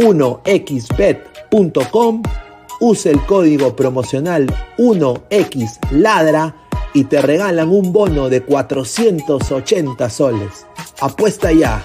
1xbet.com, use el código promocional 1xladra y te regalan un bono de 480 soles. Apuesta ya.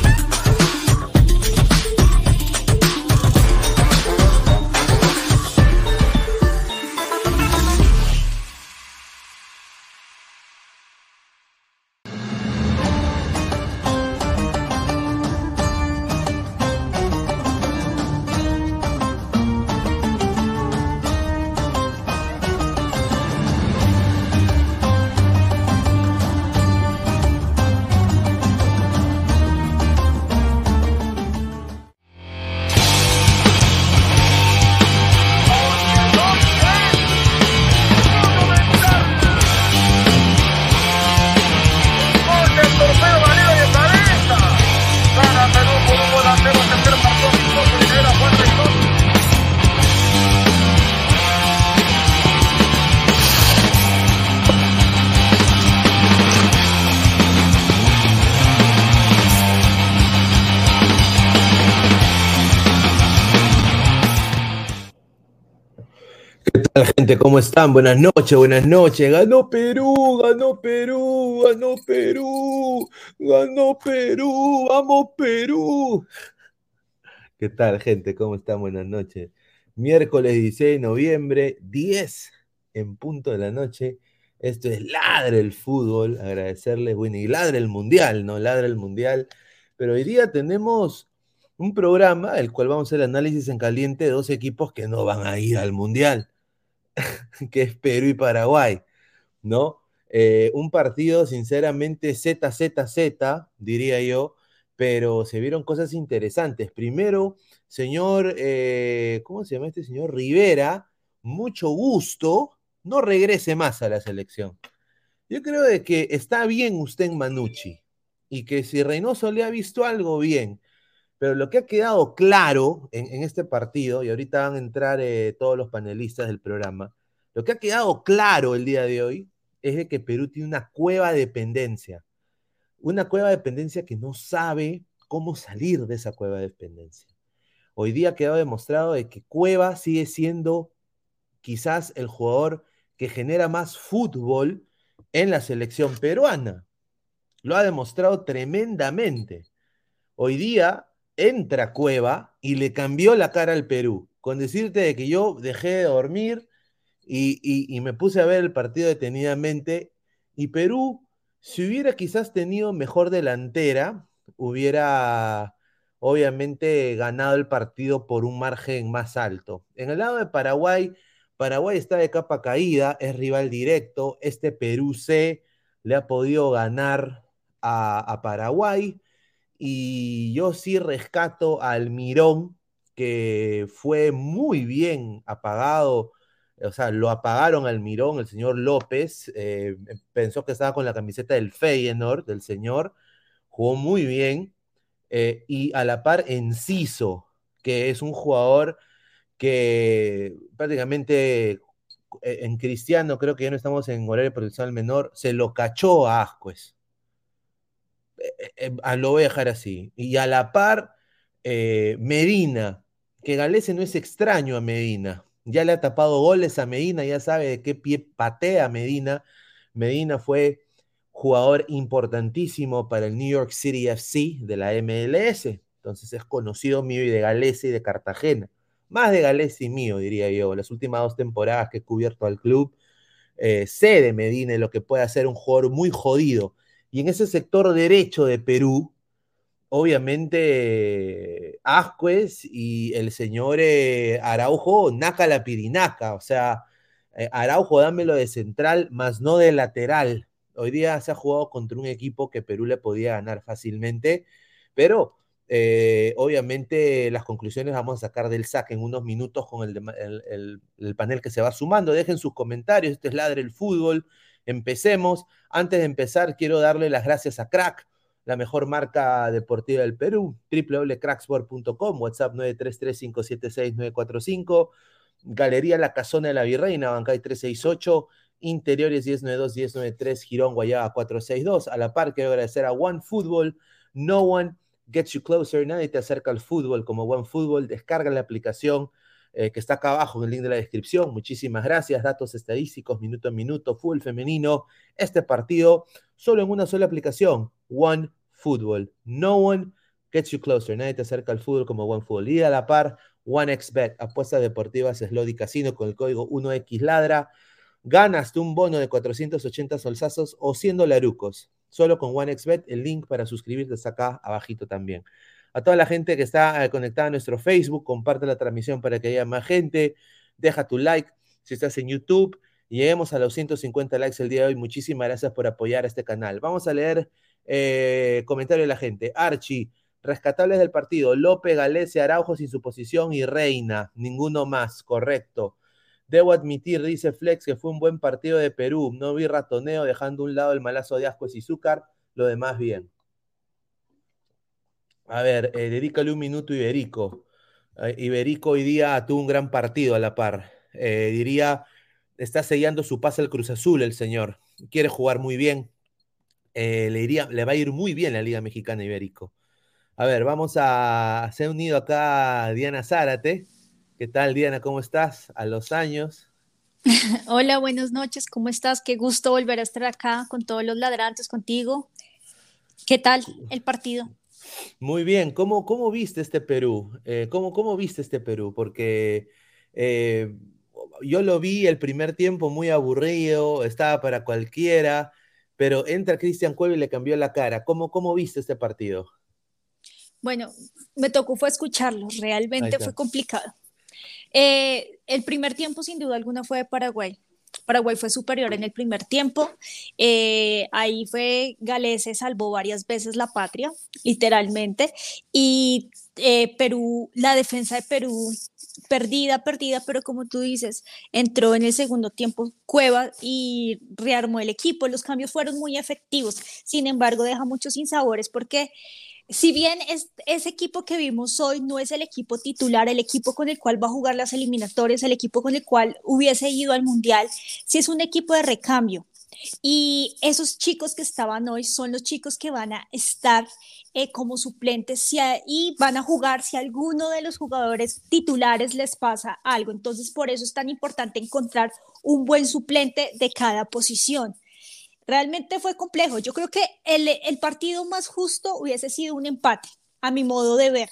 ¿Cómo están? Buenas noches, buenas noches. Ganó Perú, ganó Perú, ganó Perú, ganó Perú, vamos Perú. ¿Qué tal, gente? ¿Cómo están? Buenas noches. Miércoles 16 de noviembre, 10 en punto de la noche. Esto es Ladre el Fútbol. Agradecerles, bueno, y Ladre el Mundial, ¿no? Ladre el Mundial. Pero hoy día tenemos un programa, el cual vamos a hacer análisis en caliente de dos equipos que no van a ir al Mundial. que es Perú y Paraguay, ¿no? Eh, un partido, sinceramente, ZZZ, diría yo, pero se vieron cosas interesantes. Primero, señor, eh, ¿cómo se llama este señor? Rivera, mucho gusto, no regrese más a la selección. Yo creo de que está bien usted en Manucci y que si Reynoso le ha visto algo bien, pero lo que ha quedado claro en, este partido, y ahorita van a entrar eh, todos los panelistas del programa, lo que ha quedado claro el día de hoy es que Perú tiene una cueva de dependencia. Una cueva de dependencia que no sabe cómo salir de esa cueva de dependencia. Hoy día ha quedado demostrado de que Cueva sigue siendo quizás el jugador que genera más fútbol en la selección peruana. Lo ha demostrado tremendamente. Hoy día entra Cueva y le cambió la cara al Perú. Con decirte de que yo dejé de dormir y, me puse a ver el partido detenidamente. Y Perú, si hubiera quizás tenido mejor delantera, hubiera obviamente ganado el partido por un margen más alto. En el lado de Paraguay, Paraguay está de capa caída, es rival directo. Este Perú C le ha podido ganar a Paraguay. Y yo sí rescato al Mirón, que fue muy bien apagado. O sea, lo apagaron al Mirón, el señor López. Eh, pensó que estaba con la camiseta del Feyenoord, del señor. jugó muy bien. Eh, y a la par Enciso, que es un jugador que prácticamente eh, en Cristiano, creo que ya no estamos en horario profesional menor, se lo cachó a Ascuez. Eh, lo voy a dejar así. Y a la par, Medina, que Galese no es extraño a Medina. Ya le ha tapado goles a Medina, ya sabe de qué pie patea Medina. Medina fue jugador importantísimo para el New York City FC de la MLS. Entonces es conocido mío y de Galese y de Cartagena. Más de Galese y mío, diría yo. Las últimas dos temporadas que he cubierto al club, eh, sé de Medina lo que puede hacer un jugador muy jodido. Y en ese sector derecho de Perú, obviamente Ascuez y el señor eh, Araujo, naca la pirinaca, o sea, eh, Araujo dámelo de central, más no de lateral. Hoy día se ha jugado contra un equipo que Perú le podía ganar fácilmente, pero eh, obviamente las conclusiones vamos a sacar del saque en unos minutos con el, el, panel que se va sumando. Dejen sus comentarios, este es Ladre el Fútbol. Empecemos. Antes de empezar, quiero darle las gracias a Crack la mejor marca deportiva del Perú, www.cracksport.com, WhatsApp 933-576-945, Galería La Casona de la Virreina, Bancay 368, Interiores 1092-1093, Girón Guayaba 462. A la par, quiero agradecer a One Football, No One Gets You Closer, nadie te acerca al fútbol como One Football, descarga la aplicación eh, que está acá abajo en el link de la descripción. Muchísimas gracias, datos estadísticos, minuto a minuto, full femenino, este partido solo en una sola aplicación, One Football. No one gets you closer. Nadie te acerca al fútbol como One Football. Y a la par, OneXBet, apuestas deportivas, Slody Casino con el código 1XLadra. Ganas un bono de 480 solsazos o 100 dolarucos. Solo con OneXBet, el link para suscribirte está acá abajito también. A toda la gente que está eh, conectada a nuestro Facebook, comparte la transmisión para que haya más gente. Deja tu like si estás en YouTube. lleguemos a los 150 likes el día de hoy. Muchísimas gracias por apoyar a este canal. Vamos a leer eh, comentario de la gente. Archie, rescatables del partido. López, Galese, Araujo sin su posición y Reina. Ninguno más, correcto. Debo admitir, dice Flex, que fue un buen partido de Perú. No vi ratoneo dejando un lado el malazo de Asco y Zúcar, lo demás bien. A ver, eh, dedícale un minuto Iberico. Eh, Iberico hoy día tuvo un gran partido a la par. diría, está sellando su pase al Cruz Azul el señor. Quiere jugar muy bien, eh, le, iría, le va a ir muy bien la Liga Mexicana Ibérico. A ver, vamos a hacer unido acá Diana Zárate. ¿Qué tal, Diana? ¿Cómo estás? A los años. Hola, buenas noches. ¿Cómo estás? Qué gusto volver a estar acá con todos los ladrantes, contigo. ¿Qué tal el partido? Muy bien. ¿Cómo, cómo viste este Perú? Eh, ¿cómo, ¿Cómo viste este Perú? Porque eh, yo lo vi el primer tiempo muy aburrido, estaba para cualquiera pero entra Cristian Cueva y le cambió la cara. ¿Cómo, cómo viste este partido? Bueno, me tocó fue escucharlo, realmente fue complicado. Eh, el primer tiempo, sin duda alguna, fue de Paraguay. Paraguay fue superior en el primer tiempo. Eh, ahí fue Galese salvó varias veces la patria, literalmente. Y eh, Perú, la defensa de Perú perdida, perdida, pero como tú dices, entró en el segundo tiempo Cueva y rearmó el equipo. Los cambios fueron muy efectivos, sin embargo, deja muchos sinsabores porque si bien es, ese equipo que vimos hoy no es el equipo titular, el equipo con el cual va a jugar las eliminatorias, el equipo con el cual hubiese ido al Mundial, si es un equipo de recambio. Y esos chicos que estaban hoy son los chicos que van a estar eh, como suplentes y van a jugar si alguno de los jugadores titulares les pasa algo. Entonces, por eso es tan importante encontrar un buen suplente de cada posición. Realmente fue complejo. Yo creo que el, el partido más justo hubiese sido un empate, a mi modo de ver.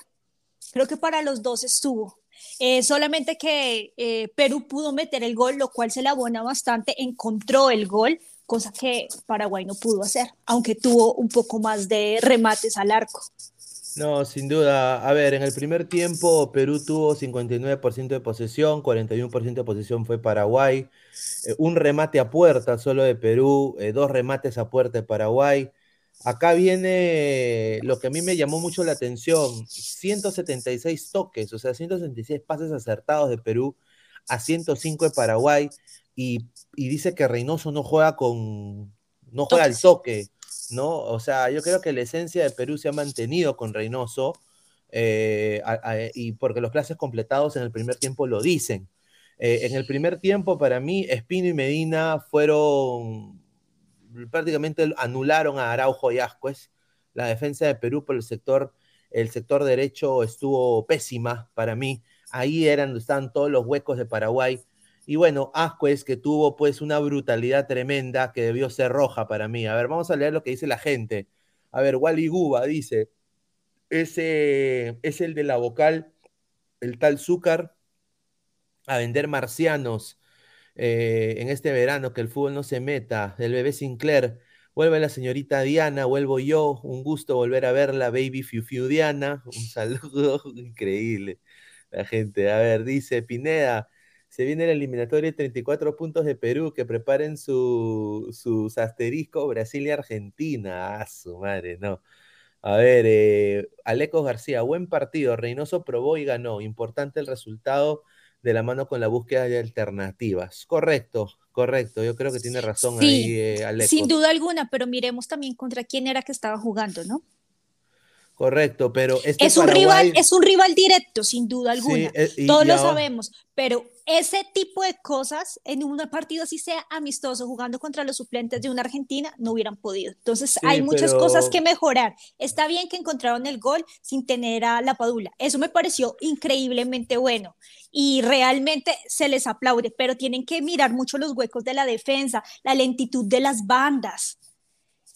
Creo que para los dos estuvo. Eh, solamente que eh, Perú pudo meter el gol, lo cual se le abona bastante, encontró el gol, cosa que Paraguay no pudo hacer, aunque tuvo un poco más de remates al arco. No, sin duda. A ver, en el primer tiempo Perú tuvo 59% de posesión, 41% de posesión fue Paraguay, eh, un remate a puerta solo de Perú, eh, dos remates a puerta de Paraguay. Acá viene lo que a mí me llamó mucho la atención, 176 toques, o sea, 176 pases acertados de Perú a 105 de Paraguay y, dice que Reynoso no juega con, no juega al toque, ¿no? O sea, yo creo que la esencia de Perú se ha mantenido con Reynoso, eh, y porque los clases completados en el primer tiempo lo dicen. Eh, en el primer tiempo, para mí, Espino y Medina fueron, prácticamente anularon a Araujo y Ascuez. La defensa de Perú por el sector, el sector derecho estuvo pésima para mí. Ahí eran, estaban todos los huecos de Paraguay. Y bueno, Ascuez, que tuvo pues una brutalidad tremenda que debió ser roja para mí. A ver, vamos a leer lo que dice la gente. A ver, Wally Guba dice, ese es el de la vocal, el tal Zúcar, a vender marcianos eh, en este verano, que el fútbol no se meta, el bebé Sinclair, vuelve la señorita Diana, vuelvo yo, un gusto volver a verla, baby Fiu Fiu Diana, un saludo increíble. La gente, a ver, dice Pineda, se viene el eliminatorio de 34 puntos de Perú, que preparen su, sus asteriscos Brasil y Argentina. Ah, su madre, no. A ver, eh, Alecos García, buen partido. Reynoso probó y ganó. Importante el resultado de la mano con la búsqueda de alternativas. Correcto, correcto. Yo creo que tiene razón ahí, eh, Sin duda alguna, pero miremos también contra quién era que estaba jugando, ¿no? Correcto, pero este es un rival, es un rival directo, sin duda alguna. Eh, Todos lo sabemos, pero ese tipo de cosas en un partido así sea amistoso, jugando contra los suplentes de una Argentina, no hubieran podido. Entonces hay muchas cosas que mejorar. Está bien que encontraron el gol sin tener a la Padula. Eso me pareció increíblemente bueno y realmente se les aplaude, pero tienen que mirar mucho los huecos de la defensa, la lentitud de las bandas.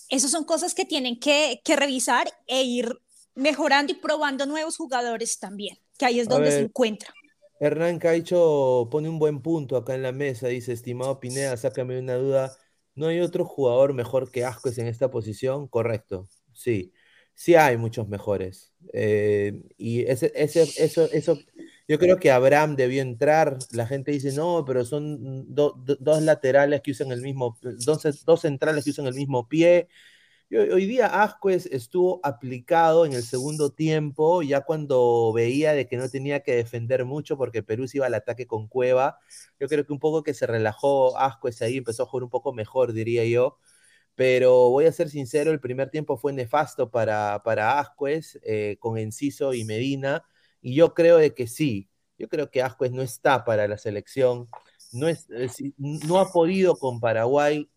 Esas son cosas que tienen que, que revisar e ir mejorando y probando nuevos jugadores también, que ahí es donde se encuentra. Hernán Caicho pone un buen punto acá en la mesa, dice, estimado Pineda, sácame una duda, ¿no hay otro jugador mejor que Ascuez en esta posición? Correcto, sí, sí hay muchos mejores. Eh, y ese, ese, eso, eso, yo creo que Abraham debió entrar, la gente dice, no, pero son dos laterales que usan el mismo, dos, dos centrales que usan el mismo pie, Hoy día Ascuez estuvo aplicado en el segundo tiempo, ya cuando veía de que no tenía que defender mucho porque Perú se iba al ataque con Cueva. Yo creo que un poco que se relajó Ascuez ahí, empezó a jugar un poco mejor, diría yo. Pero voy a ser sincero, el primer tiempo fue nefasto para, para Ascuez, eh, con Enciso y Medina. Y yo creo de que sí, yo creo que Ascuez no está para la selección, no, es, no ha podido con Paraguay,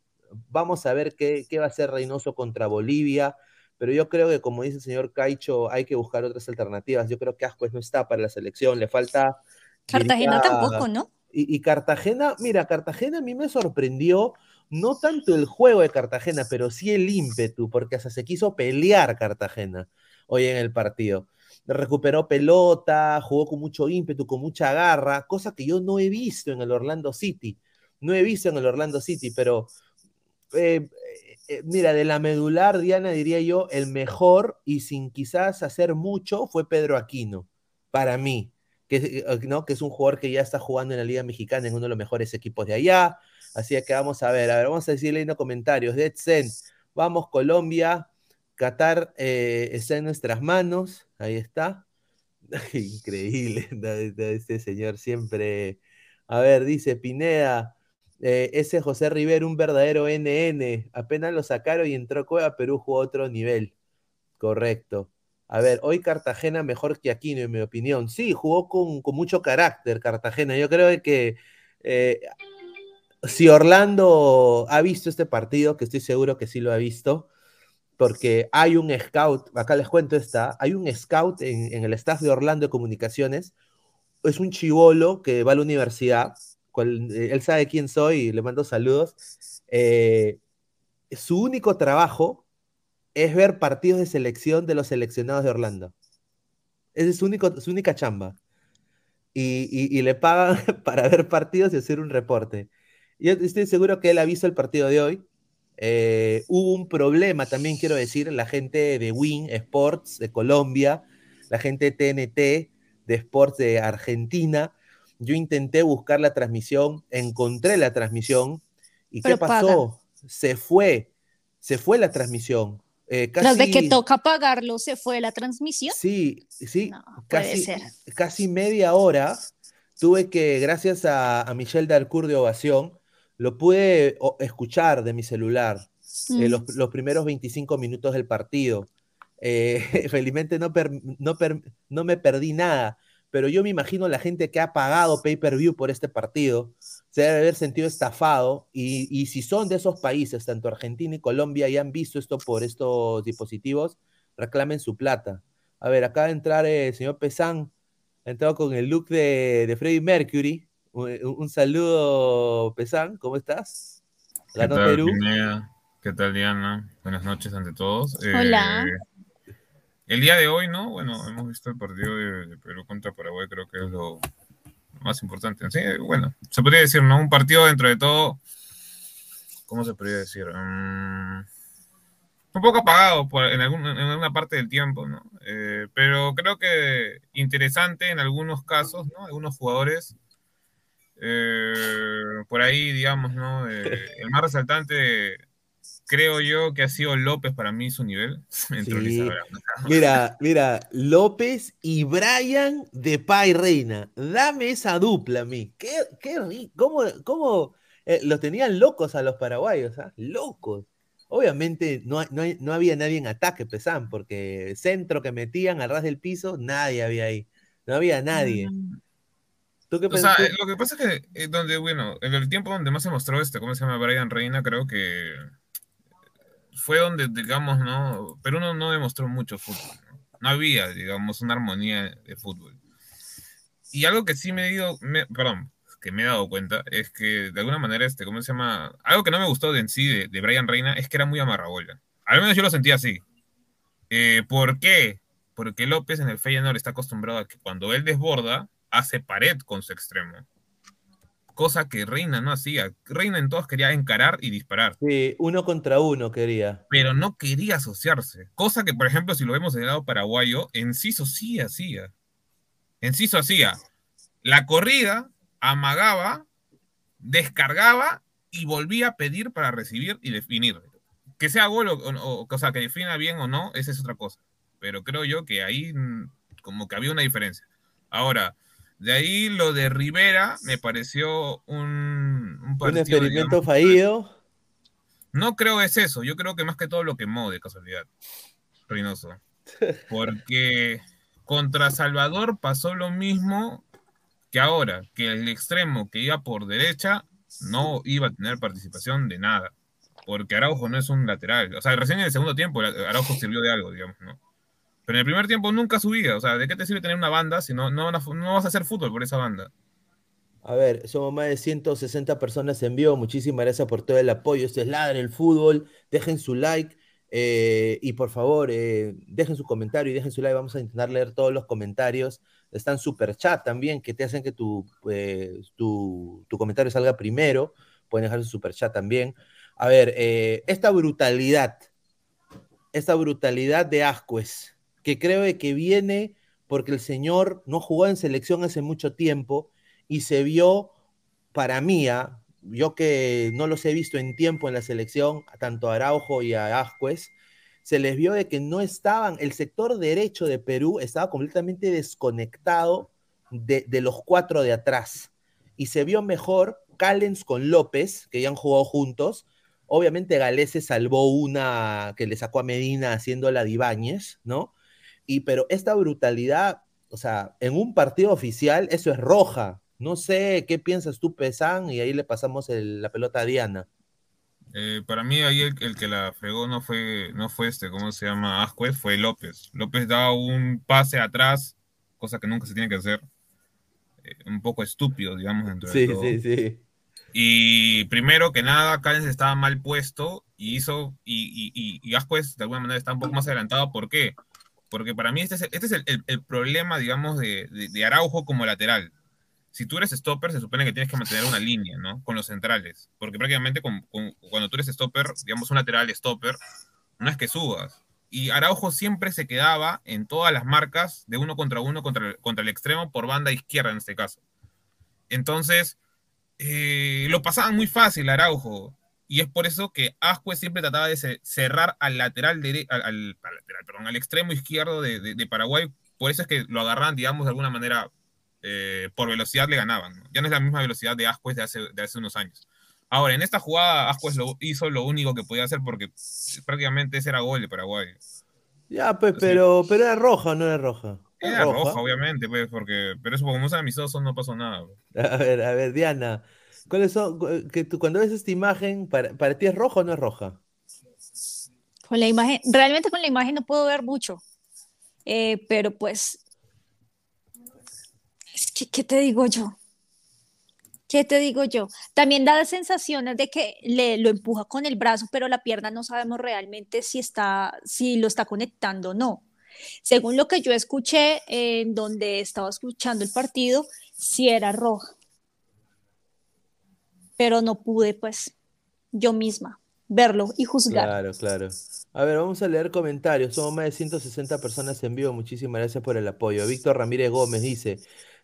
Vamos a ver qué, va a hacer Reynoso contra Bolivia, pero yo creo que, como dice el señor Caicho, hay que buscar otras alternativas. Yo creo que Ascuez no está para la selección, le falta. Cartagena tampoco, ¿no? Y, Cartagena, mira, Cartagena a mí me sorprendió no tanto el juego de Cartagena, pero sí el ímpetu, porque hasta se quiso pelear Cartagena hoy en el partido. Recuperó pelota, jugó con mucho ímpetu, con mucha garra, cosa que yo no he visto en el Orlando City. No he visto en el Orlando City, pero eh, eh, mira, de la medular, Diana, diría yo, el mejor y sin quizás hacer mucho fue Pedro Aquino, para mí, que, eh, ¿no? que es un jugador que ya está jugando en la Liga Mexicana en uno de los mejores equipos de allá. Así que vamos a ver, a ver, vamos a decirle en comentarios. Dead vamos Colombia, Qatar está en nuestras manos, ahí está. Increíble, este señor siempre. A ver, dice Pineda, eh, ese José Rivero, un verdadero NN. Apenas lo sacaron y entró Cueva, Perú jugó otro nivel. Correcto. A ver, hoy Cartagena mejor que Aquino, en mi opinión. Sí, jugó con, mucho carácter Cartagena. Yo creo que eh, si Orlando ha visto este partido, que estoy seguro que sí lo ha visto, porque hay un scout, acá les cuento esta, hay un scout en, en el staff de Orlando de Comunicaciones, es un chivolo que va a la universidad, eh, él sabe quién soy y le mando saludos. Eh, su único trabajo es ver partidos de selección de los seleccionados de Orlando. Esa es su única chamba. Y, le pagan para ver partidos y hacer un reporte. Yo estoy seguro que él ha visto el partido de hoy. Eh, hubo un problema, también quiero decir, la gente de Win Sports de Colombia, la gente de TNT de Sports de Argentina, yo intenté buscar la transmisión, encontré la transmisión. ¿Y qué pasó? Se fue, se fue la transmisión. Eh, casi, de que toca pagarlo, se fue la transmisión. Sí, sí, casi, casi media hora tuve que, gracias a, a Michelle Darcourt de Ovación, lo pude escuchar de mi celular. mm. los, los, primeros 25 minutos del partido. felizmente no, no, no me perdí nada pero yo me imagino la gente que ha pagado pay-per-view por este partido se debe haber sentido estafado y, si son de esos países, tanto Argentina y Colombia, y han visto esto por estos dispositivos, reclamen su plata. A ver, acaba de entrar el señor Pesán, ha entrado con el look de, de Freddie Mercury. Un, saludo, Pesán, ¿cómo estás? ¿Qué tal, Perú. ¿Qué tal, Diana? Buenas noches ante todos. Hola. Eh, el día de hoy, ¿no? Bueno, hemos visto el partido de, Perú contra Paraguay, creo que es lo más importante. Sí, bueno, se podría decir, ¿no? Un partido dentro de todo, ¿cómo se podría decir? Mm, un poco apagado en, alguna parte del tiempo, ¿no? Eh, pero creo que interesante en algunos casos, ¿no? Algunos jugadores, eh, por ahí, digamos, ¿no? Eh, el más resaltante creo yo que ha sido López para mí su nivel. Mira, mira, López y Brian de Pai Reina. Dame esa dupla a mí. Qué, qué rico. ¿Cómo, cómo eh, los tenían locos a los paraguayos? ¿ah? Locos. Obviamente no, no, había nadie en ataque, pesan, porque centro que metían al ras del piso, nadie había ahí. No había nadie. Mm. ¿Tú qué o sea, lo que pasa es que eh, donde, bueno, en el tiempo donde más se mostró este, ¿cómo se llama? Brian Reina, creo que fue donde, digamos, ¿no? Pero uno no demostró mucho fútbol. ¿no? había, digamos, una armonía de fútbol. Y algo que sí me he ido, perdón, que me he dado cuenta es que de alguna manera, este, ¿cómo se llama? Algo que no me gustó de en sí de, Brian Reina es que era muy amarrabola. Al menos yo lo sentía así. Eh, ¿Por qué? Porque López en el Feyenoord está acostumbrado a que cuando él desborda, hace pared con su extremo cosa que Reina no hacía. Reina en todos quería encarar y disparar. Sí, uno contra uno quería. Pero no quería asociarse. Cosa que, por ejemplo, si lo vemos en el lado paraguayo, Enciso sí hacía. Enciso hacía la corrida, amagaba, descargaba y volvía a pedir para recibir y definir. Que sea gol o, o, sea, que defina bien o no, esa es otra cosa. Pero creo yo que ahí mm, como que había una diferencia. Ahora, de ahí lo de Rivera me pareció un, un, un experimento fallido. No creo es eso, yo creo que más que todo lo quemó de casualidad, Reynoso. Porque contra Salvador pasó lo mismo que ahora, que el extremo que iba por derecha no iba a tener participación de nada. Porque Araujo no es un lateral. O sea, recién en el segundo tiempo Araujo sirvió de algo, digamos, ¿no? Pero en el primer tiempo nunca subía. O sea, ¿de qué te sirve tener una banda si no, no, no vas a hacer fútbol por esa banda? A ver, somos más de 160 personas en vivo. Muchísimas gracias por todo el apoyo. Esto es Ladre el Fútbol. Dejen su like. Eh, y por favor, eh, dejen su comentario y dejen su like. Vamos a intentar leer todos los comentarios. Están super chat también, que te hacen que tu, eh, tu, tu, comentario salga primero. Pueden dejar su super chat también. A ver, esta brutalidad, esta brutalidad de Ascuez que creo que viene porque el señor no jugó en selección hace mucho tiempo y se vio para mí, ¿ah? yo que no los he visto en tiempo en la selección, tanto a Araujo y a Ascuez, se les vio de que no estaban, el sector derecho de Perú estaba completamente desconectado de, los cuatro de atrás. Y se vio mejor Callens con López, que ya han jugado juntos. Obviamente Galés se salvó una que le sacó a Medina haciendo la Dibáñez, ¿no? Y pero esta brutalidad, o sea, en un partido oficial, eso es roja. No sé qué piensas tú, Pesan, y ahí le pasamos la pelota a Diana. Eh, para mí ahí el, que la fregó no fue, no fue este, ¿cómo se llama? Ascuez, fue López. López daba un pase atrás, cosa que nunca se tiene que hacer. Eh, un poco estúpido, digamos, dentro sí, de todo. Sí, sí, Y primero que nada, Callens estaba mal puesto y hizo, y, y, y, Ascuez de alguna manera está un poco más adelantado. ¿Por qué? Porque para mí este es, este es el, el, problema, digamos, de, de, Araujo como lateral. Si tú eres stopper, se supone que tienes que mantener una línea, ¿no? Con los centrales. Porque prácticamente con, con, cuando tú eres stopper, digamos, un lateral stopper, no es que subas. Y Araujo siempre se quedaba en todas las marcas de uno contra uno contra el, contra el extremo por banda izquierda en este caso. Entonces, eh, lo pasaban muy fácil Araujo y es por eso que Ascue siempre trataba de cerrar al lateral, al, al, perdón, al extremo izquierdo de, de, Paraguay, por eso es que lo agarran, digamos, de alguna manera, eh, por velocidad le ganaban. Ya no es la misma velocidad de Ascue de hace, de hace unos años. Ahora, en esta jugada, Ascuez lo, hizo lo único que podía hacer porque prácticamente ese era gol de Paraguay. Ya, pues, pero, pero era roja no era roja. Era roja, obviamente, pues, porque, pero eso como son amistosos no pasó nada. A ver, a ver, Diana, ¿cuáles son, que tú, cuando ves esta imagen, para, para ti es roja o no es roja? Con la imagen, realmente con la imagen no puedo ver mucho, eh, pero pues, ¿qué te digo yo? ¿Qué te digo yo? También da sensaciones de que le, lo empuja con el brazo, pero la pierna no sabemos realmente si, está, si lo está conectando o no. Según lo que yo escuché en donde estaba escuchando el partido, sí era roja. Pero no pude, pues, yo misma verlo y juzgar. Claro, claro. A ver, vamos a leer comentarios. Somos más de 160 personas en vivo. Muchísimas gracias por el apoyo. Víctor Ramírez Gómez dice,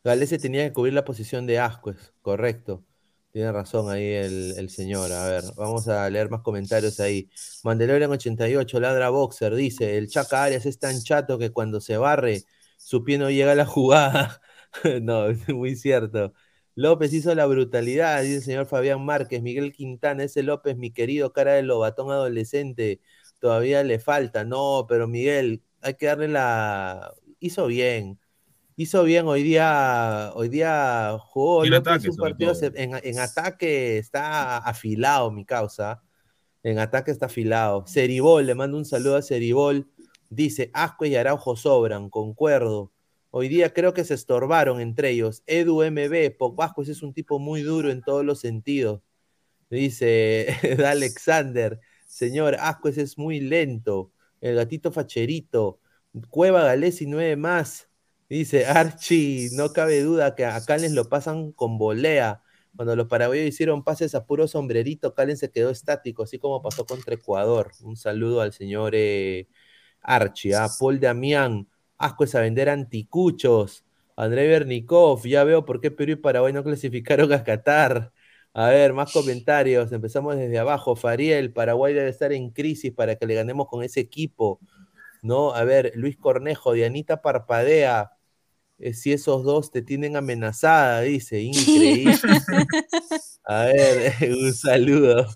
Galese tenía que cubrir la posición de Ascuez, correcto. Tiene razón ahí el, señor. A ver, vamos a leer más comentarios ahí. Mandalorian 88, Ladra Boxer, dice, el Chaca Arias es tan chato que cuando se barre, su pie no llega a la jugada. no, es muy cierto. López hizo la brutalidad, dice el señor Fabián Márquez. Miguel Quintana, ese López, mi querido cara de lobatón adolescente, todavía le falta. No, pero Miguel, hay que darle la... Hizo bien hizo bien hoy día, hoy día jugó López un partido en, ataque está afilado mi causa. En ataque está afilado. Ceribol, le mando un saludo a Ceribol. Dice, Asco y Araujo sobran, concuerdo. Hoy día creo que se estorbaron entre ellos. Edu MB, Pogba es un tipo muy duro en todos los sentidos. Dice Alexander, señor, Ascuez es muy lento. El gatito facherito. Cueva Galés y nueve más. Dice Archie, no cabe duda que a Calen lo pasan con volea. Cuando los paraguayos hicieron pases a puro sombrerito, Calen se quedó estático, así como pasó contra Ecuador. Un saludo al señor eh, Archie. A ¿ah? Paul Damián, asco es a vender anticuchos. André Bernikov, ya veo por qué Perú y Paraguay no clasificaron a Qatar. A ver, más comentarios. Empezamos desde abajo. Fariel, Paraguay debe estar en crisis para que le ganemos con ese equipo. ¿No? A ver, Luis Cornejo, Dianita Parpadea. Eh, si esos dos te tienen amenazada, dice, increíble. A ver, un saludo.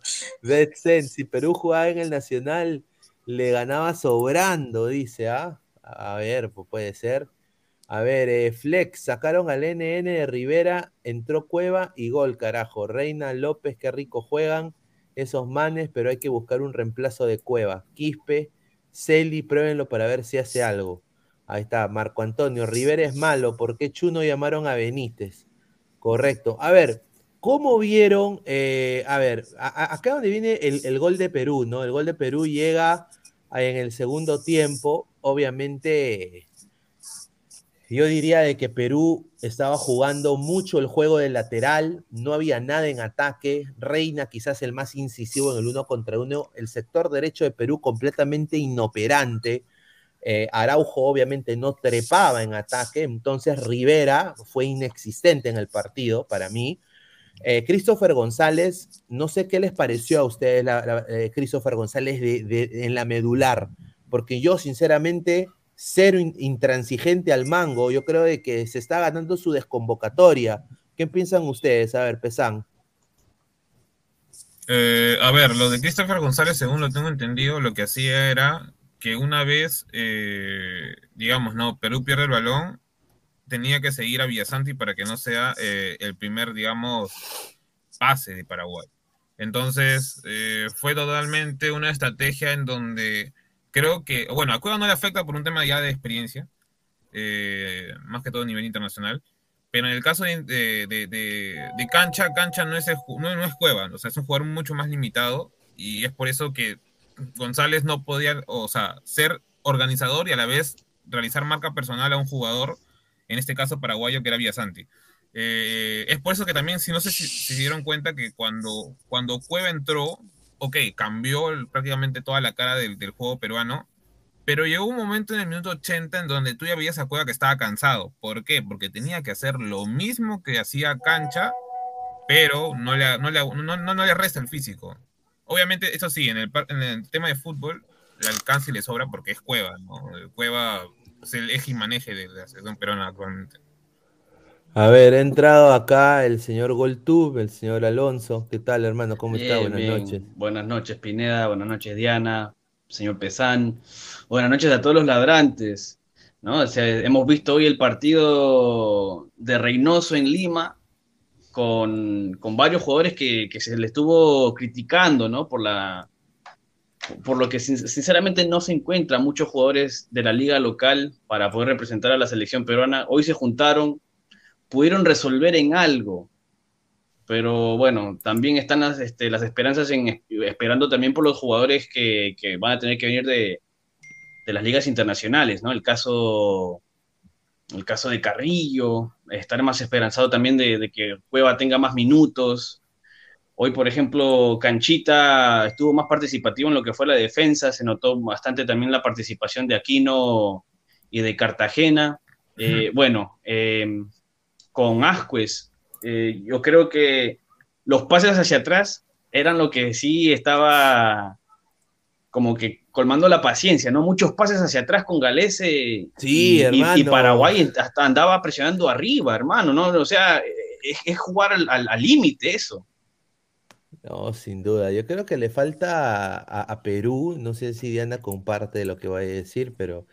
Betsen, si Perú jugaba en el Nacional, le ganaba sobrando, dice, ¿ah? A ver, pues puede ser. A ver, eh, Flex, sacaron al NN de Rivera, entró Cueva y gol, carajo. Reina López, qué rico juegan esos manes, pero hay que buscar un reemplazo de Cueva. Quispe, Celi, pruébenlo para ver si hace algo. Ahí está, Marco Antonio. Rivera es malo. ¿Por qué Chuno llamaron a Benítez? Correcto. A ver, ¿cómo vieron? Eh, a ver, acá donde viene el, gol de Perú, ¿no? El gol de Perú llega en el segundo tiempo. Obviamente, yo diría de que Perú estaba jugando mucho el juego del lateral, no había nada en ataque. Reina, quizás el más incisivo en el uno contra uno. El sector derecho de Perú completamente inoperante eh, Araujo obviamente no trepaba en ataque, entonces Rivera fue inexistente en el partido para mí. Eh, Christopher González, no sé qué les pareció a ustedes, eh, Christopher González, en la medular, porque yo sinceramente, cero intransigente al mango, yo creo de que se está ganando su desconvocatoria. ¿Qué piensan ustedes? A ver, Pesán. a ver, lo de Christopher González, según lo tengo entendido, lo que hacía era que una vez, eh, digamos, no, Perú pierde el balón, tenía que seguir a Villasanti para que no sea eh, el primer, digamos, pase de Paraguay. Entonces, eh, fue totalmente una estrategia en donde creo que, bueno, a Cueva no le afecta por un tema ya de experiencia, más que todo a nivel internacional, pero en el caso de, de, cancha, cancha no es, no, no es Cueva, o sea, es un jugador mucho más limitado y es por eso que González no podía, o sea, ser organizador y a la vez realizar marca personal a un jugador, en este caso paraguayo, que era Villasanti. Eh, es por eso que también, si no sé si se dieron cuenta que cuando, cuando Cueva entró, ok, cambió prácticamente toda la cara del, juego peruano, pero llegó un momento en el minuto 80 en donde tú ya veías a Cueva que estaba cansado. ¿Por qué? Porque tenía que hacer lo mismo que hacía Cancha, pero no le, no le, no, le resta el físico. Obviamente, eso sí, en el, en el tema de fútbol, le alcance y le sobra porque es Cueva, ¿no? Cueva es el eje y maneje de la selección peruana actualmente. A ver, ha entrado acá el señor Goltube, el señor Alonso. ¿Qué tal, hermano? ¿Cómo está? Buenas noches. Buenas noches, Pineda. Buenas noches, Diana. Señor Pesán. Buenas noches a todos los ladrantes. ¿no? hemos visto hoy el partido de Reynoso en Lima con, varios jugadores que, se le estuvo criticando ¿no? por, la, por lo que sinceramente no se encuentran muchos jugadores de la liga local para poder representar a la selección peruana. Hoy se juntaron pudieron resolver en algo. Pero bueno, también están las, este, las esperanzas en, esperando también por los jugadores que, van a tener que venir de, las ligas internacionales, ¿no? El caso, el caso de Carrillo, estar más esperanzado también de, que Cueva tenga más minutos. Hoy, por ejemplo, Canchita estuvo más participativo en lo que fue la defensa, se notó bastante también la participación de Aquino y de Cartagena. Eh, bueno, eh, con Ascuez. Eh, yo creo que los pases hacia atrás eran lo que sí estaba como que colmando la paciencia, ¿no? Muchos pases hacia atrás con Galese sí, y, Paraguay hasta andaba presionando arriba, hermano, ¿no? O sea, es, jugar al límite eso. No, sin duda. Yo creo que le falta a, Perú, no sé si Diana comparte lo que voy a decir, pero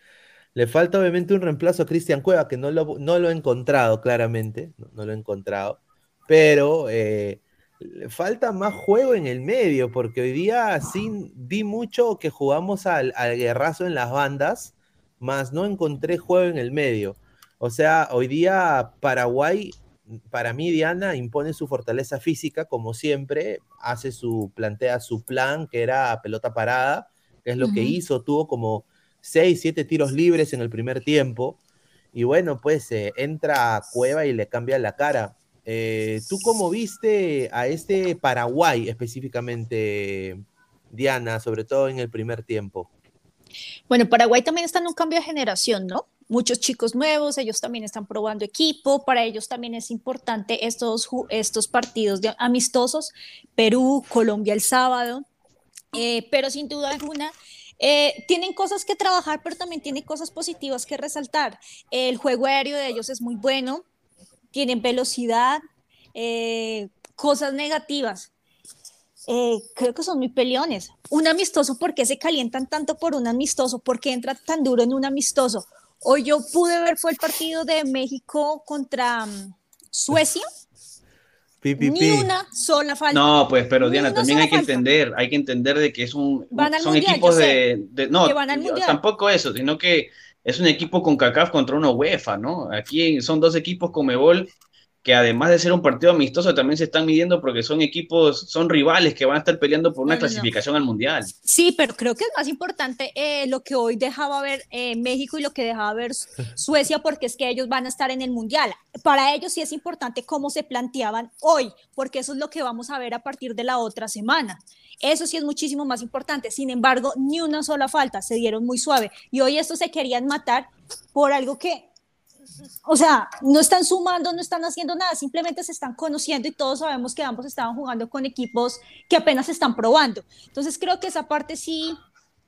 le falta obviamente un reemplazo a Cristian Cueva, que no lo, no lo he encontrado claramente, no, lo he encontrado, pero eh, le falta más juego en el medio, porque hoy día sí vi mucho que jugamos al, guerrazo en las bandas, más no encontré juego en el medio. O sea, hoy día Paraguay, para mí Diana, impone su fortaleza física, como siempre, hace su, plantea su plan, que era pelota parada, que es lo que hizo, tuvo como seis, siete tiros libres en el primer tiempo. Y bueno, pues eh, entra a Cueva y le cambia la cara. Eh, ¿Tú cómo viste a este Paraguay específicamente, Diana, sobre todo en el primer tiempo? Bueno, Paraguay también está en un cambio de generación, ¿no? Muchos chicos nuevos, ellos también están probando equipo, para ellos también es importante estos, estos partidos de, amistosos, Perú, Colombia el sábado, eh, pero sin duda alguna eh, tienen cosas que trabajar, pero también tienen cosas positivas que resaltar. El juego aéreo de ellos es muy bueno, tienen velocidad, eh, cosas negativas. Eh, creo que son muy peleones. Un amistoso, ¿por qué se calientan tanto por un amistoso? ¿Por qué entra tan duro en un amistoso? Hoy yo pude ver, fue el partido de México contra mm, Suecia ni una sola falta. No, pues, pero Diana, también hay que entender, hay que entender de que es un, son equipos de, no, tampoco eso, sino que es un equipo con CACAF contra una UEFA, ¿no? Aquí son dos equipos con Mebol que además de ser un partido amistoso, también se están midiendo porque son equipos, son rivales que van a estar peleando por una clasificación al Mundial. Sí, pero creo que es más importante eh, lo que hoy dejaba ver eh, México y lo que dejaba ver Suecia, porque es que ellos van a estar en el Mundial. Para ellos sí es importante cómo se planteaban hoy, porque eso es lo que vamos a ver a partir de la otra semana. Eso sí es muchísimo más importante. Sin embargo, ni una sola falta, se dieron muy suave. Y hoy estos se querían matar por algo que o sea, no están sumando, no están haciendo nada, simplemente se están conociendo y todos sabemos que ambos estaban jugando con equipos que apenas están probando. Entonces creo que esa parte sí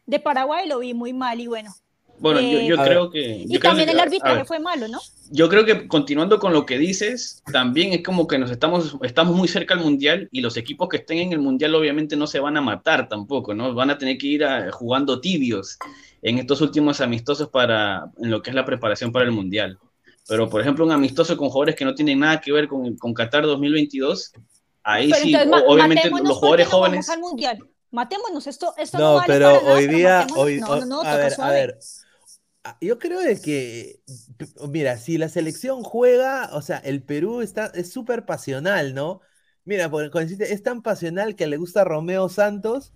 de Paraguay lo vi muy mal y bueno. Bueno, yo, eh, creo que... y también el arbitraje fue malo, ¿no? Yo creo que continuando con lo que dices, también es como que nos estamos, estamos muy cerca al Mundial y los equipos que estén en el Mundial obviamente no se van a matar tampoco, ¿no? Van a tener que ir jugando tibios en estos últimos amistosos para, en lo que es la preparación para el Mundial. Pero, por ejemplo, un amistoso con jugadores que no tienen nada que ver con, con Qatar 202022, ahí sí, obviamente los jugadores jóvenes... Al mundial. Matémonos, esto, esto no, pero hoy día, hoy, no, no, a ver, a ver, yo creo de que, mira, si la selección juega, o sea, el Perú está, es súper pasional, ¿no? Mira, es tan pasional que le gusta Romeo Santos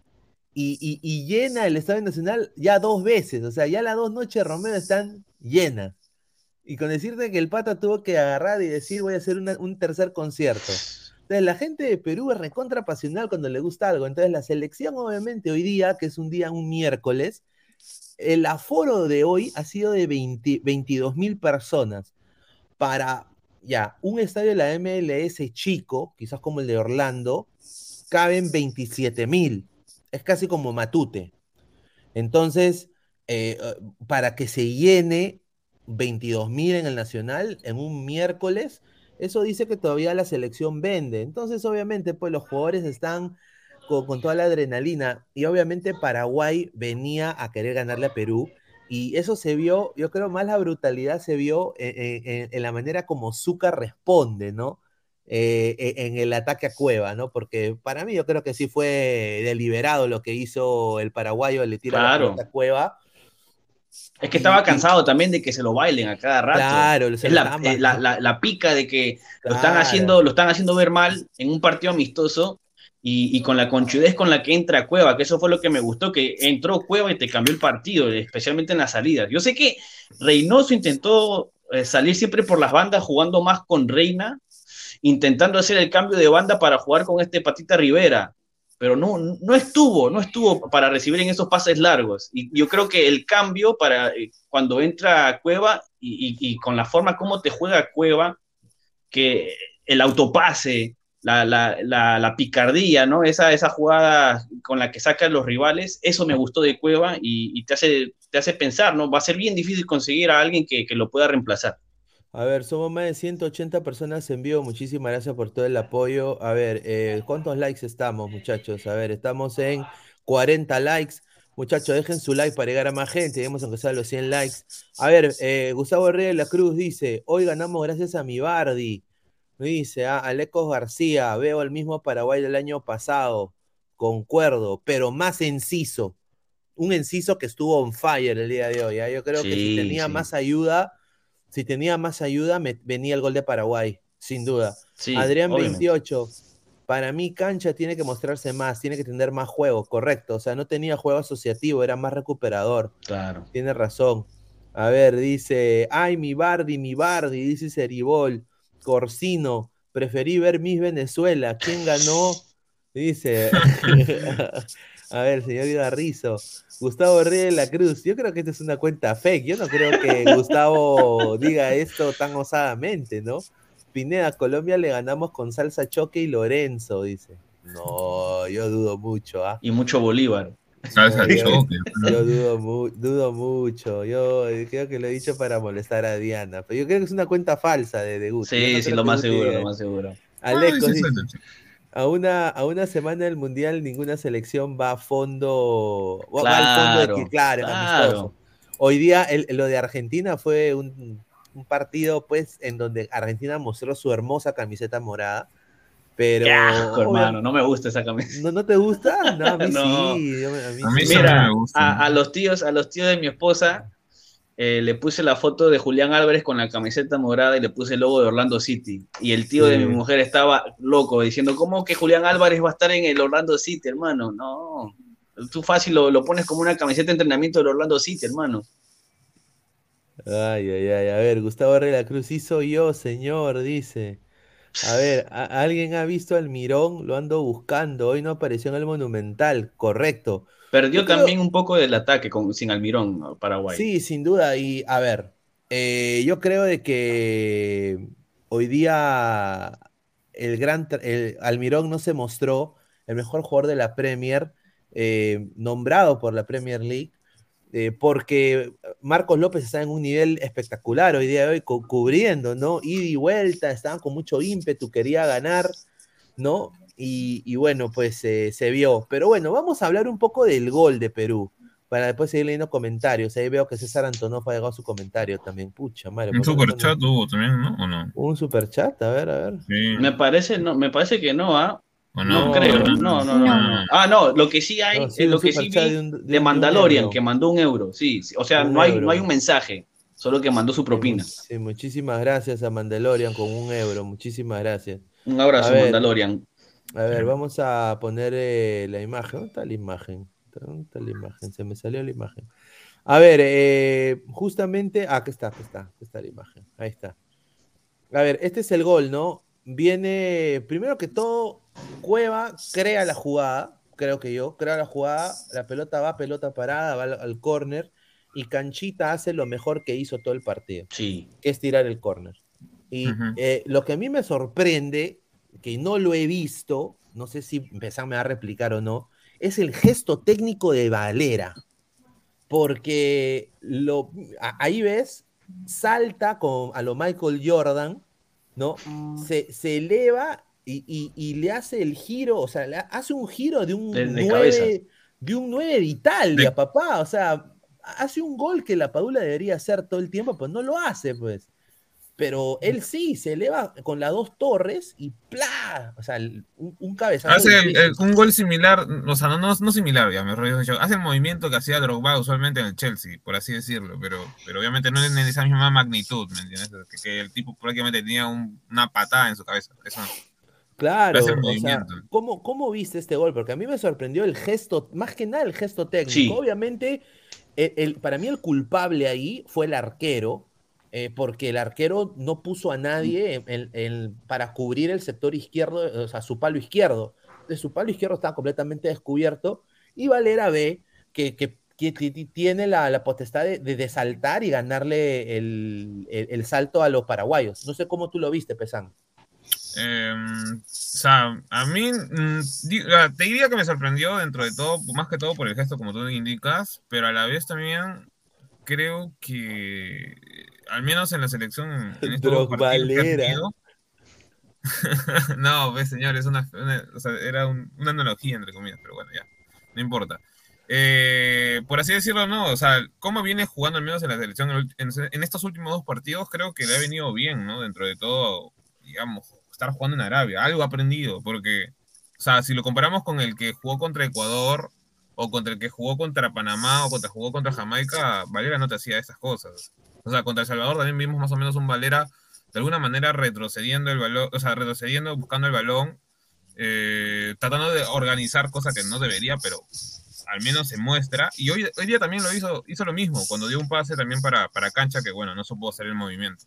y, y, y, llena el Estadio Nacional ya dos veces, o sea, ya las dos noches Romeo están llenas. Y con decirte que el pata tuvo que agarrar y decir voy a hacer un tercer concierto. Entonces la gente de Perú es recontra pasional cuando le gusta algo. Entonces la selección obviamente hoy día, que es un día, un miércoles, el aforo de hoy ha sido de 22 mil personas. Para ya, un estadio de la MLS chico, quizás como el de Orlando, caben 27 mil. Es casi como Matute. Entonces, eh, para que se llene 22 mil en el Nacional en un miércoles eso dice que todavía la selección vende. Entonces, obviamente, pues los jugadores están con, toda la adrenalina y obviamente Paraguay venía a querer ganarle a Perú y eso se vio, yo creo más la brutalidad se vio en, la manera como Zucca responde, ¿no? Eh, en el ataque a Cueva, ¿no? Porque para mí yo creo que sí fue deliberado lo que hizo el paraguayo, le tira la a Cueva. Es que estaba cansado también de que se lo bailen a cada rato. Claro, es eh, la, la, pica de que lo, están haciendo, lo están haciendo ver mal en un partido amistoso y, con la conchudez con la que entra Cueva, que eso fue lo que me gustó, que entró Cueva y te cambió el partido, especialmente en las salidas. Yo sé que Reynoso intentó eh, salir siempre por las bandas jugando más con Reina, intentando hacer el cambio de banda para jugar con este Patita Rivera, pero no, no estuvo, no estuvo para recibir en esos pases largos. Y yo creo que el cambio para eh, cuando entra Cueva y, y con la forma como te juega Cueva, que el autopase, la, la, la, picardía, ¿no? Esa, esa jugada con la que sacan los rivales, eso me gustó de Cueva y, te, hace, te hace pensar, ¿no? Va a ser bien difícil conseguir a alguien que, que, lo pueda reemplazar. A ver, somos más de 180 personas en vivo. Muchísimas gracias por todo el apoyo. A ver, eh, ¿cuántos likes estamos, muchachos? A ver, estamos en 40 likes. Muchachos, dejen su like para llegar a más gente. Debemos empezar los 100 likes. A ver, eh, Gustavo Reyes de la Cruz dice: Hoy ganamos gracias a mi Bardi. Dice, ah, Alecos García, veo el mismo Paraguay del año pasado, concuerdo, pero más enciso. Un enciso que estuvo on fire el día de hoy. ¿ah? Yo creo que si tenía más ayuda, si tenía más ayuda, me, venía el gol de Paraguay, sin duda. Adrián 28, para mí Cancha tiene que mostrarse más, tiene que tener más juego, correcto. O sea, no tenía juego asociativo, era más recuperador. Claro. Tiene razón. A ver, dice, ay, mi Bardi, mi Bardi, dice Seribol. Corsino, preferí ver Miss Venezuela. ¿Quién ganó? Dice. A ver, señor Ibarrizo. Gustavo Reyes de la Cruz. Yo creo que esta es una cuenta fake. Yo no creo que Gustavo diga esto tan osadamente, ¿no? Pineda, Colombia le ganamos con salsa choque y Lorenzo, dice. No, yo dudo mucho. ¿ah? Y mucho Bolívar. Yo dudo, dudo, mucho. Yo creo que lo he dicho para molestar a Diana. Pero yo creo que es una cuenta falsa de, de Sí, sí, lo más seguro, lo más seguro. Alex, a una, a una semana del mundial ninguna selección va a fondo. Claro, va al fondo de claro, claro. Hoy día lo de Argentina fue un, un, partido, pues, en donde Argentina mostró su hermosa camiseta morada pero. hermano, no me gusta esa camisa. ¿No, no te gusta? No, a mí sí. A mí, Mira, a, los tíos, a los tíos de mi esposa eh, le puse la foto de Julián Álvarez con la camiseta morada y le puse el logo de Orlando City. Y el tío de mi mujer estaba loco diciendo, ¿cómo que Julián Álvarez va a estar en el Orlando City, hermano? No. Tú fácil lo, lo pones como una camiseta de entrenamiento del Orlando City, hermano. Ay, ay, ay. A ver, Gustavo Herrera Cruz, hizo yo, señor, dice. A ver, ¿alguien ha visto al Mirón? Lo ando buscando. Hoy no apareció en el Monumental, correcto. Perdió también un poco del ataque con, sin Almirón Paraguay. Sí, sin duda. Y a ver, eh, yo creo de que hoy día el gran el Almirón no se mostró el mejor jugador de la Premier, eh, nombrado por la Premier League. Eh, porque Marcos López está en un nivel espectacular hoy día de hoy, cubriendo, ¿no? Ida y vuelta, estaban con mucho ímpetu, quería ganar, ¿no? Y, bueno, pues eh, se vio. Pero bueno, vamos a hablar un poco del gol de Perú, para después seguir leyendo comentarios. Ahí veo que César Antonov ha llegado su comentario también. Pucha, madre. Un superchat hubo también, ¿no? ¿O no? Un superchat, a ver, a ver. Me parece, no, me parece que no, ¿ah? No, creo, no, no, no, Ah, no, lo que sí hay, es lo que sí vi de, Mandalorian, que mandó un euro, sí, o sea, no hay, no hay un mensaje, solo que mandó su propina. Sí, muchísimas gracias a Mandalorian con un euro, muchísimas gracias. Un abrazo, Mandalorian. A ver, vamos a poner eh, la imagen, ¿dónde está la imagen? ¿Dónde está la imagen? Se me salió la imagen. A ver, eh, justamente, ah, aquí está, aquí está, aquí está la imagen, ahí está. A ver, este es el gol, ¿no? Viene, primero que todo, Cueva crea la jugada, creo que yo, crea la jugada, la pelota va, pelota parada, va al, córner, y Canchita hace lo mejor que hizo todo el partido, sí. que es tirar el córner. Y eh, lo que a mí me sorprende, que no lo he visto, no sé si empezarme a replicar o no, es el gesto técnico de Valera. Porque lo, ahí ves, salta con, a lo Michael Jordan, ¿no? Se, se eleva y, le hace el giro, o sea, hace un giro de un 9 de, un 9 de Italia, papá. O sea, hace un gol que la Padula debería hacer todo el tiempo, pues no lo hace, pues. Pero él sí, se eleva con las dos torres y ¡plá! O sea, un, un cabezazo. Hace un gol similar, o sea, no, no, similar, ya me Hace el movimiento que hacía Drogba usualmente en el Chelsea, por así decirlo, pero, pero obviamente no es en esa misma magnitud, ¿me entiendes? Que, el tipo prácticamente tenía una patada en su cabeza. Eso Claro, o sea, ¿cómo, ¿cómo, viste este gol? Porque a mí me sorprendió el gesto, más que nada el gesto técnico. Obviamente, el, para mí el culpable ahí fue el arquero, eh, porque el arquero no puso a nadie para cubrir el sector izquierdo, o sea, su palo izquierdo. De su palo izquierdo estaba completamente descubierto y Valera ve que, tiene la, potestad de, de, saltar y ganarle el, salto a los paraguayos. No sé cómo tú lo viste, Pesán. Em, o sea, a mí mm, te diría que me sorprendió dentro de todo, más que todo por el gesto como tú indicas, pero a la vez también creo que al menos en la selección en estos no, pues señor, es una, o sea, era una analogía entre comillas, pero bueno, ya, no importa. Eh, por así decirlo, no, o sea, cómo viene jugando al menos en la selección en, en, estos últimos dos partidos, creo que le ha venido bien, ¿no? Dentro de todo, digamos, estar jugando en Arabia, algo aprendido, porque, o sea, si lo comparamos con el que jugó contra Ecuador, o contra el que jugó contra Panamá, o contra jugó contra Jamaica, Valera no te hacía esas cosas. O sea, contra El Salvador también vimos más o menos un Valera de alguna manera retrocediendo el balón, o sea, retrocediendo, buscando el balón, eh, tratando de organizar cosas que no debería, pero al menos se muestra. Y hoy, hoy día también lo hizo, hizo lo mismo, cuando dio un pase también para, para cancha, que bueno, no supo hacer el movimiento.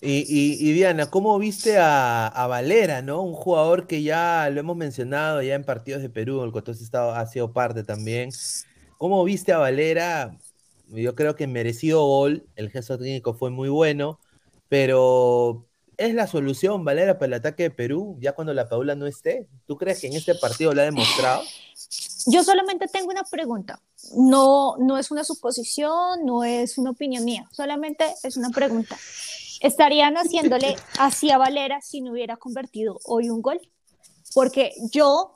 Y, Diana, ¿cómo viste a, Valera, ¿no? Un jugador que ya lo hemos mencionado ya en partidos de Perú, el cual estado, ha sido parte también. ¿Cómo viste a Valera? Yo creo que merecido gol, el gesto técnico fue muy bueno, pero ¿es la solución Valera para el ataque de Perú ya cuando la Paula no esté? ¿Tú crees que en este partido lo ha demostrado? Yo solamente tengo una pregunta. No, no es una suposición, no es una opinión mía, solamente es una pregunta estarían haciéndole hacia Valera si no hubiera convertido hoy un gol. Porque yo,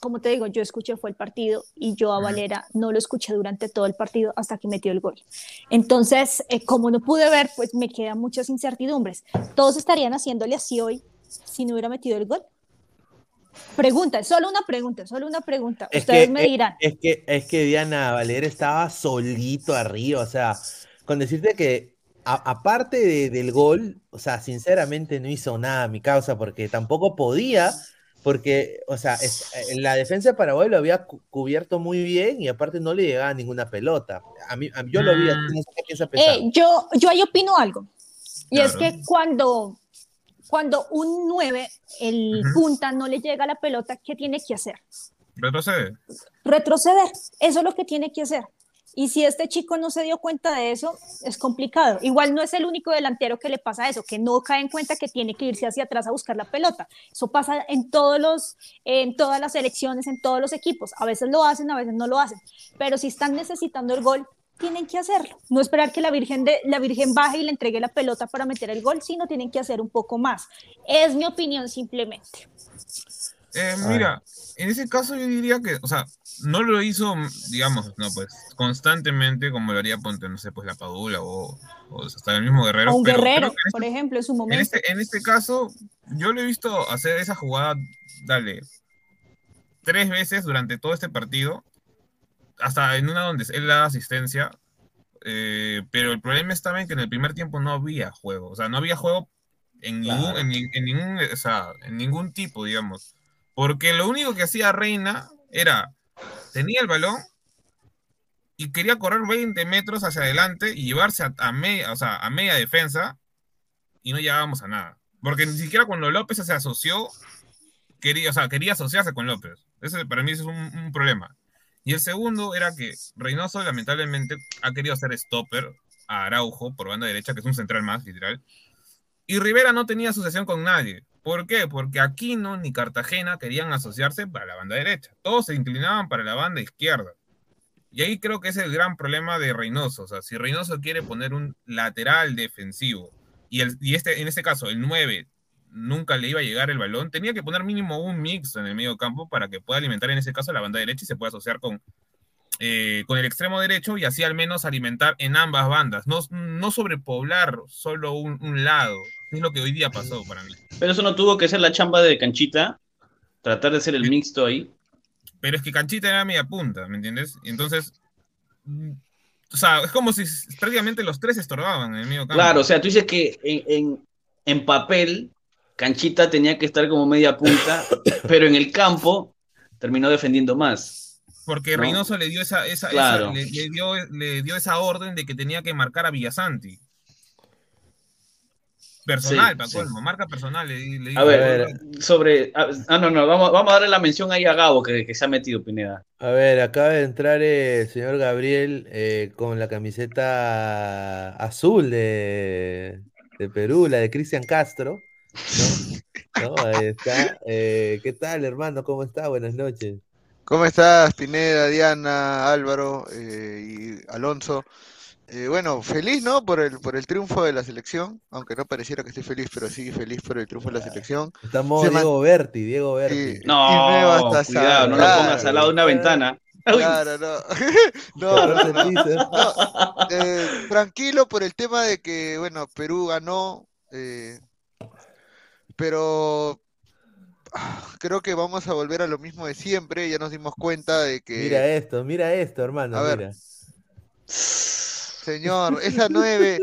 como te digo, yo escuché fue el partido y yo a Valera no lo escuché durante todo el partido hasta que metió el gol. Entonces, eh, como no pude ver, pues me quedan muchas incertidumbres. ¿Todos estarían haciéndole así hoy si no hubiera metido el gol? Pregunta, solo una pregunta, solo una pregunta. Ustedes me dirán. Es, que, es que Diana Valera estaba solito arriba, o sea, con decirte que aparte del gol, o sea, sinceramente no hizo nada a mi causa porque tampoco podía, porque, o sea, eh, la defensa de Paraguay lo había cubierto muy bien y aparte no le llegaba ninguna pelota. A mí, yo lo vi, mm. no sé qué piensa eh, yo, yo ahí opino algo. Y es que cuando, cuando un 9, el punta, no le llega la pelota, ¿qué tiene que hacer? Retroceder. Retroceder. Eso es lo que tiene que hacer. Y si este chico no se dio cuenta de eso, es complicado. Igual no es el único delantero que le pasa eso, que no cae en cuenta que tiene que irse hacia atrás a buscar la pelota. Eso pasa en, todos los, en todas las elecciones, en todos los equipos. A veces lo hacen, a veces no lo hacen. Pero si están necesitando el gol, tienen que hacerlo. No esperar que la Virgen, de, la Virgen baje y le entregue la pelota para meter el gol, sino tienen que hacer un poco más. Es mi opinión simplemente. Eh, mira, en ese caso yo diría que, o sea, no lo hizo, digamos, no, pues, constantemente como lo haría, ponte, no sé, pues la Padula o, hasta el mismo Guerrero. un Guerrero, este por ejemplo, en su momento. Este, en este, caso, yo lo he visto hacer esa jugada, dale, tres veces durante todo este partido, hasta en una donde él da asistencia, eh, pero el problema estaba en que en el primer tiempo no había juego, o sea, no había juego en, ningún, en, ningún, o sea, en ningún tipo, digamos. Porque lo único que hacía Reina era tenía el balón y quería correr 20 metros hacia adelante y llevarse a, media, o sea, a media defensa y no llegábamos a nada. Porque ni siquiera cuando López se asoció, quería, o sea, quería asociarse con López. Ese para mí es un, problema. Y el segundo era que Reynoso lamentablemente ha querido hacer stopper a Araujo por banda derecha, que es un central más, literal. Y Rivera no tenía asociación con nadie. ¿Por qué? Porque Aquino ni Cartagena querían asociarse para la banda derecha. Todos se inclinaban para la banda izquierda. Y ahí creo que es el gran problema de Reynoso. O sea, si Reynoso quiere poner un lateral defensivo y, el, y este, en este caso, el 9 nunca le iba a llegar el balón, tenía que poner mínimo un mix en el medio campo para que pueda alimentar en ese caso la banda derecha y se pueda asociar con, eh, con el extremo derecho y así al menos alimentar en ambas bandas, no, no sobrepoblar solo un, un, lado, es lo que hoy día pasó para mí. Pero eso no tuvo que ser la chamba de Canchita, tratar de ser el mixto ahí. Pero es que Canchita era media punta, ¿me entiendes? Y entonces, o sea, es como si prácticamente los tres estorbaban en el medio campo. Claro, o sea, tú dices que en, en, en papel Canchita tenía que estar como media punta, pero en el campo terminó defendiendo más. Porque ¿no? Reynoso le dio esa, esa, claro. esa le, le, dio, le, dio, esa orden de que tenía que marcar a Villasanti. Personal, sí, para colmo, sí. marca personal. Le, le a, ver, a ver, sobre. Ah, no, no, vamos, vamos a darle la mención ahí a Gabo que, que se ha metido, Pineda. A ver, acaba de entrar el señor Gabriel eh, con la camiseta azul de, de Perú, la de Cristian Castro. ¿no? ¿no? Ahí está. Eh, ¿Qué tal, hermano? ¿Cómo está? Buenas noches. ¿Cómo estás, Pineda, Diana, Álvaro eh, y Alonso? Eh, bueno, feliz, ¿no? Por el, por el triunfo de la selección, aunque no pareciera que estoy feliz, pero sí feliz por el triunfo de la selección. Estamos Se Diego man... Berti, Diego Berti. Y, no, y cuidado, no lo pongas al lado de una ventana. Claro, no. no, no, no. Eh, tranquilo por el tema de que, bueno, Perú ganó, eh, pero creo que vamos a volver a lo mismo de siempre. Ya nos dimos cuenta de que. Mira esto, mira esto, hermano. A ver. Mira. Señor, esa nueve,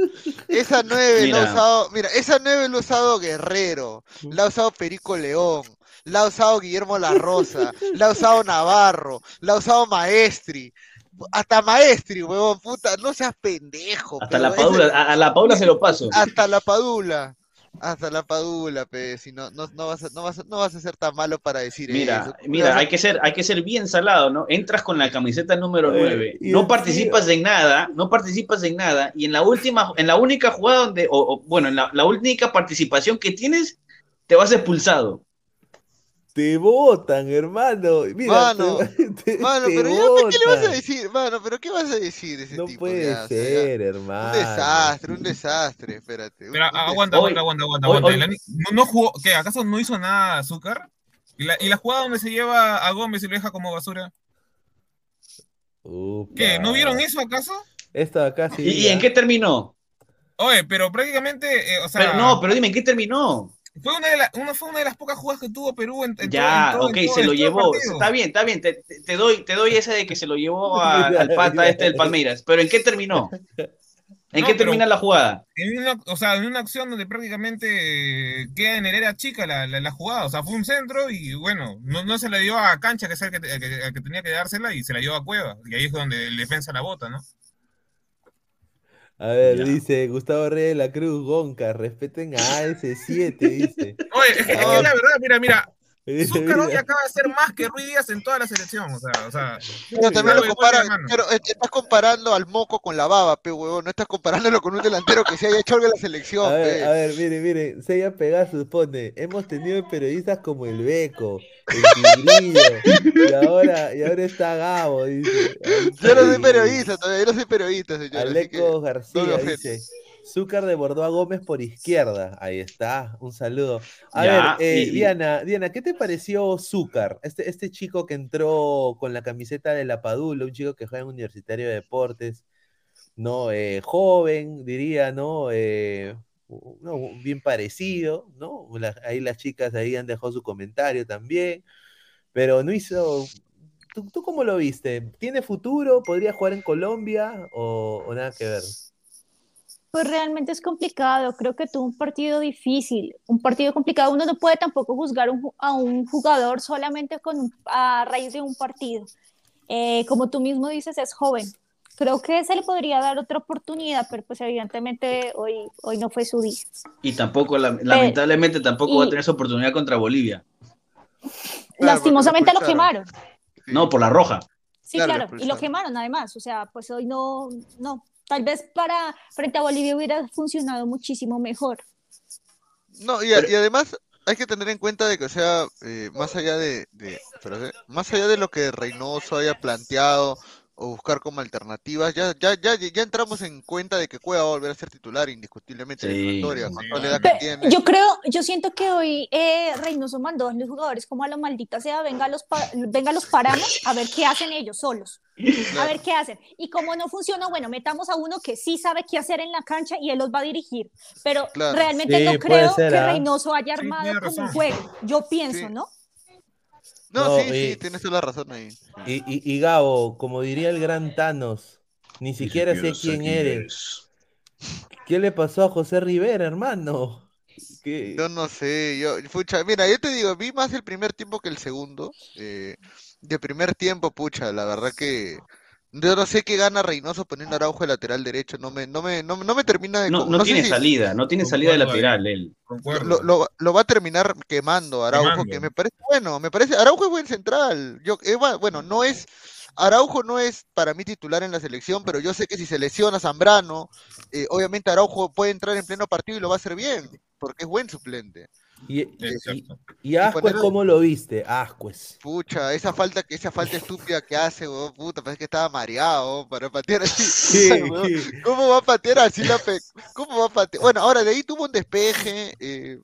esa nueve la ha usado, mira, esa nueve la ha usado Guerrero, la ha usado Perico León, la ha usado Guillermo La Rosa, la ha usado Navarro, la ha usado Maestri, hasta Maestri, huevón, puta, no seas pendejo. Hasta la Padula, a, a, la Padula se lo paso. Hasta la Padula. Hasta la padula, pe, si no, no, no, vas a, no, vas a, no vas a ser tan malo para decir mira, eso. Mira, hay que, ser, hay que ser bien salado, ¿no? Entras con la camiseta número 9, eh, no participas en nada, no participas en nada, y en la última, en la única jugada donde, o, o bueno, en la, la, única participación que tienes, te vas expulsado. Te votan, hermano. Mira, mano, te, mano te pero ya, ¿qué le vas a decir? Mano, pero ¿qué vas a decir ese no tipo? puede ya, ser, o sea, hermano. Un desastre, un desastre, espérate. Pero un, aguanta, aguanta, aguanta, aguanta, aguanta. Hoy, no, no, jugó, ¿qué? ¿Acaso no hizo nada Azúcar? ¿Y la, ¿Y la jugada donde se lleva a Gómez y lo deja como basura? Upa. ¿Qué? ¿No vieron eso acaso? Esto acá sí. ¿Y, ¿Y, en qué terminó? Oye, pero prácticamente, eh, o sea... Pero no, pero dime, ¿en qué terminó? Fue una, de la, una, fue una de las pocas jugadas que tuvo Perú en, en Ya, todo, en todo, ok, todo, se lo llevó. Está bien, está bien. Te, te, doy, te doy esa de que se lo llevó a, al pata este del Palmeiras. Pero ¿en qué terminó? ¿En no, qué termina la jugada? En una, o sea, en una acción donde prácticamente queda en hereda chica la, la, la, jugada. O sea, fue un centro y bueno, no, no se la dio a Cancha, que es el que, que, que, tenía que dársela, y se la dio a Cueva. Y ahí es donde el defensa la bota, ¿no? A ver, ya. dice Gustavo Reyes de la Cruz, Gonca, respeten a AS7, dice. Oye, es que, es que la verdad, mira, mira, Zúcar hoy acaba de ser más que Ruiz Díaz en toda la selección, o sea, o sea pero también lo compara, pero estás comparando al moco con la baba, pe huevón, no estás comparándolo con un delantero que se haya hecho algo en la selección, a ver, pe. a ver, mire, mire, Seiya Pegasus pone, hemos tenido periodistas como el Beco, el Tigrillo, y ahora, y ahora está Gabo, dice. Yo no soy periodista, todavía yo no soy periodista, señor. Aleco García no dice. Zúcar desbordó a Gómez por izquierda. Ahí está, un saludo. A ya, ver, eh, y... Diana, Diana, ¿qué te pareció Zúcar? Este, este chico que entró con la camiseta de la Padula, un chico que juega en Universitario de Deportes, ¿no? Eh, joven, diría, ¿no? Eh, no, bien parecido, ¿no? La, ahí las chicas ahí han dejado su comentario también, pero no hizo. ¿Tú, tú cómo lo viste? ¿Tiene futuro? ¿Podría jugar en Colombia o, o nada que ver? Pues realmente es complicado, creo que tuvo un partido difícil, un partido complicado, uno no puede tampoco juzgar un, a un jugador solamente con a raíz de un partido. Eh, como tú mismo dices, es joven, creo que se le podría dar otra oportunidad, pero pues evidentemente hoy, hoy no fue su día. Y tampoco, la, pero, lamentablemente tampoco y, va a tener esa oportunidad contra Bolivia. Lastimosamente lo quemaron. No, por la roja. Sí, claro, claro. y lo quemaron además, o sea, pues hoy no, no, Tal vez para frente a Bolivia hubiera funcionado muchísimo mejor. No, y, a, y además hay que tener en cuenta de que, o sea, eh, más allá de, de pero, más allá de lo que Reynoso haya planteado o buscar como alternativas. Ya, ya, ya, ya entramos en cuenta de que Cueva va a volver a ser titular indiscutiblemente en la historia, con toda la edad que tiene. Yo creo, yo siento que hoy eh, Reynoso mandó a los jugadores como a la maldita sea, venga los, venga los paramos a ver qué hacen ellos solos. A ver qué hacen. Y como no funciona, bueno, metamos a uno que sí sabe qué hacer en la cancha y él los va a dirigir. Pero realmente no creo que ¿ah? Reynoso haya armado como un juego. Yo pienso, ¿no? No, sí, sí, tienes toda la razón ahí. Y, y, y, Gabo, como diría el gran Thanos, ni siquiera, sé quién eres. ¿Qué le pasó a José Rivera, hermano? Yo no sé, yo, pucha, mira, yo te digo, vi más el primer tiempo que el segundo. Eh, de primer tiempo, pucha, la verdad que yo no sé qué gana Reynoso poniendo Araujo de lateral derecho, no me, no me, no, me termina de... No, no, tiene salida, no tiene salida de lateral él. Lo, lo, lo, va a terminar quemando Araujo, que me parece bueno, me parece, Araujo es buen central, yo, eh, bueno, no es, Araujo no es para mí titular en la selección, pero yo sé que si se lesiona Zambrano, eh, obviamente Araujo puede entrar en pleno partido y lo va a hacer bien, porque es buen suplente. Y, y, Ascuez, ¿cómo lo viste? Ascuez. Pucha, esa falta, esa falta estúpida que hace, puta, parece que estaba mareado para patear así. ¿Cómo va a patear así la pe... ¿Cómo va a patear? Bueno, ahora de ahí tuvo un despeje. Eh...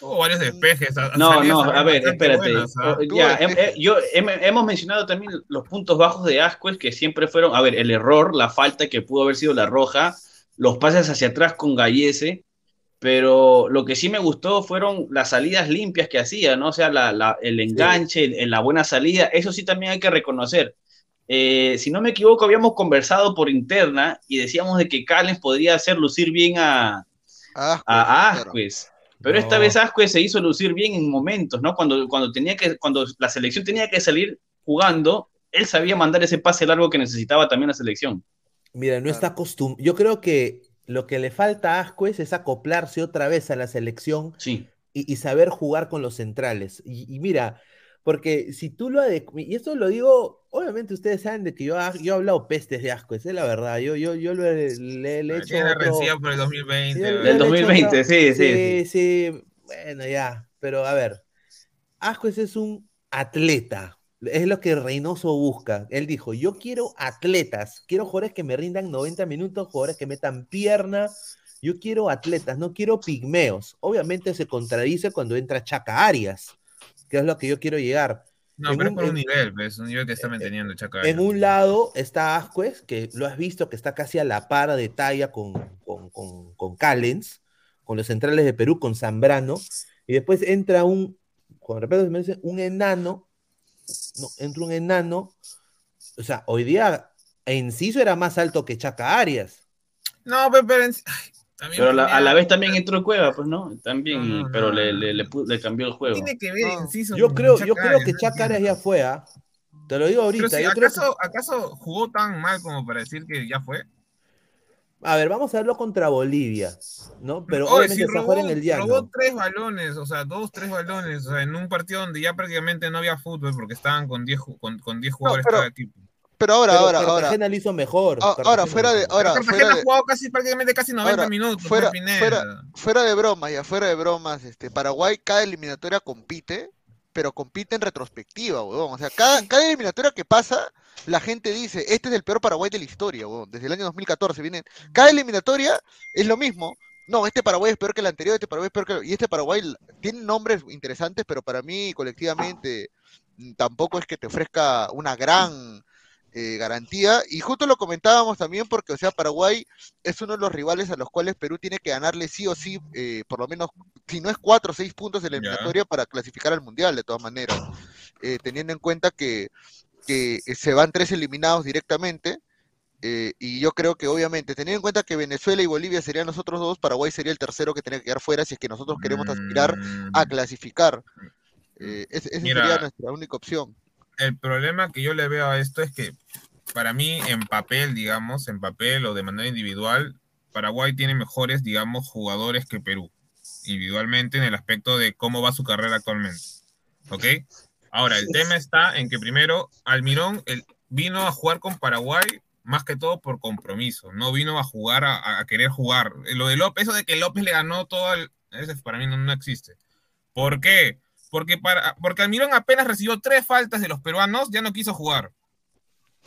Hubo varios despejes. no, no, a ver, espérate. ¿ah? ya, eh, yo, hemos mencionado también los puntos bajos de Ascuez que siempre fueron, a ver, el error, la falta que pudo haber sido la roja, los pases hacia atrás con Gallese pero lo que sí me gustó fueron las salidas limpias que hacía, ¿no? O sea, el enganche, en la buena salida, eso sí también hay que reconocer. Eh, si no me equivoco, habíamos conversado por interna y decíamos de que Callens podría hacer lucir bien a, Asquez. Pero esta vez Asquez se hizo lucir bien en momentos, ¿no? Cuando, cuando, tenía que, cuando la selección tenía que salir jugando, él sabía mandar ese pase largo que necesitaba también la selección. Mira, no está acostumbrado. Yo creo que lo que le falta a Ascuez es acoplarse otra vez a la selección y, saber jugar con los centrales. Y, mira, porque si tú lo y esto lo digo, obviamente ustedes saben de que yo, yo he hablado pestes de Ascuez, es la verdad, yo, yo, yo le, he hecho... Otro... por el 2020. Del 2020, sí, sí, sí, sí. Bueno, ya, pero a ver, Ascuez es un atleta, es lo que Reynoso busca. Él dijo, yo quiero atletas, quiero jugadores que me rindan 90 minutos, jugadores que metan pierna. Yo quiero atletas, no quiero pigmeos. Obviamente se contradice cuando entra Chaca Arias, que es lo que yo quiero llegar. No, pero es por un nivel, es pues, un nivel que está manteniendo Chaca Arias. En un lado está Asquez, que lo has visto que está casi a la par de talla con, con, con, con Callens, con los centrales de Perú, con Zambrano. Y después entra un, con respeto, un enano no, entra un enano. O sea, hoy día Enciso era más alto que Chaca Arias. No, pero, pero, a la vez también entró Cueva, pues no, también, pero le, le, le, cambió el juego. Tiene que ver Enciso. Yo creo, yo creo que Chaca Arias ya fue, ¿ah? Te lo digo ahorita. ¿acaso, ¿Acaso jugó tan mal como para decir que ya fue? A ver, vamos a verlo contra Bolivia, ¿no? Pero obviamente si robó, en el llano. Robó tres balones, o sea, dos, tres balones, o sea, en un partido donde ya prácticamente no había fútbol porque estaban con 10 con, con diez jugadores cada equipo. Pero ahora, ahora, pero ahora. Cartagena lo hizo mejor. Ah, ahora, fuera de. Ahora, Cartagena ha jugado casi prácticamente casi 90 minutos. Fuera, fuera, fuera, de bromas, ya fuera de bromas, este, Paraguay cada eliminatoria compite, pero compite en retrospectiva, weón. O sea, cada, cada eliminatoria que pasa la gente dice, este es el peor Paraguay de la historia, desde el año 2014 vienen, cada eliminatoria es lo mismo, no, este Paraguay es peor que el anterior, este Paraguay es peor que y este Paraguay tiene nombres interesantes, pero para mí colectivamente mm, tampoco es que te ofrezca una gran eh, garantía. Y justo lo comentábamos también porque, o sea, Paraguay es uno de los rivales a los cuales Perú tiene que ganarle sí o sí, eh, por lo menos, si no es cuatro o seis puntos de la eliminatoria para clasificar al Mundial, de todas maneras. Eh, teniendo en cuenta que que eh, se van tres eliminados directamente. Eh, y yo creo que obviamente, teniendo en cuenta que Venezuela y Bolivia serían los otros dos, Paraguay sería el tercero que tenía que quedar fuera si es que nosotros queremos aspirar a mm. clasificar. Eh, esa sería nuestra única opción. El problema que yo le veo a esto es que para mí en papel, digamos, en papel o de manera individual, Paraguay tiene mejores, digamos, jugadores que Perú, individualmente en el aspecto de cómo va su carrera actualmente. ¿Ok? Ahora, el tema está en que primero Almirón vino a jugar con Paraguay más que todo por compromiso, no vino a jugar a, querer jugar. Lo de López, eso de que López le ganó todo, el, ese para mí no, existe. ¿Por qué? Porque, para, porque Almirón apenas recibió tres faltas de los peruanos, ya no quiso jugar.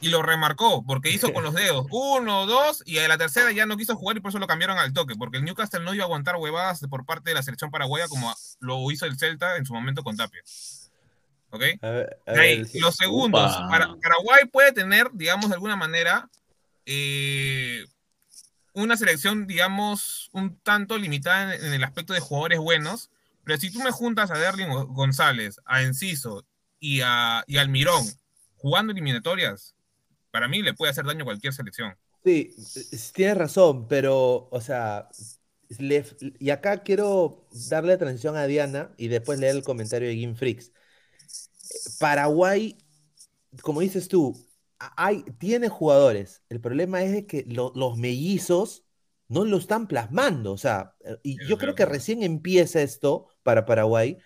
y lo remarcó porque hizo con los dedos uno, dos y a la tercera ya no quiso jugar y por eso lo cambiaron al toque porque el Newcastle no iba a aguantar huevadas por parte de la selección paraguaya como lo hizo el Celta en su momento con Tapia. ¿Ok? los segundos, Paraguay puede tener, digamos, de alguna manera, eh, una selección, digamos, un tanto limitada en, el aspecto de jugadores buenos, pero si tú me juntas a Derlin González, a Enciso y, a, y al Mirón jugando eliminatorias, para mí le puede hacer daño a cualquier selección. Sí, tienes razón, pero, o sea, y acá quiero darle la transición a Diana y después leer el comentario de Game Freaks. Paraguay, como dices tú, hay, tiene jugadores. El problema es que los mellizos no lo están plasmando. O sea, y yo creo que recién empieza esto para Paraguay,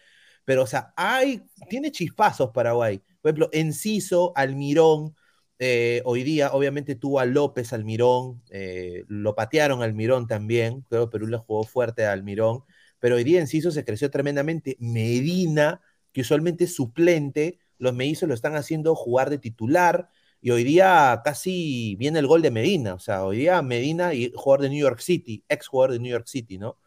pero, o sea, hay, tiene chispazos Paraguay. Por ejemplo, Enciso, Almirón, eh, hoy día, obviamente, tuvo a López Almirón, eh, lo patearon Almirón también, creo que Perú le jugó fuerte a Almirón, pero hoy día Enciso se creció tremendamente. Medina, que usualmente es suplente, los mellizos lo están haciendo jugar de titular, y hoy día casi viene el gol de Medina, o sea, hoy día Medina y jugador de New York City, ex jugador de New York City, ¿no?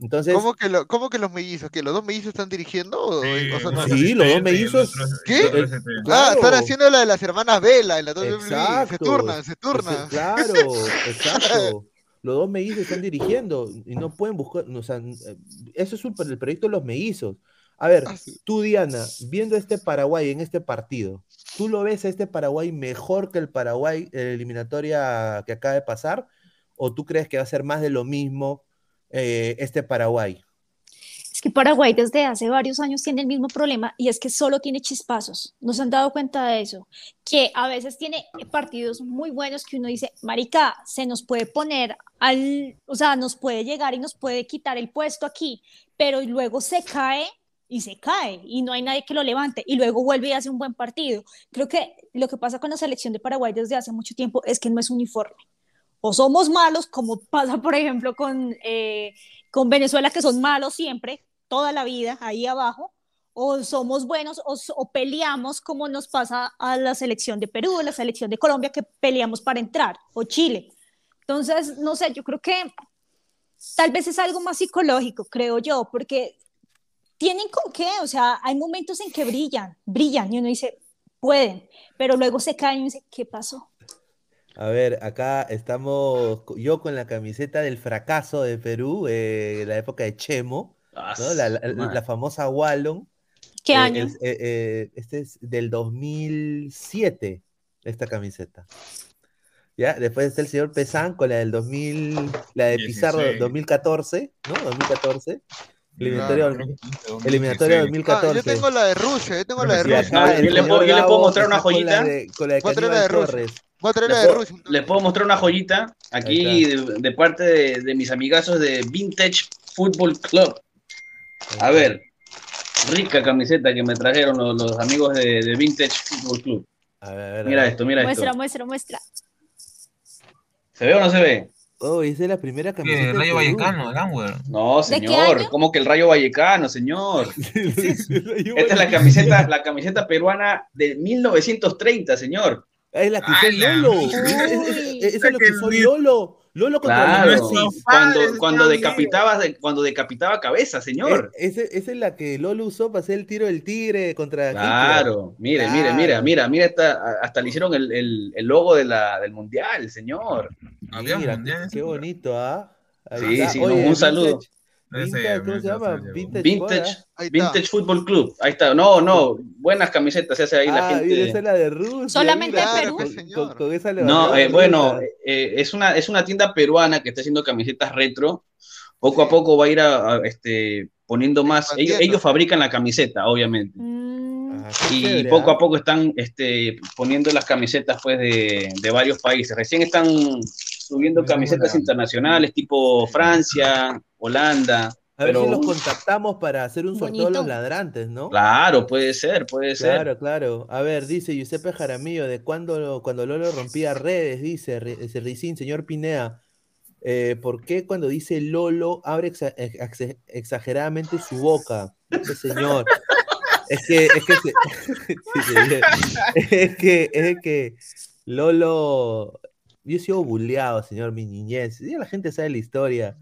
Entonces, ¿Cómo que, ¿Cómo que los mellizos? ¿Que los dos mellizos están dirigiendo? Sí, los dos mellizos. ¿Qué? Ah, están haciendo la de las hermanas Vela. En la se turnan, se turnan. claro, exacto. Los dos mellizos están dirigiendo y no pueden buscar. O sea, eso es un, el proyecto de los mellizos. A ver, tú, Diana, viendo este Paraguay en este partido, ¿tú lo ves a este Paraguay mejor que el Paraguay en la eliminatoria que acaba de pasar? ¿O tú crees que va a ser más de lo mismo eh, este Paraguay? Es que Paraguay desde hace varios años tiene el mismo problema y es que solo tiene chispazos. Nos han dado cuenta de eso, que a veces tiene partidos muy buenos que uno dice, marica, se nos puede poner al, o sea, nos puede llegar y nos puede quitar el puesto aquí, pero luego se cae y se cae y no hay nadie que lo levante y luego vuelve y hace un buen partido. Creo que lo que pasa con la selección de Paraguay desde hace mucho tiempo es que no es uniforme. O somos malos, como pasa, por ejemplo, con, eh, con Venezuela, que son malos siempre, toda la vida, ahí abajo, o somos buenos o, o, peleamos como nos pasa a la selección de Perú, a la selección de Colombia, que peleamos para entrar, o Chile. Entonces, no sé, yo creo que tal vez es algo más psicológico, creo yo, porque tienen con qué, o sea, hay momentos en que brillan, brillan y uno dice, pueden, pero luego se caen y dice, ¿qué pasó? A ver, acá estamos yo con la camiseta del fracaso de Perú, eh, la época de Chemo, ah, la, famosa Wallon. ¿Qué eh, año? Eh, este es del 2007, esta camiseta. ¿Ya? Después está el señor Pesán con la del 2000, la de Pizarro 2014, ¿no? 2014. Eliminatoria, eliminatoria 2014. Ah, yo tengo la de Rusia, yo tengo la de Rusia. yo, le puedo, mostrar una joyita. Con la de, con la de, Rusia. Les puedo mostrar una joyita aquí de, parte de, mis amigazos de Vintage Football Club. A ver, rica camiseta que me trajeron los, amigos de, Vintage Football Club. mira esto, mira muestra, esto. Muestra, muestra, muestra. ¿Se ve o no se ve? Oh, esa es la primera camiseta. El Rayo Vallecano, el No, señor. ¿Cómo que el Rayo Vallecano, señor? Esta es la camiseta, la camiseta peruana de 1930, señor. Es la que soy Lolo. Esa es lo que soy Lolo. Lolo contra claro, cuando, cuando decapitaba, cuando decapitaba cabeza, señor. esa es la que Lolo usó para hacer el tiro del tigre contra Claro, mire, mire, mire, mira, mira, hasta le hicieron el, el, el logo de la, del mundial, señor. Mira, qué bonito, ¿ah? Sí, sí, un saludo. Vintage, ¿cómo se llama? Vintage, Vintage, Football Club. Ahí está. No, no, buenas camisetas se hace ahí la ah, gente. esa es la de Rusia. Solamente Perú. no, eh, bueno, eh, es, una, es una tienda peruana que está haciendo camisetas retro. Poco a poco va a ir a, este, poniendo más. Ellos, ellos, fabrican la camiseta, obviamente. Mm. Ah, y poco a poco están este, poniendo las camisetas pues, de, de varios países. Recién están subiendo camisetas internacionales tipo Francia, Holanda. A ver si los contactamos para hacer un sorteo de los ladrantes, ¿no? Claro, puede ser, puede ser. Claro, claro. A ver, dice Giuseppe Jaramillo, de cuando, cuando Lolo rompía redes, dice, Ricín, señor Pinea, eh, ¿por qué cuando dice Lolo abre exageradamente su boca? Este señor. es que, es que, es que, es que Lolo, yo he sido bulleado, señor, mi niñez. Ya la gente sabe la historia.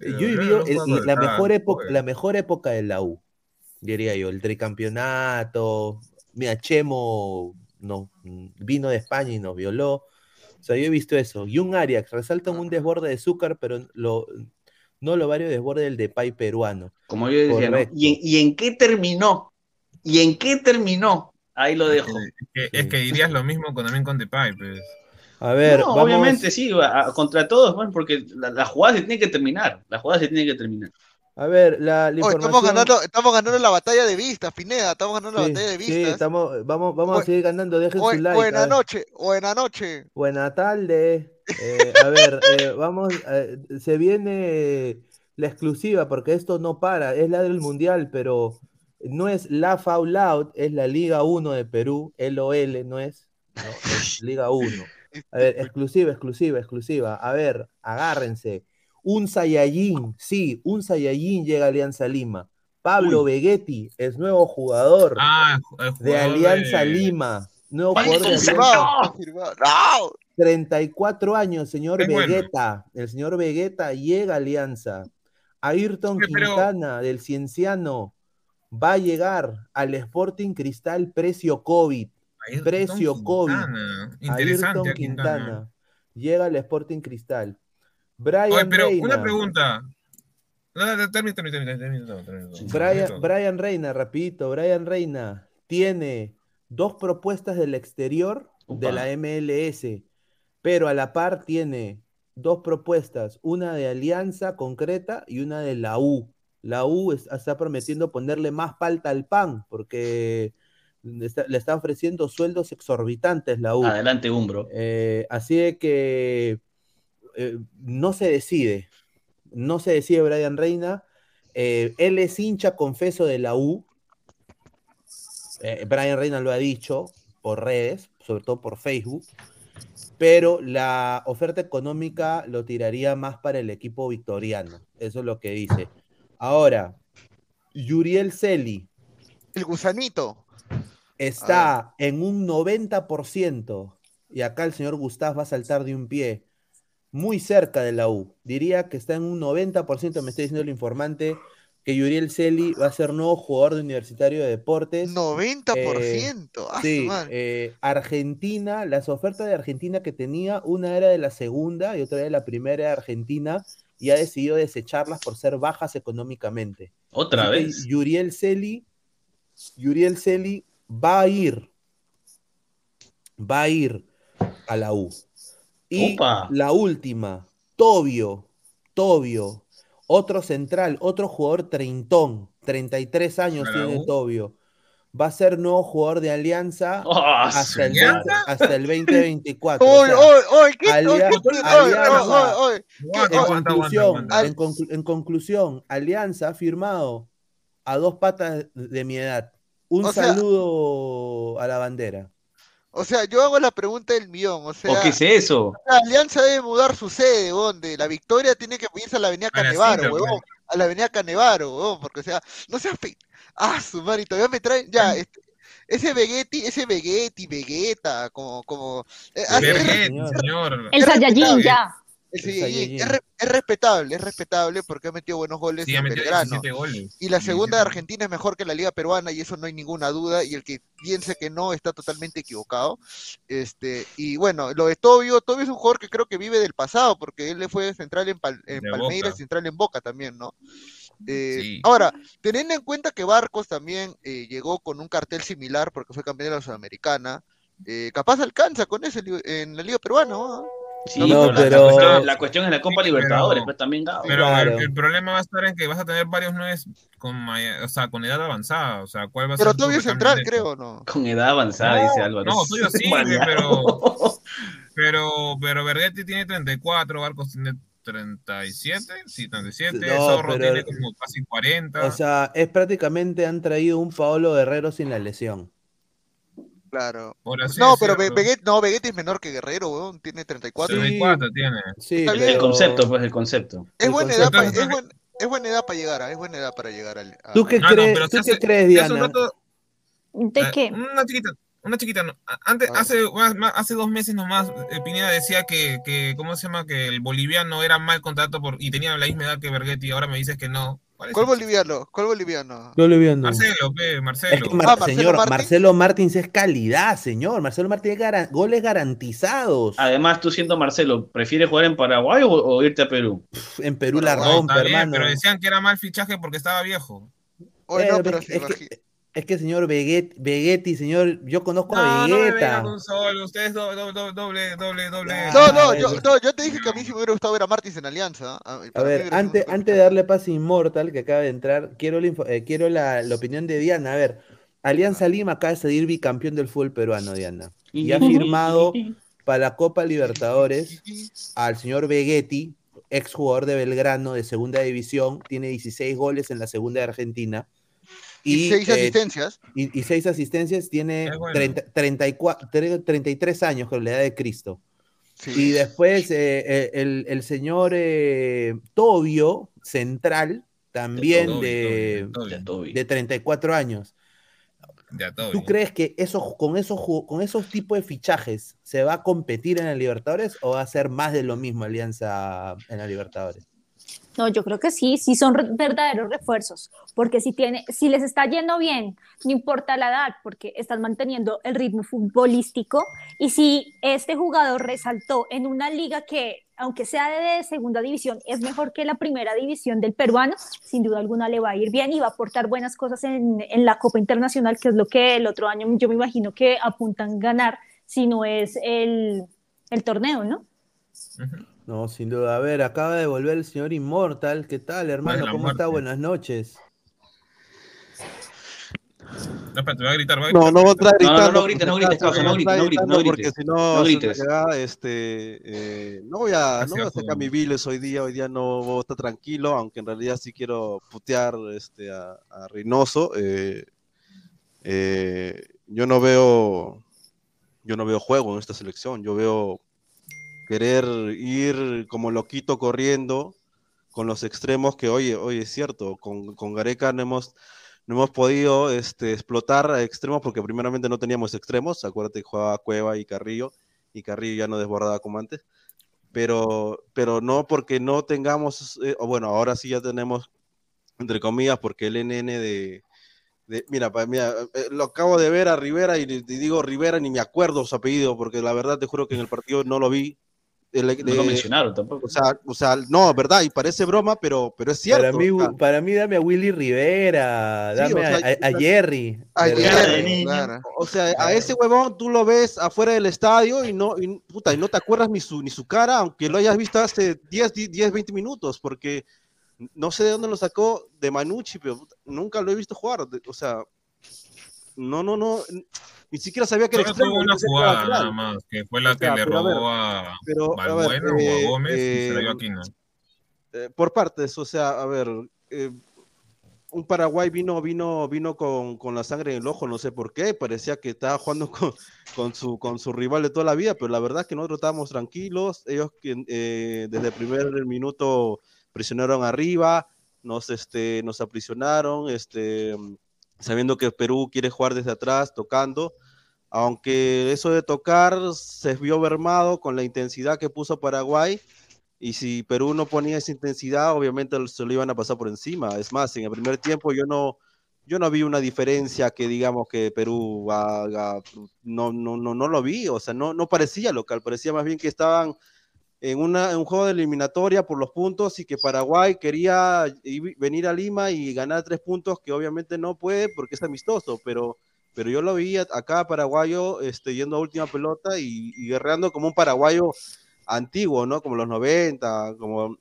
Yo he vivido la, mejor época, la mejor época de la U, diría yo, el tricampeonato. Mira, Chemo no, vino de España y nos violó. O sea, yo he visto eso. Y un Arias, resaltan un desborde de azúcar, pero lo, no lo vario desborde del de Pai peruano. Como yo decía, ¿Y, en qué terminó? ¿Y en qué terminó? Ahí lo dejo. Es que, dirías lo mismo también con Depay, pues. A ver, obviamente sí, contra todos, bueno, porque la, jugada se tiene que terminar, la jugada se tiene que terminar. A ver, la, información... estamos, ganando, estamos ganando la batalla de vistas, Pineda, estamos ganando la batalla de vistas. Sí, estamos, vamos, vamos a seguir ganando, dejen su like. Buena noche, buena noche. Buena tarde. Eh, a ver, eh, vamos, eh, se viene la exclusiva, porque esto no para, es la del Mundial, pero no es la Foul Out, es la Liga 1 de Perú, LOL, no es, no, es Liga 1. A ver, exclusiva, exclusiva, exclusiva. A ver, agárrense. Un Saiyajin, sí, un Saiyajin llega a Alianza Lima. Pablo Vegetti es nuevo jugador, ah, de Alianza Lima. Nuevo jugador de Alianza. 34 años, señor Vegeta. El señor Vegeta llega a Alianza. Ayrton Quintana del Cienciano va a llegar al Sporting Cristal precio COVID. Precio COVID. Ayrton Quintana. Llega al Sporting Cristal. Brian pero Reina. una pregunta. Brian, Brian Reina, rapidito. Brian Reina tiene dos propuestas del exterior de la MLS, pero a la par tiene dos propuestas, una de alianza concreta y una de la U. La U está prometiendo ponerle más palta al pan porque le está, ofreciendo sueldos exorbitantes la U. Adelante, Umbro. Eh, así de que eh, no se decide, no se decide Brian Reina. Eh, él es hincha, confeso, de la U. Brian Reina lo ha dicho por redes, sobre todo por Facebook pero la oferta económica lo tiraría más para el equipo victoriano. Eso es lo que dice. Ahora, Yuriel Celi. El gusanito. Está en un 90%, y acá el señor Gustav va a saltar de un pie, muy cerca de la U. Diría que está en un 90%, me está diciendo el informante, que Yuriel Celi va a ser nuevo jugador de Universitario de Deportes. 90%. Eh, sí, eh, Argentina, las ofertas de Argentina que tenía, una era de la segunda y otra era de la primera de Argentina, y ha decidido desecharlas por ser bajas económicamente. Otra vez. Yuriel Celi, Yuriel Celi va a ir, va a ir a la U. Y la última, Tobio, Tobio, otro central, otro jugador treintón, 33 años tiene Tobio. Va a ser nuevo jugador de Alianza hasta, el hasta, el 2024. En conclusión, Alianza ha firmado a dos patas de mi edad. Un saludo a la bandera. O sea, yo hago la pregunta del millón. O sea, qué es eso? La Alianza debe mudar su sede, donde la victoria tiene que irse a la Avenida Canevaro, huevón. Pues. A la Avenida Canevaro, huevón, porque o sea, no sea fe... Ah, su madre, todavía me traen. Ya, este, ese Vegetti, ese Vegetti, Vegeta, como, como. Eh, señor. El Saiyajin, ya. Es, respetable, es respetable porque ha metido buenos goles en Belgrano. Y la segunda de Argentina es mejor que la liga peruana y eso no hay ninguna duda. Y el que piense que no está totalmente equivocado. Este y bueno, lo de Tobio, Tobio es un jugador que creo que vive del pasado porque él le fue central en, Palmeiras, central en Boca también, ¿no? Eh, ahora, teniendo en cuenta que Barcos también eh, llegó con un cartel similar porque fue campeón de la Sudamericana, eh, capaz alcanza con ese en la liga peruana. ¿no? Sí, no, pero, la, cuestión, es la Copa Libertadores, pues también Pero el, problema va a estar en que vas a tener varios nueve con, o sea, con edad avanzada. O sea, ¿cuál va a pero ser todavía central, creo, ¿no? Con edad avanzada, dice Álvaro. No, tuyo sí, pero. Pero, pero Verdetti tiene 34, Barcos tiene 37, sí, 37, no, Zorro tiene como casi 40. O sea, es prácticamente han traído un Paolo Guerrero sin la lesión. Claro. No, pero Vegetti, no, Vegetti es menor que Guerrero, weón. Tiene 34. 34 tiene. Sí, El concepto, pues, el concepto. Es buena edad para es, buen, es buena edad para llegar, es buena edad para llegar al. ¿Tú qué crees, ¿tú qué crees Diana? ¿De eh, qué? Una chiquita. Una chiquita, antes, ah. hace, hace dos meses nomás, eh, Pineda decía que, que, ¿cómo se llama? Que el boliviano era mal contrato por, y tenía la misma edad que Berghetti, ahora me dices que no. ¿Cuál, boliviano? ¿Cuál boliviano? Boliviano. Marcelo, Marcelo. Ah, señor, Marcelo Martins es calidad, señor. Marcelo Martins es goles garantizados. Además, tú siendo Marcelo, ¿prefieres jugar en Paraguay o, irte a Perú? en Perú la rompe, hermano. pero decían que era mal fichaje porque estaba viejo. Bueno, pero, es que, señor Vegetti, señor, yo conozco a Vegeta. No, solo, ustedes doble, doble, doble, doble. No, no, yo, no, yo te dije que a mí sí me hubiera gustado ver a Martins en Alianza. ¿ah? A, ver, antes, antes de darle paso a Immortal, que acaba de entrar, quiero, la, eh, quiero la, la, opinión de Diana. A ver, Alianza Lima acaba de salir bicampeón del fútbol peruano, Diana. Y ha firmado para la Copa Libertadores al señor Vegetti, ex jugador de Belgrano de segunda división, tiene 16 goles en la segunda de Argentina y, seis eh, asistencias. Y, seis asistencias, tiene 34, 33 años con la edad de Cristo. Y después eh, eh, el, el, señor Tobio, central, también de, de 34 años. ¿Tú crees que esos, con, esos, con esos tipos de fichajes se va a competir en la Libertadores o va a ser más de lo mismo Alianza en la Libertadores? No, yo creo que sí, sí son verdaderos refuerzos, porque si, tiene, si les está yendo bien, no importa la edad, porque están manteniendo el ritmo futbolístico, y si este jugador resaltó en una liga que, aunque sea de segunda división, es mejor que la primera división del peruano, sin duda alguna le va a ir bien y va a aportar buenas cosas en, en la Copa Internacional, que es lo que el otro año yo me imagino que apuntan ganar, si no es el, el torneo, ¿no? No, sin duda. A ver, acaba de volver el señor Inmortal. ¿Qué tal, hermano? ¿Cómo está? Buenas noches. No, espérate, va a gritar, va a gritar. No, no voy a entrar gritando. No, no, no grites, no grites, causa, no grites, no grites, no grites. Porque si no, no grites. este, eh, no voy a, no voy a sacar mi viles hoy día, hoy día no voy a estar tranquilo, aunque en realidad sí quiero putear este, a, a Reynoso. Eh, eh, yo no veo, yo no veo juego en esta selección, yo veo querer ir como loquito corriendo con los extremos que, oye, oye, es cierto, con, con Gareca no hemos, no hemos podido este, explotar extremos porque primeramente no teníamos extremos, acuérdate que jugaba Cueva y Carrillo, y Carrillo ya no desbordaba como antes, pero, pero no porque no tengamos, eh, bueno, ahora sí ya tenemos, entre comillas, porque el NN de, mira, mira, eh, lo acabo de ver a Rivera y, y, digo Rivera ni me acuerdo su apellido porque la verdad te juro que en el partido no lo vi, no lo mencionaron tampoco. O sea, o sea, no, verdad, y parece broma, pero, pero es cierto. Para mí, para mí dame a Willy Rivera, dame a, Jerry. A Jerry O sea, a ese huevón tú lo ves afuera del estadio y no, y, puta, y no te acuerdas ni su, ni su cara, aunque lo hayas visto hace 10, 10, 20 minutos, porque no sé de dónde lo sacó de Manucci, pero nunca lo he visto jugar. O sea, no, no, no ni siquiera sabía que era extremo. Tuvo una jugada nada más, que fue la que le robó a, pero, o a eh, Gómez y se la dio aquí, ¿no? Eh, por partes, o sea, a ver, eh, un Paraguay vino, vino, vino con, con, la sangre en el ojo, no sé por qué, parecía que estaba jugando con, con, su, con su rival de toda la vida, pero la verdad es que nosotros estábamos tranquilos, ellos eh, desde el primer minuto presionaron arriba, nos, este, nos aprisionaron, este, sabiendo que Perú quiere jugar desde atrás, tocando, aunque eso de tocar se vio mermado con la intensidad que puso Paraguay, y si Perú no ponía esa intensidad, obviamente se lo iban a pasar por encima. Es más, en el primer tiempo yo no, yo no vi una diferencia que digamos que Perú no, no, no, no lo vi, o sea, no, no parecía local, parecía más bien que estaban en, una, un juego de eliminatoria por los puntos y que Paraguay quería venir a Lima y ganar tres puntos que obviamente no puede porque es amistoso, pero, pero yo lo vi acá paraguayo este, yendo a última pelota y, guerreando como un paraguayo antiguo, ¿no? Como los 90, como,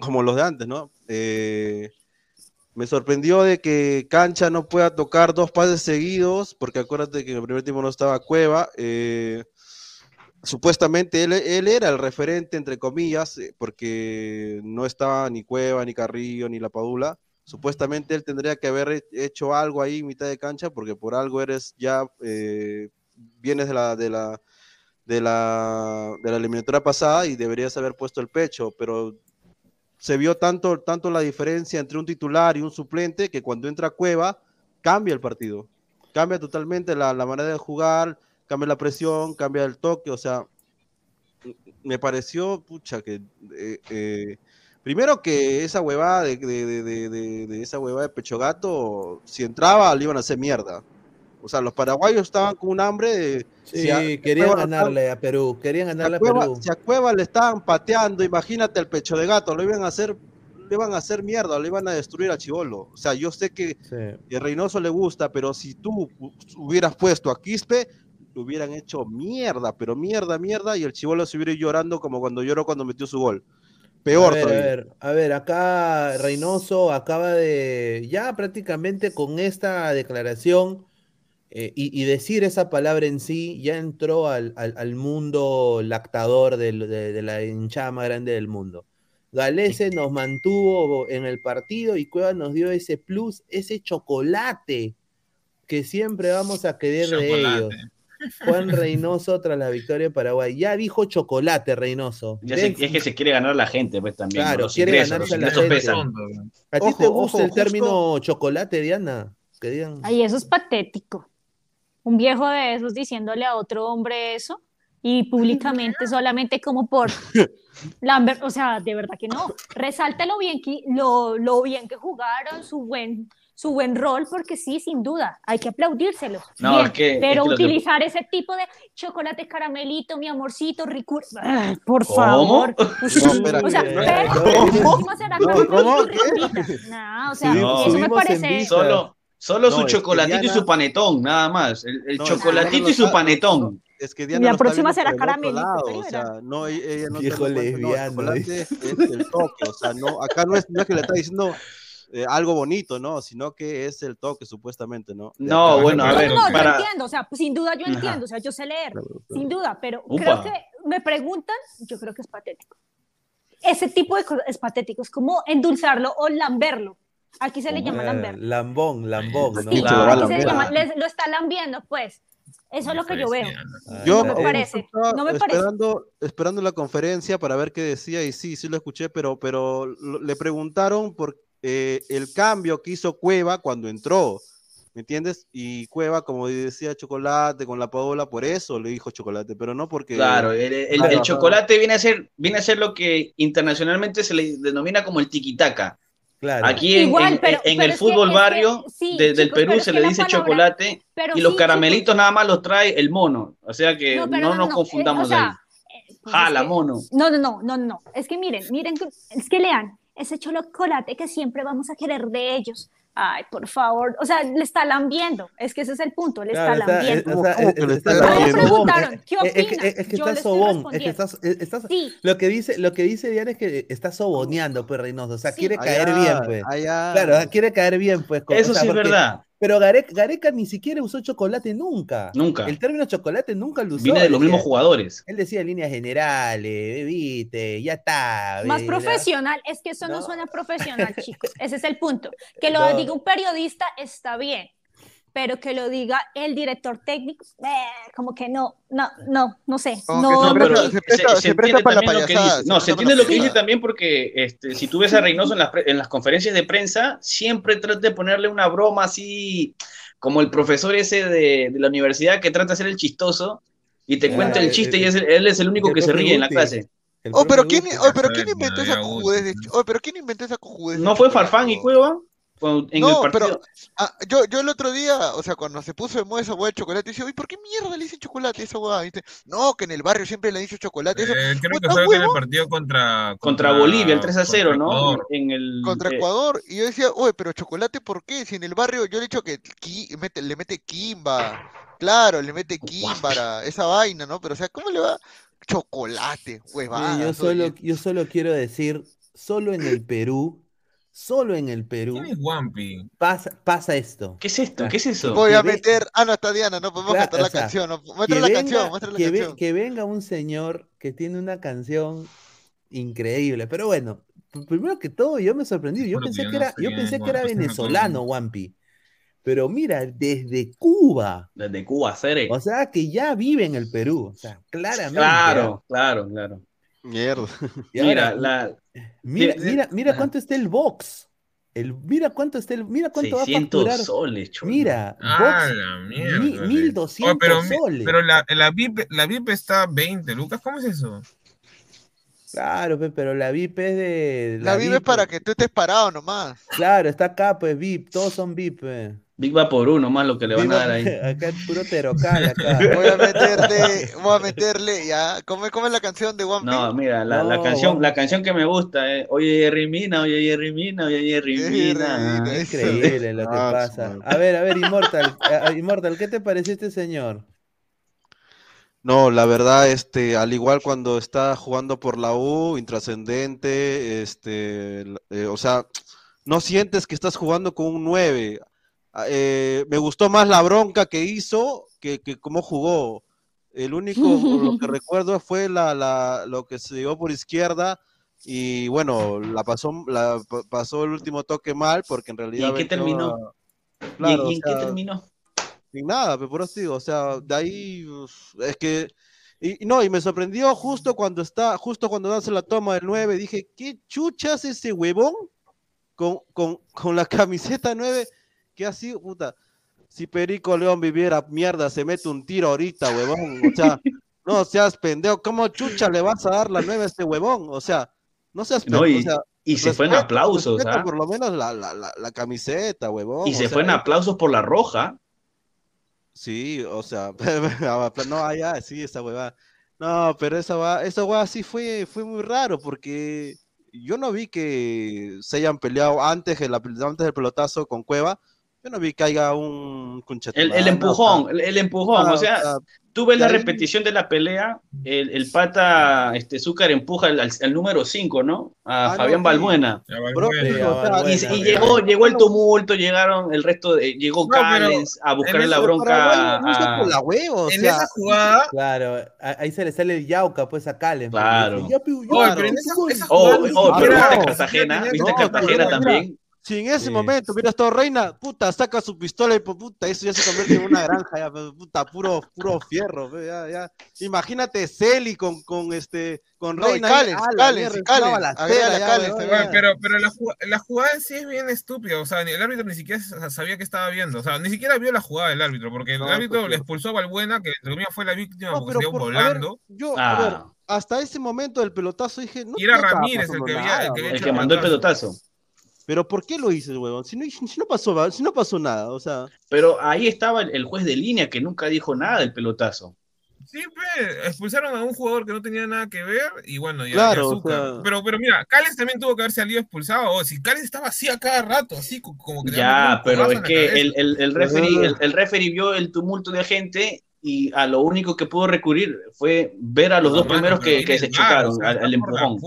como los de antes, ¿no? Eh, me sorprendió de que Cancha no pueda tocar dos pases seguidos, porque acuérdate que en el primer tiempo no estaba Cueva. Eh, supuestamente él, era el referente, entre comillas, eh, porque no estaba ni Cueva, ni Carrillo, ni La Padula. Supuestamente él tendría que haber hecho algo ahí mitad de cancha, porque por algo eres ya, eh, vienes de la, de la, de la, de la eliminatoria pasada y deberías haber puesto el pecho, pero se vio tanto, tanto la diferencia entre un titular y un suplente que cuando entra Cueva cambia el partido. cambia totalmente la, manera de jugar, cambia la presión, cambia el toque, o sea, me pareció, pucha, que eh, eh, primero que esa huevada de, de, esa huevada de pecho gato, si entraba, le iban a hacer mierda. O sea, los paraguayos estaban con un hambre de... Sí, querían ganarle a Perú, querían ganarle a, Perú. Si a Cueva le estaban pateando, imagínate el pecho de gato, lo iban a hacer le iban a hacer mierda, le iban a destruir a Chivolo. O sea, yo sé que a Reynoso le gusta, pero si tú hubieras puesto a Quispe, lo hubieran hecho mierda, pero mierda, mierda, y el Chivolo se hubiera ido llorando como cuando lloró cuando metió su gol. Peor. A ver, a ver, a ver, acá Reynoso acaba de, ya prácticamente con esta declaración eh, y, decir esa palabra en sí, ya entró al, mundo lactador de, de la hinchada más grande del mundo. Galese nos mantuvo en el partido y Cueva nos dio ese plus, ese chocolate que siempre vamos a querer de ellos. Juan Reynoso tras la victoria de Paraguay. Ya dijo chocolate, Reynoso. es que se quiere ganar la gente, pues también. Claro, quiere ganarse la gente. ¿A ti te gusta el término chocolate, Diana? Que digan... Ay, eso es patético. Un viejo de esos diciéndole a otro hombre eso y públicamente solamente como por Lambert, o sea, de verdad que no. Resalta lo bien que, lo, lo bien que jugaron, su buen, su buen rol, porque sí, sin duda, hay que aplaudírselo. No, pero utilizar ese tipo de chocolate caramelito, mi amorcito, ricur... por favor. o sea, ¿cómo será? No, o sea, eso me parece... Solo, solo su chocolatito y su panetón, nada más. El, chocolatito y su panetón es que Diana la próxima será caramelo. O sea, no, ella no Viejo lesbiano. No, es el toque, o sea, no, acá no es, no es que le está diciendo eh, algo bonito, ¿no? Sino que es el toque, supuestamente, ¿no? no, bueno, a ver. No, no, yo entiendo, o sea, sin duda yo entiendo, o sea, yo sé leer, sin duda, pero creo que me preguntan, yo creo que es patético. Ese tipo de cosas es patético, es como endulzarlo o lamberlo. Aquí se le llama lamber. Lambón, lambón, ¿no? Sí, aquí se le llama, lo está lambiendo, pues. Eso es lo que yo veo. Yo no me parece. No me esperando, esperando la conferencia para ver qué decía y sí, sí lo escuché, pero, pero le preguntaron por eh, el cambio que hizo Cueva cuando entró. ¿Me entiendes? Y Cueva, como decía Chocolate con la Paola, por eso le dijo Chocolate, pero no porque... Claro, el, chocolate viene a, ser, viene a ser lo que internacionalmente se le denomina como el tiquitaca. Aquí en, el fútbol barrio del Perú se le dice chocolate y los caramelitos nada más los trae el mono. O sea que no, nos confundamos ahí. Eh, pues Jala, mono. No, no, no, no, no. Es que miren, miren, es que lean ese chocolate que siempre vamos a querer de ellos. Ay, por favor, o sea, le está lambiendo, es que ese es el punto, le está lambiendo. me preguntaron, ¿qué opina? Es, que está sobón, es que estás, estás lo que dice, lo que dice Diana es que está soboneando, pues Reynoso, o sea, quiere caer bien, pues. Claro, quiere caer bien, pues. Eso sí es verdad. Pero Gareca, ni siquiera usó chocolate nunca. Nunca. El término chocolate nunca lo usó. Viene de los mismos jugadores. Él decía líneas generales, bebite, ya está. Más profesional. Es que eso no, suena profesional, chicos. Ese es el punto. Que lo diga un periodista está bien pero que lo diga el director técnico, eh, como que no, no, no, no sé. no, se, presta, para la payasada. No, se entiende lo que dice también porque este, si tú ves a Reynoso en las, en las conferencias de prensa, siempre trata de ponerle una broma así, como el profesor ese de, de la universidad que trata de ser el chistoso y te cuenta el chiste y él es el único que se ríe en la clase. Oh, pero ¿quién, oh, pero ¿quién inventó esa cojudez? Oh, pero ¿quién inventó esa cojudez? ¿No fue Farfán y Cueva? No, pero ah, yo, yo el otro día, o sea, cuando se puso de moda esa hueá de chocolate, dice, uy, ¿por qué mierda le dicen chocolate a esa hueá? No, que en el barrio siempre le han dicho chocolate. Eso. Eh, creo que fue en el partido contra, contra, Bolivia, el 3 a 0, ¿no? En el, contra eh, Ecuador. Y yo decía, uy, pero chocolate, ¿por qué? Si en el barrio yo le he dicho que le mete Kimba. Claro, le mete Kimba, esa vaina, ¿no? Pero, o sea, ¿cómo le va? Chocolate, huevada. yo solo, yo solo quiero decir, solo en el Perú Solo en el Perú. ¿Quién es Wampi? Pasa, pasa esto. ¿Qué es esto? ¿Qué es eso? Voy a meter. Ah, no, está Diana, no podemos meter la canción. muestra la canción, muestra la que, canción. que venga un señor que tiene una canción increíble. Pero bueno, primero que todo, yo me sorprendí. Yo pensé que era, yo pensé que era venezolano, Wampi. Pero mira, desde Cuba. Desde Cuba, Cere. O sea, que ya vive en el Perú. O sea, claramente. Claro, claro, claro. Mierda. Mira, la, Mira, mira, mira cuánto está el box. El, mira cuánto está el, mira cuánto va a facturar. soles, Mira, ah, la mierda, mi, 1200 pero, soles. Pero la, la, VIP, la VIP está 20, Lucas, ¿cómo es eso? Claro, pero la VIP es de. La, VIP, es para que tú estés parado nomás. Claro, está acá, pues VIP, todos son VIP. Big va por uno más lo que le van a dar ahí. Acá es puro terocal, acá. Voy a meterle, voy a meterle, ya. ¿Cómo, cómo es la canción de One Piece? No, mira, la, la canción, la canción que me gusta es Oye Jerry Mina, oye Jerry Mina, oye Jerry Mina. Increíble lo que ah, pasa. A ver, a ver, Immortal, Immortal, ¿qué te pareció este señor? No, la verdad, este, al igual cuando está jugando por la U, intrascendente, este, eh, o sea, no sientes que estás jugando con un 9. Ah, eh, me gustó más la bronca que hizo que, que cómo jugó. El único lo que recuerdo fue la, la, lo que se llevó por izquierda y bueno, la pasó, la pasó el último toque mal porque en realidad. ¿Y en qué terminó? ¿Y, en qué terminó? Sin nada, pero por eso digo, o sea, de ahí es que. Y, no, y me sorprendió justo cuando está, justo cuando hace la toma del 9, dije, ¿qué chuchas ese huevón con, con, con la camiseta 9? ¿Qué ha sido, puta? Si Perico León viviera mierda, se mete un tiro ahorita, huevón. O sea, no seas pendejo. ¿Cómo chucha le vas a dar la nueva a este huevón? O sea, no seas pendejo. y, y se fue en aplausos, ¿ah? Por lo menos la, la, la, camiseta, huevón. Y se fue en aplausos por la roja. Sí, o sea, no, allá, sí, esa huevada. No, pero esa va, esa huevada sí fue, fue muy raro porque yo no vi que se hayan peleado antes, antes del pelotazo con Cueva yo no vi que haya un El, el empujón, el, empujón, o sea, tú ves la repetición de la pelea, el, el pata este, Zúcar empuja al, al número 5, ¿no? A ah, Fabián Balbuena. y, llegó, llegó el tumulto, llegaron el resto, de, llegó no, a buscar la bronca. A... La huevo, en esa jugada. Claro, ahí se le sale el Yauca, pues a Calen. Claro. Oh, pero en esa, esa jugada. Oh, oh, pero viste Cartagena, viste Cartagena también si en ese momento hubiera estado Reina, puta, saca su pistola y pues, puta, eso ya se convierte en una granja, ya, pues, puta, puro, puro fierro, ya, ya. Imagínate Celi con, con este, con Reina. Cales, Cales, Cales, Pero, pero la, la, jugada en sí es bien estúpida, o sea, el árbitro ni siquiera sabía que estaba viendo, o sea, ni siquiera vio la jugada del árbitro, porque el árbitro pues, le expulsó a Valbuena, que entre fue la víctima porque se dio volando. yo, a ver, ah. hasta ese momento del pelotazo dije, no, y era Ramírez el que, había, el que, el que mandó el pelotazo. Pero ¿por qué lo hizo el huevón? Si no, si no, pasó, si no pasó nada, o sea. Pero ahí estaba el, juez de línea que nunca dijo nada del pelotazo. Sí, pues, expulsaron a un jugador que no tenía nada que ver y bueno, ya, claro, pero, pero mira, Cales también tuvo que haber salido expulsado. O si Cales estaba así a cada rato, así como que. Ya, pero es que el, el, el, referee, el, referee vio el tumulto de gente y a lo único que pudo recurrir fue ver a los dos primeros que, que se chocaron, al, empujón.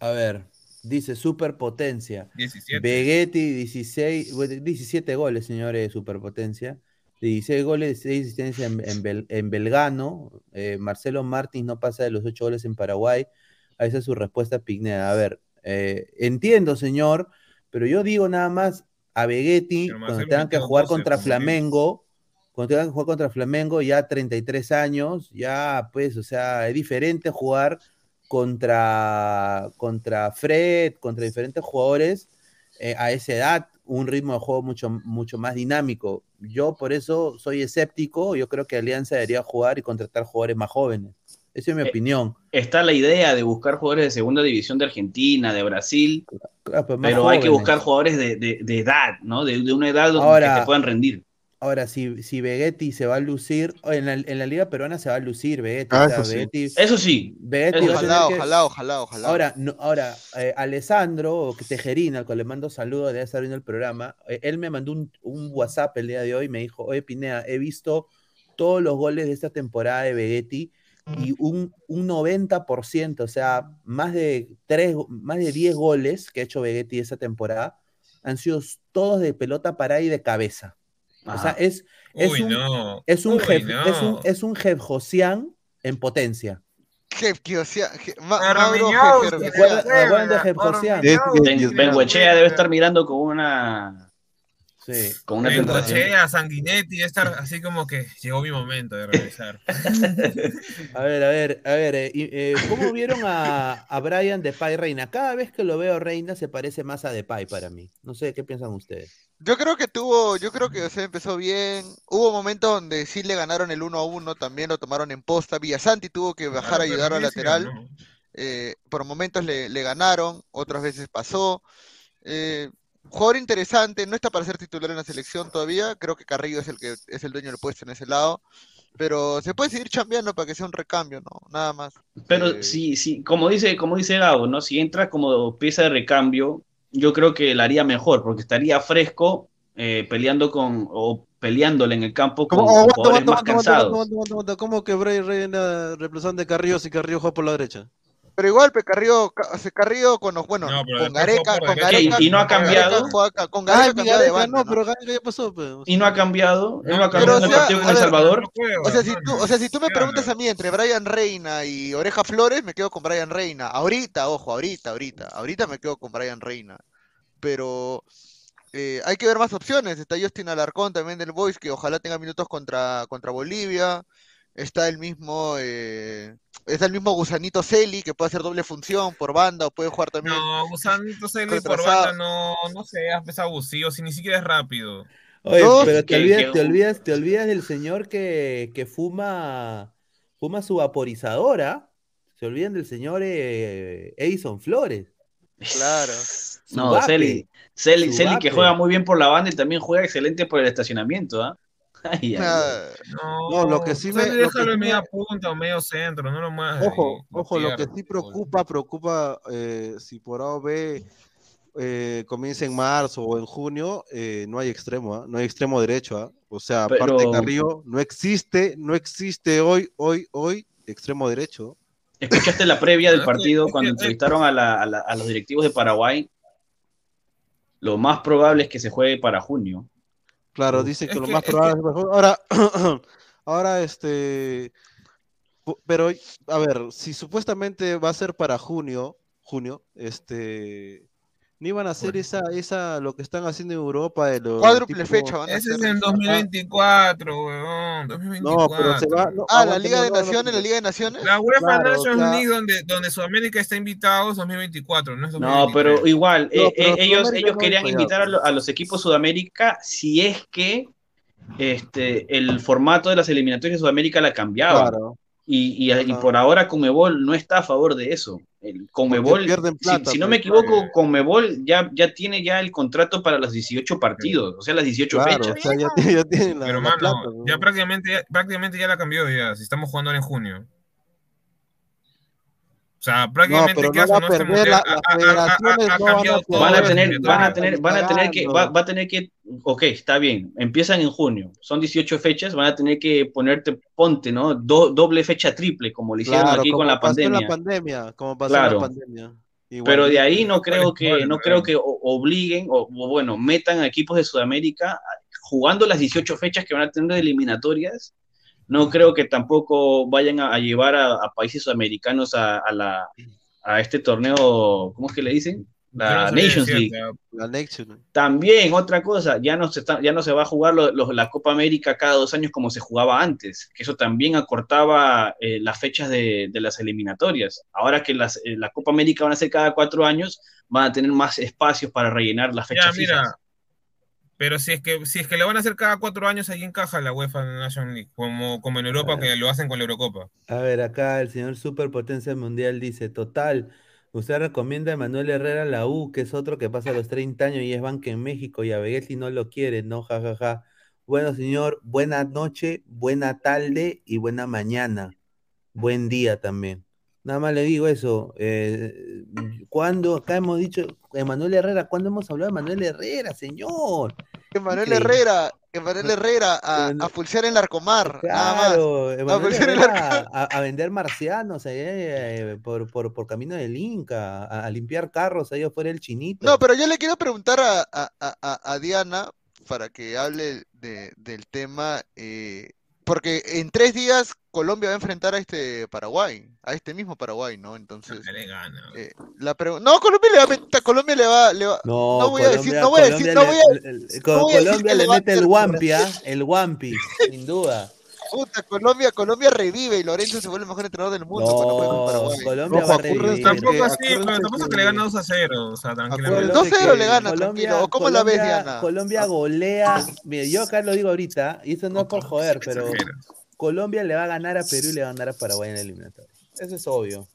A ver, Dice superpotencia. 17. Vegetti, 16, 17 goles, señores, superpotencia. 16 goles, 6 asistencias en, en, Belgano. Eh, Marcelo Martins no pasa de los 8 goles en Paraguay. Esa es su respuesta Pigneda. A ver, eh, entiendo, señor, pero yo digo nada más a Vegetti, cuando tengan que jugar contra Flamengo, cuando tengan que jugar contra Flamengo, ya 33 años, ya pues, o sea, es diferente jugar contra, contra Fred, contra diferentes jugadores eh, a esa edad, un ritmo de juego mucho, mucho más dinámico. Yo por eso soy escéptico, yo creo que Alianza debería jugar y contratar jugadores más jóvenes. Esa es mi eh, opinión. Está la idea de buscar jugadores de segunda división de Argentina, de Brasil, pero hay que buscar jugadores de, de, edad, ¿no? De, una edad donde que puedan rendir. Ahora, si, si Vegetti se va a lucir, en la, en la Liga Peruana se va a lucir Vegetti. Ah, eso, sí. eso, sí. ojalá, ojalá, ojalá, ojalá, Ahora, no, ahora eh, Alessandro Tejerina, al cual le mando saludos, de estar viendo el programa, eh, él me mandó un, un, WhatsApp el día de hoy y me dijo, oye Pinea, he visto todos los goles de esta temporada de Vegetti y un, un 90%, o sea, más de, tres, más de 10 goles que ha hecho Vegetti esta temporada han sido todos de pelota parada y de cabeza. O sea, es, es, un, es, un, es un es un Josian en potencia. Josian. Benguechea debe estar mirando con una Sí. Con una tentación. a Sanguinetti, estar así como que llegó mi momento de regresar. a ver, a ver, a ver, eh, eh, ¿cómo vieron a, a Brian Depay Reina? Cada vez que lo veo Reina se parece más a Depay para mí. No sé, ¿qué piensan ustedes? Yo creo que tuvo, yo creo que se empezó bien. Hubo momentos donde sí le ganaron el 1 a 1, también lo tomaron en posta. Villasanti tuvo que bajar a ayudar al lateral. Eh, por momentos le, le, ganaron, otras veces pasó. Eh, jugador interesante, no está para ser titular en la selección todavía, creo que Carrillo es el que es el dueño del puesto en ese lado, pero se puede seguir cambiando para que sea un recambio, ¿no? Nada más. Pero eh, sí, sí, como dice, como dice Gabo, ¿no? Si entra como pieza de recambio, yo creo que la haría mejor, porque estaría fresco eh, peleando con, o peleándole en el campo con jugadores más cansados. ¿Cómo que Bray Reina reemplazante de Carrillo si Carrillo juega por la derecha? Pero igual, Carrillo, Carrillo con los, bueno, con Gareca, con Gareca, y no ha cambiado. con Gareca, ah, de banda, no, pero Gareca ya pasó, pues. Y no ha cambiado, no ha cambiado en el partido con El Salvador. O sea, si tú, o sea, si tú me preguntas a mí entre Brian Reina y Oreja Flores, me quedo con Brian Reina. Ahorita, ojo, ahorita, ahorita, ahorita me quedo con Brian Reina. Pero eh, hay que ver más opciones. Está Justin Alarcón también del Boys, que ojalá tenga minutos contra, contra Bolivia. Está el mismo eh, está el mismo Gusanito Celi, que puede hacer doble función por banda o puede jugar también. No, Gusanito Celi por banda no, no sé, es abusivo, si ni siquiera es rápido. Oye, pero te olvidas, te olvidas, te olvidas del señor que, que fuma, fuma su vaporizadora. Se olvidan del señor eh, Edison Flores. Claro. No, Celi, Celi, Celi que juega muy bien por la banda y también juega excelente por el estacionamiento, ¿ah? No, lo que sí me. Déjalo en media punta o medio centro, no lo muevas. Ojo, ojo, lo que sí preocupa, preocupa eh, si por A o B eh, comienza en marzo o en junio, eh, no hay extremo, ¿ah? no hay extremo derecho. ¿ah? O sea, aparte de Carrillo, no existe, no existe hoy, hoy, hoy, extremo derecho. ¿Escuchaste la previa del partido cuando entrevistaron a, a los directivos de Paraguay? Lo más probable es que se juegue para junio. Claro, dicen que, lo más probable es mejor. Ahora, ahora, este. Pero, a ver, si supuestamente va a ser para junio, junio, este. Ni iban a hacer esa, esa, lo que están haciendo en Europa de los. Cuádruple fecha, van a Ese es en 2024, weón. 2024. No, pero se va. ah, la Liga de Naciones, la Liga de Naciones. La UEFA Nations League, donde, donde Sudamérica está invitado, es 2024, no es No, pero igual, eh, eh, ellos, ellos querían invitar a, los equipos Sudamérica si es que este, el formato de las eliminatorias de Sudamérica la cambiaba. Claro. Y, y, por ahora Conmebol no está a favor de eso. El Conmebol, si, no me equivoco, Conmebol ya, ya tiene ya el contrato para los 18 partidos, o sea, las 18 fechas. Pero mano, ya prácticamente, prácticamente ya la cambió ya, si estamos jugando en junio. O sea, prácticamente no, no van a tener, van a tener, van a tener que, va, a tener que, ok, está bien, empiezan en junio, son 18 fechas, van a tener que ponerte, ponte, ¿no? doble fecha triple, como lo hicieron aquí con la pandemia. la pandemia, como pasó la pandemia. Pero de ahí no creo que, no creo que obliguen, o, o bueno, metan a equipos de Sudamérica jugando las 18 fechas que van a tener de eliminatorias no creo que tampoco vayan a, llevar a, países sudamericanos a, la, a este torneo, ¿cómo es que le dicen? La Nations League. La También, otra cosa, ya no se, está, ya no se va a jugar la Copa América cada dos años como se jugaba antes, que eso también acortaba eh, las fechas de, las eliminatorias. Ahora que las, eh, la Copa América van a ser cada cuatro años, van a tener más espacios para rellenar las fechas. Ya, pero si es que si es que le van a hacer cada cuatro años, ahí encaja la UEFA National League, como, como en Europa, que lo hacen con la Eurocopa. A ver, acá el señor Superpotencia Mundial dice, total, usted recomienda a Manuel Herrera la U, que es otro que pasa a los 30 años y es banque en México, y a si no lo quiere, no, jajaja. Ja, ja. Bueno, señor, buena noche, buena tarde y buena mañana. Buen día también. Nada más le digo eso. Eh, cuando acá hemos dicho, Emanuel Herrera, ¿cuándo hemos hablado de Manuel Herrera, señor? Emanuel Herrera, Emanuel Herrera a, a pulsar el Arcomar, claro, nada más. A, Herrera, a, vender marcianos eh, por, por, por, camino del Inca, a, limpiar carros ahí afuera del chinito. No, pero yo le quiero preguntar a, Diana para que hable de, del tema. Eh, porque en tres días Colombia va a enfrentar a este Paraguay, a este mismo Paraguay, ¿no? Entonces. Le gana. Eh, la no, Colombia le va a meter, Colombia le va, le va no, no voy a decir, no voy a decir, no voy a, Colombia le mete el Wampi, ¿ah? el Wampi, sin duda. Puta, Colombia, Colombia revive y Lorenzo se vuelve el mejor entrenador del mundo no, cuando juega con Paraguay. Colombia va a revivir. Tampoco así, pero tampoco que le gana 2 a 0. O sea, tranquilamente. 2 a 0 le gana, Colombia, tranquilo. ¿Cómo Colombia, la ves, Diana? Colombia golea. Mira, yo acá lo digo ahorita, y eso no es por joder, pero Colombia le va a ganar a Perú y le va a ganar a Paraguay en el eliminatorio. Eso es obvio.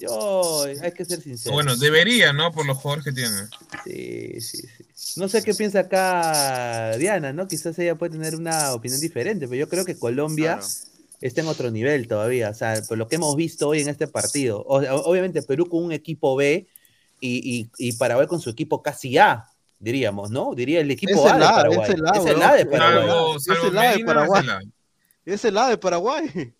Yo, hay que ser sincero. Bueno, debería, ¿no? Por los jugadores que tiene. Sí, sí, sí. No sé qué piensa acá Diana, ¿no? Quizás ella puede tener una opinión diferente, pero yo creo que Colombia está en otro nivel todavía. O sea, por lo que hemos visto hoy en este partido. obviamente Perú con un equipo B y, y, Paraguay con su equipo casi A, diríamos, ¿no? Diría el equipo A de Paraguay. Es el A, de Paraguay. Es el A de Paraguay. Es el A de Paraguay.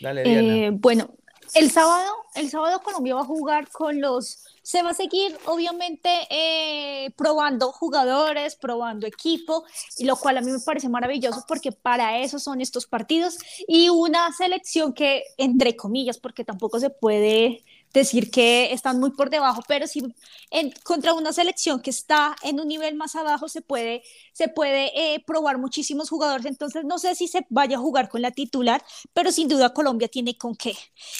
Dale, Diana. Eh, bueno, el sábado, el sábado Colombia va a jugar con los se va a seguir obviamente eh, probando jugadores, probando equipo, y lo cual a mí me parece maravilloso porque para eso son estos partidos y una selección que, entre comillas, porque tampoco se puede decir que están muy por debajo, pero si en, contra una selección que está en un nivel más abajo se puede, se puede eh, probar muchísimos jugadores. Entonces, no sé si se vaya a jugar con la titular, pero sin duda Colombia tiene con qué.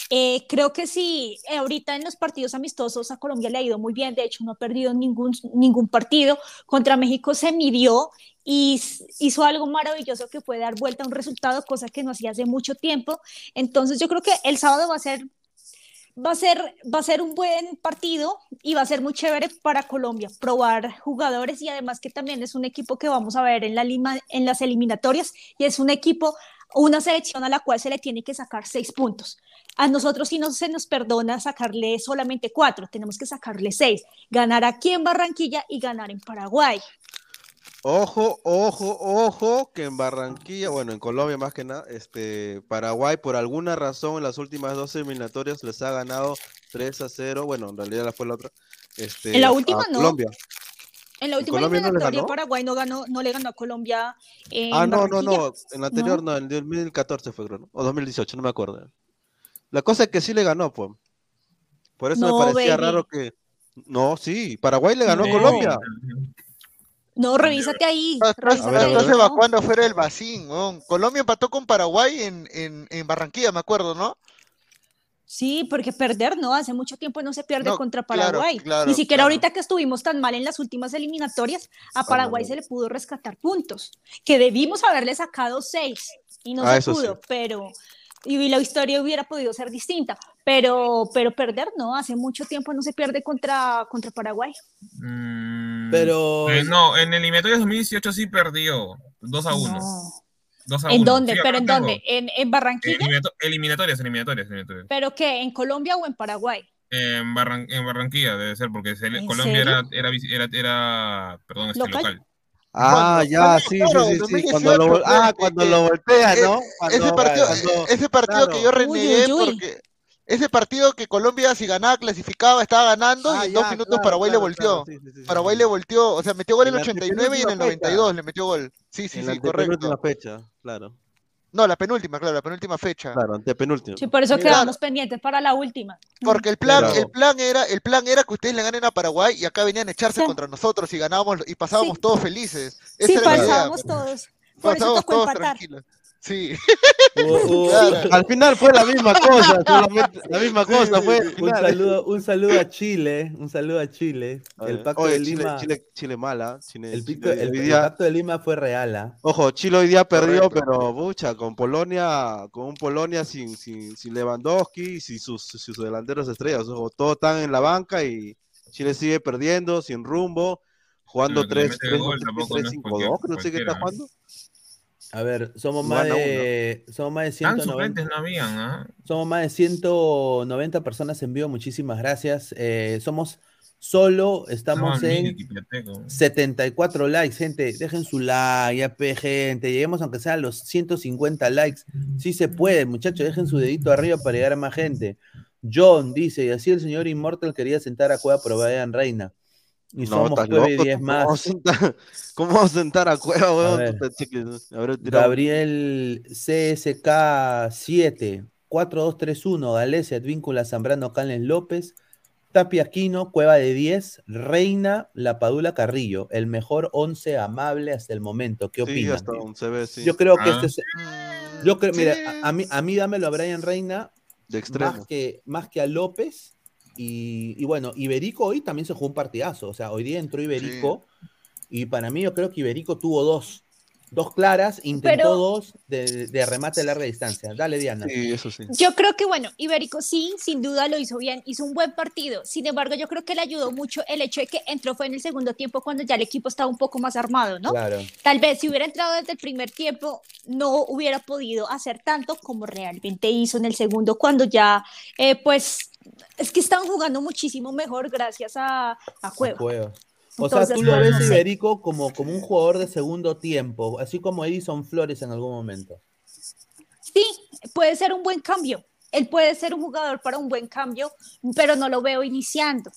Eh, creo que sí, eh, ahorita en los partidos amistosos a Colombia le ha ido muy bien, de hecho no ha perdido ningún, ningún partido. Contra México se midió y hizo algo maravilloso que puede dar vuelta a un resultado, cosa que no hacía hace mucho tiempo. Entonces yo creo que el sábado va a ser va a ser, va a ser un buen partido y va a ser muy chévere para Colombia probar jugadores y además que también es un equipo que vamos a ver en, la Lima, en las eliminatorias y es un equipo, una selección a la cual se le tiene que sacar seis puntos. A nosotros si no se nos perdona sacarle solamente cuatro, tenemos que sacarle seis, ganar aquí en Barranquilla y ganar en Paraguay. Ojo, ojo, ojo, que en Barranquilla, bueno, en Colombia más que nada, este, Paraguay por alguna razón en las últimas dos eliminatorias les ha ganado 3 a 0, bueno, en realidad la fue la otra. Este, en la última no. Colombia. En la última eliminatoria Paraguay no ganó, no le ganó a Colombia. En ah, no, no, no, en la anterior no, en 2014 fue, creo, ¿no? o 2018, no me acuerdo. La cosa es que sí le ganó, pues. Por eso me parecía raro que. No, sí, Paraguay le ganó a Colombia. No, revísate ahí. Entonces va cuando fuera el vacín. Colombia empató con Paraguay en, en, en, Barranquilla, me acuerdo, ¿no? Sí, porque perder, ¿no? Hace mucho tiempo no se pierde contra Paraguay. Ni siquiera ahorita que estuvimos tan mal en las últimas eliminatorias, a Paraguay se le pudo rescatar puntos, que debimos haberle sacado seis y no ah, se pudo, pero y la historia hubiera podido ser distinta, pero, pero perder no, hace mucho tiempo no se pierde contra, contra Paraguay. Mm, pero... Eh, no, en el eliminatorio 2018 sí perdió, 2 a 1. ¿En dónde? ¿Pero en dónde? ¿En, en Barranquilla? eliminatorias, eliminatorias, ¿Pero qué? ¿En Colombia o en Paraguay? En, en Barranquilla debe ser, porque Colombia era, era, era, era, perdón, este local. Ah, ya, sí, sí, sí, Cuando lo, ah, cuando lo voltea, ¿no? ese partido, ese partido que yo renegué porque ese partido que Colombia si ganaba clasificaba, estaba ganando y en dos minutos Paraguay le volteó. Paraguay le volteó, o sea, metió gol en el 89 y en el 92 le metió gol. Sí, sí, sí, correcto. fecha, claro. No, la penúltima, claro, la penúltima fecha. Claro, antepenúltima. Sí, por eso quedamos pendientes para la última. Porque el plan, el plan era, el plan era que ustedes le ganen a Paraguay y acá venían a echarse contra nosotros y ganábamos y pasábamos todos felices. sí, pasábamos todos. Por pasábamos eso todos tranquilos. Sí. Al final fue la misma cosa, la misma cosa fue. Un saludo, un saludo a Chile, un saludo a Chile. El pacto de Lima. Chile, Chile, mala. el, pacto de Lima fue real. ¿ah? Ojo, Chile hoy día perdió, pero mucha, con Polonia, con un Polonia sin, sin, sin Lewandowski, sin sus, sus delanteros estrellas. Ojo, todos están en la banca y Chile sigue perdiendo, sin rumbo, jugando 3 5 2 no sé qué está jugando. A ver, somos más de, somos más de 190. No habían, ¿ah? Somos más de 190 personas en vivo, muchísimas gracias. Eh, somos solo, estamos en 74 likes, gente. Dejen su like, ya gente. Lleguemos aunque sea a los 150 likes. Sí se puede, muchachos, dejen su dedito arriba para llegar a más gente. John dice, y así el señor Immortal quería sentar a Cueva, pero vayan reina. Y somos nueve 10 más. ¿Cómo vamos a sentar a Cueva, weón? Gabriel CSK 7, 4231, Galecia, Advíncula, Zambrano, Cales López, Tapia Aquino, Cueva de 10, Reina, La Padula Carrillo, el mejor 11 amable hasta el momento. ¿Qué opinas? Yo creo que este es. Yo creo, mira, a, mí, a mí dámelo a Brian Reina de extremo. Más que, más que a López. Y, bueno, Iberico hoy también se jugó un partidazo. O sea, hoy día entró Iberico. Y para mí, yo creo que Iberico tuvo dos. Dos claras, intentó dos de, remate de larga distancia. Dale, Diana. Sí, eso sí. Yo creo que, bueno, Iberico sí, sin duda lo hizo bien, hizo un buen partido. Sin embargo, yo creo que le ayudó mucho el hecho de que entró fue en el segundo tiempo cuando ya el equipo estaba un poco más armado, ¿no? Claro. Tal vez si hubiera entrado desde el primer tiempo, no hubiera podido hacer tanto como realmente hizo en el segundo, cuando ya, eh, pues, es que están jugando muchísimo mejor gracias a, a Cueva. O sea, tú lo ves Iberico como, como un jugador de segundo tiempo, así como Edison Flores en algún momento. Sí, puede ser un buen cambio. Él puede ser un jugador para un buen cambio, pero no lo veo iniciando.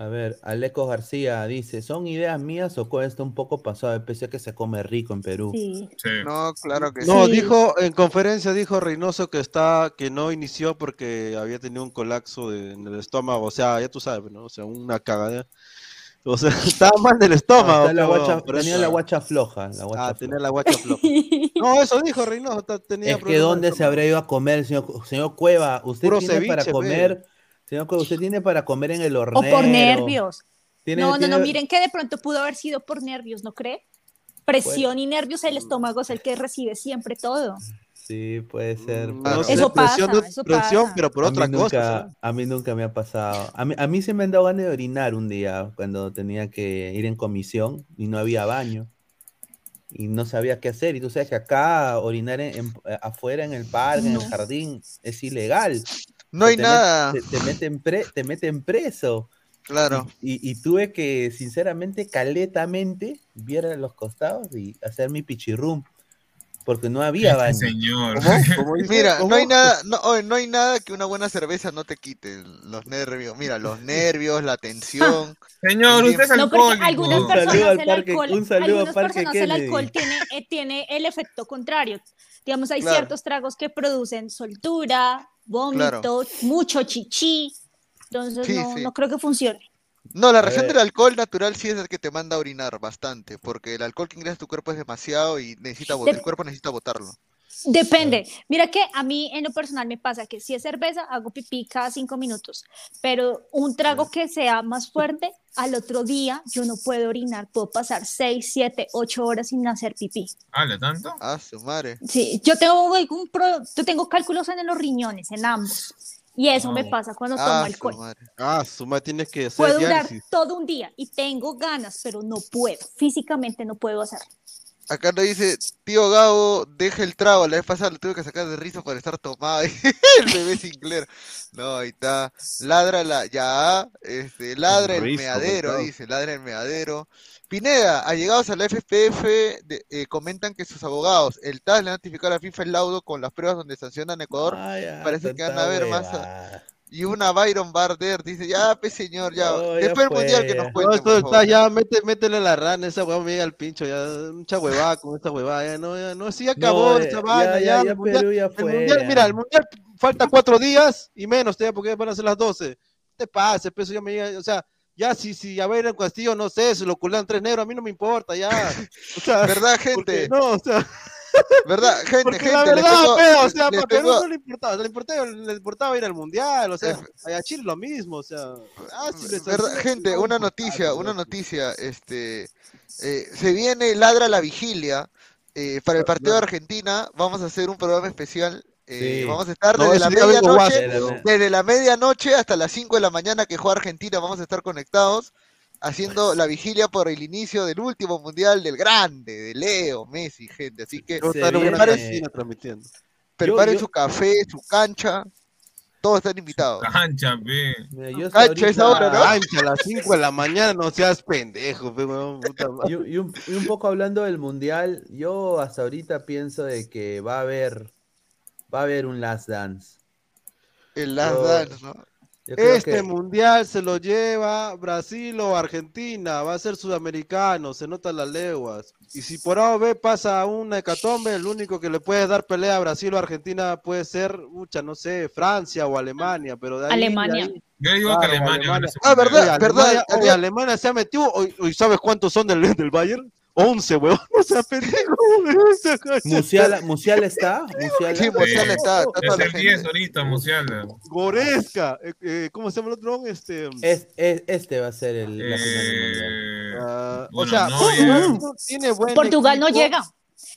A ver, Aleco García dice, ¿son ideas mías o está un poco pasado? Pese a que se come rico en Perú. Sí. No, claro que sí. No, dijo, en conferencia dijo Reynoso que está, que no inició porque había tenido un colapso en el estómago, o sea, ya tú sabes, ¿no? O sea, una cagada. O sea, estaba mal del estómago. tenía la guacha floja. La guacha ah, tenía la guacha floja. no, eso dijo Reynoso. Tenía es que ¿dónde se habría ido a comer, señor, señor Cueva? Usted tiene para comer... Señor, usted tiene para comer en el hornero. O por nervios. no, no, no, miren que de pronto pudo haber sido por nervios, ¿no cree? Presión y nervios, el estómago es el que recibe siempre todo. Sí, puede ser. Mm, eso, pasa, presión, pero por otra cosa. A mí nunca me ha pasado. A mí, a mí se me han dado ganas de orinar un día cuando tenía que ir en comisión y no había baño. Y no sabía qué hacer. Y tú sabes que acá orinar en, afuera en el parque, en el jardín, es ilegal. No hay nada. te, meten te meten preso. Claro. Y, tuve que, sinceramente, caletamente, viera los costados y hacer mi pichirrum. Porque no había baño. Señor. Mira, no hay nada, no, no hay nada que una buena cerveza no te quite los nervios. Mira, los nervios, la tensión. Señor, usted es alcohólico. algunas personas el alcohol, un saludo algunas personas el alcohol tiene, eh, tiene el efecto contrario. Digamos, hay ciertos tragos que producen soltura, vómito, mucho chichi. Entonces no, no creo que funcione. No, la razón del alcohol natural sí es el que te manda a orinar bastante, porque el alcohol que ingresa a tu cuerpo es demasiado y necesita el cuerpo necesita botarlo. Depende. Mira que a mí en lo personal me pasa que si es cerveza hago pipí cada cinco minutos, pero un trago que sea más fuerte, al otro día yo no puedo orinar, puedo pasar seis, siete, ocho horas sin hacer pipí. ¿Ah, tanto? Ah, su madre. Sí, yo tengo algún yo tengo cálculos en los riñones, en ambos. Y eso me pasa cuando tomo ah, alcohol. Ah, su madre tienes que hacer Puedo durar todo un día y tengo ganas, pero no puedo. Físicamente no puedo hacerlo. Acá nos dice, tío Gabo, deja el trago. La vez pasada lo tuve que sacar de risa por estar tomado. el bebé Sinclair. No, ahí está. Ladra la, ya, este, ladra el meadero, dice, ladra el meadero. Pineda, allegados a la FPF, eh, comentan que sus abogados, el TAS le notificaron a FIFA el laudo con las pruebas donde sancionan a Ecuador. Parece que van a ver más. Y una Byron Barder dice, ya, pe señor, ya. Después del mundial que nos cuente. No, esto está, ya, mete, métele la rana, esa huevada me llega al pincho, ya, mucha huevada con esta huevada, ya no, ya, no, sí acabó esta eh, vaina, ya, ya, el mundial, ya fue, el mundial, mira, el mundial falta cuatro días y menos, ya, porque van a ser las doce. Te pase, peso ya me llega, o sea, ya si, si a ver el Castillo, no sé, se lo culan tres negros, a mí no me importa, ya. O sea, ¿Verdad, gente? No, o sea. ¿Verdad? Gente, Porque gente. La verdad, pero, o sea, para Perú no le importaba, le importaba, le importaba ir al mundial, o sea, a Chile lo mismo, o sea. Ah, ¿verdad? Gente, una noticia, una noticia, este, eh, se viene Ladra la Vigilia, eh, para el partido de Argentina, vamos a hacer un programa especial eh, vamos a estar desde la medianoche, desde la medianoche hasta las 5 de la mañana que juega Argentina, vamos a estar conectados haciendo la vigilia por el inicio del último mundial del grande, de Leo, Messi, gente. Así que preparen, preparen su café, su cancha. Todos están invitados. Cancha, ve. Cancha es ahora, ¿no? Cancha a las 5 de la mañana, no seas pendejo. y, y, un, y, un, poco hablando del mundial, yo hasta ahorita pienso de que va a haber, va a haber un Last Dance. El Last Dance, ¿no? Este mundial se lo lleva Brasil o Argentina, va a ser sudamericano, se notan las leguas. Y si por A o B pasa una hecatombe, el único que le puede dar pelea a Brasil o Argentina puede ser, mucha, no sé, Francia o Alemania, pero de ahí, Alemania. Yo digo que Alemania. Ah, verdad, verdad. Alemania, Alemania se ha metido, ¿y sabes cuántos son del, del Bayern? 11, weón. O sea, pendejo. Musiala, Musiala está. Musiala. Sí, Musiala está. está es el 10 ahorita, Musiala. Goresca. Eh, eh, ¿Cómo se llama el otro? Este, es, es, este va a ser el. Eh... La final del mundial. Uh, bueno, o sea, no, Portugal no tiene buen Portugal no llega.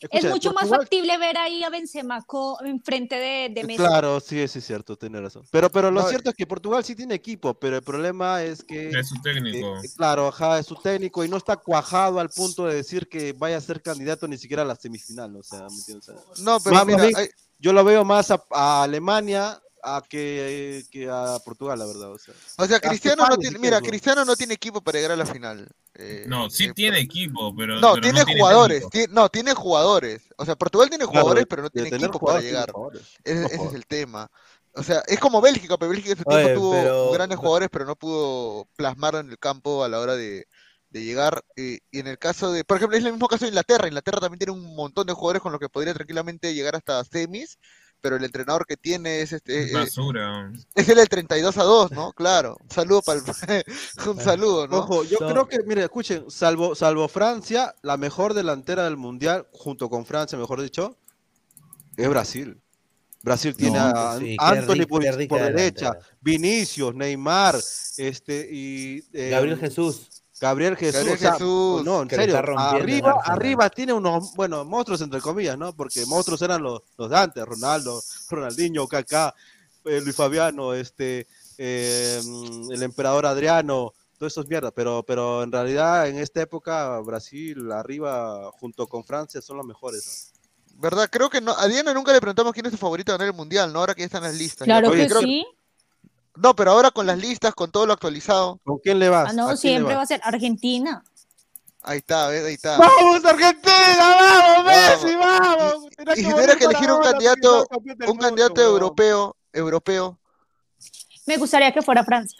Escucha, es mucho Portugal- más factible ver ahí a Benzema enfrente de, de Messi. Claro, sí, sí es cierto, tiene razón. Pero, pero lo No, cierto es que Portugal sí tiene equipo, pero el problema es que, Es su técnico. eh, claro, ajá, es su técnico y no está cuajado al punto de decir que vaya a ser candidato ni siquiera a la semifinal, o sea, ¿me entiendes? O sea, No, pero mira, hay- yo lo veo más a, a Alemania a que, que a Portugal, la verdad. O sea, o sea, Hasta Cristiano no tiene, mira, Cristiano no tiene equipo para llegar a la final. Eh, No, sí eh, tiene equipo, pero. No, pero tiene jugadores, no, tiene jugadores. O sea, Portugal tiene Claro, jugadores, pero no tiene equipo para llegar. Ese, No ese es el tema. O sea, es como Bélgica, pero Bélgica en su tiempo Oye, tuvo pero- grandes jugadores, pero no pudo plasmarlo en el campo a la hora de, de llegar. Y, y en el caso de, por ejemplo, es el mismo caso de Inglaterra. Inglaterra también tiene un montón de jugadores con los que podría tranquilamente llegar hasta semis, pero el entrenador que tiene es este, Es eh, basura. es el del 32 a 2, ¿no? Claro. Un saludo para el, un saludo, ¿no? Ojo, yo So- creo que, mire, escuchen, salvo, salvo Francia, la mejor delantera del mundial, junto con Francia, mejor dicho, es Brasil. Brasil tiene No, a sí, Anthony por, derecha. Vinicius, Neymar, este y eh, Gabriel Jesús. Gabriel Jesús, Gabriel o sea, Jesús, no, en serio, arriba, arriba tiene unos, bueno, monstruos entre comillas, ¿no? Porque monstruos eran los, los de antes, Ronaldo, Ronaldinho, Kaká, eh, Luis Fabiano, este, eh, mm, el emperador Adriano, todos esos mierdas, pero, pero en realidad en esta época Brasil arriba junto con Francia son los mejores. ¿no? ¿Verdad? Creo que no. A Diana nunca le preguntamos quién es su favorito a ganar el mundial, ¿no? Ahora que ya están las listas. Claro Oye, que creo- sí. No, pero ahora con las listas, con todo lo actualizado. ¿Con quién le vas? Ah, ¿A no, siempre va a ser Argentina. Ahí está, ¿ves? Ahí está. ¡Vamos, Argentina! ¡Vamos. Messi! ¡Vamos! Y si que tuviera que elegir un candidato, un mundo, candidato europeo, europeo, Me gustaría que fuera Francia.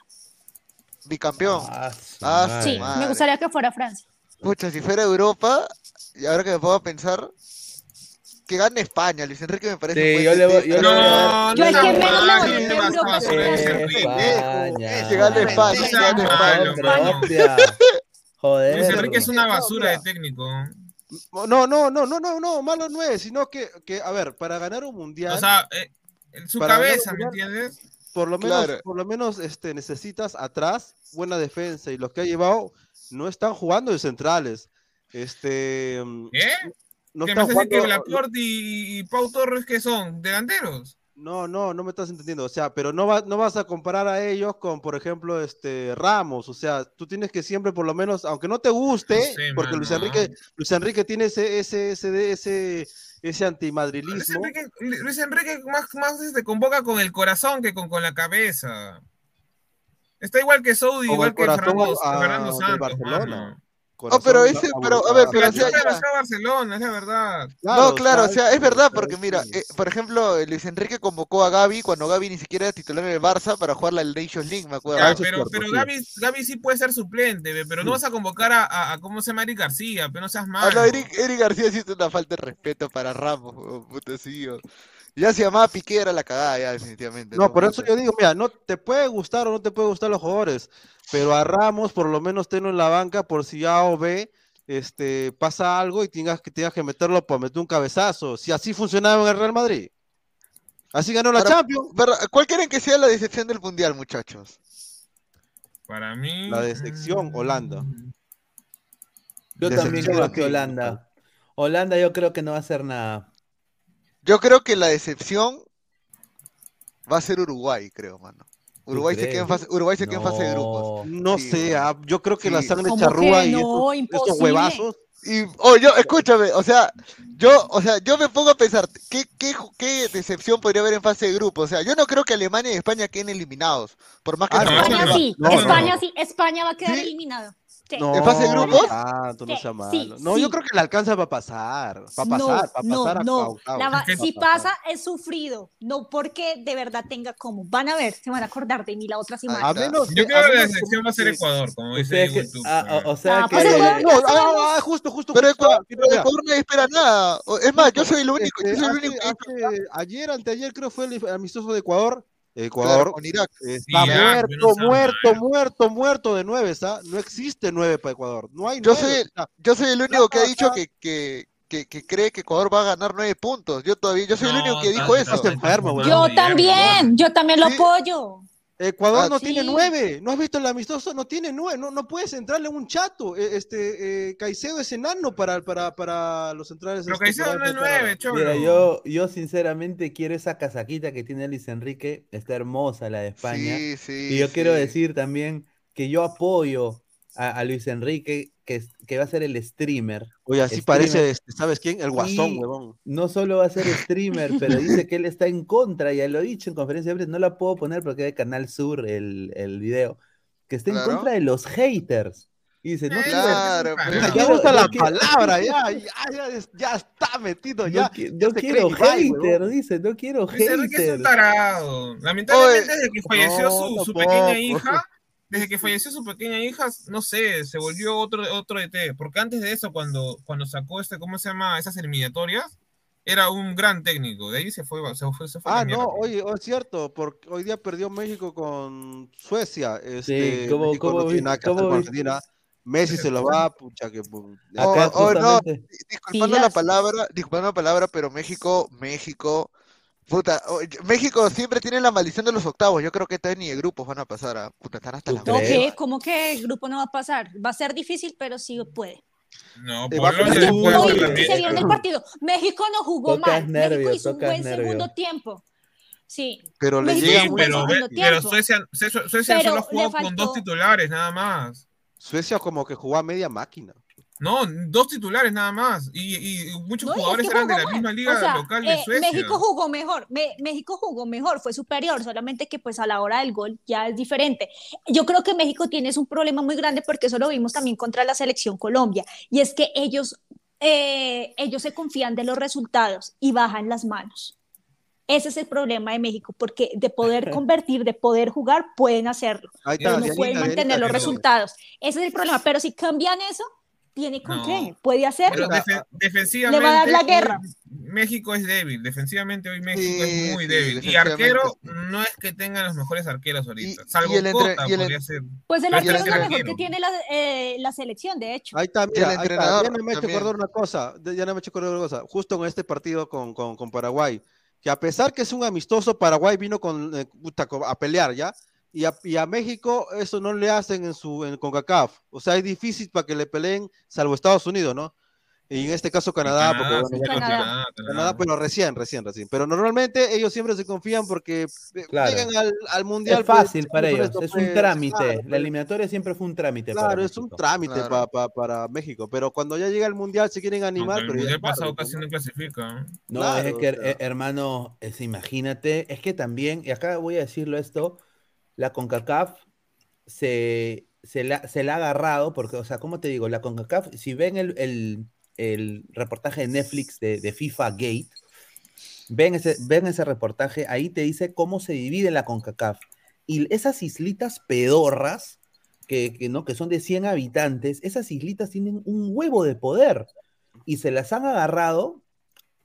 bicampeón. Ah, Ah. Sí, madre. me gustaría que fuera Francia. Pucha, si fuera Europa, y ahora que me puedo pensar, que gane España. Luis Enrique me parece Sí, yo le voy- No, Yo no No que seas gane malo, España. mano. Propia. Joder. Luis Enrique es una No, basura de mira. técnico. No, no, no, no, no, no, malo no es, sino que, que, a ver, para ganar un mundial, O sea, eh, en su cabeza, ¿me entiendes? por lo menos, claro. por lo menos este, necesitas atrás buena defensa y los que ha llevado no están jugando de centrales. Este, ¿Qué? No ¿Qué están me decir que Laporte y, y Pau Torres que son? ¿Delanteros? No, no, no me estás entendiendo. O sea, pero no, va- no vas a comparar a ellos con, por ejemplo, este Ramos. O sea, tú tienes que siempre, por lo menos, aunque no te guste, No sé, porque Luis. Enrique, Luis Enrique tiene ese, ese, ese, ese, ese Luis antimadrilismo. Enrique, Luis Enrique más, más se convoca con el corazón que con, con la cabeza. Está igual que Saudi, igual que Fernando, a- Fernando Santos. Barcelona. mano. Oh, pero Corazón ese, a- pero, a ver, pero Pero o sea, ya. Barcelona, es la verdad. No, claro, o sea, es verdad, pero porque mira, sí. eh, por ejemplo, eh, Luis Enrique convocó a Gaby cuando Gaby ni siquiera era titular en el Barça para jugar la Nations League, me acuerdo. Ya, pero pero sí. Gaby, Gaby sí puede ser suplente, pero no vas a convocar a, a, a ¿cómo se llama Eric García? Pero no seas Ah, malo. no, Eric, Eric García sí es una falta de respeto para Ramos, weón, puta, sí, weón. Ya se llamaba Piqué, era la cagada, ya, definitivamente. No, por eso yo digo, mira, no te puede gustar o no te puede gustar los jugadores, pero a Ramos por lo menos tenlo en la banca por si A o B este, pasa algo y tengas que, tengas que meterlo para meter un cabezazo. Si así funcionaba en el Real Madrid. Así ganó la Champions. ¿Cuál quieren que sea la decepción del Mundial, muchachos? Para mí. La decepción, mm, Holanda. Yo también creo que Holanda. Holanda yo creo que no va a hacer nada. Yo creo que la decepción va a ser Uruguay, creo, mano. Uruguay se queda en fase, Uruguay se queda en fase de grupos. No. Sí, sé, ah, yo creo que la Sí. sangre ¿Cómo charrúa y no? estos, huevazos. Y, oh, yo, escúchame, o sea, yo, o sea, yo me pongo a pensar, ¿qué, qué, qué decepción podría haber en fase de grupo? O sea, yo no creo que Alemania y España queden eliminados, por más que Ah, no- España no, sí, no, no. España sí, España va a quedar ¿Sí? eliminado. No, ¿En fase de grupos? Tanto, no sea malo. no, yo creo que le alcanza para pasar. Para pasar, para no, pasar no. a Si pasa, es sufrido. No porque de verdad tenga como. Van a ver, se van a acordar de mí la otra semana. A menos, yo creo que la selección va a ser Ecuador, como dice YouTube. Ah, o sea ah, que. Pues no, ah, justo, justo. Pero Ecuador, no espera nada. Es más, yo soy el único. Yo soy el único. Ayer, anteayer, creo fue el amistoso de Ecuador Ecuador con Irak. está muerto, muerto, muerto, muerto de nueve, ¿está? No existe nueve para Ecuador. No hay yo, soy, yo soy el único que ha dicho que, que, que, cree que Ecuador va a ganar nueve puntos. Yo todavía, yo soy el único que dijo eso. yo también, yo también lo apoyo. Ecuador no tiene nueve, ¿no has visto el amistoso? No tiene nueve, no, no puedes entrarle un chato. E, este eh, Caicedo es enano para, para, para los centrales. Pero este, Caicedo no es nueve, Mira, yo, yo sinceramente quiero esa casaquita que tiene Luis Enrique, está hermosa la de España. Sí, sí, y yo quiero decir también que yo apoyo a, Luis Enrique, que, que, va a ser el streamer. Oye, así parece, este, ¿sabes quién? El guasón, huevón. No solo va a ser streamer, pero dice que él está en contra, ya lo he dicho en conferencia de prensa, no la puedo poner porque hay Canal Sur el, el video, que está en contra de los haters. Y dice, no claro, ya gusta la palabra, ya, ya, ya, está metido, ya. No, quiero hater, dice, no quiero hater. Dice que es un tarado. Lamentablemente, desde que falleció su, su pequeña hija, desde que falleció su pequeña hija, no sé, se volvió otro, otro ET. Porque antes de eso, cuando, cuando sacó este, ¿cómo se llama? Esas eliminatorias, era un gran técnico. De ahí se fue. Se fue, se fue ah, no, oye, oh, es cierto, porque hoy día perdió México con Suecia. Este, sí, ¿cómo, cómo, Argentina. Messi se lo va, pucha que. Acá, oh, oh, no, disculpando la palabra, disculpando la palabra, pero México, México Puta, México siempre tiene la maldición de los octavos. Yo creo que todavía ni de grupos van a pasar a puta, están hasta la ¿Qué? ¿Cómo que el grupo no va a pasar? Va a ser difícil, pero sí puede. No, Polonia puede se vio en el partido. México no jugó mal. México hizo un buen segundo tiempo. Sí. Pero le llega pero, pero Suecia, Suecia, solo jugó con dos titulares, nada más. Suecia como que jugó a media máquina. No, dos titulares nada más. Y, muchos jugadores eran de la misma liga local de eh, Suecia. México jugó mejor, México jugó mejor, fue superior, solamente que pues a la hora del gol ya es diferente. Yo creo que México tiene un problema muy grande porque eso lo vimos también contra la selección Colombia, y es que ellos, eh, ellos se confían de los resultados y bajan las manos. Ese es el problema de México, porque de poder convertir, de poder jugar, pueden hacerlo, pero no pueden mantener los resultados. Ese es el problema, pero si cambian eso, tiene con qué, puede hacer. defensivamente. Le va a dar la guerra. México es débil, defensivamente hoy México es muy débil. Y arquero no es que tengan los mejores arqueros ahorita, salvo y Cota, podría ser. Pues el arquero es lo mejor que tiene la, eh, la, selección, de hecho. Ahí mira, ahí está. Ya no me he hecho acordar una cosa, ya no me he hecho acordar una cosa, justo con este partido con, con, con Paraguay, que a pesar que es un amistoso, Paraguay vino con, eh, a pelear, ¿ya? Y a, México eso no le hacen en su en CONCACAF. O sea, es difícil para que le peleen, salvo Estados Unidos, ¿no? Y en este caso Canadá, porque, Canadá, pero recién, recién, recién. Pero normalmente ellos siempre se confían porque eh, llegan al, mundial. Es fácil para ellos, es un trámite. la eliminatoria siempre fue un trámite. Claro, es un trámite para México. Pero cuando ya llega el mundial se quieren animar. pero el pasado casi no clasifica. No, es que, hermano, es, imagínate, es que también, y acá voy a decirlo esto la CONCACAF se, se, la, se la ha agarrado, porque, o sea, ¿cómo te digo? La CONCACAF, si ven el, el, reportaje de Netflix de, de, FIFA Gate, ven ese, ven ese reportaje, ahí te dice cómo se divide la CONCACAF. Y esas islitas pedorras, que, que, ¿no? que son de 100 habitantes, esas islitas tienen un huevo de poder y se las han agarrado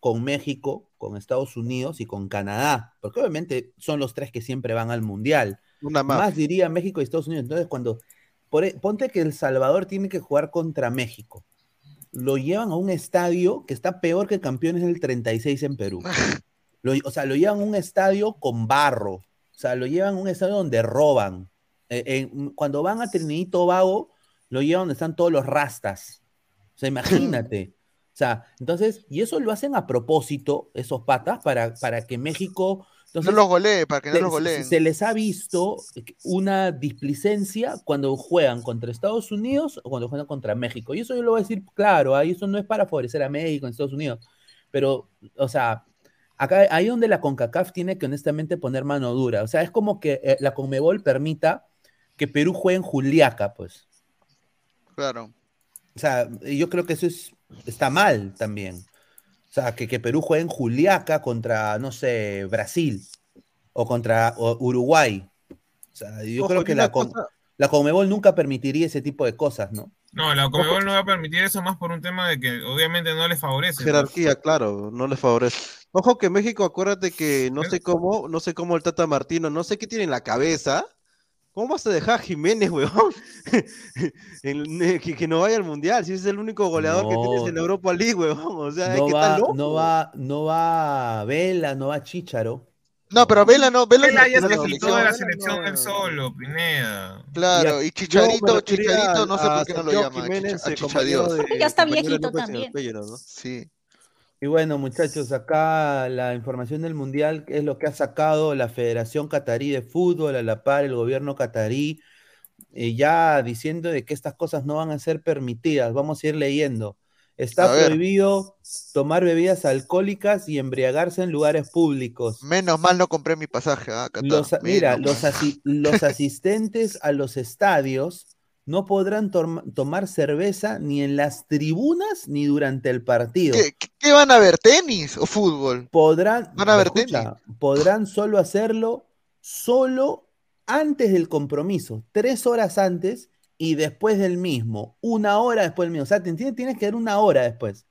con México, con Estados Unidos y con Canadá, porque obviamente son los tres que siempre van al Mundial. Una más. diría México y Estados Unidos. Entonces, cuando e, ponte que El Salvador tiene que jugar contra México, lo llevan a un estadio que está peor que campeones del 36 en Perú. o sea, lo llevan a un estadio con barro. O sea, lo llevan a un estadio donde roban. Eh, cuando van a Trinidad y Tobago, lo llevan donde están todos los rastas. O sea, imagínate. O sea, entonces, y eso lo hacen a propósito, esos patas, para, para que México no los golee, para que no los goleen. Se, les ha visto una displicencia cuando juegan contra Estados Unidos o cuando juegan contra México. Y eso yo lo voy a decir claro, ahí eso no es para favorecer a México en Estados Unidos. Pero, o sea, acá ahí donde la CONCACAF tiene que honestamente poner mano dura. O sea, es como que eh, la CONMEBOL permita que Perú juegue en Juliaca, pues. Claro. O sea, yo creo que eso es, está mal también. O sea, que, que Perú juegue en Juliaca contra, no sé, Brasil o contra Uruguay. O sea, yo creo que la, la Comebol nunca permitiría ese tipo de cosas, ¿no? No, la Comebol no va a permitir eso más por un tema de que obviamente no les favorece. Jerarquía, claro, no les favorece. Ojo que México, acuérdate que no sé cómo, no sé cómo el Tata Martino, no sé qué tiene en la cabeza. ¿Cómo vas a dejar a Jiménez, weón? que, no vaya al mundial, si es el único goleador que tienes en Europa League, weón. O sea, no, va, no va, no va Vela, no va Chicharo. No, pero Vela no, Vela, Vela ya se quitó de la selección del solo, Pineda. Claro, y Chicharito, Chicharito, no sé por qué no lo llama. Jiménez, ya está viejito también. Sí. Y bueno, muchachos, acá la información del Mundial es lo que ha sacado la Federación Catarí de Fútbol, a la par el gobierno catarí, eh, ya diciendo de que estas cosas no van a ser permitidas. Vamos a ir leyendo. Está prohibido tomar bebidas alcohólicas y embriagarse en lugares públicos. Menos mal no compré mi pasaje. ¿eh? mira, los, los asistentes a los estadios no podrán tomar cerveza ni en las tribunas ni durante el partido. ¿Qué, van a ver? ¿Tenis o fútbol? Podrán, van a ver tenis. Podrán solo hacerlo solo antes del compromiso, tres horas antes y después del mismo, una hora después del mismo. O sea, tienes, tienes que dar una hora después.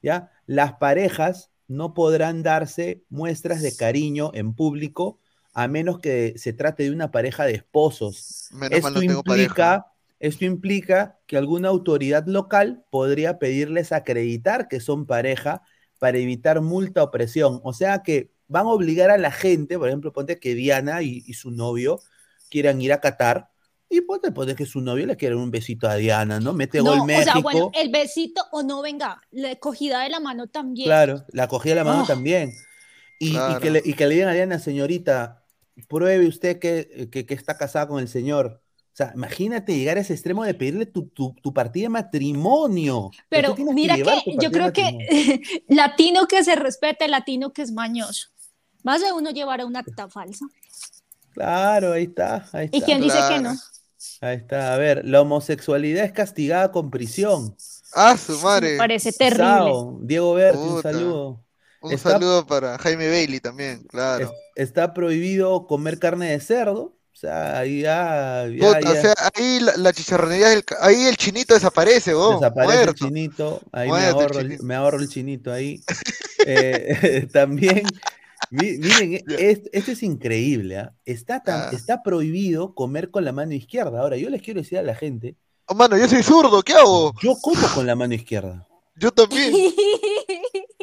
¿ya? Las parejas no podrán darse muestras de cariño en público a menos que se trate de una pareja de esposos. Esto implica esto implica que alguna autoridad local podría pedirles acreditar que son pareja para evitar multa o presión. O sea que van a obligar a la gente, por ejemplo, ponte que Diana y, su novio quieran ir a Qatar, y ponte, ponte que su novio le quiera un besito a Diana, ¿no? Mete gol México. O sea, bueno, el besito o no, venga, la cogida de la mano también. Claro, la cogida de la mano oh. también. Y, que le, digan a Diana, señorita, pruebe usted que, que está casada con el señor. O sea, imagínate llegar a ese extremo de pedirle tu, tu, tu partida de matrimonio. Pero mira que, yo creo que latino que se respete, latino que es mañoso. Más de uno llevará una acta falsa. Claro, ahí está. Ahí está. ¿Y quién dice que no? Ahí está. A ver, la homosexualidad es castigada con prisión. Ah, su madre. Me parece terrible. Diego Verde, un saludo. Un saludo para Jaime Bailey también, claro. está prohibido comer carne de cerdo. O sea, ahí ya. O sea, ahí la, chicharronería, ahí el chinito desaparece, vos. Desaparece el chinito, ahí me ahorro, el, me ahorro, el, chinito ahí. eh, también, miren, esto es increíble, ¿ah? está, ah. está prohibido comer con la mano izquierda. Ahora, yo les quiero decir a la gente. Oh, mano, yo soy zurdo, ¿qué hago? Yo como con la mano izquierda. Yo también.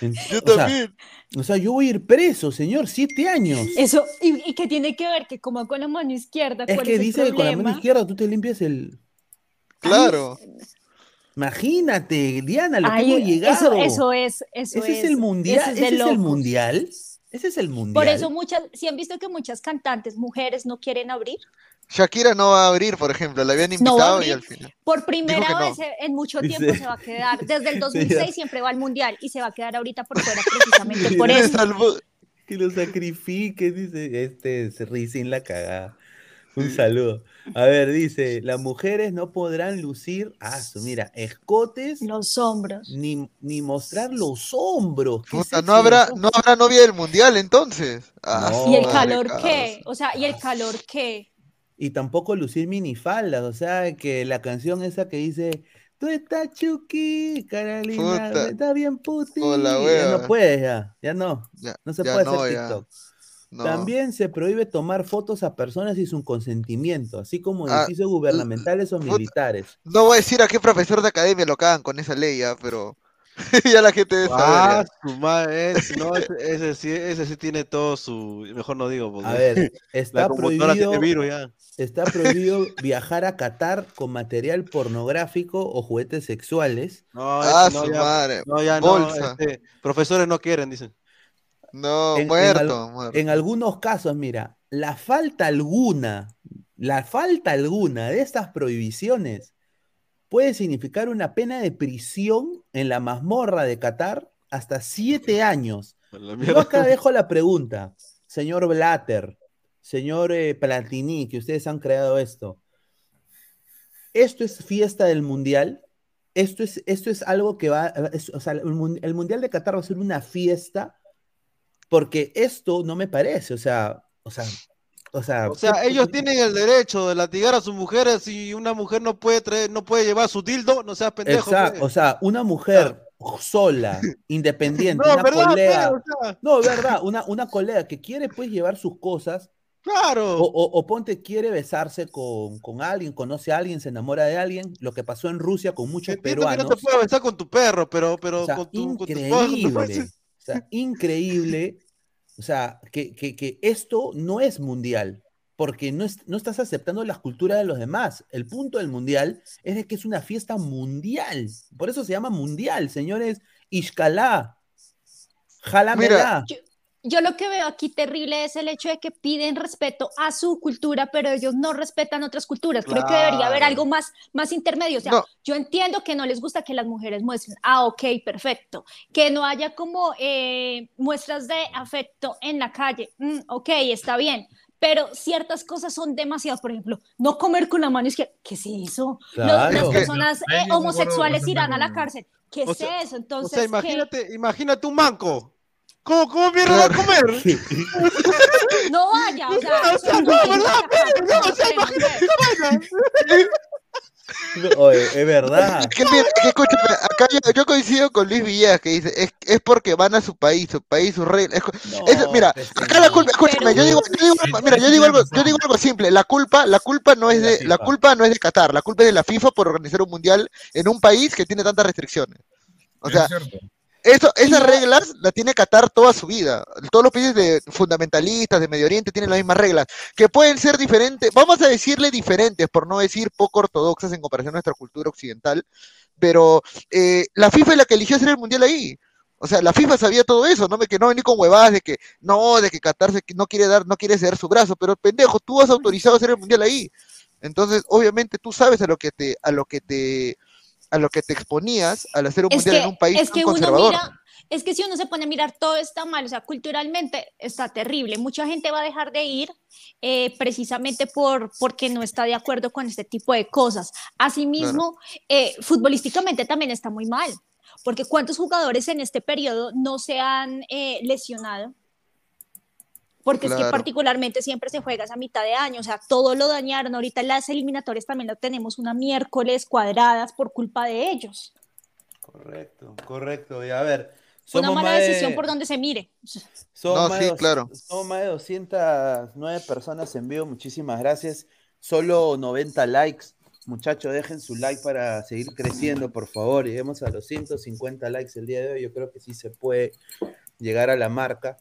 yo también. O sea, yo voy a ir preso, señor, siete años. Eso, ¿y, qué tiene que ver? Que como con la mano izquierda. Es que dice que con la mano izquierda tú te limpias el. Claro. Imagínate, Diana, lo que hemos llegado. Eso, es, eso ¿Ese es, el mundial. ¿Ese es, el mundial. Ese es el mundial. Por eso muchas, si han visto que muchas cantantes, mujeres, no quieren abrir. Shakira no va a abrir, por ejemplo, la habían invitado y al final. Por primera vez en mucho tiempo se va a quedar. Desde el 2006 siempre va al mundial y se va a quedar ahorita por fuera precisamente por eso. Que lo sacrifique, dice este sin la cagada. Un saludo. A ver, dice, las mujeres no podrán lucir, ah, mira, escotes. Los hombros. Ni, ni mostrar los hombros. no, habrá, no habrá novia del mundial entonces. Ah, ¿Y el calor qué? O sea, ¿y el calor qué? Y tampoco lucir minifaldas, o sea, que la canción esa que dice, tú estás chuki, Carolina, está bien puti, ya no puedes, ya, ya no, no se puede hacer TikTok. También se prohíbe tomar fotos a personas sin su consentimiento, así como ah, edificios gubernamentales o militares. No voy a decir a qué profesor de academia lo cagan con esa ley, ya, pero ya la gente debe Ah, su madre, no, ese, sí, ese sí tiene todo su. Mejor no digo. A ver, está prohibido, está prohibido viajar a Qatar con material pornográfico o juguetes sexuales. No, ah, su madre. No, ya no. Este, profesores no quieren, dicen. No, muerto, en algunos casos, mira, la falta alguna, la falta alguna de estas prohibiciones puede significar una pena de prisión en la mazmorra de Qatar hasta siete años. Yo acá dejo la pregunta, señor Blatter, señor eh, Platini, que ustedes han creado esto. esto es fiesta del mundial. Esto es, esto es algo que va, o sea, el, el mundial de Qatar va a ser una fiesta porque esto no me parece, o sea, o sea, o sea, o sea ellos tienen el derecho de latigar a sus mujeres y una mujer no puede traer, no puede llevar su tildo, no seas pendejo. Exacto, pues. o sea, una mujer sola, independiente, no, una verdad, colega, o sea... no, verdad, una, una colega que quiere pues llevar sus cosas, Claro. O, o, Ponte quiere besarse con, con, alguien, conoce a alguien, se enamora de alguien, lo que pasó en Rusia con muchos Entiendo peruanos. que no te puedes besar con tu perro, pero, pero o sea, con, tu, increíble, con tu... o sea, increíble o sea, que, que, que, esto no es mundial, porque no, es, no estás aceptando las culturas de los demás. El punto del mundial es de que es una fiesta mundial. Por eso se llama mundial, señores. Ishkalá. Jalamela. Yo, lo que veo aquí terrible es el hecho de que piden respeto a su cultura, pero ellos no respetan otras culturas. Creo claro. que debería haber algo más, más intermedio. O sea, no. yo entiendo que no les gusta que las mujeres muestren. Ah, ok, perfecto. Que no haya como eh, muestras de afecto en la calle. Mm, ok, está bien pero ciertas cosas son demasiadas, por ejemplo, no comer con la mano izquierda, ¿qué es eso? Claro. Los, las personas eh, homosexuales irán a la cárcel, ¿qué es sea, eso? Entonces, o sea, imagínate, ¿qué? imagínate un manco. ¿Cómo, cómo mierda va a comer? no vaya, o sea, o sea no, ¿verdad? No, o sea, imagínate Oye, es verdad. Es que, mira, es que escúchame, acá yo, yo, coincido con Luis Villegas que dice, es, es porque van a su país, su país, su reglas. No, es, mira, acá la culpa, escúchame, yo digo, yo digo, mira, yo digo algo, yo digo algo simple, la culpa, la culpa no es de, la culpa no es de Qatar, la culpa es de la FIFA por organizar un mundial en un país que tiene tantas restricciones. O sea, eso, esas reglas las tiene Qatar toda su vida. Todos los países de fundamentalistas de Medio Oriente tienen las mismas reglas, que pueden ser diferentes, vamos a decirle diferentes, por no decir poco ortodoxas en comparación a nuestra cultura occidental, pero eh, la FIFA es la que eligió hacer el mundial ahí. O sea, la FIFA sabía todo eso, no me que no venir con huevadas de que no, de que Qatar se, no quiere dar, no quiere ceder su brazo, pero pendejo, tú has autorizado hacer el mundial ahí. Entonces, obviamente tú sabes a lo que te, a lo que te, a lo que te exponías al hacer un es mundial que, en un país es que conservador. Uno mira, es que si uno se pone a mirar, todo está mal, o sea, culturalmente está terrible. Mucha gente va a dejar de ir eh, precisamente por, porque no está de acuerdo con este tipo de cosas. Asimismo, claro. eh, futbolísticamente también está muy mal, porque ¿cuántos jugadores en este periodo no se han eh, lesionado? Porque claro. es que particularmente siempre se juega a mitad de año, o sea, todo lo dañaron, ahorita las eliminatorias también lo tenemos una miércoles cuadradas por culpa de ellos. Correcto, correcto, y a ver. Somos una mala decisión de... por donde se mire. Somos, no, más sí, claro. somos más de 209 personas en vivo, muchísimas gracias. Solo 90 likes. Muchachos, dejen su like para seguir creciendo, por favor. Lleguemos a los 150 likes el día de hoy. Yo creo que sí se puede llegar a la marca.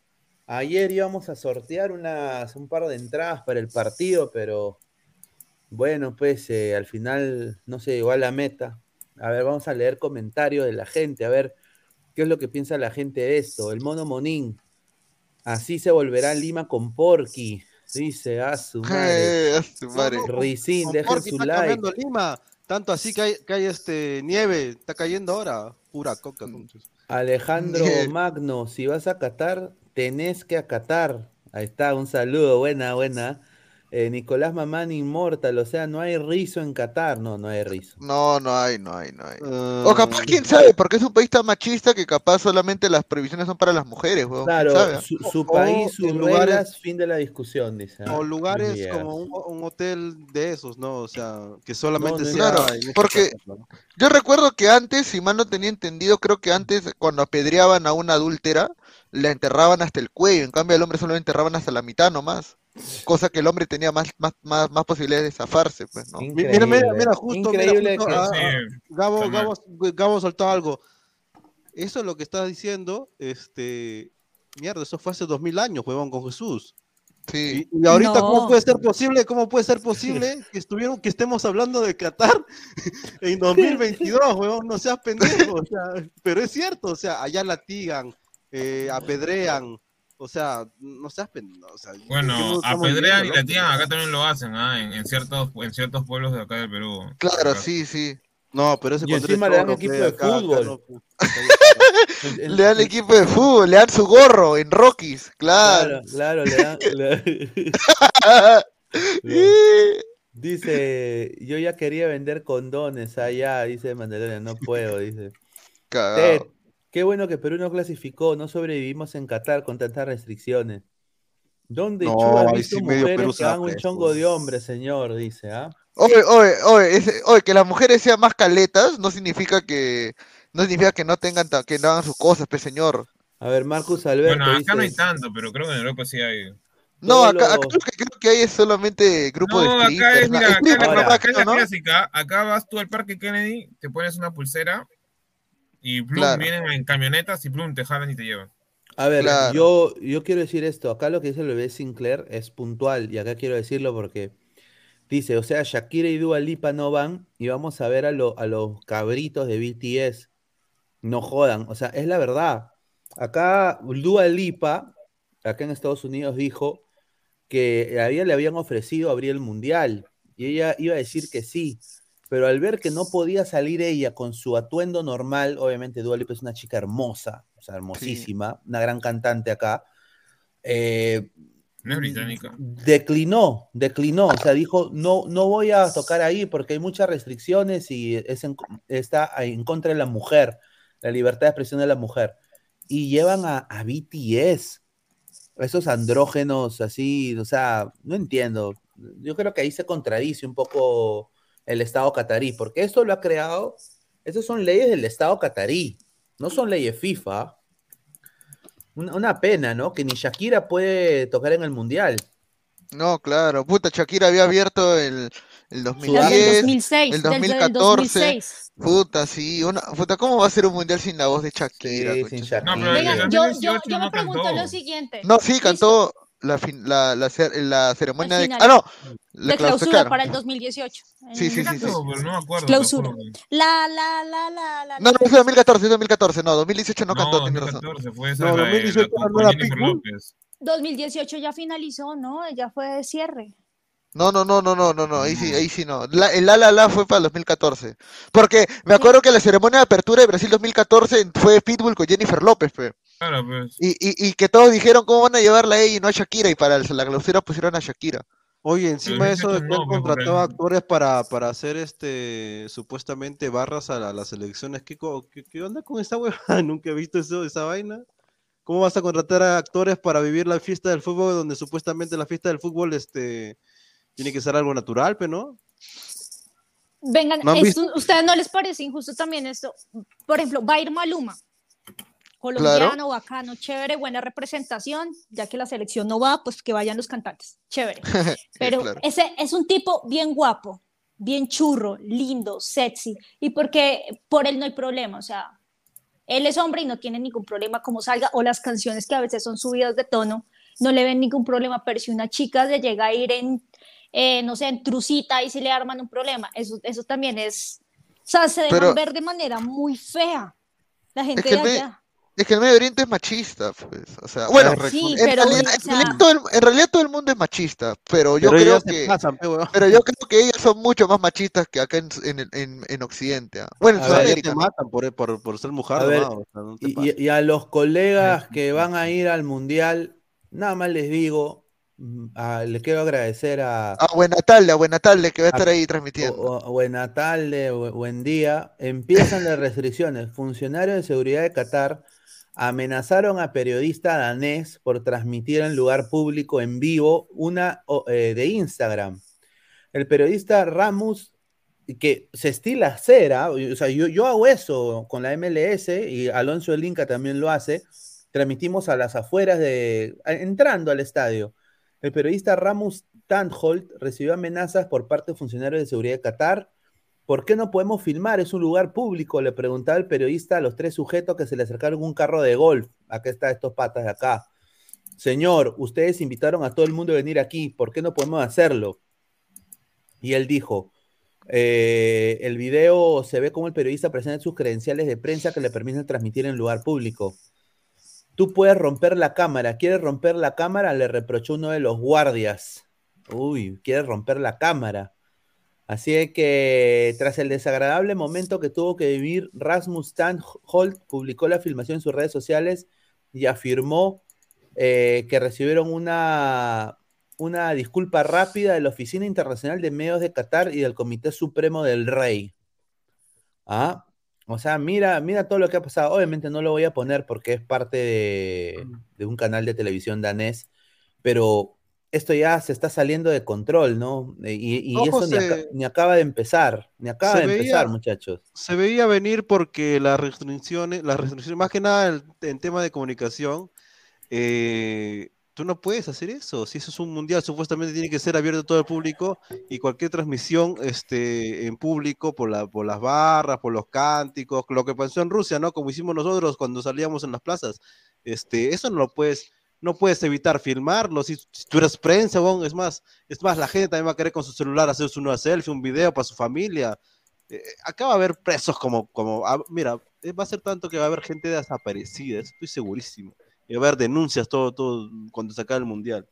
Ayer íbamos a sortear unas, un par de entradas para el partido, pero bueno, pues eh, al final no se llegó a la meta. A ver, vamos a leer comentarios de la gente, a ver qué es lo que piensa la gente de esto. El mono Monín, así se volverá Lima con Porky. Dice, a su madre. Eh, a su madre. Ricín, dejen su está like. cambiando Lima. Tanto así que hay, que hay este nieve, está cayendo ahora. Pura coca. Alejandro Magno, si vas a Qatar, tenés que acatar. Ahí está, un saludo, buena, buena. Eh, Nicolás Mamán Inmortal, o sea, no hay rizo en Qatar. No, no hay rizo. No, no hay, no hay, no hay. Uh, O capaz, quién sabe, porque es un país tan machista que capaz solamente las previsiones son para las mujeres, weón. Claro, ¿quién sabe? su, su O- país, sus reglas, lugares- fin de la discusión, dice. ¿ah? O lugares como un, un hotel de esos, ¿no? O sea, que solamente No, no, sea. claro, porque-. Yo recuerdo que antes, si mal no tenía entendido, creo que antes cuando apedreaban a una adúltera, la enterraban hasta el cuello, en cambio al hombre solo lo enterraban hasta la mitad nomás. Cosa que el hombre tenía más, más, más, más posibilidades de zafarse, pues, ¿no? Mi- Mira, mira, mira, justo, mira, justo, que- ah, ah, Gabo. Gabo, Gabo soltó algo. Eso es lo que estás diciendo, este, mierda, eso fue hace dos mil años, huevón, con Jesús. Sí. Y, y ahorita, No. ¿cómo puede ser posible? ¿Cómo puede ser posible que estuvieron, que estemos hablando de Qatar en 2022, huevón? No seas pendejo, o sea, pero es cierto, o sea, allá latigan, eh, apedrean, o sea, no seas pendejo, o sea, ¿qué Bueno, apedrean y viviendo, latigan, loco? acá también lo hacen, ¿ah? en, en ciertos, en ciertos pueblos de acá del Perú. Claro, Acá. sí, sí. No, pero ese Y encima es le dan equipo de acá- acá fútbol. no, pu- En- en- Le dan equipo de fútbol, le dan su gorro en Rockies, claro. Claro, claro, le dan. le- Y- Dice, yo ya quería vender condones allá, dice Mandalorian, no puedo, dice. Ted, qué bueno que Perú no clasificó, no sobrevivimos en Qatar con tantas restricciones. ¿Dónde No, ahí visto sí medio mujeres Perú que hagan un chongo de hombres, señor? Dice, ¿ah? Oye, oye, oye, ese- oye, que las mujeres sean más caletas no significa que no significa que no tengan que no hagan sus cosas, pues señor. A ver, Marcus Alberto Bueno, acá dice, no hay tanto, pero creo que en Europa sí hay. No, acá, acá lo que creo que hay es solamente grupo de No, acá strippers, es, mira, acá, acá es la creo, clásica. Acá vas tú al Parque Kennedy, te pones una pulsera y Plum Claro. vienen en camionetas y Plum te jalan y te llevan. A ver, Claro. yo, yo quiero decir esto. Acá lo que dice el bebé Sinclair es puntual y acá quiero decirlo porque dice, o sea, Shakira y Dua Lipa no van y vamos a ver a, lo- a los cabritos de BTS. No jodan, o sea, es la verdad. Acá Dua Lipa, acá en Estados Unidos, dijo que a ella le habían ofrecido abrir el mundial y ella iba a decir que sí, pero al ver que no podía salir ella con su atuendo normal, obviamente Dua Lipa es una chica hermosa, o sea, hermosísima, una gran cantante acá, eh, No es británica. declinó, declinó, o sea, dijo, no, no voy a tocar ahí porque hay muchas restricciones y es en- está en contra de la mujer, la libertad de expresión de la mujer. Y llevan a, a BTS, esos andrógenos así, o sea, no entiendo. Yo creo que ahí se contradice un poco el Estado catarí, porque esto lo ha creado, esas son leyes del Estado catarí, no son leyes FIFA. Una, una pena, ¿no? Que ni Shakira puede tocar en el Mundial. No, claro, puta, Shakira había abierto el, el Desde 2010, el 2006, el desde el 2014. 2006. Puta, sí, una, puta, ¿cómo va a ser un mundial sin la voz de Shakira? Sí, sin su madre? No, pero Venga, el yo, 2018 yo, yo me pregunto cantó. lo siguiente. No, sí, cantó la, fin- la, la, la ceremonia de... Ah, no, la de clausura para el 2018. Sí, sí, sí, sí. Cantó, no me acuerdo. Clausura. La, la, la, la, la. No, no, es 2014, es 2014, no, 2018 no cantó, No, razón. 2014 fue esa No, la de- 2018 la- no con era Jennifer Pitbull. López. 2018 ya finalizó, ¿no? Ya fue de cierre. No, no, no, no, no, no, no, ahí sí, ahí sí no. La, el La La La fue para el 2014. Porque me acuerdo que la ceremonia de apertura de Brasil 2014 fue Pitbull con Jennifer López, pe. Claro, pues. Y, y, y que todos dijeron cómo van a llevarla a ella y no a Shakira, y para la clausura pusieron a Shakira. Oye, encima de eso han no, ahí. actores para, para hacer este supuestamente barras a la- las elecciones. ¿Qué, qué, qué onda con esa huevada? Nunca he visto eso, esa vaina. ¿Cómo vas a contratar a actores para vivir la fiesta del fútbol donde supuestamente la fiesta del fútbol este, tiene que ser algo natural, pero no? Vengan, ¿No esto-? ¿ustedes no les parece injusto también esto? Por ejemplo, va a ir Maluma, colombiano, bacano, chévere, buena representación, ya que la selección no va, pues que vayan los cantantes, chévere. Pero Claro. ese es un tipo bien guapo, bien churro, lindo, sexy, y porque por él no hay problema, o sea, él es hombre y no tiene ningún problema como salga, o las canciones que a veces son subidas de tono, no le ven ningún problema, pero si una chica se llega a ir en, eh, no sé, en trucita y si le arman un problema, eso, eso también es, o sea, se dejan Pero- ver de manera muy fea la gente que de el me- allá. Es que el Medio Oriente es machista, pues. O sea, bueno, Sí, en, pero, realidad, o en sea- realidad todo el, en realidad todo el mundo es machista, pero yo Pero creo que... pasan, pe, huevón. Pero yo creo que ellos son mucho más machistas que acá en, en, en, en Occidente. ¿ah? Bueno, en A ver, Ellas Sudamérica. te matan por, por, por ser mujer, A ver, o sea, no Y, y- a los colegas que van a ir al mundial, nada más les digo, ah, le quiero agradecer a, A buena tarde, a buena tarde que va a estar ahí o- transmitiendo. o- buena tarde, bu- buen día. Empiezan las restricciones. Funcionarios de seguridad de Qatar amenazaron a periodista danés por transmitir en lugar público en vivo una o- eh, de Instagram. El periodista Ramos, que se estila cera, o sea, yo, yo hago eso con la MLS y Alonso del Inca también lo hace. Transmitimos a las afueras de, entrando al estadio. El periodista Ramos Tantholt recibió amenazas por parte de funcionarios de seguridad de Qatar. ¿Por qué no podemos filmar? Es un lugar público, le preguntaba el periodista a los tres sujetos que se le acercaron un carro de golf. Acá está estos patas de acá. Señor, ustedes invitaron a todo el mundo a venir aquí, ¿por qué no podemos hacerlo? Y él dijo, eh, el video se ve como el periodista presenta sus credenciales de prensa que le permiten transmitir en lugar público. Tú puedes romper la cámara. ¿Quieres romper la cámara? Le reprochó uno de los guardias. Uy, quiere romper la cámara. Así que tras el desagradable momento que tuvo que vivir, Rasmus Tandholt publicó la filmación en sus redes sociales y afirmó eh, que recibieron una, una disculpa rápida de la Oficina Internacional de Medios de Qatar y del Comité Supremo del Rey. ¿Ah? O sea, mira, mira todo lo que ha pasado. Obviamente no lo voy a poner porque es parte de, de un canal de televisión danés, pero esto ya se está saliendo de control, ¿no? Eh, y, eso ni, acaba de empezar, ni acaba de empezar, muchachos. Se veía venir porque las restricciones, las restricciones, más que nada en, tema de comunicación, eh, tú no puedes hacer eso. Si eso es un mundial, supuestamente tiene que ser abierto a todo el público y cualquier transmisión este, en público por, la, por las barras, por los cánticos, lo que pasó en Rusia, ¿no? Como hicimos nosotros cuando salíamos en las plazas. Este, eso no lo puedes no puedes evitar filmarlo. Si, tú eres prensa, es más, es más, la gente también va a querer con su celular hacer una selfie, un video para su familia. Eh, acá va a haber presos como, como ah, mira, eh, va a ser tanto que va a haber gente desaparecida, estoy segurísimo. Y va a haber denuncias todo, todo cuando se acabe el mundial.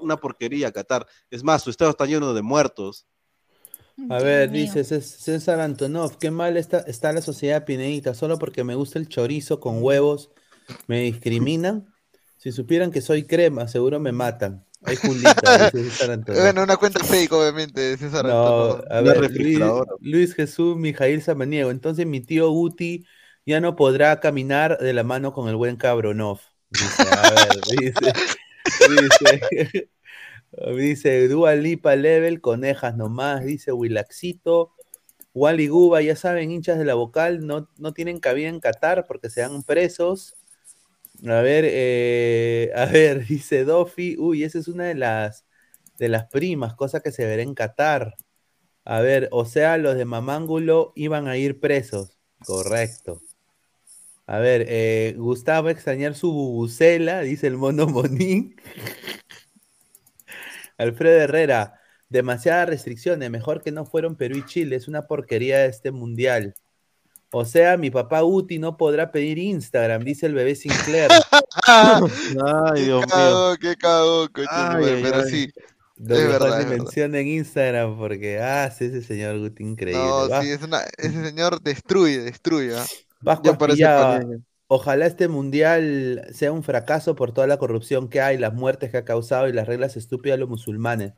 Una, porquería, Qatar. Es más, su estado está lleno de muertos. A ver, dice César Antonov, qué mal está, está la sociedad pineita, solo porque me gusta el chorizo con huevos ¿Me discriminan? Si supieran que soy crema, seguro me matan. Hay Julita, Bueno, una cuenta fake, obviamente, César no, a ver, Luis, Jesús Mijail Samaniego. Entonces mi tío Guti ya no podrá caminar de la mano con el buen Cabronov. Dice, a ver, dice, dice, dice Dua Lipa Level, conejas nomás, dice Wilaxito. Wally Guba, ya saben, hinchas de la vocal, no, no tienen cabida en Qatar porque se dan presos. A ver, eh, a ver, dice Dofi. Uy, esa es una de las, de las primas, cosa que se verá en Qatar. A ver, o sea, los de Mamángulo iban a ir presos. Correcto. A ver, eh, Gustavo extrañar su bubucela, dice el mono Monín. Alfredo Herrera, demasiadas restricciones, mejor que no fueron Perú y Chile, es una porquería este mundial. O sea, mi papá Uti no podrá pedir Instagram, dice el bebé Sinclair. ay, Dios mío. Qué cagó, pero sí. No es verdad, en Instagram porque, ah, sí, ese señor Guti increíble. No, sí, es una, ese señor destruye, destruye. Ojalá este mundial sea un fracaso por toda la corrupción que hay, las muertes que ha causado y las reglas estúpidas de los musulmanes.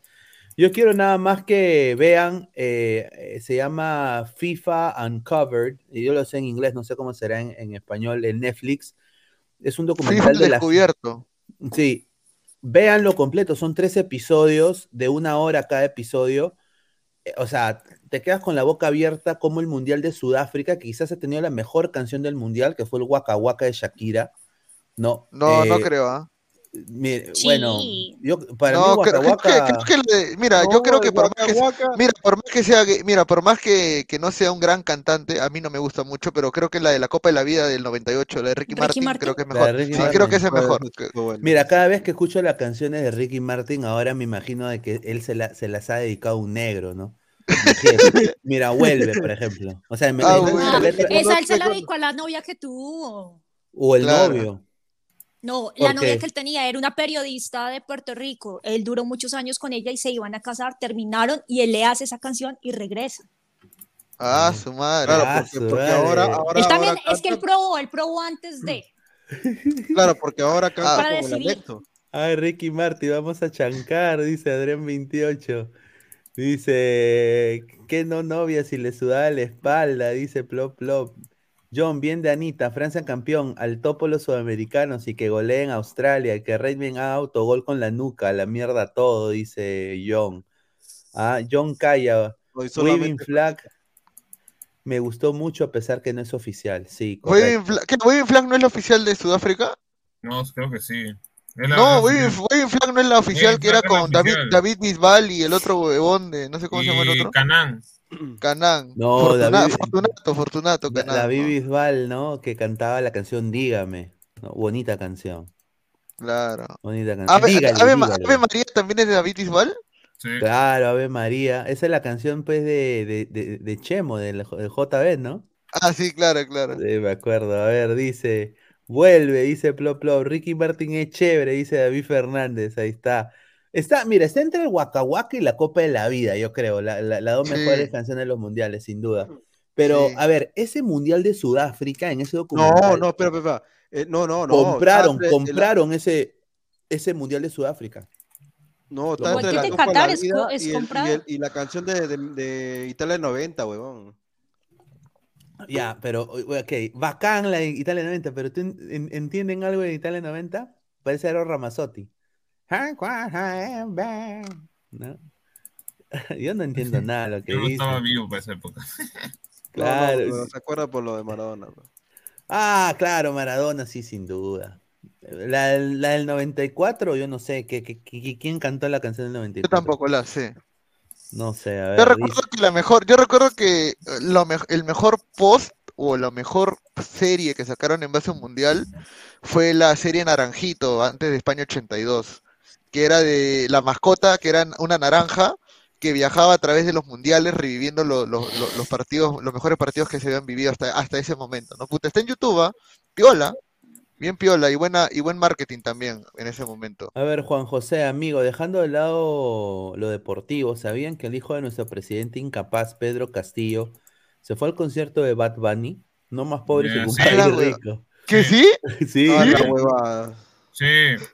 Yo quiero nada más que vean, eh, eh, se llama FIFA Uncovered, y yo lo sé en inglés, no sé cómo será en, español, en Netflix. Es un documental de descubierto. Sí, véanlo completo, son tres episodios de una hora cada episodio. Eh, o sea, te quedas con la boca abierta como el Mundial de Sudáfrica, quizás ha tenido la mejor canción del Mundial, que fue el Waka Waka de Shakira. No, no, no creo, ¿ah? Bueno, yo para mí mira, yo creo que por más que, mira, por más que sea, mira, por más que, que, no sea un gran cantante, a mí no me gusta mucho, pero creo que la de la Copa de la Vida del 98, la de Ricky, Martin, creo que es mejor. Sí, creo que es mejor. Mira, cada vez que escucho las canciones de Ricky Martin, ahora me imagino de que él se, la, se las ha dedicado a un negro, ¿no? Mira, vuelve, por ejemplo. O sea, ah, esa él se la dedicó a la novia que tuvo. O el novio. No, la novia que él tenía era una periodista de Puerto Rico. Él duró muchos años con ella y se iban a casar, terminaron y él le hace esa canción y regresa. Ah, su madre. Claro, ah, porque, ahora, ahora, él también, es que él probó, él probó antes de. Claro, porque ahora canta para decidir. Ay, Ricky Marty, vamos a chancar, dice Adrián 28. Dice, ¿qué no novia si le sudaba la espalda? Dice Plop Plop. John, bien de Anita, Francia campeón, al topo los sudamericanos y que goleen Australia, que Redman haga autogol con la nuca, la mierda todo, dice John. Ah, John Calla, Waving Flag, me gustó mucho a pesar que no es oficial, sí. ¿Waving Flag, no es la oficial de Sudáfrica? No, creo que sí. No, Waving, Flag no es la oficial que era con David, David Bisbal y el otro huevón de, no sé cómo se llama el otro. Canán. Canán. No, David, Fortunato, Fortunato, Canán. David Bisbal, ¿no? Que cantaba la canción Dígame. Bonita canción. Claro. Bonita canción. Ave, María también es de David Bisbal. Sí. Claro, Ave María. Esa es la canción, pues, de, de, de, Chemo, del, JB, ¿no? Ah, sí, claro, claro. Sí, me acuerdo. A ver, dice. Vuelve, dice Plop Plop. Ricky Martin es chévere, dice David Fernández. Ahí está. Está, mira, está entre el Waka Waka y la Copa de la Vida, yo creo. Las la, dos mejores canciones de los mundiales, sin duda. Pero, a ver, ese mundial de Sudáfrica en ese documental. No, no, espera, espera. Eh, no, no, no. Compraron, compraron ese, ese mundial de Sudáfrica. No, está entre la Copa la vida es, y, el, y, el, y, la canción de, de, de Italia 90, huevón. Ya, pero, ok, bacán la Italia 90, pero ¿tú entienden algo de Italia 90? Parece Ero Ramazzotti. ¿No? Yo no entiendo nada de lo que Yo dice. estaba vivo para esa época. claro. No, no, se acuerda por lo de Maradona. Bro. Ah, claro, Maradona, sí, sin duda. La, la del 94, yo no sé, ¿qué, qué, qué, quién cantó la canción del 94? Yo tampoco la sé. No sé, a ver. Yo recuerdo dice... que la mejor, yo recuerdo que lo me, el mejor post o la mejor serie que sacaron en base a un mundial fue la serie Naranjito, antes de España 82, que era de la mascota, que era una naranja, que viajaba a través de los mundiales reviviendo lo, lo, lo, los partidos, los mejores partidos que se habían vivido hasta, hasta ese momento, ¿no? Puta, está en YouTube, ¿eh? piola, bien piola y buena y buen marketing también en ese momento. A ver, Juan José, amigo, dejando de lado lo deportivo, ¿sabían que el hijo de nuestro presidente incapaz, Pedro Castillo, se fue al concierto de Bad Bunny? No más pobre Yeah, que un sí. rico. ¿Que sí? Sí, Ah, la huevada. Sí,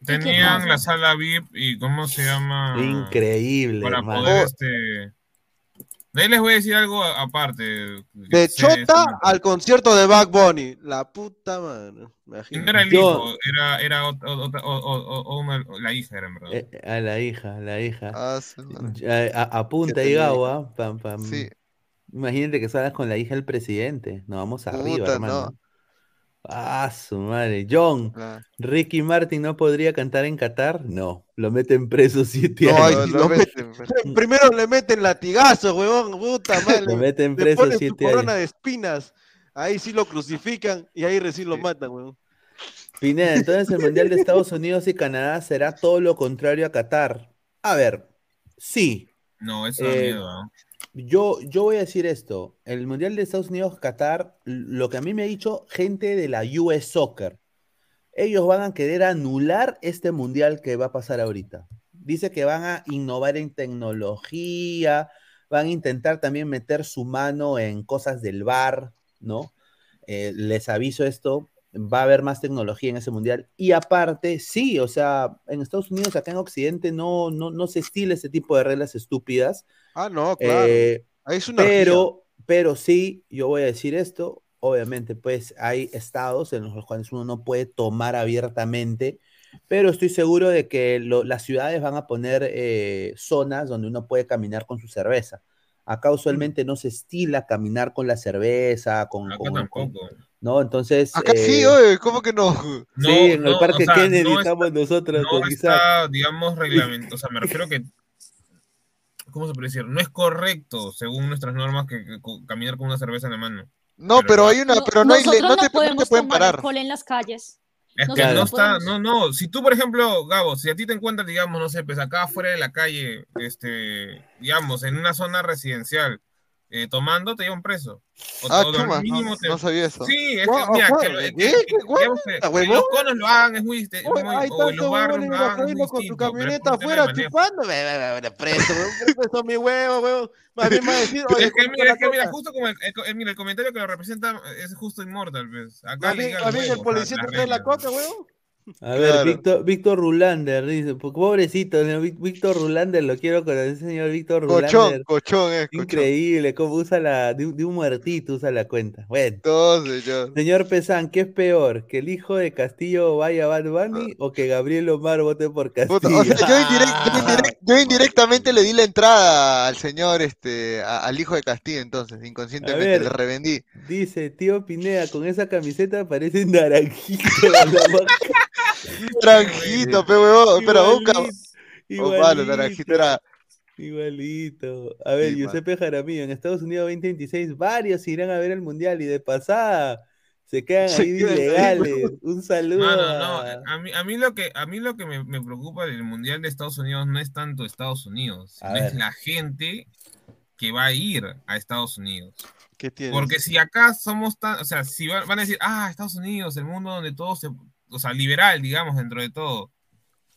tenían la sala VIP y ¿cómo se llama? increíble, Para hermano. poder, este... De ahí les voy a decir algo a- aparte. De Sí, Chota sí. al concierto de Bad Bunny. La puta madre. No Imagínate. era el Yo- hijo, era, era o- o- o- una- la hija, era en verdad. Eh, a la hija, la hija. Ah, sí. Ya, a- apunta tenía Gawa. Pam, pam. Sí. Imagínate que salgas con la hija del presidente. Nos vamos arriba, Puta, hermano. no. Ah, su madre. John, Ricky Martin no podría cantar en Qatar. No, lo meten preso siete No, años. ay, lo lo meten, pero- Primero le meten latigazo, huevón. Puta madre. Lo meten Le preso ponen su siete corona años. de espinas. Ahí sí lo crucifican y ahí recién lo matan, huevón. Pineda, entonces el Mundial de Estados Unidos y Canadá será todo lo contrario a Qatar. A ver, sí. No, eso da Eh, miedo. Yo, yo voy a decir esto. El Mundial de Estados Unidos, Qatar, lo que a mí me ha dicho gente de la US Soccer, ellos van a querer anular este Mundial que va a pasar ahorita. Dice que van a innovar en tecnología, van a intentar también meter su mano en cosas del bar, ¿no? Eh, les aviso esto, va a haber más tecnología en ese Mundial. Y aparte, sí, o sea, en Estados Unidos, acá en Occidente, no, no, no se estila ese tipo de reglas estúpidas. Ah, no, claro. Eh, es una pero, pero sí, yo voy a decir esto, obviamente, pues hay estados en los cuales uno no puede tomar abiertamente, pero estoy seguro de que lo- las ciudades van a poner eh, zonas donde uno puede caminar con su cerveza. Acá usualmente no se estila caminar con la cerveza, con, Acá con- con- tampoco. ¿no? Entonces, Acá sí, eh, oye, ¿cómo que no? sí, No, en el no, Parque o sea, Kennedy no estamos nosotros No con está, digamos, reglamento. O sea, me refiero que. ¿Cómo se puede decir? No es correcto, según nuestras normas, que, caminar con una cerveza en la mano. No, Pero hay una, No- pero no hay no te, no te podemos pueden tomar parar. alcohol en las calles. Es que Claro. no está, no, no. Si tú, por ejemplo, Gabo, si a ti te encuentras, digamos, no sé, pues acá afuera de la calle, este, digamos, en una zona residencial, eh, tomando, te llevan preso. O, Ah, chuma, no, mínimo te- no sabía eso. Sí, es que, mira, guau, que, lo- ¿qué? que- ¿Qué? que- digamos que- ¿Qué, que huevón? los conos lo hagan, es muy, es Oye, muy- hay o en los tantos barrios huevones lo hagan, es muy jodiendo con su camioneta afuera chupando. Preso, preso mi huevo. Más bien a decir, oye, Es que mira, es que mira, justo como el, el- el- mira, el comentario que lo representa es justo inmortal, pues. Acá más bien el policía te trae la coca, huevón. A ver. Víctor, Víctor Rulander dice, po- pobrecito, Víctor Rulander, lo quiero conocer, señor Víctor Rulander. cochón, es cochón. Increíble, cómo usa la, de, un- de un muertito usa la cuenta. Bueno, Todo, señor. señor Pesán, ¿qué es peor? ¿Que el hijo de Castillo vaya a Bad Bunny o que Gabriel Omar vote por Castillo? Puta, o sea, yo, indirect- yo indirect- yo indirectamente le di la entrada al señor, este, a- al hijo de Castillo, entonces, inconscientemente, ver. le revendí. Dice, tío Pineda, con esa camiseta parece naranjito. la boca. Tranquito, pe huevón, espera, busca. Igualito, Oh, malo, naranjito era. Igualito. A ver, Sí, man. Giuseppe Jaramillo, en Estados Unidos 2026, varios irán a ver el Mundial y de pasada se quedan Se ahí ilegales. Un saludo Mano, no, a... a mí, a mí lo que, a mí lo que me, me preocupa del Mundial de Estados Unidos no es tanto Estados Unidos, A sino es la gente que va a ir a Estados Unidos. Porque si acá somos tan, o sea, si van, van a decir, ah, Estados Unidos, el mundo donde todo se, o sea, liberal, digamos, dentro de todo,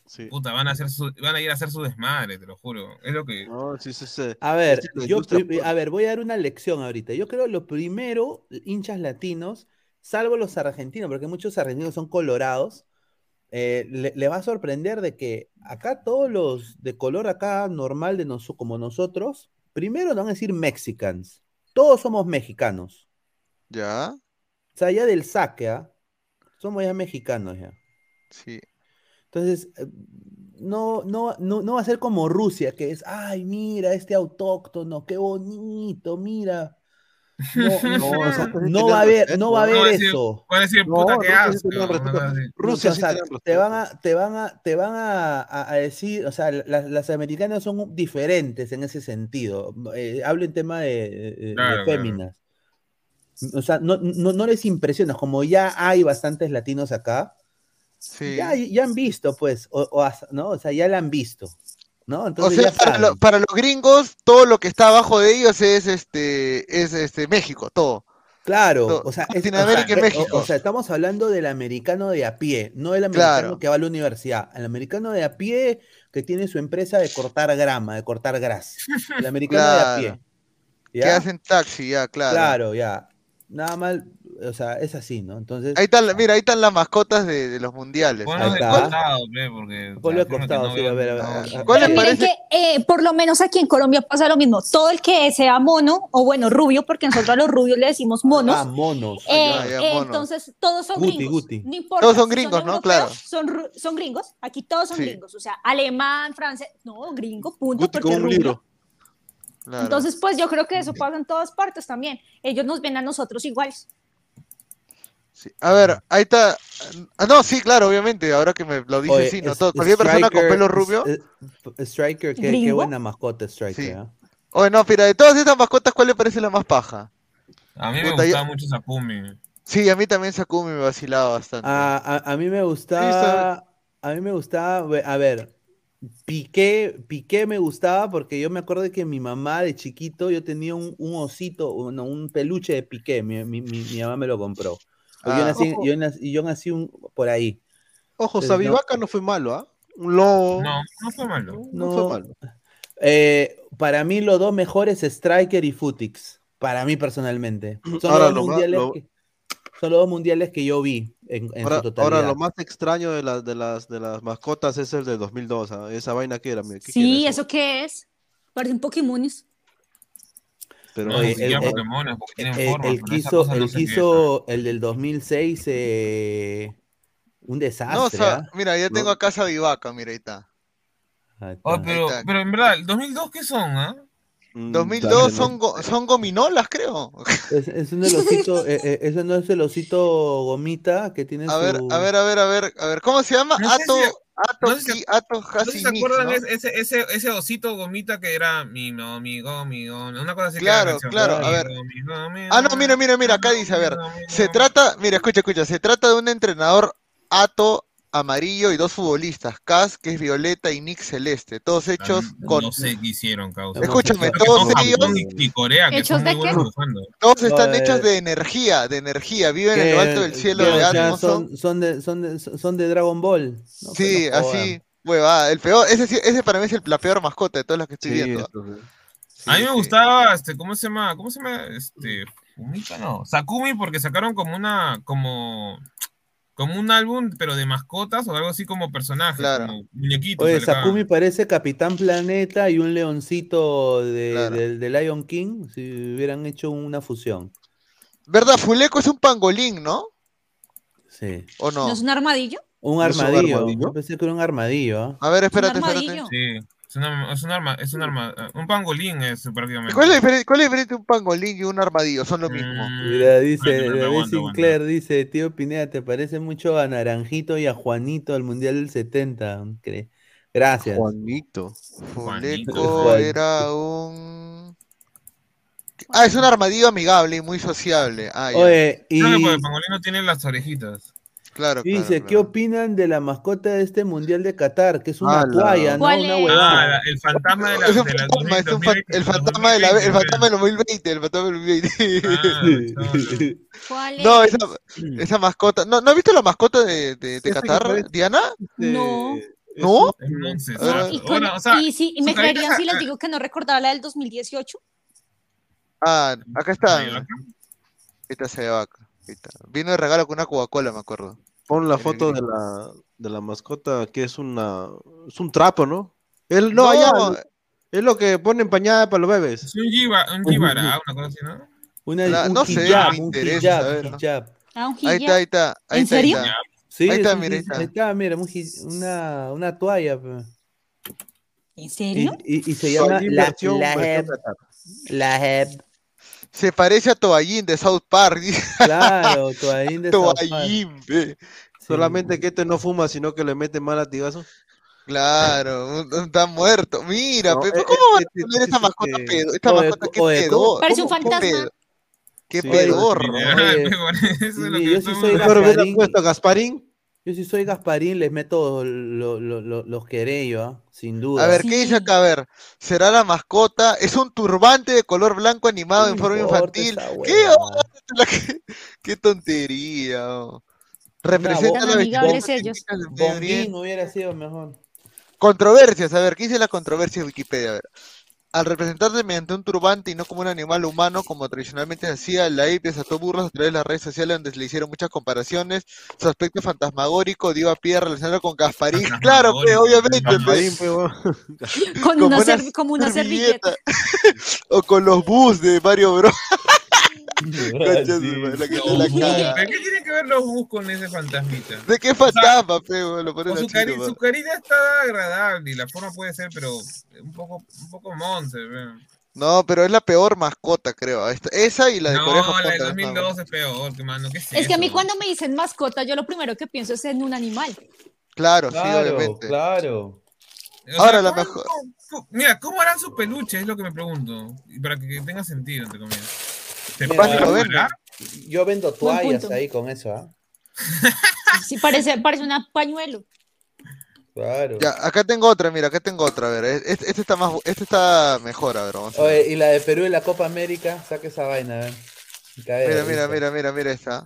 Sí. puta, van a hacer su, van a ir a hacer su desmadre, te lo juro. Es lo que, No, sí, sí, sí. A ver, yo, a ver, voy a dar una lección ahorita. Yo creo lo primero, hinchas latinos, salvo los argentinos, porque muchos argentinos son colorados, eh, le, va a sorprender de que acá todos los de color acá normal de nosotros, como nosotros, primero van a decir mexicans. Todos somos mexicanos. ¿Ya? O sea, ya del saque, ¿ah? Somos ya mexicanos ya. Sí. Entonces, eh, no, no, no, no va a ser como Rusia, que es, ay, mira, este autóctono, qué bonito, mira. No, no, va a haber, no va a haber eso. Va a decir, puta, que Rusia, te van a, te van a, te van a, decir, o sea, las, americanas son diferentes en ese sentido. Eh, hablo en tema de, féminas. O sea, no, no, no les impresiona, como ya hay bastantes latinos acá, ya, ya han visto, pues, o, ¿no? O sea, ya la han visto. ¿no? Entonces, o sea, para, para, los gringos, todo lo que está abajo de ellos es este, es este México, todo. Claro, o sea, Latinoamérica y México. O, sea, estamos hablando del americano de a pie, no del americano que va a la universidad. El americano de a pie que tiene su empresa de cortar grama, de cortar grasa. El americano de a pie. ¿ya? Que hacen taxi, ya, claro. Claro, ya. Nada mal, o sea, es así, ¿no? Entonces. Ahí están, mira, ahí están las mascotas de, de los mundiales. Ponlo de costado, porque. Ponlo de costado, sí, a ver, a ver. ¿Cuál les parece? Que, eh, por lo menos aquí en Colombia pasa lo mismo. Todo el que sea mono, o bueno, rubio, porque nosotros a los rubios le decimos monos. Ah, monos. Eh, eh, entonces, todos son gringos. No importa. Todos son gringos, ¿no? Claro. Son, son gringos. Aquí todos son gringos. O sea, alemán, francés. No, gringo, punto. porque es rubio. Entonces, pues yo creo que eso pasa en todas partes también. Ellos nos ven a nosotros iguales. A ver, ahí está. Ah, no, sí, claro, obviamente. Ahora que me lo dice, sí, no. Todo, cualquier persona con pelo rubio. Striker, qué, buena mascota, Striker. Sí. ¿eh? Oye, no, mira, de todas estas mascotas, ¿cuál le parece la más paja? A mí me gustaba mucho Sakumi. Sí, a mí también Sakumi me vacilaba bastante. A, a, mí me gustaba. a mí me gustaba. A ver, Piqué, Piqué me gustaba porque yo me acuerdo de que mi mamá de chiquito, yo tenía un, un osito, un peluche de Piqué, mi, mi, mi mamá me lo compró. Ah, yo, nací, yo, nací, yo, nací, un, por ahí. Ojo, Sabivaca no, fue malo, ¿ah? Un lobo. No, no fue malo. No, fue malo. Eh, para mí, los dos mejores, Striker y Futix. Para mí, personalmente. Son, ahora, los, dos mundiales que, son los dos mundiales que yo vi en, en ahora, su totalidad. Ahora, lo más extraño de, las de, las, de las mascotas es el de 2002. ¿ah? Esa vaina que era. ¿qué sí, ¿eso qué es? Parece un Pokémon. Pero el, el, el, quiso, el, quiso el del 2006, eh, un desastre. No, ¿ah? Mira, ya tengo a casa Vivaca, mira, ahí está. Oh, pero, pero en verdad, ¿el 2002 qué son? ah? 2002 mm, son, go, son gominolas, creo. Es, es un osito, eh, eh, ese no es el osito gomita que tiene a su... ver, a ver, a ver, a ver, a ver, ¿cómo se llama? No Ato, si, Ato, no si, Ato ¿no se acuerdan ¿no? ese, ese, ese osito gomita que era mi no, mi go, mi go, una cosa así Claro, que claro, a ver. ah, no, mira, mira, mira, acá dice, a ver, se trata, mira, escucha, escucha, se trata de un entrenador Ato amarillo y dos futbolistas, Cas, que es violeta, y Nick celeste, todos hechos con... No sé qué hicieron, causa. Escúchame, todos ellos... Y Corea, que ¿Hechos son de buenos. Todos están hechos de energía, de energía, viven en lo alto del cielo de Atmos. Son, son, de, son, de, son de Dragon Ball. No, sí, así, hueva, el peor, ese, ese para mí es el, la peor mascota de todas las que estoy sí, viendo. Sí, a mí me gustaba, este, ¿cómo se llama? ¿Cómo se llama? Este, no. Sakumi porque sacaron como una, como como un álbum, pero de mascotas o algo así como personajes, claro. como muñequitos. Oye, Sakumi parece Capitán Planeta y un leoncito de, claro. de, de, Lion King, si hubieran hecho una fusión. ¿Verdad? Fuleco es un pangolín, ¿no? Sí. ¿O no? ¿No es un armadillo? Un armadillo. ¿Es un armadillo? Yo pensé que era un armadillo. ¿eh? A ver, espérate, espérate. Sí. Es, una, es un arma, es un arma, un pangolín es prácticamente. ¿Cuál es, la ¿Cuál es diferente un pangolín y un armadillo? Son lo mismo. Mm, Mira, dice, David Sinclair dice, tío Pineda, te parece mucho a Naranjito y a Juanito al Mundial del 70. Gracias. Juanito. Fuleco era un... Ah, es un armadillo amigable y muy sociable. Ah. Oye, y... Claro, porque el pangolín no tiene las orejitas. Claro, Dice, claro, ¿qué opinan de la mascota de este Mundial de Qatar? Que es una toalla, ¿no? Una huevada. Ah, el fantasma de la, es un de la fantasma, 2000, es un 2020, el fantasma de la, el fantasma del 2020, el fantasma del 2020. Ah, ¿Cuál es? No, esa, esa mascota. ¿No, ¿No has visto la mascota de, de, de Qatar, Diana? No. ¿No? Entonces, y, con, bueno, o sea, y, sí, y me creerían si les digo que no recordaba la del 2018. Ah, acá está. Esta se va acá. Vino de regalo con una Coca-Cola, me acuerdo. Pon la foto de la, de la mascota que es una es un trapo, ¿no? Él no, allá es lo que pone empañada para los bebés. Es un jiba, un jibara, una cosa así, ¿no? Una, La- un no sé, hijab, me un hijab, saber, ¿no? hijab. Ah, un Ahí hijab. está, ahí está. Ahí ¿En está, ahí serio? está. Sí, Ahí está, mira, ahí hij- está. ahí está, mira, un hij- una, una toalla. ¿En serio? y, y se llama la, la heb, Qatar. la heb. Se parece a Toallín de South Park. Claro, toallín de South Park. Sí. Solamente que este no fuma, sino que le mete mal latigazo. Claro, está muerto. Mira, No, pe- eh, ¿cómo eh, van a poner esta eh, mascota pedo? Esta oye, mascota oye, ¿cómo- pedo. Parece un ¿Cómo- cómo fantasma. pedo? Qué Sí, pedorro. Oye, Oye, por eso es lo sí, que yo sí soy Gasparín. puesto Gasparín. Yo si soy Gasparín, les meto lo- lo- lo- los querellos, ¿ah? sin duda. A ver, ¿qué Sí. dice acá? A ver, ¿será la mascota? Es un turbante de color blanco animado No en forma infantil. ¿Qué, qué tontería. oh. Representa la Bombín hubiera sido mejor. Controversias, a ver, ¿qué dice la controversia de Wikipedia? A ver. Al representarse mediante un turbante y no como un animal humano, como tradicionalmente se hacía, la IP desató burlas a través de las redes sociales donde se le hicieron muchas comparaciones. Su aspecto fantasmagórico dio a pie a relacionarlo con Gasparín. Claro, pe, Fantasmagórico, obviamente, pe. Gasparín, pe. Con como una, una serv- como una servilleta. o con los bus de Mario Bros. Su sí. la que te la bus, caga. ¿pero ¿Qué tiene que ver los bus con ese fantasmita? ¿De qué fantasma, pe? weón? Lo ponen O su, cari- su carita está agradable y la forma puede ser, pero un poco, un poco monce. No, pero es la peor mascota, creo. Esta- Esa y la de No, Corea la de Japón. 2002 es peor, que mano, ¿qué es Es que a mí cuando me dicen mascota, yo lo primero que pienso es en un animal. Claro, sí, obviamente. claro. O Ahora, la ¿cómo- mejor- mira, ¿cómo harán sus peluches? Es lo que me pregunto. Y para que, que tenga sentido, entre comillas. ¿Se Mira, lo venden. volar? Yo vendo toallas ahí con eso, ¿ah? Sí, parece, parece una pañuelo. Claro. Ya, acá tengo otra, mira, acá tengo otra. A ver, este, este está más, este está mejor, a ver, vamos a ver. Oye, y la de Perú y la Copa América, saca esa vaina, a ver. Cae, Mira, mira, mira, mira, mira esta.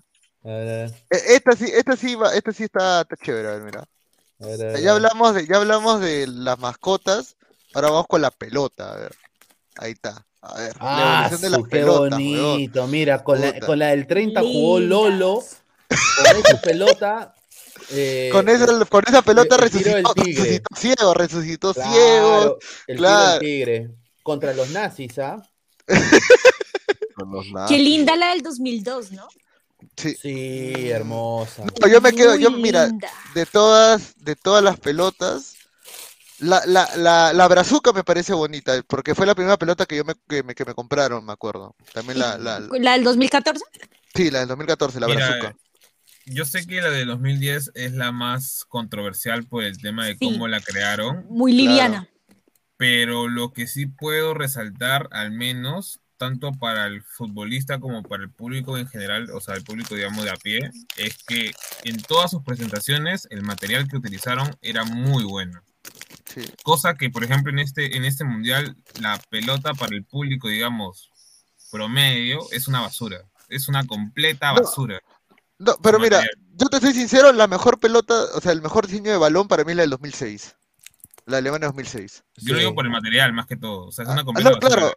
A ver, a ver, E- Esta sí, esta sí va, esta sí está, está chévere, a ver, mira. a ver, a ver, Ya hablamos de, ya hablamos de las mascotas, ahora vamos con la pelota, a ver. Ahí está. A ver, la Ah, de las qué pelotas, bonito. Mira, con la, Puta. con la del 30 jugó. Lolo. Con esa pelota. eh, Con esa, con esa pelota el resucitó, tigre. resucitó ciego, resucitó claro, ciego. el claro. tigre. Contra los nazis, ¿ah? Qué linda la del 2002, ¿no? Sí. Sí, hermosa. No, yo me quedo, yo, mira, de todas, de todas las pelotas, la, la, la, la brazuca me parece bonita, porque fue la primera pelota que yo me, que me, que me compraron, me acuerdo. También la, la, la- ¿La del 2014? sí, la del 2014, la Mira, brazuca. Yo sé que la de 2010 es la más controversial por el tema de Sí. cómo la crearon, Muy liviana. pero lo que sí puedo resaltar, al menos, tanto para el futbolista como para el público en general, o sea, el público, digamos, de a pie, es que en todas sus presentaciones el material que utilizaron era muy bueno. Sí. Cosa que, por ejemplo, en este, en este mundial, la pelota para el público, digamos, promedio, es una basura. Es una completa basura. No, pero mira, material. yo te soy sincero, la mejor pelota, o sea, el mejor diseño de balón para mí es la del 2006. La Alemania 2006. Yo lo digo por el material, más que todo. O sea, es una Ah, completa no, basura. claro.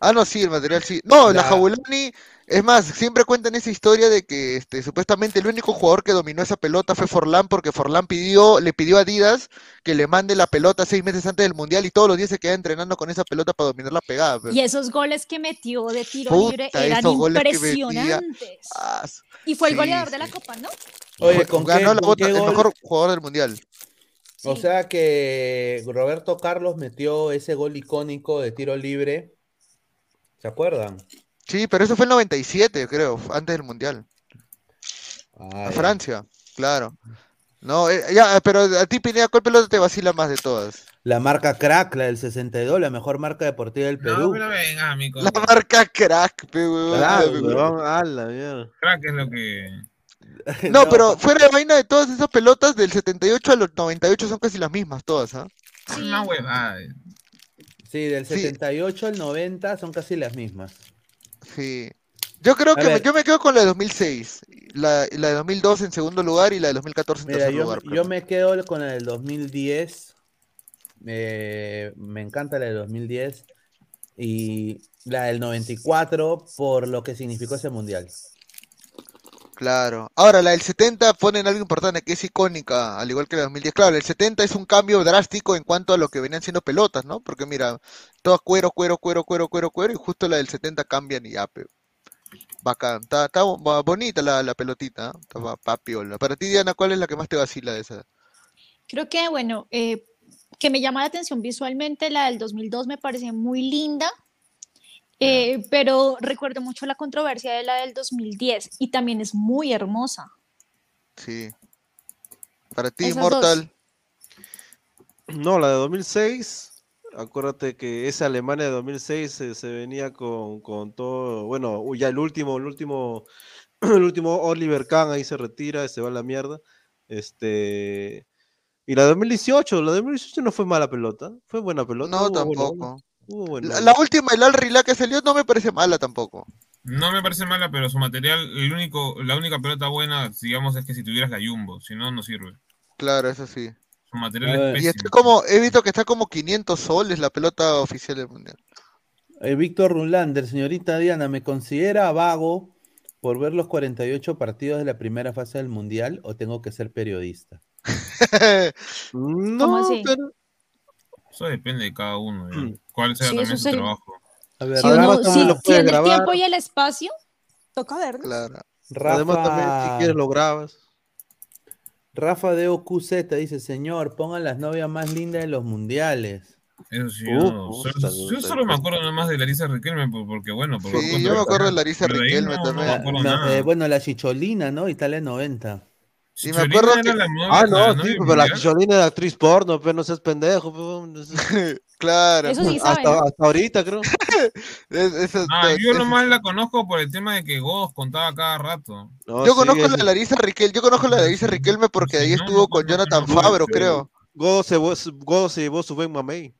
Ah, no, sí, el material sí. No, la La- Jabulani, es más, siempre cuentan esa historia de que este, supuestamente el único jugador que dominó esa pelota fue Forlán, porque Forlán pidió, le pidió a Adidas que le mande la pelota seis meses antes del Mundial y todos los días se queda entrenando con esa pelota para dominar la pegada. Y esos goles que metió de tiro Puta, libre eran impresionantes. Ah, Y fue el Sí, goleador de la. Copa, ¿no? Oye, fue- ¿con qué, ganó la con bota- qué el mejor jugador del Mundial. O sea que Roberto Carlos metió ese gol icónico de tiro libre. ¿Se acuerdan? Sí, pero eso fue el 97, creo, antes del Mundial. Ah, A. Francia, claro. No, eh, ya, pero a ti, Pineda, ¿cuál pelota te vacila más de todas? La marca Crack, la del 62, la mejor marca deportiva del No, Perú. pero venga, amigo. La marca crack, pe, huevón. Claro, La- Huevón, a la mierda. Crack es lo que. No, pero fuera de vaina de todas esas pelotas, del 78 al 98 son casi las mismas todas, ¿ah? Es una huevada. Sí, del Sí. 78 al 90 son casi las mismas. Sí. Yo creo A que me- yo me quedo con la de 2006, la, la de 2002 en segundo lugar y la de 2014 en Mira, tercer yo, lugar. yo me quedo con la del 2010. eh, me encanta la del 2010. Y la del 94 por lo que significó ese mundial. Claro. Ahora, la del 70 ponen algo importante que es icónica, al igual que la 2010. Claro, el 70 es un cambio drástico en cuanto a lo que venían siendo pelotas, ¿no? Porque mira, todo cuero, cuero, cuero, cuero, cuero, cuero, y justo la del 70 cambian y ya, pe. Bacán. Está, está bonita la, pelotita, ¿eh? está papiola. Para ti, Diana, ¿cuál es la que más te vacila de esa? Creo que, bueno, eh, que me llama la atención visualmente, la del 2002 me parece muy linda, eh, pero recuerdo mucho la controversia de la del 2010 y también es muy hermosa. Sí. Para ti, Mortal. No, la de 2006, acuérdate que esa Alemania de 2006 se, venía con, con, todo, bueno, ya el último, el último, el último Oliver Kahn ahí se retira, se va a la mierda. Este, y la de 2018, la de 2018 no fue mala pelota, fue buena pelota. No, tampoco la, última, el Al Rila que salió, no me parece mala tampoco. No me parece mala, pero su material, el único, la única pelota buena, digamos, es que si tuvieras la Jumbo, si no, no sirve. Claro, eso sí. Su material es y está como, he visto que está como 500 soles la pelota oficial del Mundial. Eh, Víctor Rulander, señorita Diana, ¿me considera vago por ver los 48 partidos de la primera fase del Mundial o tengo que ser periodista? no, pero eso depende de cada uno, mm. Cuál sea también su trabajo. A ver, si, uno, si, el tiempo y el espacio, toca verlo. Claro. Además también, si quieres, lo grabas. Rafa de OQZ dice, señor, pongan las novias más lindas de los mundiales. Eso sí, yo solo me acuerdo nada más de Larisa Riquelme, porque bueno, por sí, yo me acuerdo de Larisa Riquelme también. Eh, bueno, la Chicholina, ¿no? Italia 90. Sí, me acuerdo que... ah, no, sí, pero la Chicholina de actriz porno, pero no seas pendejo. claro. Eso sí hasta, hasta, ahorita, creo. ah, yo nomás la conozco por el tema de que Godos contaba cada rato. yo conozco la de Larisa Riquelme, yo conozco la de Larisa Riquelme porque ahí estuvo con Jonathan Fabro, creo. Godos se, se llevó su buen mamey.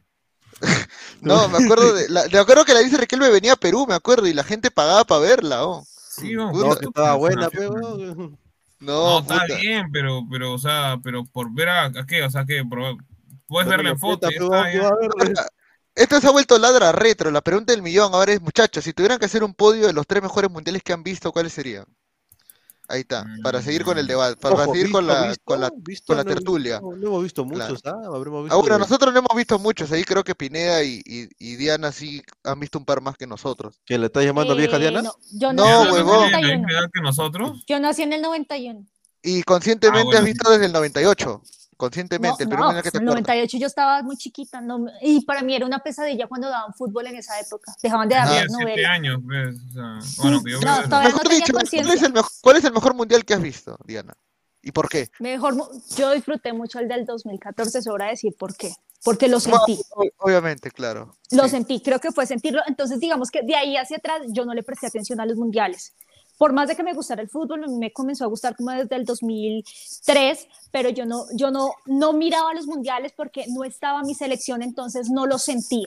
no, me acuerdo de, la, me acuerdo que Larisa Riquelme venía a Perú, me acuerdo, y la gente pagaba para verla, oh. Sí, no, no que estaba buena, pero... No, está bien, pero, pero, o sea, pero por ver a, qué, o sea, que puedes verla en foto. Esto se ha vuelto ladra retro. La pregunta del millón ahora es, muchachos, si tuvieran que hacer un podio de los tres mejores mundiales que han visto, ¿cuáles serían? Ahí está, para seguir con el debate, para, seguir con, la, con, la, con la tertulia. No, hemos visto muchos, ¿ah? Habremos visto bueno, nosotros no hemos visto muchos, ahí creo que Pineda y, y, Diana sí han visto un par más que nosotros. ¿Que le estás llamando vieja Diana? No, yo no, no huevón. que nosotros? Yo nací en el 91. Y conscientemente ah, has visto desde el 98 conscientemente. No, el no, que te en el 98 yo estaba muy chiquita no, y para mí era una pesadilla cuando daban fútbol en esa época. Dejaban de dar ah, novelas. años, pues, o sea, bueno, yo no, todavía no dicho, ¿cuál, es el mejor, ¿cuál es el mejor mundial que has visto, Diana? ¿Y por qué? Mejor, yo disfruté mucho el del 2014, sobra decir por qué. Porque lo sentí. obviamente, claro. Lo sentí, creo que fue sentirlo. Entonces, digamos que de ahí hacia atrás yo no le presté atención a los mundiales por más de que me gustara el fútbol, me comenzó a gustar como desde el 2003, pero yo no, yo no, no miraba los mundiales porque no estaba mi selección, entonces no lo sentía.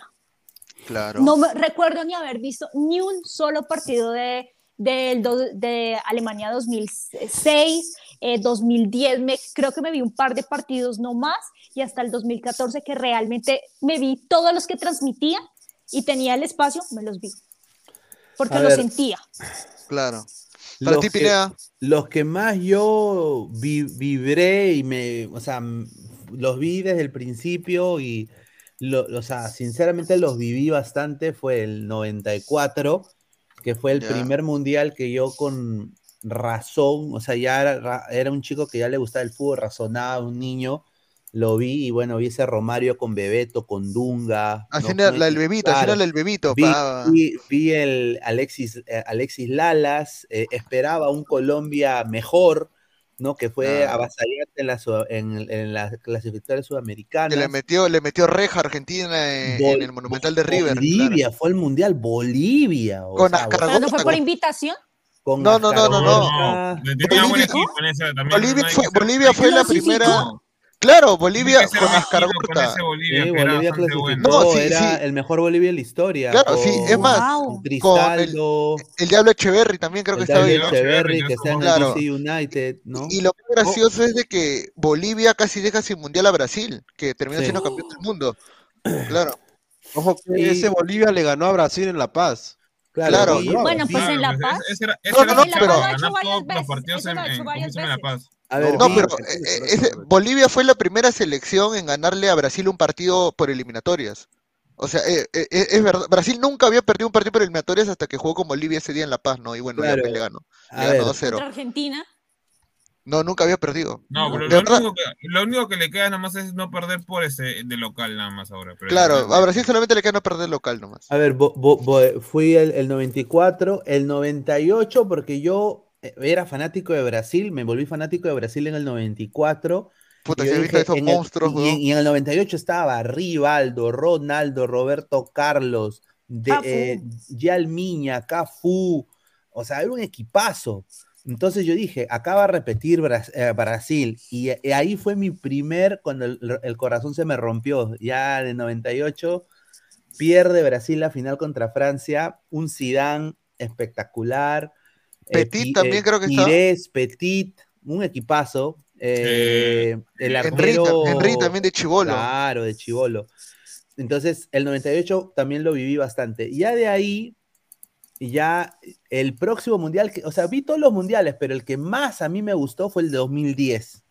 Claro. No me recuerdo ni haber visto ni un solo partido de, de, de Alemania 2006, 2010, eh, me, creo que me vi un par de partidos no más, y hasta el 2014 que realmente me vi todos los que transmitía y tenía el espacio, me los vi, porque lo sentía. Claro los, que, los que más yo vibré y me, o sea, los vi desde el principio y, o sea, sinceramente los viví bastante fue el 94, que fue el primer mundial que yo con razón, o sea, ya era, era, un chico que ya le gustaba el fútbol, razonaba, un niño, lo vi y bueno, vi ese Romario con Bebeto, con Dunga. Haciendo la, el bebito, haciendo el bebito. Vi, vi, el Alexis, eh, Alexis Lalas, eh, esperaba un Colombia mejor, ¿no? Que fue avasallante en la, en, en la clasificatoria sudamericana. le metió, le metió reja a Argentina en, el Monumental de River. Bolivia, fue el Mundial, Bolivia. Con ¿Pero no fue por invitación? no, no, no, no, no, Bolivia, fue, Bolivia fue la primera. Claro, Bolivia con Ascar Bolivia, sí, Bolivia clasificó, sí, era el mejor Bolivia en la historia. Claro, sí, es más, con el, el, Diablo Echeverry también creo que estaba bien. Echeverry, que está en el DC United, ¿no? Y lo más gracioso es de que Bolivia casi deja sin mundial a Brasil, que terminó siendo campeón del mundo. Claro. Ojo que ese Bolivia le ganó a Brasil en La Paz. Claro. Bueno, pues en La Paz. no, no, no, pero. los partidos en, La Paz. A ver, no, pero eh, Bolivia fue la primera selección en ganarle a Brasil un partido por eliminatorias. O sea, eh, eh, es verdad, Brasil nunca había perdido un partido por eliminatorias hasta que jugó con Bolivia ese día en La Paz, ¿no? Y bueno, ya le ganó. Le ganó 2-0. Argentina? No, nunca había perdido. No, pero lo único, que, lo único, que, le queda nada más es no perder por ese de local nada más ahora. claro, a Brasil solamente le queda no perder local nomás. A ver, fui el, el 94, el 98, porque yo eh, era fanático de Brasil, me volví fanático de Brasil en el 94. Puta, visto esos monstruos, y, en el 98 estaba Rivaldo, Ronaldo, Roberto Carlos, de, eh, Yalmiña, Cafú. O sea, era un equipazo. Entonces yo dije, acaba de repetir eh, Brasil. Y, eh, ahí fue mi primer, cuando el, corazón se me rompió, ya de 98, pierde Brasil la final contra Francia, un Zidane espectacular. Eh, Petit también creo que está. Petit, un equipazo. el Henry, también de Chivolo. Claro, de Chivolo. Entonces, el 98 también lo viví bastante. Ya de ahí y ya el próximo mundial, o sea, vi todos los mundiales, pero el que más a mí me gustó fue el de 2010.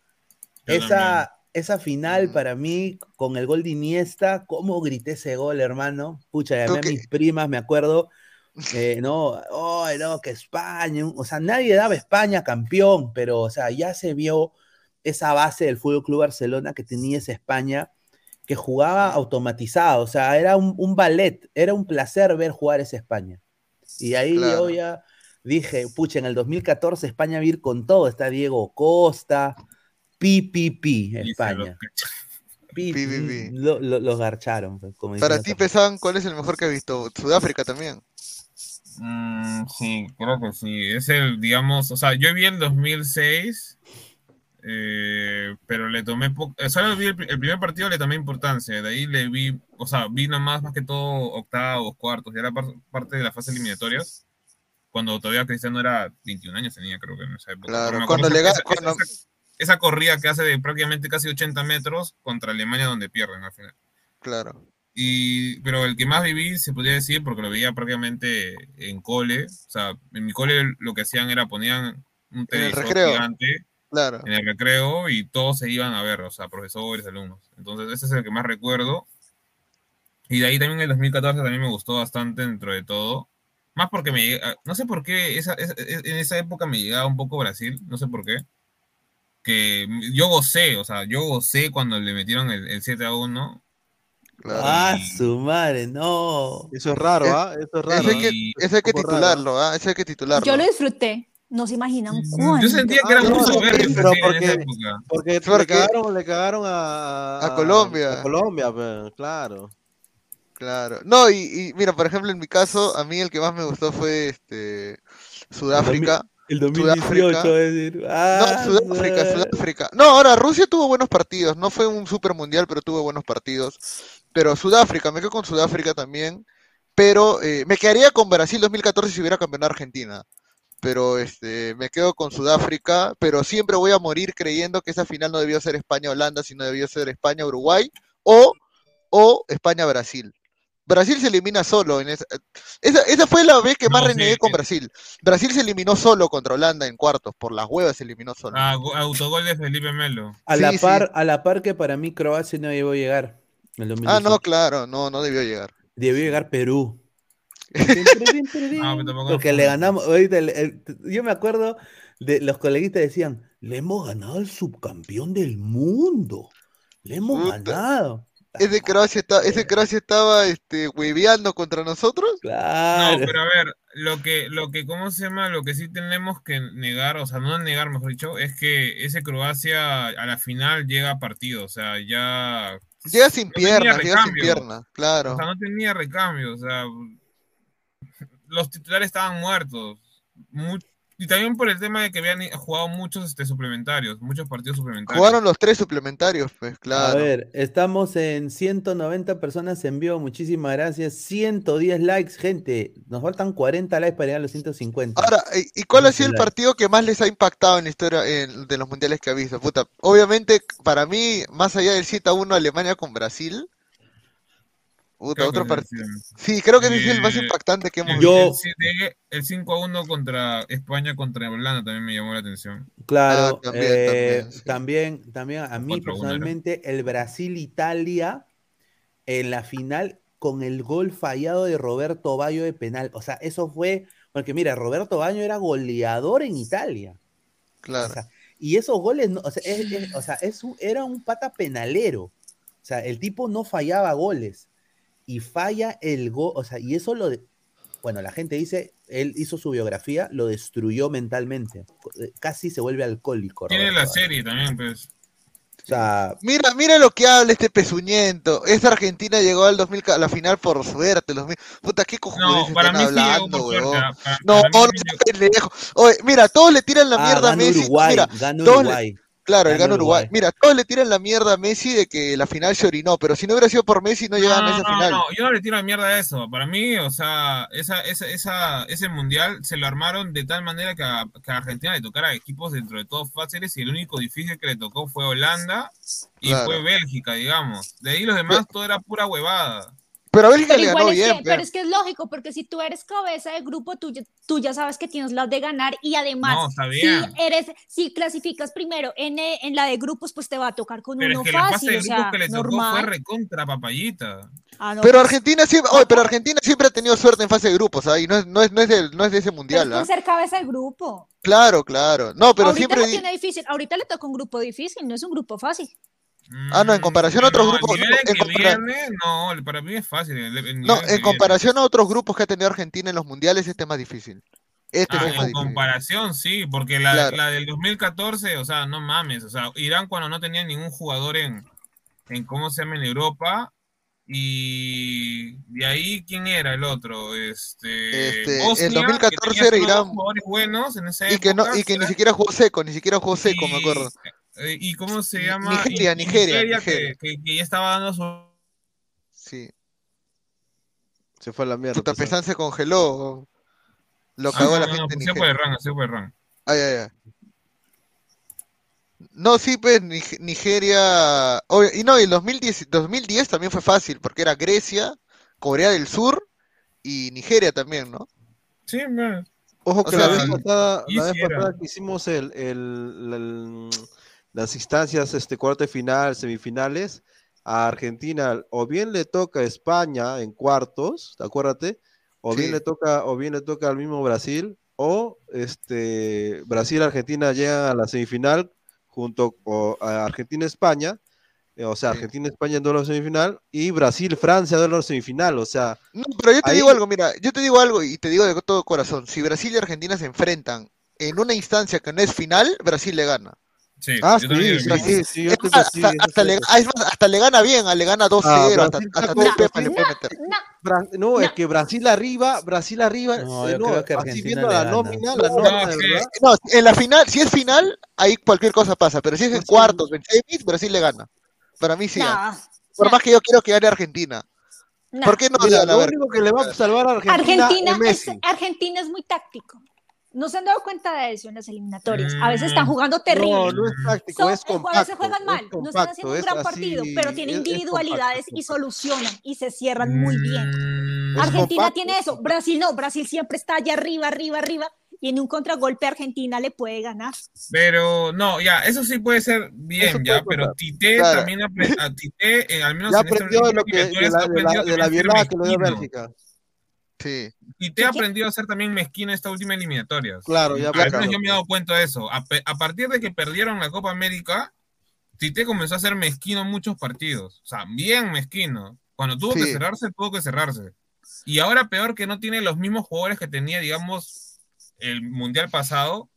esa, esa final mm. para mí, con el gol de Iniesta, cómo grité ese gol, hermano. Pucha, llamé a mis primas, me acuerdo. Eh, no, oh, no, que España, o sea, nadie daba España campeón, pero, o sea, ya se vio esa base del Fútbol Club Barcelona que tenía esa España, que jugaba automatizado, o sea, era un, un ballet, era un placer ver jugar esa España. Y ahí yo ya dije, pucha, en el 2014 España va a ir con todo. Está Diego Costa, PPP, España. los garcharon. Pues, Para ti, Pesan, ¿cuál es el mejor que has visto? Sudáfrica también. Mm, sí, creo que sí. Es el, digamos, o sea, yo vi el 2006, eh, pero le tomé poco. Eh, solo vi el, primer partido, le tomé importancia. De ahí le vi, o sea, vi nomás más que todo octavos, cuartos, ya era parte de la fase eliminatoria. Cuando todavía Cristiano era 21 años, tenía creo que en esa época. Claro, cuando le esa, esa, corrida que hace de prácticamente casi 80 metros contra Alemania, donde pierden al final. Claro. Y, pero el que más viví, se podría decir, porque lo veía prácticamente en cole. O sea, en mi cole lo que hacían era ponían un televisor gigante en el recreo y todos se iban a ver, o sea, profesores, alumnos. Entonces, ese es el que más recuerdo. Y de ahí también el 2014 también me gustó bastante dentro de todo. Más porque me no sé por qué esa, en esa época me llegaba un poco Brasil, no sé por qué. Que yo gocé, o sea, yo gocé cuando le metieron el, 7 a 1. Ah, su madre, no. Eso es raro, ¿ah? Eso es raro. Eso hay que, titularlo, ¿ah? Eso hay que titularlo. Yo lo disfruté. No se imaginan cuánto. Yo sentía que era muy soberbio. Pero porque, porque, le cagaron, le cagaron a, a, Colombia. A Colombia, pues, claro. Claro. No, y, y, mira, por ejemplo, en mi caso, a mí el que más me gustó fue este Sudáfrica. El 2018, es decir. no, ah, Sudáfrica, Sudáfrica. No, ahora Rusia tuvo buenos partidos. No fue un super mundial, pero tuvo buenos partidos. Pero Sudáfrica, me quedo con Sudáfrica también. Pero eh, me quedaría con Brasil 2014 si hubiera campeonado Argentina pero este, me quedo con Sudáfrica, pero siempre voy a morir creyendo que esa final no debió ser España-Holanda, sino debió ser España-Uruguay o, o España-Brasil. Brasil se elimina solo. En esa, esa, fue la vez que más renegué con Brasil. Brasil se eliminó solo contra Holanda en cuartos, por las huevas se eliminó solo. Ah, autogol de Felipe Melo. A, la par, a la par que para mí Croacia no debió llegar. Ah, no, claro, no, no debió llegar. Debió llegar Perú. Porque le ganamos. yo me acuerdo de los coleguitas decían: Le hemos ganado al subcampeón del mundo. Le hemos ganado. ¿Ese Croacia, ese Croacia estaba este, hueveando contra nosotros? No, pero a ver, lo que, lo que, ¿cómo se llama? Lo que sí tenemos que negar, o sea, no negar, mejor dicho, es que ese Croacia a la final llega a partido, o sea, ya. Llega sin piernas, llega sin piernas, claro. O sea, no tenía recambio, o sea, los titulares estaban muertos. Y también por el tema de que habían jugado muchos este, suplementarios, muchos partidos suplementarios. Jugaron los tres suplementarios, pues, claro. A ver, estamos en 190 personas en vivo, muchísimas gracias. 110 likes, gente. Nos faltan 40 likes para llegar a los 150. Ahora, ¿y cuál ha sido el partido que más les ha impactado en la historia de los mundiales que ha visto? Puta, obviamente, para mí, más allá del 7 a 1 Alemania con Brasil, otro partido. Sí, creo que es el más impactante que hemos visto. El 5 a 1 contra España contra Holanda también me llamó la atención. Claro, ah, eh, también, también, a mí personalmente, el Brasil-Italia en la final con el gol fallado de Roberto Bayo de penal. O sea, eso fue, porque mira, Roberto Bayo era goleador en Italia. Claro. y esos goles, o sea, o sea era un pata penalero. O sea, el tipo no fallaba goles y falla el gol, o sea, y eso lo, de, bueno, la gente dice, él hizo su biografía, lo destruyó mentalmente, eh, casi se vuelve alcohólico. Tiene la serie también, pues. O sea, mira, mira lo que habla este pezuñento. Esta Argentina llegó al 2000 a la final por suerte. Los Puta, qué cojones no, para mí hablando, sí no, no, no, Oye, mira, todos le tiran la ah, mierda a Messi. Uruguay, mira, ganó Uruguay. Claro, el gana Uruguay. Mira, todos le tiran la mierda a Messi de que la final se orinó, pero si no hubiera sido por Messi no llegaban a esa final. No, yo no le tiro la mierda a eso. Para mí, o sea, esa, esa, esa, ese mundial se lo armaron de tal manera que a, que a, Argentina le tocara equipos dentro de todos fáciles y el único difícil que le tocó fue Holanda y fue Bélgica, digamos. De ahí los demás todo era pura huevada. Pero Bélgica le ganó bien. pero es que es lógico, porque si tú eres cabeza de grupo, tú, tú ya sabes que tienes las de ganar y además, si, eres, si clasificas primero en, eh, en, la de grupos, pues te va a tocar con uno fácil. de o sea, que le tocó fue recontra papayita. Ah, pero pues, Argentina siempre, pero Argentina siempre ha tenido suerte en fase de grupos, ¿ah? y no es, no es, no es, de, no es de ese mundial. ¿ah? ser cabeza de grupo. Claro, claro. No, pero Ahorita siempre. tiene difícil. Ahorita le toca un grupo difícil, no es un grupo fácil. Ah, no, en comparación a otros grupos. no, para mí es fácil. no, en comparación a otros grupos que ha tenido Argentina en los mundiales, este es más difícil. Este ah, en comparación, sí, porque la, la, del 2014, o sea, no mames, o sea, Irán cuando no tenía ningún jugador en, en ¿cómo se llama? En Europa, y de ahí, ¿quién era el otro? Este, este el 2014 era Irán. Jugadores buenos en esa y que, no, y que ni siquiera jugó seco, ni siquiera jugó seco, me acuerdo. Eh, ¿Y cómo se llama? Nigeria, Nigeria, Que, ya estaba dando su. Sí. Se fue a la mierda. Tu Pesán se congeló. Lo cagó ah, la gente. No, se fue de se fue de. Ay, ay, ay. No, sí, pues Nigeria. y no, el 2010, 2010 también fue fácil, porque era Grecia, Corea del Sur y Nigeria también, ¿no? Sí, man. Ojo que la, vez pasada, la, vez pasada, que hicimos el, el, las instancias, este cuarto de final, semifinales, a Argentina, o bien le toca a España en cuartos, acuérdate, o bien le toca, o bien le toca al mismo Brasil, o este Brasil Argentina llega a la semifinal junto a Argentina-España, eh, o sea, Argentina-España en duelo semifinal, y Brasil-Francia en duelo semifinal, o sea... No, pero yo te digo algo, mira, yo te digo algo y te digo de todo corazón, si Brasil y Argentina se enfrentan en una instancia que no es final, Brasil le gana. Sí, ah, sí, sí, sí, hasta, hasta, le, hasta, le, gana bien, le gana 2-0, ah, hasta, hasta no, Pepa le puede meter. No, no, es que Brasil arriba, Brasil arriba, no, eh, no que así viendo la nómina, la nómina. No, en la final, si es final, ahí cualquier cosa pasa, pero si es en cuartos, en semis, Brasil le gana. Para mí sí. Por más que yo quiero que gane Argentina. ¿Por qué no? Mira, lo único que le va a salvar a Argentina, Argentina es, Argentina es muy táctico no se han dado cuenta de eso en las eliminatorias. A veces están mm. jugando terrible. No, no es táctico, es compacto. A veces juegan mal, no están haciendo un gran partido, pero tienen individualidades y solucionan y se cierran muy bien. Mm. Argentina tiene eso, Brasil no, Brasil siempre está allá arriba, arriba, arriba. Y en un contragolpe Argentina le puede ganar. Pero no, ya, eso sí puede ser bien, ya, pero Tite también a Tite, eh, al menos ya en aprendió de, lo que, de la, de la, de la violada que le dio Bélgica. Y te ha aprendido a ser también mezquino esta última eliminatoria. Claro, ya Al menos yo me he dado cuenta de eso. A, partir de que perdieron la Copa América, Tite comenzó a ser mezquino en muchos partidos. O sea, bien mezquino. Cuando tuvo que cerrarse, tuvo que cerrarse. Y ahora peor que no tiene los mismos jugadores que tenía, digamos, el Mundial pasado,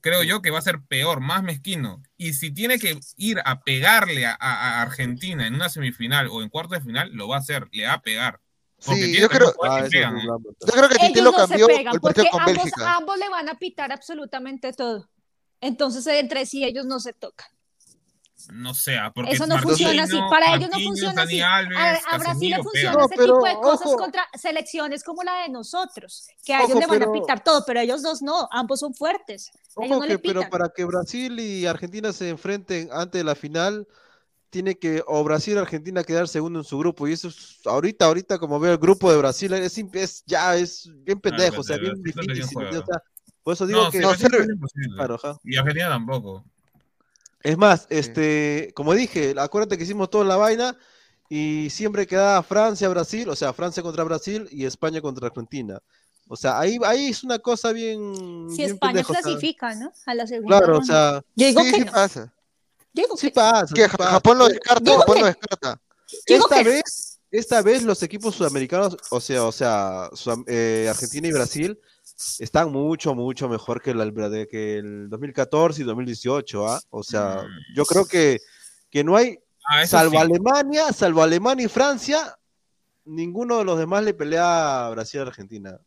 creo yo que va a ser peor, más mezquino. Y si tiene que ir a pegarle a, a Argentina en una semifinal o en cuarto de final, lo va a hacer, le va a pegar. Sí, yo creo, ah, yo creo, que Tite lo cambió el partido con ambos, Bélgica. ambos le van a pitar absolutamente todo. Entonces, entre sí, ellos no se tocan. No sea, porque eso no funciona así. Para ellos no funciona así. a, Brasil le funciona ese tipo de cosas contra selecciones como la de nosotros, que a ellos le van a pitar todo, pero ellos dos no, ambos son fuertes. Ojo que, pero para que Brasil y Argentina se enfrenten antes de la final, tiene que, o Brasil o Argentina quedar segundo en su grupo. Y eso es, ahorita, ahorita, como veo el grupo de Brasil, es, es ya es bien pendejo, o sea, bien difícil. O sea, por eso digo que. No, claro, y Argentina tampoco. Es más, este, como dije, acuérdate que hicimos toda la vaina y siempre quedaba Francia, Brasil, o sea, Francia contra Brasil y España contra Argentina. O sea, ahí, ahí es una cosa bien. Si España clasifica, ¿no? A la segunda. Claro, o sea. sí, sí pasa. Sí pasa. Que Japón lo descarta, Japón lo descarta. Esta vez, esta vez los equipos sudamericanos, o sea, o sea, eh, Argentina y Brasil, están mucho, mucho mejor que el, que el 2014 y 2018, ¿ah? O sea, mm. yo creo que, que no hay, ah, salvo Alemania, salvo Alemania y Francia, ninguno de los demás le pelea a Brasil y Argentina.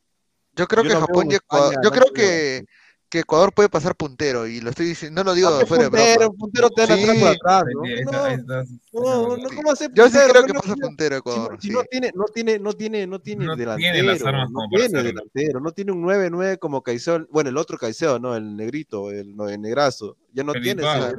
Yo creo que Japón y Ecuador, yo creo que, que Ecuador puede pasar puntero, y lo estoy diciendo, no lo digo ah, fuera puntero, de broma. Puntero te sí. atrás por atrás, ¿no? No, no, ¿cómo hacer Yo sí creo que pasa puntero Ecuador. Si, no tiene, no tiene, no tiene, no tiene delantero, no tiene delantero, no tiene un 9-9 como Caicedo, bueno, el otro Caicedo, ¿no? El negrito, el, no, el negrazo, ya no tiene ese,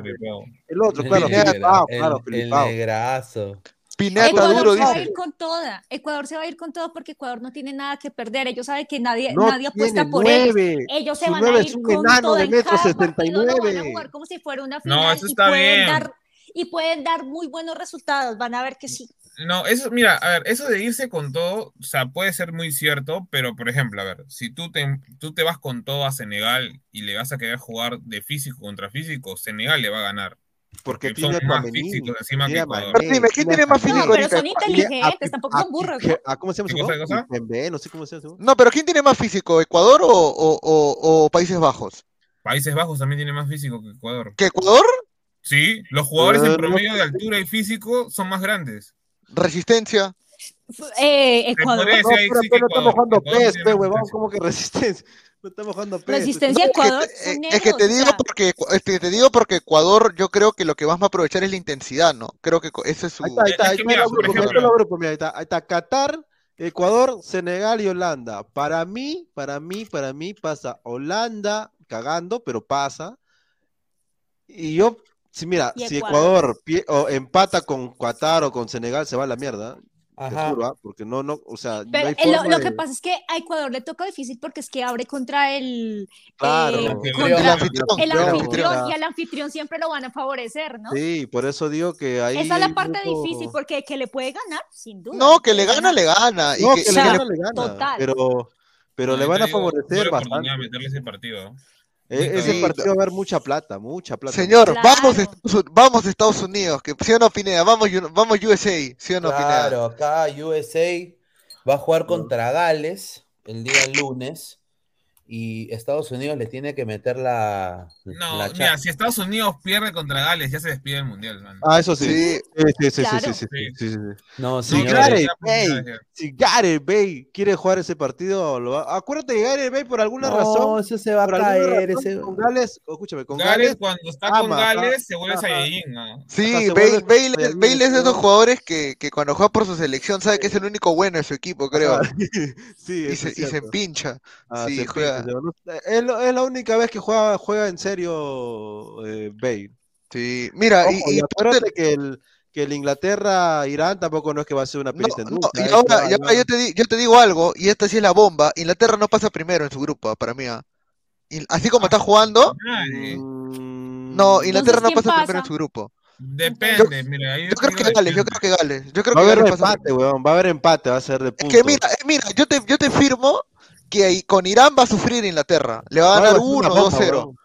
el otro, claro, claro, el negrazo. Ecuador se va a ir con toda. Ecuador se va a ir con todo porque Ecuador no tiene nada que perder. Ellos saben que nadie, nadie apuesta por ellos. Ellos se van a ir con todo. De metro 79. van a jugar como si fuera una final. No, eso está y pueden bien. Dar, y pueden dar muy buenos resultados. Van a ver que sí. No, eso, mira, a ver, eso de irse con todo, o sea, puede ser muy cierto, pero por ejemplo, a ver, si tú te, tú te vas con todo a Senegal y le vas a querer jugar de físico contra físico, Senegal le va a ganar. Porque tiene más físicos encima que Ecuador. Pero dime, ¿quién tiene más físico? No, pero son inteligentes, tampoco son burros. ¿Cómo se llama su cosa? No sé cómo se llama. No, pero ¿quién tiene más físico? ¿Ecuador o, o, o, o, Países Bajos? Países Bajos también tiene más físico que Ecuador. ¿Que Ecuador? Sí, los jugadores en promedio de altura y físico son más grandes. ¿Resistencia? Eh, Ecuador. No, pero, estamos jugando PES, huevón, ¿cómo que resistencia? No estamos jugando. Resistencia Ecuador. Es que, es que te digo porque es que te digo porque Ecuador yo creo que lo que más va a aprovechar es la intensidad, ¿no? Creo que ese es su. Ahí está, ahí está, ahí está, ahí está, ahí está Qatar, Ecuador, Senegal y Holanda. Para mí, para mí, para mí pasa Holanda cagando, pero pasa. Y yo, si mira, si Ecuador, o empata con Qatar o con Senegal, se va a la mierda. Ajá. porque no, no, o sea, Pero no hay lo, lo, que pasa es que a Ecuador le toca difícil porque es que abre contra el, claro, eh, contra el, anfitrión, el anfitrión, y al anfitrión siempre lo van a favorecer, ¿no? Sí, por eso digo que ahí. Esa es la parte grupo... difícil, porque que le puede ganar, sin duda. No, que le gana, le gana. No, y que, que, le gana, le gana. Total. Pero, pero le van a favorecer bastante. meterle ese partido. E ese partido va a haber mucha plata, mucha plata. Señor, claro. vamos, vamos a Estados Unidos, que si o no Pineda, vamos, vamos USA, si o no Pineda. Claro, acá USA va a jugar contra Gales el día lunes y Estados Unidos le tiene que meter la. No, la mira, si Estados Unidos pierde contra Gales, ya se despide el mundial. Man. Ah, eso sí. Sí, sí, sí, claro. sí, sí, sí, sí, sí, No, si Gareth Bay, si Gareth Bay quiere jugar ese partido, lo va... acuérdate que Gareth Bay por alguna no, razón. No, eso se va a caer. Razón, ese... Con Gales, escúchame, con Gales, Gales cuando está ama, con Gales, se vuelve Saiyajin. ¿no? Sí, Bale, Bale, Bale es de esos jugadores que, que cuando juega por su selección sabe que es el único bueno en su equipo, creo. sí, y, se, y se empincha. Ah, sí, se juega. Pincha, es, es, la única vez que juega, juega en serio eh, Bale. Sí, mira, Ojo, y, y acuérdate que el, que el Inglaterra-Irán tampoco no es que va a ser una pista no, en no, y ahora, y ahora yo, te, yo te digo algo, y esta sí es la bomba, Inglaterra no pasa primero en su grupo, para mí. ¿eh? Así como está jugando, mm, no, Inglaterra no pasa, pasa, primero en su grupo. Depende, yo, mira. Yo, yo creo que Gales, yo creo que Gales. Yo creo va que a haber empate, weón, va a haber empate, va a ser de puntos. Es que mira, mira, yo te, yo te firmo que con Irán va a sufrir Inglaterra. Le va a ganar 1 o 2-0.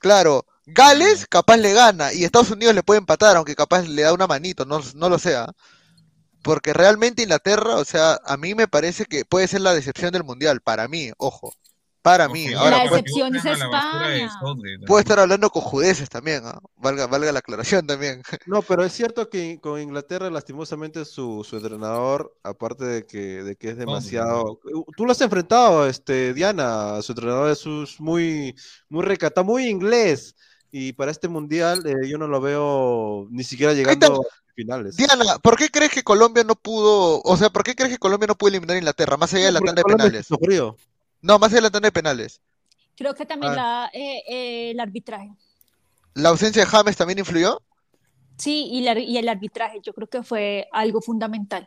Claro. Gales capaz le gana y Estados Unidos le puede empatar, aunque capaz le da una manito, no, no lo sea. Porque realmente Inglaterra, o sea, a mí me parece que puede ser la decepción del Mundial, para mí, ojo. Para mí. Okay, Ahora, la decepción es España. Puede estar hablando con judeces también, ¿no? valga, valga la aclaración también. No, pero es cierto que con Inglaterra, lastimosamente, su, su entrenador, aparte de que, de que es demasiado. Tú lo has enfrentado, este, Diana, su entrenador es muy, muy recatado, muy inglés. Y para este mundial eh, yo no lo veo ni siquiera llegando a finales. Diana, ¿por qué crees que Colombia no pudo, o sea, por qué crees que Colombia no pudo eliminar a Inglaterra, más allá de la tanda de penales? No, más la tanda de penales. Creo que también ah. la, eh, eh, el arbitraje. ¿La ausencia de James también influyó? Sí, y, y el arbitraje, yo creo que fue algo fundamental.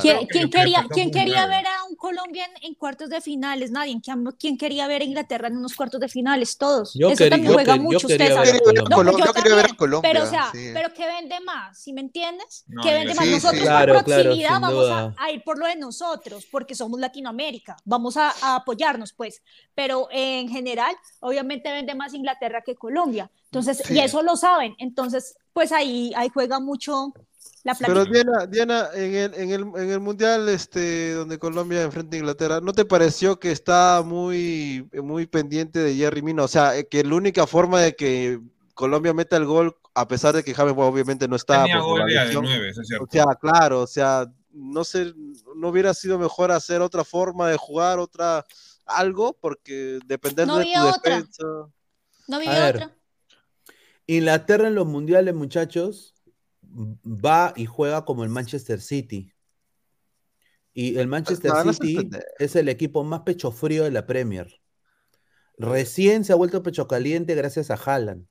¿Quién, quería, ¿quién quería ver a un Colombia en, cuartos de finales? Nadie. ¿Quién, quería ver a Inglaterra en unos cuartos de finales? Todos. Yo Eso también juega mucho. Usted sabe. yo, quería ver a Colombia. Pero, o sea, pero ¿qué vende más? ¿Sí me entiendes? ¿Qué vende más? nosotros por proximidad vamos a, ir por lo de nosotros, porque somos Latinoamérica. Vamos a, a apoyarnos, pues. Pero en general, obviamente vende más Inglaterra que Colombia. Entonces, y eso lo saben. Entonces, pues ahí, ahí juega mucho pero Diana, Diana en, el, en, el, en el Mundial este, donde Colombia enfrenta a Inglaterra, ¿no te pareció que está muy, muy pendiente de Jerry Mina? O sea, que la única forma de que Colombia meta el gol, a pesar de que James obviamente no está. Tenía gol de nueve, es cierto. O sea, claro, o sea, no sé, no hubiera sido mejor hacer otra forma de jugar, otra algo, porque dependiendo de tu defensa. No había otra. Inglaterra en los mundiales, muchachos, va y juega como el Manchester City. Y el Manchester City es el equipo más pecho frío de la Premier. Recién se ha vuelto pecho caliente gracias a Haaland.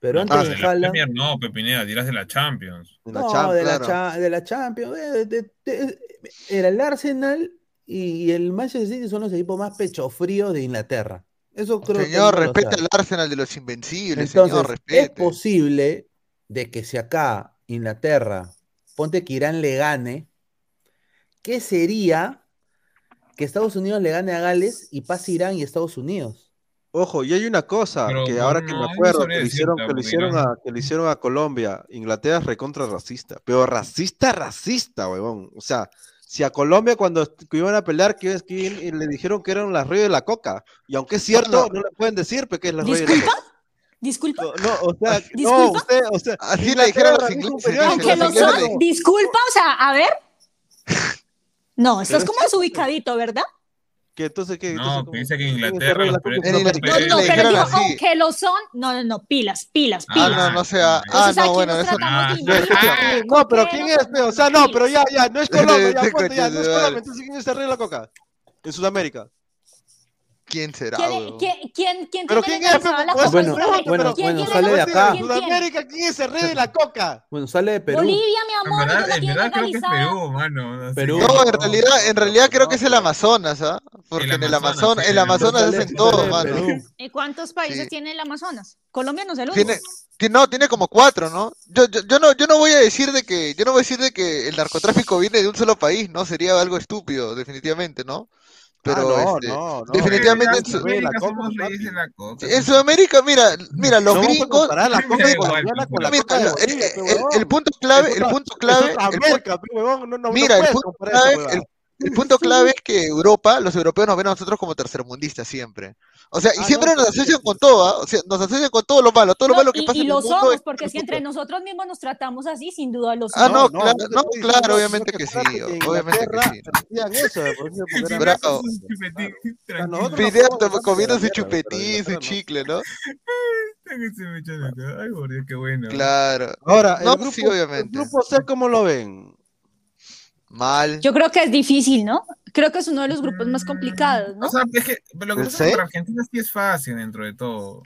Pero antes de, de Haaland. Premier no, Pepinera, dirás de la Champions. De la no, de, la de, la Champions. era el Arsenal y el Manchester City son los equipos más pecho fríos de Inglaterra. Eso creo señor, respeta el Arsenal de los invencibles, señor, respete. Es posible de que si acá Inglaterra, ponte que Irán le gane, ¿qué sería que Estados Unidos le gane a Gales y pase Irán y Estados Unidos? Ojo, y hay una cosa que ahora que me acuerdo, que le, hicieron, que, le hicieron a, que le hicieron a Colombia, Inglaterra es recontra racista, pero racista, racista, huevón. O sea, si a Colombia cuando iban a pelear, que, que le dijeron que eran las reyes de la coca, y aunque es cierto, no, le pueden decir que es la reyes de la coca. Disculpa. No, o sea, no, usted, o sea, así le dijeron los ingleses. Aunque lo son, disculpa, o sea, a ver. No, esto es como desubicadito, ¿verdad? Que entonces que no, dice que Inglaterra los no, no, pero digo, aunque lo son, no, no, no, pilas, pilas, pilas. Ah, no, no sea, ah, no, bueno, eso ah, no, pero quién es, o sea, no, pero ya, ya, no es Colombia, ya, ya, no es Colombia, entonces quién es el rey de la coca en Sudamérica. ¿Quién será? ¿Quién, ¿quién, quién, quién ¿Pero quién es? Bueno, bueno, bueno, sale de acá. Sudamérica, ¿quién es el rey de la coca? Bueno, sale de Perú. Bolivia, mi amor. En verdad, en verdad creo que es Perú, mano. Perú. No, en realidad, en realidad creo que es el Amazonas, ¿ah? Porque en el Amazonas, el Amazonas hacen todo, mano. ¿Y cuántos países tiene el Amazonas? Colombia no es el único. Tiene, no, tiene como cuatro, ¿no? Yo, yo, yo, no, yo no voy a decir de que, yo no voy a decir de que el narcotráfico viene de un solo país, ¿no? Sería algo estúpido, definitivamente, ¿no? Pero ah, este, no, no, definitivamente en, Sudamérica, en Sudamérica, mira, mira, los gringos. el, punto clave, el punto clave. mira, el punto clave, el punto clave es que Europa, los europeos nos ven a nosotros como tercermundistas siempre. O sea, y ah, siempre nos asocian con todo, ¿ah? o sea, nos asocian con todo lo malo, todo lo malo que pasa y en el mundo. Y lo somos, porque si entre nosotros mismos nos tratamos así, sin duda lo somos. Ah, no, claro, no, claro obviamente que sí, obviamente que sí. Bravo. comiendo su chupetín, su chicle, ¿no? Ay, por Dios, qué bueno. Claro. Ahora, el grupo, sí, obviamente. el grupo C, ¿cómo lo ven? Mal. Yo creo que es difícil, ¿no? Creo que es uno de los grupos más complicados, ¿no? O sea, es que lo que pasa para Argentina sí es fácil dentro de todo.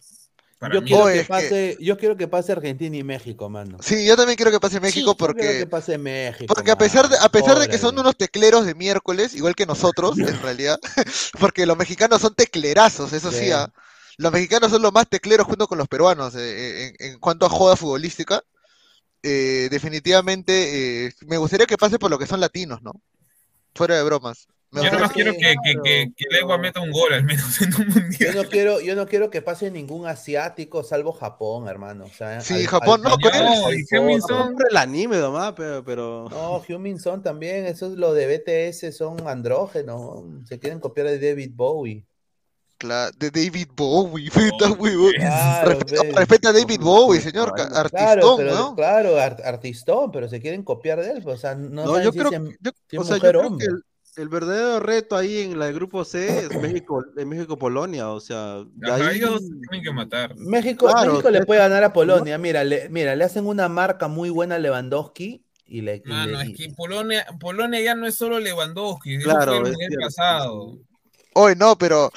yo, quiero que pase, yo quiero que pase Argentina y México, mano. Sí, yo también quiero que pase México porque. Quiero que pase México. Porque a pesar de, a pesar de que son unos tecleros de miércoles, igual que nosotros, en realidad, porque los mexicanos son teclerazos, eso sí, ¿ah? los mexicanos son los más tecleros junto con los peruanos eh, en, en, cuanto a joda futbolística. Eh, definitivamente eh, me gustaría que pase por lo que son latinos, ¿no? Fuera de bromas. yo no quiero que, que, que, Legua meta un gol al menos en un mundial. Yo no quiero, yo no quiero que pase ningún asiático salvo Japón, hermano. O sea, sí, Japón, no, con él. No, el anime nomás, pero, pero. No, Humin Son también, eso es lo de BTS, son andrógenos. Se quieren copiar de David Bowie de David Bowie, respeta, a David Bowie, señor, artistón, pero, ¿no? Claro, artistón, pero se quieren copiar de él, o sea, no, yo, creo, o sea, yo creo que el, verdadero reto ahí en la grupo C es México, México Polonia, o sea, ahí... ellos tienen que matar. México, México le puede ganar a Polonia, mira, le, mira, le hacen una marca muy buena a Lewandowski y le, Mano, es que Polonia, Polonia ya no es solo Lewandowski, claro, fue el pasado. Hoy no, pero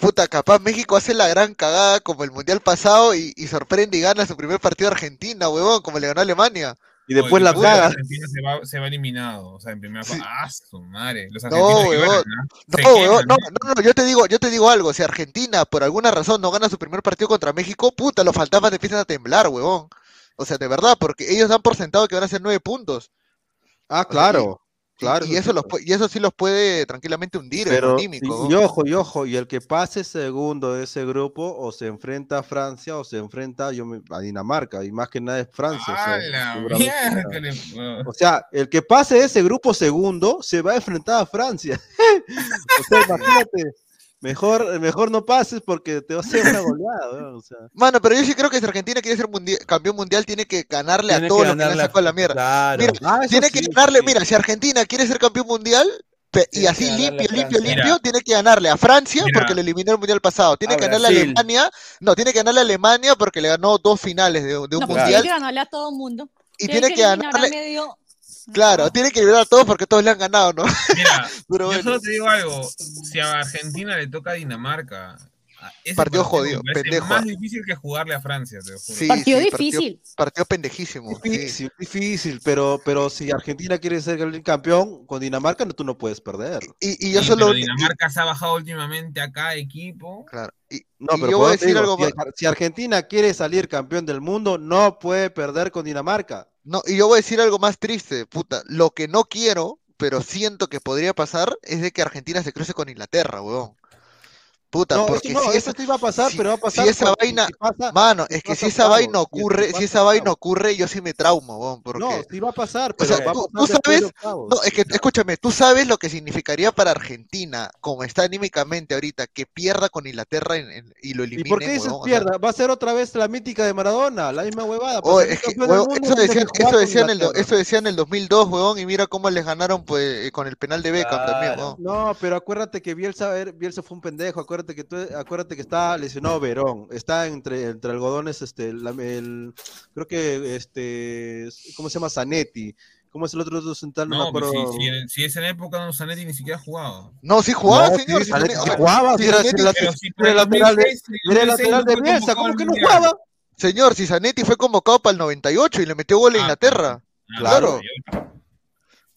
puta, capaz México hace la gran cagada como el mundial pasado y, y sorprende y gana su primer partido a Argentina, huevón, como le ganó a Alemania. Y después la caga. Argentina se va, se va eliminado, o sea, en primera fase. ¡Ah, su madre! Los No, argentinos que huevón. ganan, No, ¿ah? Huevón, queman, no, ¿no? no, no, yo te digo, yo te digo algo, si Argentina por alguna razón no gana su primer partido contra México, puta, los fantasmas empiezan a temblar, huevón. O sea, de verdad, porque ellos dan por sentado que van a hacer nueve puntos. Ah, claro. Y- Claro. y, eso los, y eso sí los puede tranquilamente hundir Pero, lo y, anímico. y ojo, y ojo, y el que pase segundo de ese grupo o se enfrenta a Francia o se enfrenta yo a Dinamarca, y más que nada es Francia. O sea, el que pase de ese grupo segundo se va a enfrentar a Francia. o sea, imagínate, mejor, mejor no pases porque te va a hacer una goleada. ¿no? O sea, Mano, pero yo sí creo que si Argentina quiere ser mundi- campeón mundial, tiene que ganarle Tiene a todos que los que le han ganarle a- sacado la mierda. Claro. Mira, ah, tiene que ganarle, sí. mira, si Argentina quiere ser campeón mundial, pe- y así que limpio, a limpio, limpio, tiene que ganarle a Francia Mira. porque le eliminó el mundial pasado. Tiene A que ganarle a. Alemania, no, tiene que ganarle a Alemania porque le ganó dos finales de, de un No, pues mundial. tiene que ganarle a todo mundo. Y tiene que a ganarle, medio- claro, tiene que eliminar a todos porque todos le han ganado, ¿no? Mira, Pero yo solo te digo algo. Si a Argentina le toca a Dinamarca, a- ese Partido jodido, pendejo. más difícil que jugarle a Francia, te lo juro. Sí, Partido sí, difícil. Partido pendejísimo. sí. Difícil, pero, pero si Argentina quiere ser el campeón con Dinamarca, no, tú no puedes perder. Y, y yo Sí, solo. pero Dinamarca se ha bajado últimamente acá, equipo. Claro. Y, No, y pero yo voy a decir digo, algo si Argentina quiere salir campeón del mundo, no puede perder con Dinamarca. No, y yo voy a decir algo más triste, puta. Lo que no quiero, pero siento que podría pasar, es de que Argentina se cruce con Inglaterra, weón. Puta, No, porque eso, no, si eso esa, va a pasar, si- pero va a si pasar. esa cuando- vaina- si pasa- mano, si es que si esa vaina si- ocurre, si si pasa esa vaina ocurre, yo sí me traumo, weón, porque... No, sí va a pasar, O pero sea, va a tú- pasar tú después de sabes-. No, es que, escúchame, tú sabes lo que significaría para Argentina, como está anímicamente ahorita, que pierda con Inglaterra en- en- y lo elimine, ¿Y por qué dices o sea, pierda? Va a ser otra vez la mítica de Maradona, la misma huevada. Oh, es que, huevón, eso decían, eso decían el, eso decían el 2002, huevón, y mira cómo les ganaron pues, con el penal de Beckham también. No, pero acuérdate que Bielsa, Bielsa fue un pendejo, acuérdate que tú, acuérdate que está lesionado Verón, está entre, entre algodones, este, la- el, creo que este, ¿cómo se llama? Zanetti, ¿cómo es el otro otro central? No, No, acuerdo. si, si, en- si es en época no Zanetti ni siquiera ha jugado. No, sí jugaba, No, señor. sí, si Zanetti sí jugaba, si era- era- Pero si era lateral de, 2006, era el 2006 lateral de Bielsa, ¿cómo que no jugaba? Señor, si Zanetti fue convocado para el 98 y le metió gol a Ah, Inglaterra. Ah, Claro.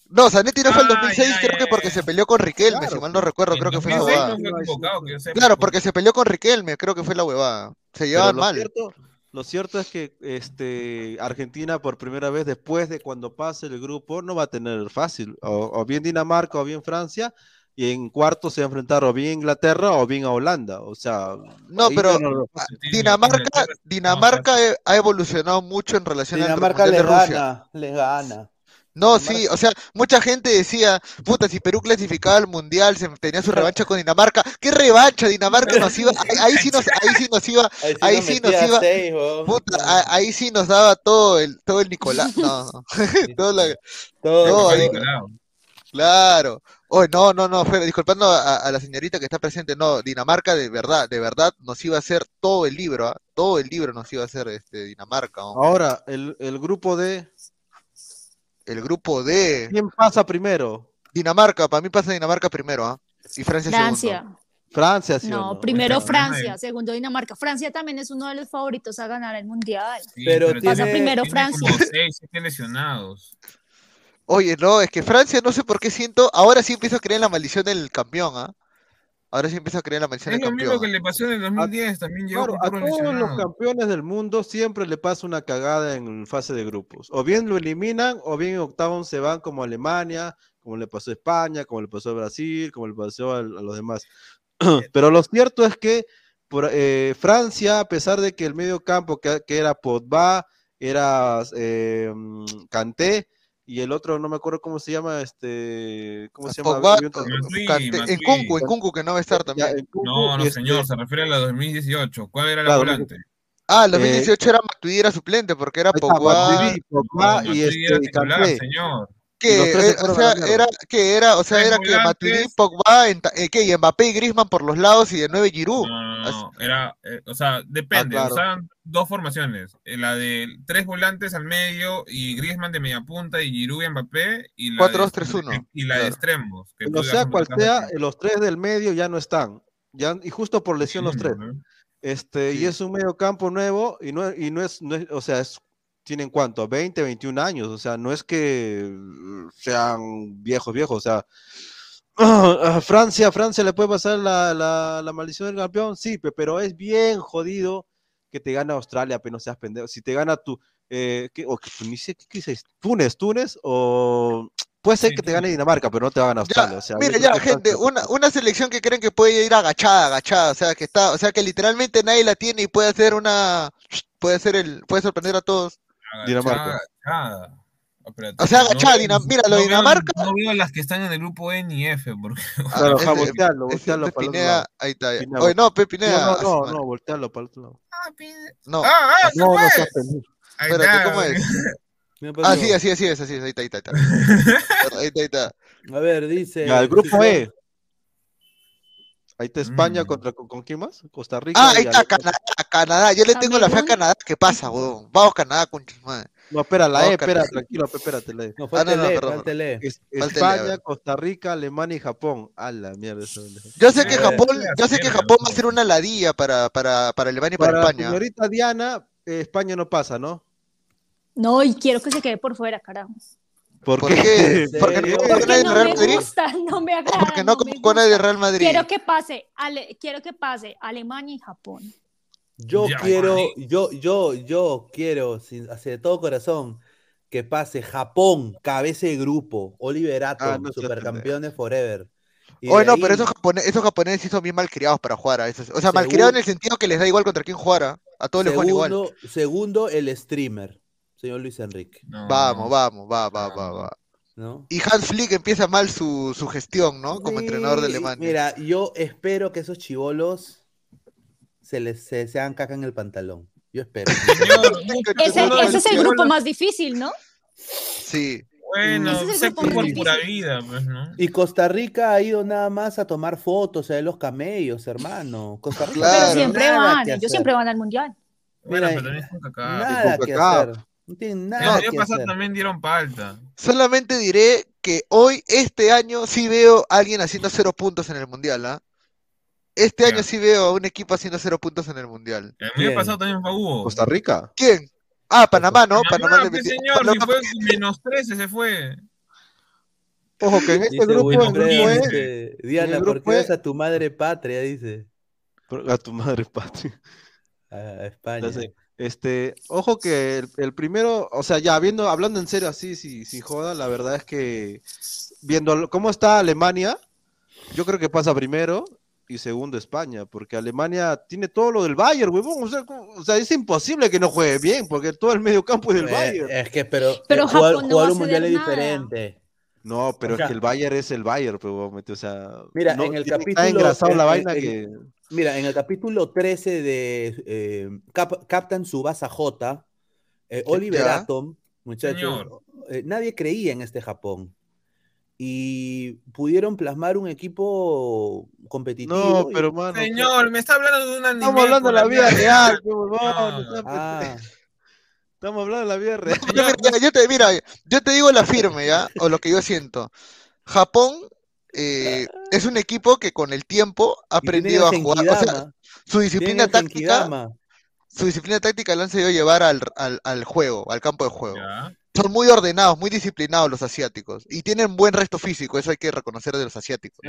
No, Zanetti no fue el Ah, 2006, ya, creo ya, que porque ya. se peleó con Riquelme, Claro, si mal no recuerdo, creo que fue la 2006 huevada. no. Claro, porque se peleó con Riquelme, creo que fue la huevada. Se llevaban lo mal. cierto, lo cierto es que este, Argentina por primera vez después de cuando pase el grupo no va a tener fácil, o, o bien Dinamarca o bien Francia, y en cuarto se va a enfrentar o bien Inglaterra o bien a Holanda, o sea... No, pero no, ah, Dinamarca, Dinamarca ha evolucionado mucho en relación Dinamarca al les Mundial de Rusia. gana, les gana. No, sí, o sea, mucha gente decía, puta, si Perú clasificaba al Mundial, se tenía su revancha con Dinamarca. ¿Qué revancha? Dinamarca nos iba, ahí, ahí sí nos, ahí sí nos iba, Ahí sí, Ahí nos sí nos metía iba- seis, puta, ahí sí nos daba todo el, todo el Nicolás. No, no. Todo la- Todo, No, ahí- Nicolau. claro. Oh, no, no, no, fue, disculpando a, a la señorita que está presente, no, Dinamarca de verdad, de verdad nos iba a hacer todo el libro, ¿ah? todo el libro nos iba a hacer este Dinamarca. Ahora, el, el grupo de... El grupo de ¿Quién pasa primero? Dinamarca, para mí pasa Dinamarca primero, ¿ah? Y Francia, segundo. Francia. Francia, ¿sí No, no? primero Francia, segundo Dinamarca. Francia también es uno de los favoritos a ganar el mundial. Sí, Pero tiene- Pasa primero tiene Francia. como seis, siete lesionados. Oye, no, es que Francia no sé por qué siento, ahora sí empiezo a creer en la maldición del campeón, ¿ah? Ahora sí empiezo a creer la maldición Es del lo mismo campeón. que le pasó en el 2010, también llegó Claro, a todos los lesionados. campeones del mundo siempre le pasa una cagada en fase de grupos. O bien lo eliminan, o bien en octavos se van como Alemania, como le pasó a España, como le pasó a Brasil, como le pasó a, a los demás. Pero lo cierto es que por, eh, Francia, a pesar de que el medio campo que, que era Pogba, era eh, mm, Kanté, y el otro no me acuerdo cómo se llama, este, ¿cómo se llama? Pogba, Matuidi, Kanté- Matuidi. en Kunku, en Kunku que no va a estar Ya, también. en Kunku, No, no, este, señor, se refiere a la 2018. ¿Cuál era la Claro, volante? Ah, el eh, 2018 era Matuidi era suplente porque era Pogba. Matuidi, Pogba No, y Matuidi era este, y titular, Kanté. señor. Que, eh, o sea, era que era, o sea, era que Matuidi, Pogba, en, eh, que y Mbappé y Griezmann por los lados y de nueve Giroud. No, no, era, eh, o sea, depende, ah, usaban dos formaciones, la de tres volantes al medio y Griezmann de media punta y Giroud y Mbappé y la 4 2 3 1 y la de extremos. Que o sea, cual sea, los tres del medio ya no están. Ya, y justo por lesión los tres. Este, y es un medio campo nuevo y no, y no es, no es o sea, es tienen cuánto, 20, 21 años, o sea, no es que mm, sean viejos, viejos, o sea, Francia, Francia le puede pasar la, la, maldición del campeón, sí, pero es bien jodido que te gane Australia, pero no seas pendejo. Si te gana tu, eh, ¿qué, o, ¿qué, qué, qué Túnez, Túnez, o puede ser que te gane Dinamarca, pero no te va a ganar Australia. o sea, mira, ya, gente, una, una, selección que creen que puede ir agachada, agachada, o sea, que está, o sea, que literalmente nadie la tiene y puede hacer una, puede hacer el, puede sorprender a todos. Dinamarca. O sea, agachada, Dinamarca. Mira, lo de Dinamarca. no veo las que están en el grupo N y F. Porque... Claro, ja, voltearlo, voltearlo para Pineda, ahí está. Oye, no, Pepineda. No, no, no, voltearlo para el otro lado. Ah, no. Ah, ah, no, no, Espérate, ¿cómo es? Ah, sí, así, así es, así es, ahí está, ahí está. Ahí está, ahí está. A ver, dice. Ya, el grupo E. Ahí está España mm. contra ¿con, quién más? Costa Rica. Ah, ahí está Canadá, Canadá. Yo le tengo la fe a Canadá. ¿Qué pasa, weón? Vamos Canadá, con madre. No, espera, la E, espera, tranquilo, espérate, la E. No, falta ah, no, no. España, Costa Rica, Alemania y Japón. A la mierda. Eso. Yo sé que Japón, yo sé que Japón va a ser una ladilla para, para, para Alemania y para, para España. Señorita Diana, eh, España no pasa, ¿no? No, y quiero que se quede por fuera, carajo. ¿Por, qué? Porque no, porque no Real me gusta, no me agrada. Porque no, no con nadie de Real Madrid. Quiero que pase, ale, quiero que pase Alemania y Japón. Yo quiero, yo, yo, yo quiero, sin, de todo corazón, que pase Japón, cabeza de grupo, Oliver Atom, ah, supercampeones forever. Bueno, pero esos japoneses, esos japoneses sí son bien malcriados para jugar a esos. O sea, malcriados en el sentido que les da igual contra quién jugar. A todos les juegan igual. Segundo, el streamer señor Luis Enrique. vamos, vamos, va, va, va, va. Y Hans Flick empieza mal su, su gestión, ¿no? Como entrenador de Alemania. Mira, yo espero que esos chivolos se les se, sean caca en el pantalón. Yo espero. ese, ese es el grupo más difícil, ¿no? Sí. Bueno, se por pura vida, pues, ¿no? Y Costa Rica ha ido nada más a tomar fotos de los camellos, hermano. Costa Rica. Pero siempre van, ellos siempre van al mundial. Mira, pero también es nada que hacer. No tienen nada. El año pasado también dieron palta. Solamente diré que hoy, este año, sí veo a alguien haciendo cero puntos en el mundial, ¿ah? Este año sí veo a un equipo haciendo cero puntos en el mundial. El año pasado también fue Hugo. ¿Costa Rica? ¿Quién? Ah, Panamá, ¿no? Panamá, Panamá le señor, Panamá... fue menos 13 se fue. Ojo, que en este grupo, el grupo es... Diana, ¿por qué vas a tu madre patria? Dice. A tu madre patria. A España. Este, ojo que el, primero, o sea, ya viendo, hablando en serio así, sin, sin joda, la verdad es que viendo cómo está Alemania, yo creo que pasa primero y segundo España, porque Alemania tiene todo lo del Bayern, huevón, o sea, es imposible que no juegue bien, porque todo el medio campo es del eh, Bayern. Es que, pero, pero jugar, un mundial es diferente. No, pero es que el Bayern es el Bayern, pero, o sea, mira, en el capítulo está engrasado la vaina que Mira, en el capítulo 13 de eh, Captain Subasa J, eh, Oliver Atom, muchachos, eh, nadie creía en este Japón. Y pudieron plasmar un equipo competitivo. No, pero mano. Señor, me está hablando de un anime. Estamos hablando de la vida real, ah. Estamos hablando de la vida real. Yo, te, mira, yo te digo la firme, ¿ya? O lo que yo siento. Japón eh, es un equipo que con el tiempo ha aprendido a jugar. O sea, su disciplina táctica. Su disciplina táctica la han sabido llevar al, al, juego, al campo de juego. Son muy ordenados, muy disciplinados los asiáticos. Y tienen buen resto físico, eso hay que reconocer de los asiáticos.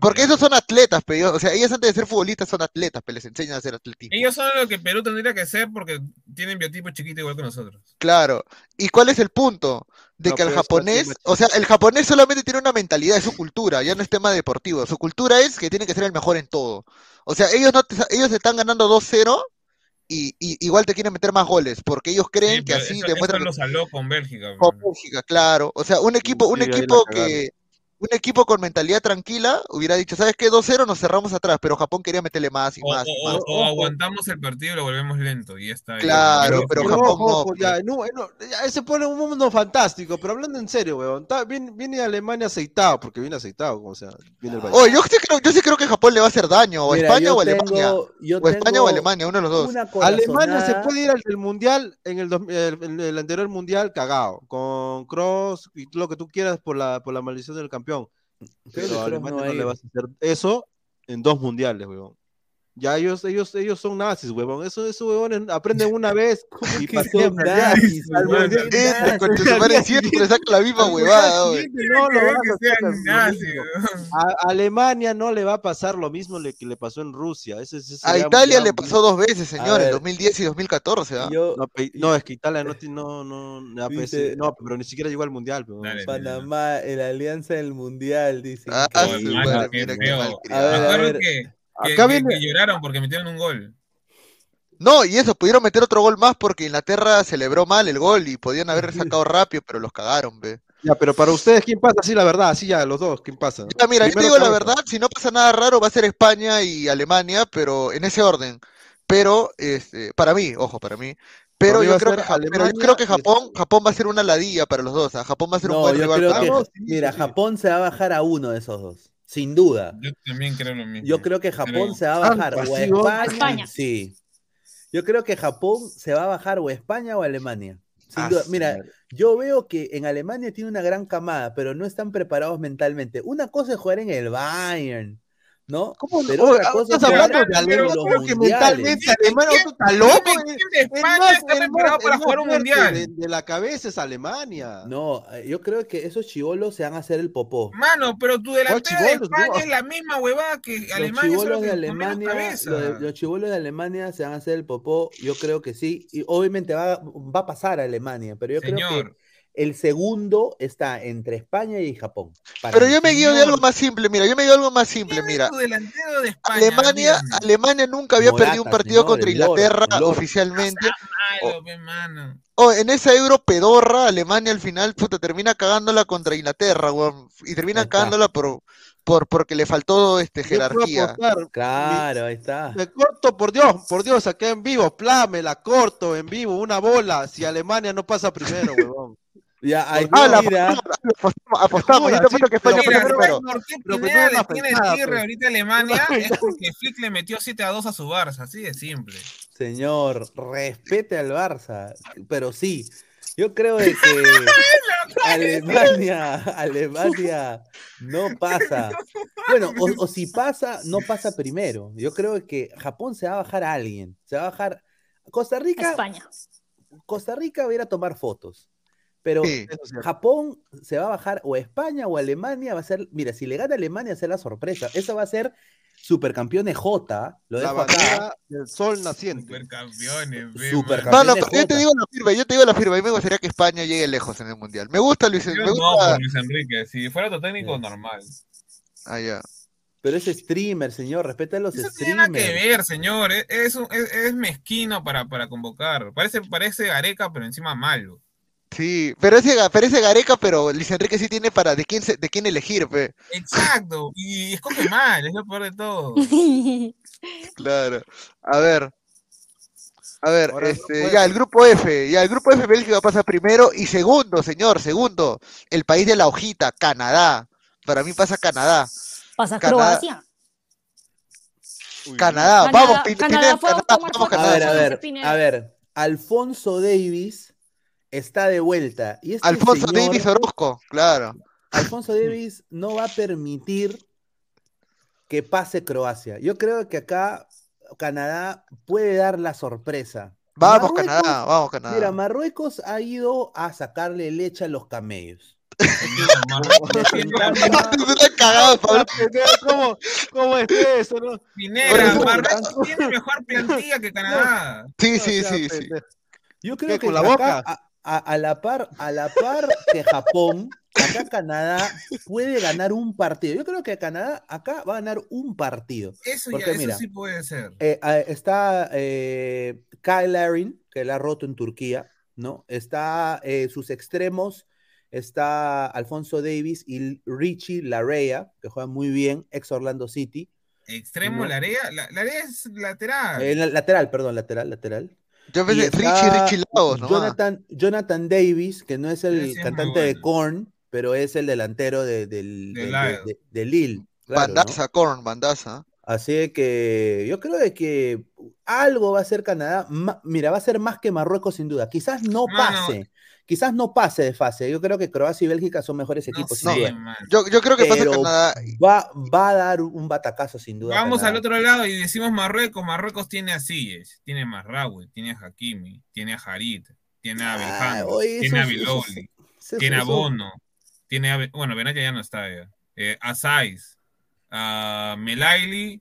Porque esos son atletas, pero, o sea, ellos antes de ser futbolistas son atletas, pero les enseñan a hacer atletismo. Ellos son lo que Perú tendría que ser porque tienen biotipo chiquito igual que nosotros. Claro. ¿Y cuál es el punto? de que el japonés, o sea, el japonés solamente tiene una mentalidad de su cultura, ya no es tema deportivo. Su cultura es que tiene que ser el mejor en todo. O sea, ellos no ellos están ganando 2-0 y, igual te quieren meter más goles, porque ellos creen que así demuestran. Eso lo saló con Bélgica. Con Bélgica, claro. O sea, un equipo, un equipo que un equipo con mentalidad tranquila hubiera dicho, ¿sabes qué? 2-0 nos cerramos atrás, pero Japón quería meterle más y O, más y o- más. o aguantamos el partido y lo volvemos lento y ya está. Claro, pero Pero Japón ojo, no, ojo, ya, no, no, ya, se pone un mundo fantástico, pero hablando en serio, weón. está- viene, viene Alemania aceitado, porque viene aceitado, como sea. Viene el país. Oh, yo sí, creo, yo sí creo que Japón le va a hacer daño, o Mira, España o Alemania. tengo- o España o Alemania, uno de los dos. Alemania se puede ir al del mundial en el, dos- el- en el anterior mundial cagado, con Cross y lo que tú quieras por la, por la maldición del campeón. Que Pero Alemania no no, le vas a hacer eso en dos mundiales, weón. Ya ellos, ellos, ellos son nazis, huevón. Eso, esos huevones aprenden una vez y que. Ya, nazis, Este, al madre día siempre saca la misma huevada, güey. no lo van a que hacer. A Alemania no le va a pasar lo mismo le- que le pasó en Rusia. Ese, ese A Italia le pasó dos veces, señor, en ver. 2010 y 2014. ¿ah? Yo, No, pe- no, es que Italia no, no, no, no, Dice- sí, no, pero ni siquiera llegó al mundial. pero- Dale, Panamá, el alianza del mundial, dice. Ah, qué mira qué malcriado. A ver, a ver. que, que- Acá que- viene- que lloraron porque metieron un gol. No, y eso, pudieron meter otro gol más porque Inglaterra celebró mal el gol y podían haber sacado rápido, pero los cagaron, ve. Ya, pero para ustedes, ¿quién pasa? Sí, la verdad, así ya, los dos, ¿quién pasa? Ya, mira, yo te digo la verdad, si no pasa nada raro, va a ser España y Alemania, pero en ese orden. Pero, este, para mí, ojo, para mí. Pero Para mí va yo a creo que, pero yo creo que Japón, Japón va a ser una ladilla para los dos. ¿ah? Japón va a ser un buen rival que, mira, sí. Japón se va a bajar a uno de esos dos, sin duda. Yo también creo lo mismo. Yo creo que Japón Creo. se va a bajar o a. España, España. sí. Yo creo que Japón se va a bajar o a España o a Alemania. Sin Ah, duda. su Mira, yo veo que en Alemania tiene una gran camada, pero no están preparados mentalmente. Una cosa es jugar en el Bayern, ¿no? ¿Cómo? Pero otra cosa estás es hablando de Alemania, los creo que mundiales. mentalmente Alemania ¿Quién- otro está loco. quién de- España está preparado para jugar un mundial? La cabeza es Alemania. No, eh, yo creo que esos chivolos se van a hacer el popó. Mano, pero tu delantera de España no? es la misma huevada que Los Alemania. chivolos de que Alemania, cabeza. lo de- los chivolos de Alemania se van a hacer el popó, yo creo que sí, y obviamente va, va a pasar a Alemania, pero yo creo que el segundo está entre España y Japón. para Pero yo me guío de algo más simple, mira, yo me guío de algo más simple, ¿quién es mira. tu delantero de España? Alemania. Alemania nunca había Morata, perdido un partido señor, contra Inglaterra oficialmente. Malo, pe, mano. Oh, en esa euro pedorra, Alemania al final puta, termina cagándola contra Inglaterra, weón, y termina cagándola por, por porque le faltó este jerarquía. Claro, ahí está. Me corto, por Dios, por Dios, acá en vivo, pla, me la corto en vivo, una bola, si Alemania no pasa primero, huevón. Ya, ahí Ah, la mira, apostamos, apostamos, yo te apuesto que España Mira, primero, primero. ¿sabes por qué pero Pineda primero la tiene tirre pues. ahorita a Alemania? Es porque Flick le metió 7 a 2 a su Barça, así de simple. señor, respete al Barça, pero sí, yo creo de que Alemania, Alemania no pasa. Bueno, o, o si pasa, no pasa primero. Yo creo que Japón se va a bajar a alguien, se va a bajar. Costa Rica, España. Costa Rica va a ir a tomar fotos. Pero Sí. Japón se va a bajar o a España o a Alemania va a ser, mira, si le gana a Alemania va a ser la sorpresa. Eso va a ser supercampeón de J, lo La dejo acá. del sol naciente. Supercampeones. No, no, pero yo te digo la firma, yo te digo la firma, a mí me gustaría que España llegue lejos en el Mundial. Me gusta Luis, me no, gusta... Luis Enrique. Si fuera tu técnico, normal. Ah, ya. Pero es streamer, señor, respeta a los Eso tiene nada que streamers. ver, señor. Es, es, un- es- es mezquino para, para convocar. Parece, parece Gareca, pero encima malo. Sí, pero ese, pero ese Gareca, pero Luis Enrique sí tiene para de quién, de quién elegir, pe. Exacto. Y escoge mal, es lo peor de todo. Claro. A ver. A ver, Ahora, este, grupo ya, el grupo F, ya, el grupo F Bélgica pasa primero y segundo, señor, segundo, el país de la hojita, Canadá. Para mí pasa Canadá. Pasa Canadá. Croacia. Canadá, Canadá- vamos, Canadá Canadá, vamos. A Canadá. ver, a ver, a ver. Alfonso Davis está de vuelta. Y este Alfonso señor, Davis Orozco, claro. Alfonso Davis no va a permitir que pase Croacia. Yo creo que acá Canadá puede dar la sorpresa. Vamos, Marruecos- Canadá, vamos, Canadá. Mira, Marruecos ha ido a sacarle leche a los camellos. ¿Cómo, cómo es eso? No? Por Marruecos tiene mejor plantilla que Canadá. Sí, No sí, sea sí, sí. Yo creo ¿Qué, que con la acá, boca? a, a- a la par, a la par que Japón, acá Canadá puede ganar un partido. Yo creo que Canadá acá va a ganar un partido. Eso, Porque ya, eso mira, sí puede ser. Eh, está eh, Kyle Larin, que la ha roto en Turquía, ¿no? Está eh, sus extremos, está Alfonso Davis y Richie Larea, que juega muy bien, ex Orlando City. Extremo, Larea, la, Larea es lateral. Lateral, perdón, lateral, lateral. Yo pensé Richie, Richie Lagos, ¿no? Jonathan, Jonathan Davis, que no es el cantante de Korn, pero es el delantero de, del, de, de, Lille. bandaza, Korn, bandaza. Así que yo creo de que algo va a ser Canadá. Mira, va a ser más que Marruecos sin duda. Quizás no pase. Quizás no pase de fase. Yo creo que Croacia y Bélgica son mejores equipos. yo, yo, creo que pasa Canadá. Va, va a dar un batacazo sin duda. Vamos al otro lado y decimos Marruecos. Marruecos tiene a Silles, tiene a Marraoui, tiene a Hakimi, tiene a Harit, tiene a ah, tiene a Biloli, tiene a Bono, tiene a. Bueno, Benatia ya no está ya. Eh, a Saiz, a Melaili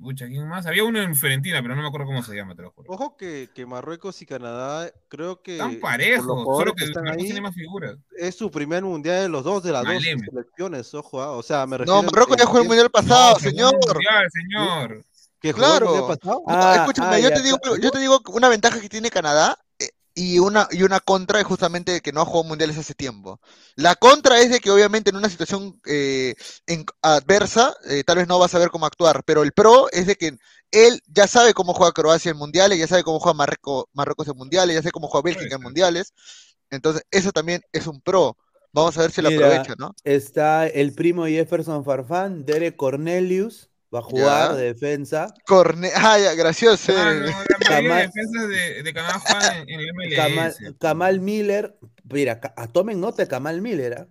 Pucha, ¿quién más? Había uno en Fiorentina, pero no me acuerdo cómo se llama, te lo juro. Ojo que, que Marruecos y Canadá, creo que. Están parejos, solo que, están ahí, tiene más figuras. Es su primer mundial de los dos, de las dos selecciones, ojo. ¿ah? O sea, me refiero. No, Marruecos ya jugó el mundial pasado, señor. Mundial, señor. ¿Que claro. El mundial pasado? Ah, escúchame, ah, yo, te digo, yo te digo una ventaja que tiene Canadá y una, y una contra es justamente que no ha jugado mundiales hace tiempo. La contra es de que obviamente en una situación eh, adversa eh, tal vez no va a saber cómo actuar, pero el pro es de que él ya sabe cómo juega Croacia en mundiales, ya sabe cómo juega Marruecos, Marruecos en mundiales, ya sabe cómo juega Bélgica en mundiales. Entonces, eso también es un pro. Vamos a ver si lo aprovecha, ¿no? Está el primo Jefferson Farfán, Derek Cornelius, Va a jugar de defensa. Corne ah, ya, gracioso. Ah, no, la defensas de, de Canadá en, el MLS. Kamal, Miller, mira, tomen nota de Kamal Miller, ¿ah?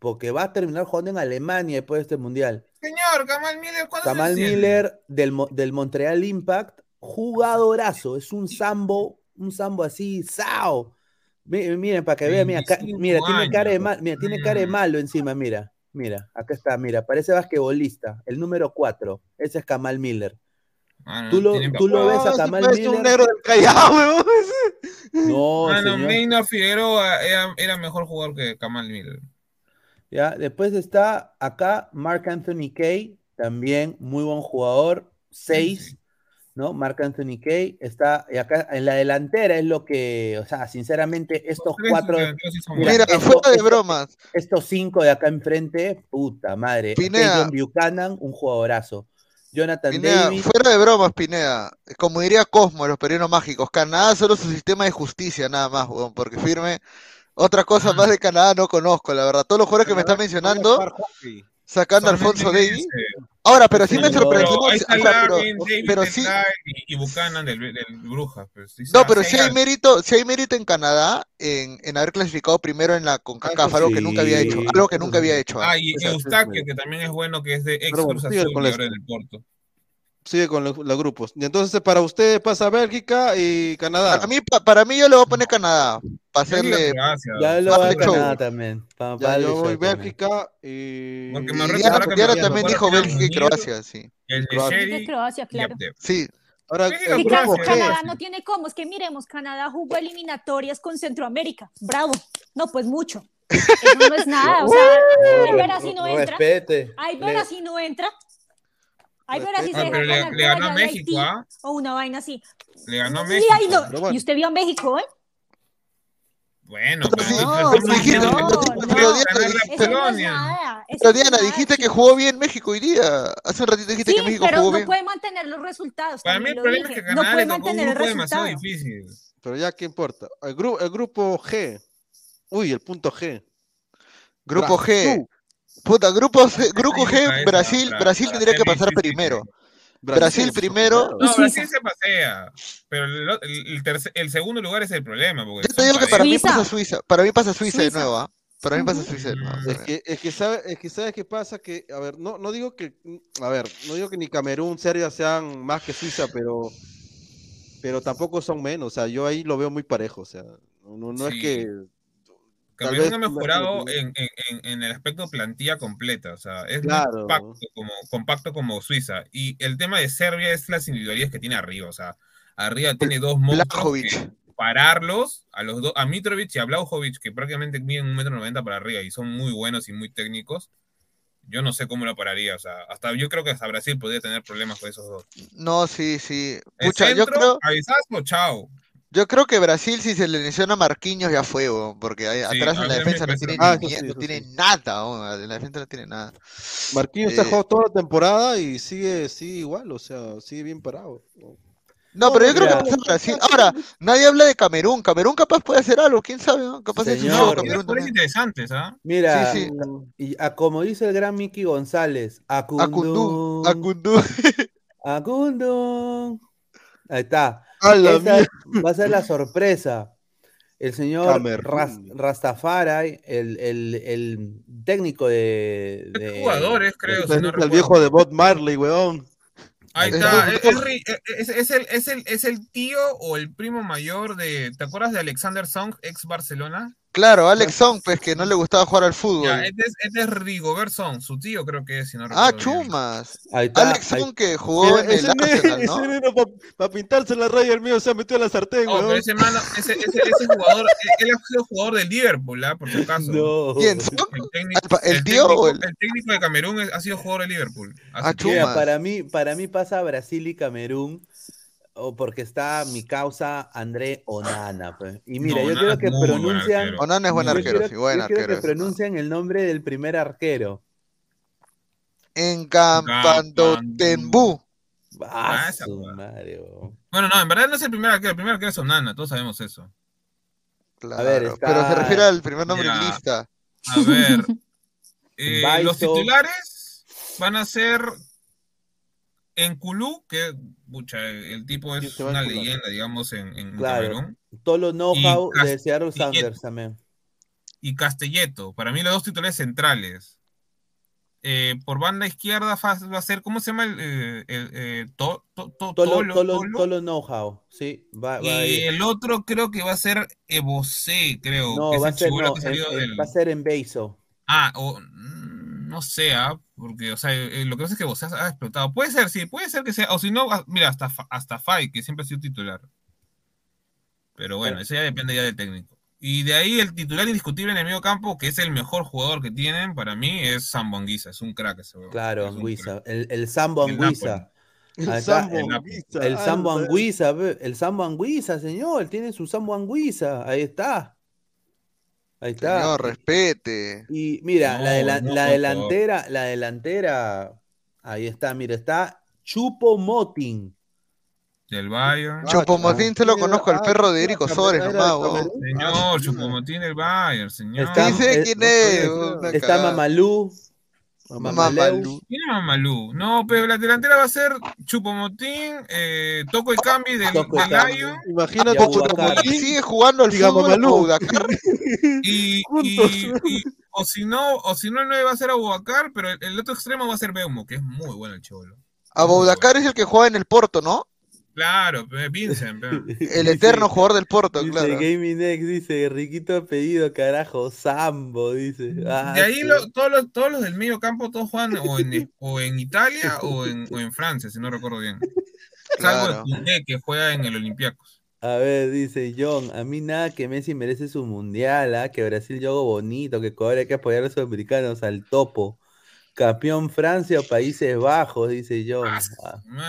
porque va a terminar jugando en Alemania después de este mundial. Señor, Kamal Miller, ¿cuándo Kamal Miller del, del Montreal Impact, jugadorazo, es un sambo, un sambo así, sao. Miren, para que vean, mira, mira, tiene cara de mal, mira, tiene cara de malo encima, mira. Mira, acá está, mira, parece basquetbolista, el número 4, ese es Kamal Miller. Ah, tú lo, tú lo ves a Kamal Miller. un negro del Callao, No, ah, no, Meina Figueroa era, mejor jugador que Kamal Miller. Ya, después está acá Mark Anthony Kay, también muy buen jugador, 6, ¿no? Mark Anthony Kay está acá en la delantera, es lo que, o sea, sinceramente, estos cuatro. Mira, fuera de bromas. Estos cinco de acá enfrente, puta madre. Pineda. Buchanan, un jugadorazo. Jonathan Davis. Fuera de bromas, Pineda. Como diría Cosmo, los peruanos mágicos, Canadá solo su sistema de justicia, nada más, porque firme. Otra cosa ah. más de Canadá no conozco, la verdad. Todos los jugadores que me están mencionando sacando a Alfonso Davis. Ahora, pero sí me sorprendió. Pero, sí. Y, Buchanan del, del Brujas. Pues, no, pero sí hay mérito, sí hay mérito en Canadá en, en haber clasificado primero en la CONCACAF, algo que nunca había hecho, algo que nunca había hecho. Ah, y Eustaquio, que también es bueno, que es de ex Cruz Azul y ahora del Porto sigue con los, grupos. Y entonces para usted pasa Bélgica y Canadá. Para mí, para mí yo le voy a poner Canadá. Para hacerle. Ya lo voy a Canadá también. ya, yo voy Bélgica y. Porque Diana, también dijo Bélgica y Croacia, sí. El de Croacia, claro. Sí. Ahora, sí, claro, Canadá no tiene cómo. Es que miremos, Canadá jugó eliminatorias con Centroamérica. Bravo. No, pues mucho. Eso no es nada. O sea, hay ver si no entra. Respete. Hay ver si no entra. Ay, pero así ah, se pero le, le, ganó a México, ¿ah? O una vaina así. Le ganó a México. Y, no. y usted vio a México, ¿eh? Bueno, pero, no, dijiste, no, pero Diana, dijiste que jugó bien México hoy día. Hace un ratito dijiste que México jugó no bien. Pero no puede mantener los resultados. Para mí el problema es que Canadá no puede mantener el demasiado difícil. Pero ya, ¿qué importa? El, gru el grupo G. Uy, el punto G. Grupo G. Puta, grupo, grupo G, Brasil, Brasil tendría que pasar primero. Brasil, primero. No, Brasil se pasea. Pero el, el, segundo lugar es el problema. Porque Yo te digo que para mí pasa Suiza. Para mí pasa Suiza, de nuevo. ¿ah? Para mí pasa Suiza de nuevo. Es que, es que, sabe, es que sabes qué pasa que, a ver, no, no digo que, a ver, no digo que ni Camerún, Serbia sean más que Suiza, pero, pero tampoco son menos. O sea, yo ahí lo veo muy parejo. O sea, no, no es que Camerún ha mejorado en, en, el aspecto plantilla completa, o sea, es compacto, como, compacto como Suiza. Y el tema de Serbia es las individualidades que tiene arriba, o sea, arriba tiene dos monstruos pararlos, a los dos, a Mitrovic y a Blaujovic, que prácticamente miden un metro noventa para arriba y son muy buenos y muy técnicos. Yo no sé cómo lo pararía, o sea, hasta yo creo que hasta Brasil podría tener problemas con esos dos. No, sí, sí. yo creo... Avisazo, chao. Yo creo que Brasil, si se le lesiona a Marquinhos, ya fue, weón, porque ahí Sí, atrás a en la defensa no tiene, Ah, ni sí, no tiene sí. nada, en la defensa no tiene nada. Marquinhos está Eh, jugando toda la temporada y sigue, sigue igual, o sea, sigue bien parado. No, pero yo creo que mira. pasa Brasil. Ahora, nadie habla de Camerún. Camerún capaz puede hacer algo, quién sabe, ¿no? Capaz tiene Camerún también. interesantes, ¿ah? Mira, Sí, sí. y a- como dice el gran Mickey González, Acundú, Acundú. Acundún. Ahí está. Va a ser la sorpresa. El señor. Ras- Rastafari, el, el- el técnico de, jugadores, creo. Ese si no es el viejo de Bob Marley, weón. Ahí Es está, es ri- es- es el, es, el, es el tío o el primo mayor de. ¿Te acuerdas de Alexander Song, ex Barcelona? Claro, Alex Song, pues que no le gustaba jugar al fútbol. Ya, este es, este es Rigobert Song, su tío creo que es, si no Ah, chumas. Ahí está. Alex ahí- Song que jugó en el para pintarse la raya el mío se ha metido a la sartén, No, pero weón. ese mano, ese, ese, ese jugador, él ha sido jugador del Liverpool, ¿ah? por si acaso. No. ¿Quién? El, técnico, ¿El pa- tío técnico- o el- el técnico de Camerún ha sido jugador de Liverpool. Ah, chumas. para mí, para mí pasa Brasil y Camerún, o porque está mi causa André Onana. pues. Y mira, No, yo quiero que pronuncian. Onana es buen arquero, quiero- sí, buen yo quiero arquero. que pronuncien el nombre del primer arquero. En Campandotembu. Ah, Ah. Bueno, no, en verdad no es el primer arquero, el primer arquero es Onana, todos sabemos eso. Claro, ver, está- pero se refiere al primer nombre en lista. A ver. eh, los titulares van a ser en Kulú, que pucha, el tipo es una leyenda, digamos, en, en Claro. Camerún. Tolo know-how Cas- de Seattle Sanders también. Y Castelletto, para mí los dos titulares centrales. Eh, por banda izquierda va a ser, ¿cómo se llama? El, eh, el, eh, to- to- to- Tolo, Tolo- Tolo, Tolo? Tolo know-how. Sí, va, va a Y el otro creo que va a ser Ebosé, creo. No, que va a el ser, no, que en- salió en- del- va a ser en Beiso. Ah, o mm, no sé, ah, porque, o sea, eh, lo que pasa es que vos has, has explotado. Puede ser, sí, puede ser que sea, o si no, ah, mira, hasta, hasta Fai, que siempre ha sido titular. Pero bueno, eso ya depende ya del técnico. Y de ahí el titular indiscutible en el medio campo, que es el mejor jugador que tienen, para mí, es Sambo Anguissa, es un crack ese Claro, crack. El, el Sambo El Anguissa. El el- Anguissa, El Sambo ve, el Sambo Anguissa, señor, tiene su Sambo Anguissa, ahí está. Ahí está. Señor, respete. Y mira, No, la, no, delantera, la delantera, ahí está, mira, está Chupo Motin. Del Bayern. Ah, Chupomotín se lo conozco, el ah, perro de Erico Sores nomás. Señor, Chupomotín del Bayern, señor. Está- eh, quién es, Está. Mamalú. Mamalú. ¿Quién es Mamalú? No, pero la delantera va a ser Chupomotín, eh, Toco y Cambi del, del. Lion Imagínate Chupomotín. Sigue jugando al fútbol y, y, y- o si no, o si no el 9 va a ser Abubakar, pero el, el otro extremo va a ser Beumo, que es muy bueno el cholo. Abubakar es el que juega en el Porto, ¿no? Claro, Vincent. El Dice- eterno jugador del Porto, Dice claro. Gaming X, dice, riquito apellido, carajo, Sambo, dice. Ah, De ahí sí. lo- todos, los, todos los del medio campo todos juegan o en, o en Italia o en, o en Francia, si no recuerdo bien. Salvo Claro. el que juega en el Olympiacos. A ver, dice John, a mí nada que Messi merece su mundial, ¿ah? que Brasil yo hago bonito, que Ecuador hay que apoyar a los sudamericanos al topo. Campeón Francia o Países Bajos, dice John. Ah,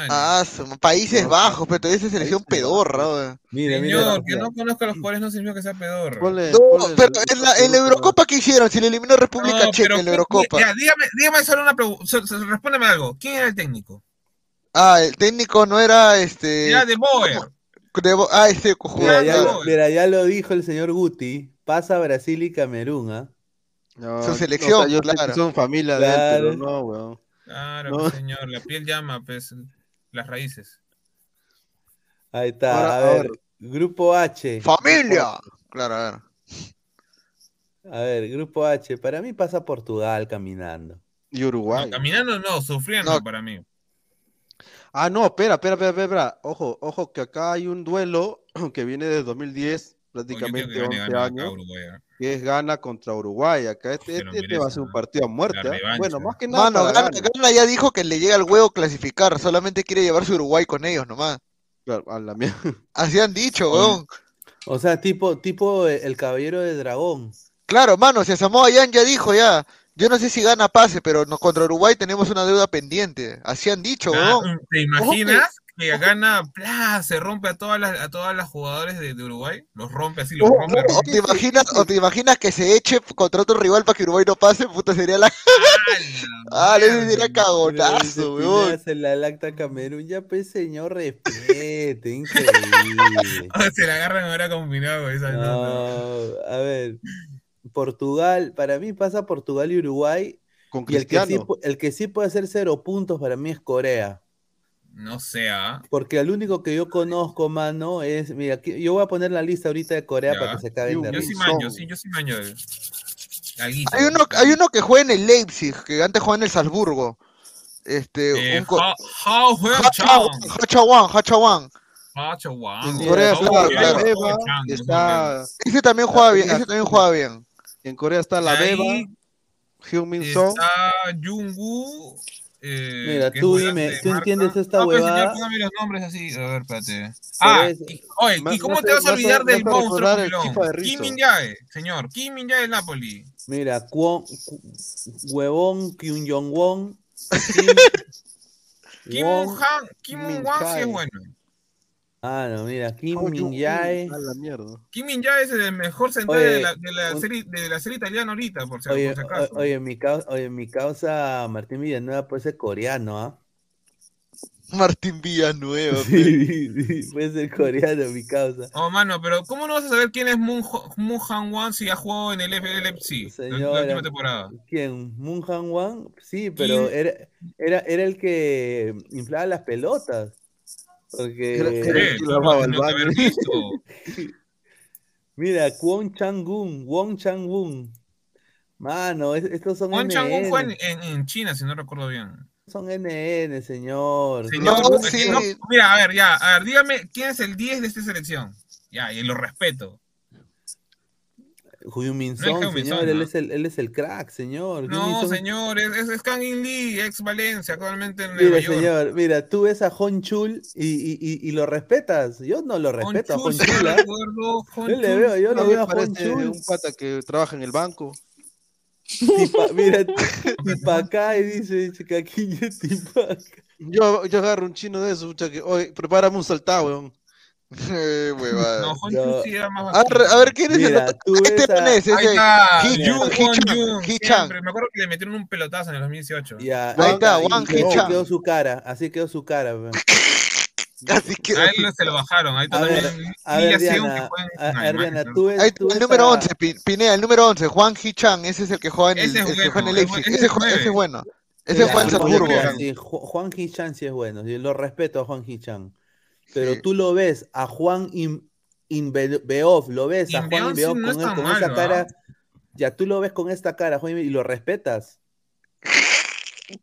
Ah. Ah, Países Bajos, pero todavía esa selección Países pedorra, mira, mira, Señor, que no conozca los jugadores no significa que sea pedorro. Ponle- No, ponle pero el- en la, en la Eurocopa, ¿qué hicieron? Si le eliminó República No, Checa en la ¿qué- Eurocopa. ya, dígame, dígame solo una pregunta. Respóndeme algo. ¿Quién era el técnico? Ah, el técnico no era este. Era de Boer. de Bo- ah, este Mira, jugador. ya, mira, ya lo dijo el señor Guti, pasa Brasil y Camerún, ¿ah? No, Su selección, o sea, yo sé que claro. son familia de él, Claro. pero no, weón. Claro, No. pues, señor. La piel llama, pues, las raíces. Ahí está, Ahora, a ver. Grupo H. ¡Familia! Claro, a ver. A ver, Grupo H, para mí pasa Portugal caminando. Y Uruguay. No, caminando no, sufriendo No. para mí. Ah, no, espera, espera, espera, espera, espera. Ojo, ojo, que acá hay un duelo que viene desde 2010, Oye, yo creo prácticamente que gane, 11 gane acá años, Uruguay. ¿eh? Que es Ghana contra Uruguay. Acá este, este- este va a ser un partido a muerte. ¿ah? Bueno, más que nada Mano, Gana. Gana ya dijo que le llega el huevo clasificar, solamente quiere llevarse Uruguay con ellos nomás. Claro, a la mierda. Así han dicho, weón. O sea, tipo, tipo el caballero de dragón. Claro, mano, si Samoa Yan ya dijo ya. Yo no sé si gana pase, pero no, contra Uruguay tenemos una deuda pendiente. Así han dicho, weón. ¿Te imaginas que gana, ¡plá! se rompe a todas las, a todas las jugadores de, de Uruguay, los rompe así, los rompe. O, te imaginas, o te imaginas que se eche contra otro rival para que Uruguay no pase, puta sería la. ah, ese sería cagonazo, weón. Se la lacta Camerún, ya pues señor, respete, increíble. se la agarran ahora combinado esa no, a ver. Portugal, para mí pasa Portugal y Uruguay. Con y el que, sí, Cristiano. el que sí puede hacer cero puntos para mí es Corea. No sea. Porque el único que yo conozco, mano, es. Mira, aquí- yo voy a poner la lista ahorita de Corea Ya. para que se caguen de Yo sí maño, sí, yo sí maño. de- Alguito. Hay uno, hay uno que juega en el Leipzig, que antes juega en el Salzburgo. Este, Eh, un Ha- Chang. Hachawan, Hachawan. Ha Chawang. En Corea está Ese también juega bien, ese también juega bien. en Corea está la Beba, Hyun-Min Song. Está Jungwoo. Eh, Mira, tú dime, ¿tú marca. entiendes esta no, huevada? póngame los nombres así. A ver, espérate. Ah, y- oye, ¿y cómo te vas a olvidar del monstruo de Kim Rizzo. Min Jae, señor. Kim Min Jae del Napoli. Mira, Kwon, huevón, Kyun Jong Won. Kim Won. Han, Kim Min Won sí es bueno. Ah, no, mira, Kim Oh, Min Jae. A la mierda. Kim Min Jae es el mejor central Oye, de, la, de, la un- serie, de la serie italiana ahorita, por si, Oye, por si acaso. o- oye, mi causa, oye, mi causa Martín Villanueva puede ser coreano, ¿ah? Martín Villanueva. pe. Sí, sí, puede ser coreano, mi causa. Oh, mano, pero ¿cómo no vas a saber quién es Moon, Moon Han Wan si ha jugado en el FLFC la- última temporada? ¿Quién? ¿Moon Han Wan? Sí, pero ¿Quién? era, era, era el que inflaba las pelotas. Porque, Eh, el visto. mira, Kwon Chang-gun, Won Chang-gun. Mano, es- estos son Juan Chang-un fue en, NN. en- en China, si no recuerdo bien. Son NN, señor. Señor, No, es que sí. no- mira, a ver, ya, a ver, dígame quién es el 10 de esta selección. Ya, y lo respeto. Huyun Min No señor, él, ¿no? es el, él es el crack, señor. No, señor, es, es, es Kang In Lee, ex Valencia, actualmente en Nueva Mira, York. señor, mira, tú ves a Hon Chul y, y, y, y lo respetas. Yo no lo Hon respeto a Hon Chul, sí Chul. ¿ah? recuerdo, Hon Yo le Chul, veo, yo A le mí veo a me Hon parece Chul. un pata que trabaja en el banco. Tipa- mira, Tipacá y dice Chicaquiño Tipaca. Yo, yo agarro un chino de esos, mucha que, oye, prepárame un saltado, weón. Eh, huevada. No, Hon No. Chul sí era más A ver, a ver, ¿quién es el Mira, otro? tú Este ves a- man es, ese. está, Hee-chan. Me acuerdo que le metieron un pelotazo en el 2018. Ya, Ahí está, y- Wang Hee-chan. quedó su cara, así quedó su cara. weón. Así que. A él se lo bajaron. Ahí está A ver, también a ver, Diana, que juega en a, a ver, Alemania, Diana, ¿no? tú ves, Ahí tú está, el ves número a- 11, Pi- Pineda, el número 11, Juan Hee-chan, ese es el que juega en el, Ese es el que juega en el bueno, Leipzig. ese es Ese, jue- nueve. ese es bueno. Ese Mira, juega en Juan Salzburgo. Hee-chan. Sí, Ju- Juan Hee-chan sí es bueno, lo respeto a Juan Hee-chan. Pero Sí. tú lo ves a Juan In, Inbeov, lo ves a Juan Inbeov no con, esa malo, cara, ¿ah? ya tú lo ves con esta cara, Juan, y lo respetas.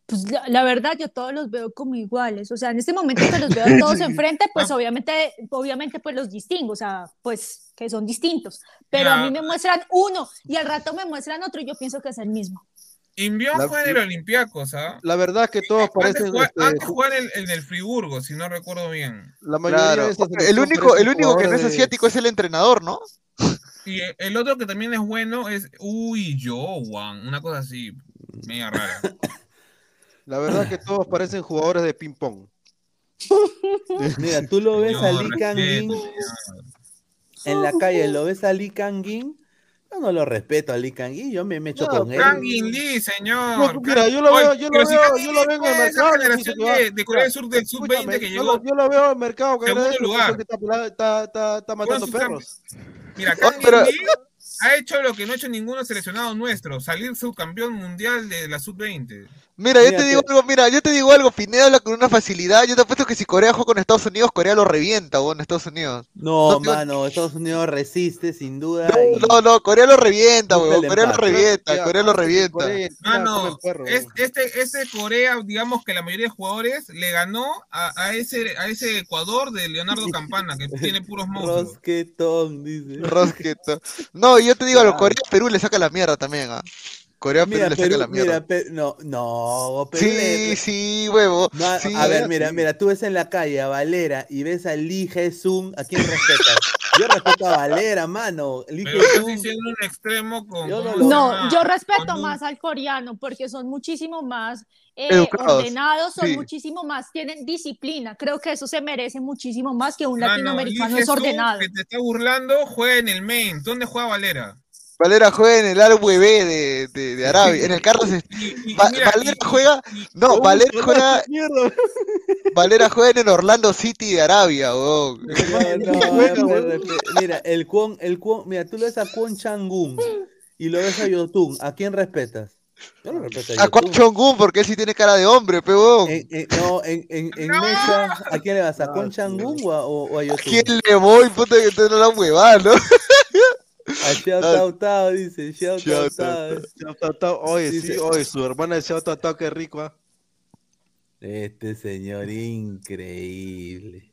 Pues la, la verdad, yo todos los veo como iguales. O sea, en este momento que los veo todos enfrente, Ah. pues obviamente, obviamente, pues los distingo, o sea, pues que son distintos. Pero a mí me muestran uno y al rato me muestran otro y yo pienso que es el mismo. Inbión La- fue en el Olympiacos, ¿ah? La verdad es que todos Antes parecen. jugaba, este, antes ju- jugaba en, el, en el Friburgo, si no recuerdo bien. la mayoría Claro. de El único, el único que no es de- asiático es el entrenador, ¿no? Y el- otro que también es bueno es Uy Jowan, una cosa así, media rara. La verdad es que todos parecen jugadores de ping-pong. Mira, tú lo ves a Lee Kang-in respeto, señor. en la calle, lo ves a Lee Kang-in, yo no lo respeto aLee Kang-in, yo me meto No, con él. Kang In Lee, señor. No, mira, yo lo veo, yo lo veo, yo lo Lee veo en el mercado. generación de, de Corea del Sur del sub-20 Escúchame, que yo, llegó. lo, yo lo veo en el mercado que está, está, está, está matando perros. Mira, Kang In pero- Lee ha hecho lo que no ha hecho ninguno seleccionado nuestro, salir subcampeón mundial de la sub-20. Mira, yo Mira, te digo algo, mira, yo te digo algo, Pineda habla con una facilidad. Yo te apuesto que si Corea juega con Estados Unidos, Corea lo revienta, o en Estados Unidos. No, mano, Estados Unidos resiste sin duda. No, y- no, no, Corea lo revienta, weón. Corea lo revienta, Corea lo revienta. Corea Mano, perro, es- este, ese Corea, digamos que la mayoría de jugadores le ganó a, a ese, a ese Ecuador de Leonardo Campana, que tiene puros monstruos. Rosquetón, dice. Rosqueto. No, y yo te digo, a Claro. Corea Perú le saca la mierda también, ¿ah? Corea Perú le saca la mierda. mira, Pe- no, no, Perú sí, le- sí, huevo. No, sí. a ver, mira, mira, tú ves en la calle a Valera y ves a Lee Jesún, ¿a quién respetas? Yo respeto a Valera, mano. Pero estás diciendo un extremo con. Yo no, no yo respeto más al coreano porque son muchísimo más eh, ordenados, son muchísimo más, tienen disciplina. Creo que eso se merece muchísimo más que un latinoamericano desordenado. Que te está burlando, juega en el main. ¿Dónde juega Valera? Valera juega en el ARWB de, de, de, Arabia, en el Carlos. Valera juega. No, Valera juega. Valera juega en el Orlando City de Arabia, oh. mira, el Kwon, el Kwon, mira, tú le ves a Kwon Changun y lo ves a Yotun. ¿A quién respetas? Yo lo respeto a, a Kwon Changun porque él sí tiene cara de hombre, peón. no, en, en, en Mesa, ¿a quién le vas? ¿A Kwon Changun o a, o a Yotun? ¿A quién le voy? Puta que te no la huevada, ¿no? A Xiao Tao dice, Xiao Tao Oye, sí, oye, su hermana de Xiao Tao qué rico, ¿ah? Este señor increíble.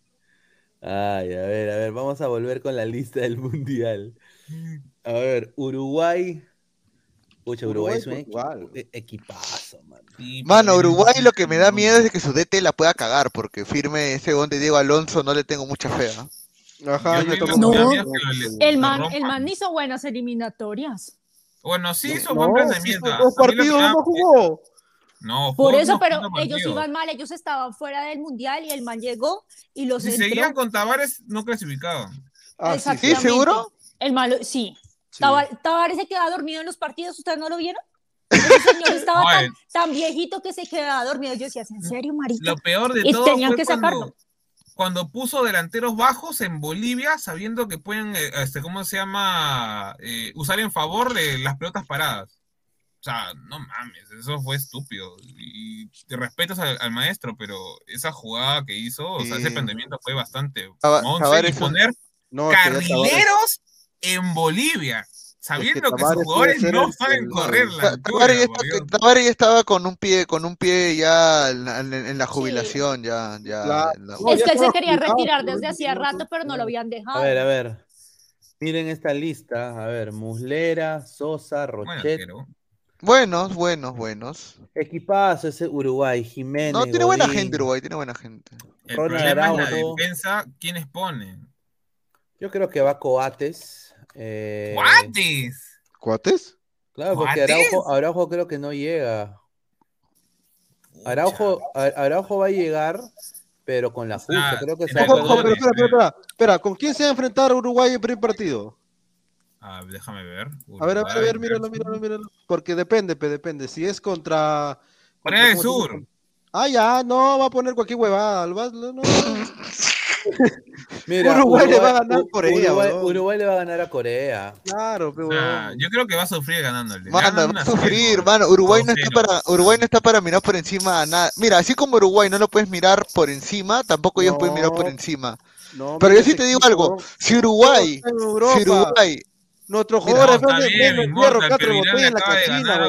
Ay, a ver, a ver, vamos a volver con la lista del mundial. A ver, Uruguay. Pucha, Uruguay, es un e-, equipazo, mano. mano, Uruguay lo que me da miedo es que su DT la pueda cagar, porque firme ese gol de Diego Alonso no le tengo mucha fe. ¿no? Ajá, no, el man, el man hizo buenas eliminatorias. Bueno, sí hizo buen planteamiento. Dos partidos no jugó. No, por eso, pero ellos iban mal, ellos estaban fuera del mundial y el man llegó y los Si seguían con Tavares, no clasificaban. Ah, ¿sí? ¿Seguro? El malo, sí. sí. Tavares se quedaba dormido en los partidos, ¿ustedes no lo vieron? El señor estaba tan, viejito que se quedaba dormido. Yo decía, ¿en serio, marica? Lo peor de todo tenían que sacarlo cuando puso delanteros bajos en Bolivia, sabiendo que pueden, eh, este, ¿cómo se llama? Eh, usar en favor de las pelotas paradas. O sea, no mames, eso fue estúpido. Y te respetas al, maestro, pero esa jugada que hizo, o sea, ese planteamiento fue bastante. y poner carrileros en Bolivia sabiendo que, sus jugadores no saben correr la Tavares estaba con un pie con un pie ya en, la jubilación ya, ya es que él se quería retirar desde hacía rato pero no lo habían dejado. A ver a ver. Miren esta lista. A ver Muslera Sosa Rochet. buenos buenos buenos. Equipazo ese Uruguay Jiménez no tiene buena gente Uruguay tiene buena gente. El problema es la defensa quiénes ponen yo creo que va Coates eh, ¿Cuates? ¿Cuates? Claro, porque Araujo, Araujo creo que no llega. Araujo, Araujo va a llegar, pero con la justa. creo que espera, espera, espera, ¿con quién se va a enfrentar Uruguay en primer partido? Ah, déjame ver. a ver, a ver, a ver, míralo, míralo, míralo. Porque depende, depende. Si es contra. Corea del Sur. Ah, ya, no, va a poner cualquier huevada. No, no. Mira, Uruguay, le va a ganar a Corea. Uruguay, le va a ganar a Corea. Claro, pero. yo creo que va a sufrir ganándole. Mano, va a sufrir, mano. Uruguay no, está para, Uruguay no está para mirar por encima a nada. Mira, así como Uruguay no lo puedes mirar por encima, tampoco ellos pueden mirar por encima. pero yo sí te digo algo. Si Uruguay, si Uruguay Nuestros jugadores no, bien, en la cocina,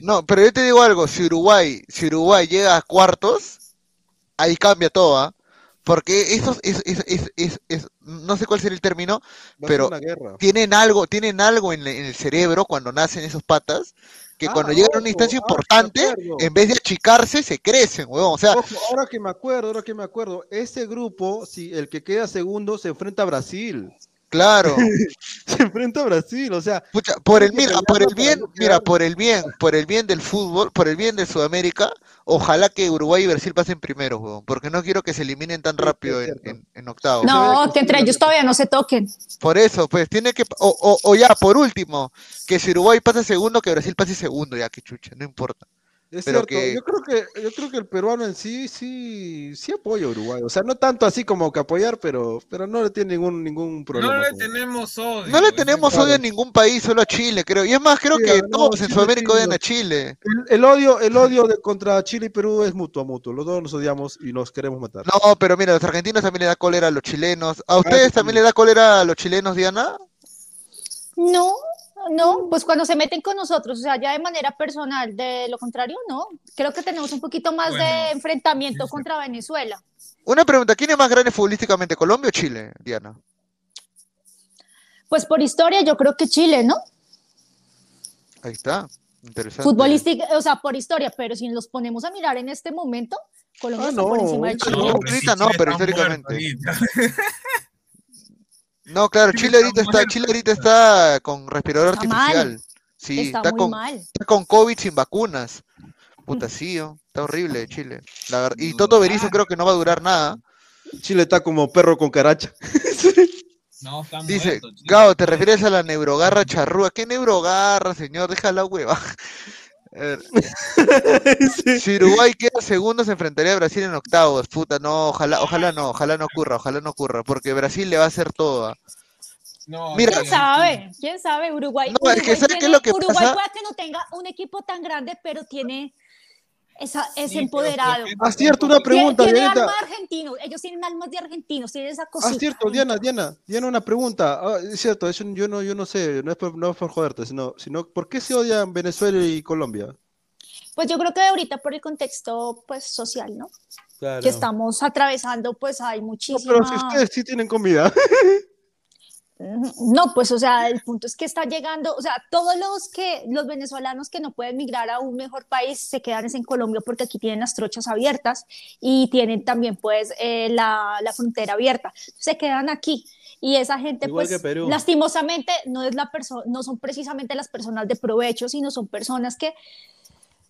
No, pero yo te digo algo, si Uruguay, si Uruguay llega a cuartos, ahí cambia todo, ¿ah? Porque esos es, es, es, es, no sé cuál será el término, pero tienen algo, tienen algo en, el cerebro cuando nacen esos patas, que cuando ah, llegan a una instancia ah, importante, en vez de achicarse, se crecen, weón. O sea, ahora que me acuerdo, ahora que me acuerdo, ese grupo, si el que queda segundo se enfrenta a Brasil. Claro. se enfrenta a Brasil, o sea. por el mira, por el bien, mira, por el bien, por el bien del fútbol, por el bien de Sudamérica, ojalá que Uruguay y Brasil pasen primero, porque no quiero que se eliminen tan rápido en, en, octavos. No, que entre ellos todavía no se toquen. Por eso, pues tiene que, o, o ya, por último, que si Uruguay pase segundo, que Brasil pase segundo, ya que chucha, no importa. Es cierto, yo creo que yo creo que el peruano en sí sí sí apoya a Uruguay, o sea, no tanto así como que apoyar, pero pero no le tiene ningún ningún problema. No le tenemos odio. No le tenemos odio a ningún país, solo a Chile, creo. Y es más, creo que todos en Sudamérica odian a Chile. El, odio el odio de, contra Chile y Perú es mutuo mutuo. Los dos nos odiamos y nos queremos matar. No, pero mira, los argentinos también le da cólera a los chilenos. ¿A ustedes también le da cólera a los chilenos, Diana? No, no, pues cuando se meten con nosotros, o sea, ya de manera personal, de lo contrario, no. Creo que tenemos un poquito más de enfrentamiento contra Venezuela. Una pregunta, ¿quién es más grande futbolísticamente, Colombia o Chile, Diana? Pues por historia yo creo que Chile, ¿no? Ahí está, interesante. Futbolística, o sea, por historia, pero si nos ponemos a mirar en este momento, Colombia ah, está por encima de Chile. No, no, pero históricamente. No, claro, Chile ahorita está, Chile ahorita está con respirador Está artificial. mal. Sí, Está está muy con, mal. está con COVID sin vacunas. Puta, sí, oh, está horrible Chile. La y Toto Berizzo creo que no va a durar nada. Chile está como perro con caracha. No, está Dice, muerto. Gao, ¿te refieres a la neurogarra charrúa? ¿Qué neurogarra, señor? Deja la hueva. A ver. Si Uruguay queda segundo, se enfrentaría a Brasil en octavos. Puta, no, ojalá, ojalá no, ojalá no ocurra, ojalá no ocurra, porque Brasil le va a hacer todo. ah. No, Mira, ¿Quién sabe? ¿Quién sabe? Uruguay. No, es que Uruguay ¿sabe qué es tiene- lo que Uruguay pasa? puede que no tenga un equipo tan grande, pero tiene esa, es Sí, empoderado. Ah, cierto, una Tiene, pregunta, tiene Dianita. alma argentino. Ellos tienen almas de argentinos, tienen esa cosita. cierto, Diana, Diana, Diana, una pregunta. Ah, es cierto, eso yo no, yo no sé, no es por, no es por joderte, sino, sino ¿por qué se odian Venezuela y Colombia? Pues yo creo que ahorita por el contexto pues social, ¿no? Claro. Que estamos atravesando, pues hay No, muchísima... pero si ustedes sí tienen comida. No, pues o sea, el punto es que está llegando, o sea, todos los que los venezolanos que no pueden migrar a un mejor país se quedan es en Colombia porque aquí tienen las trochas abiertas y tienen también pues eh, la, la frontera abierta. Se quedan aquí y esa gente Igual pues lastimosamente no es la persona no son precisamente las personas de provecho, sino son personas que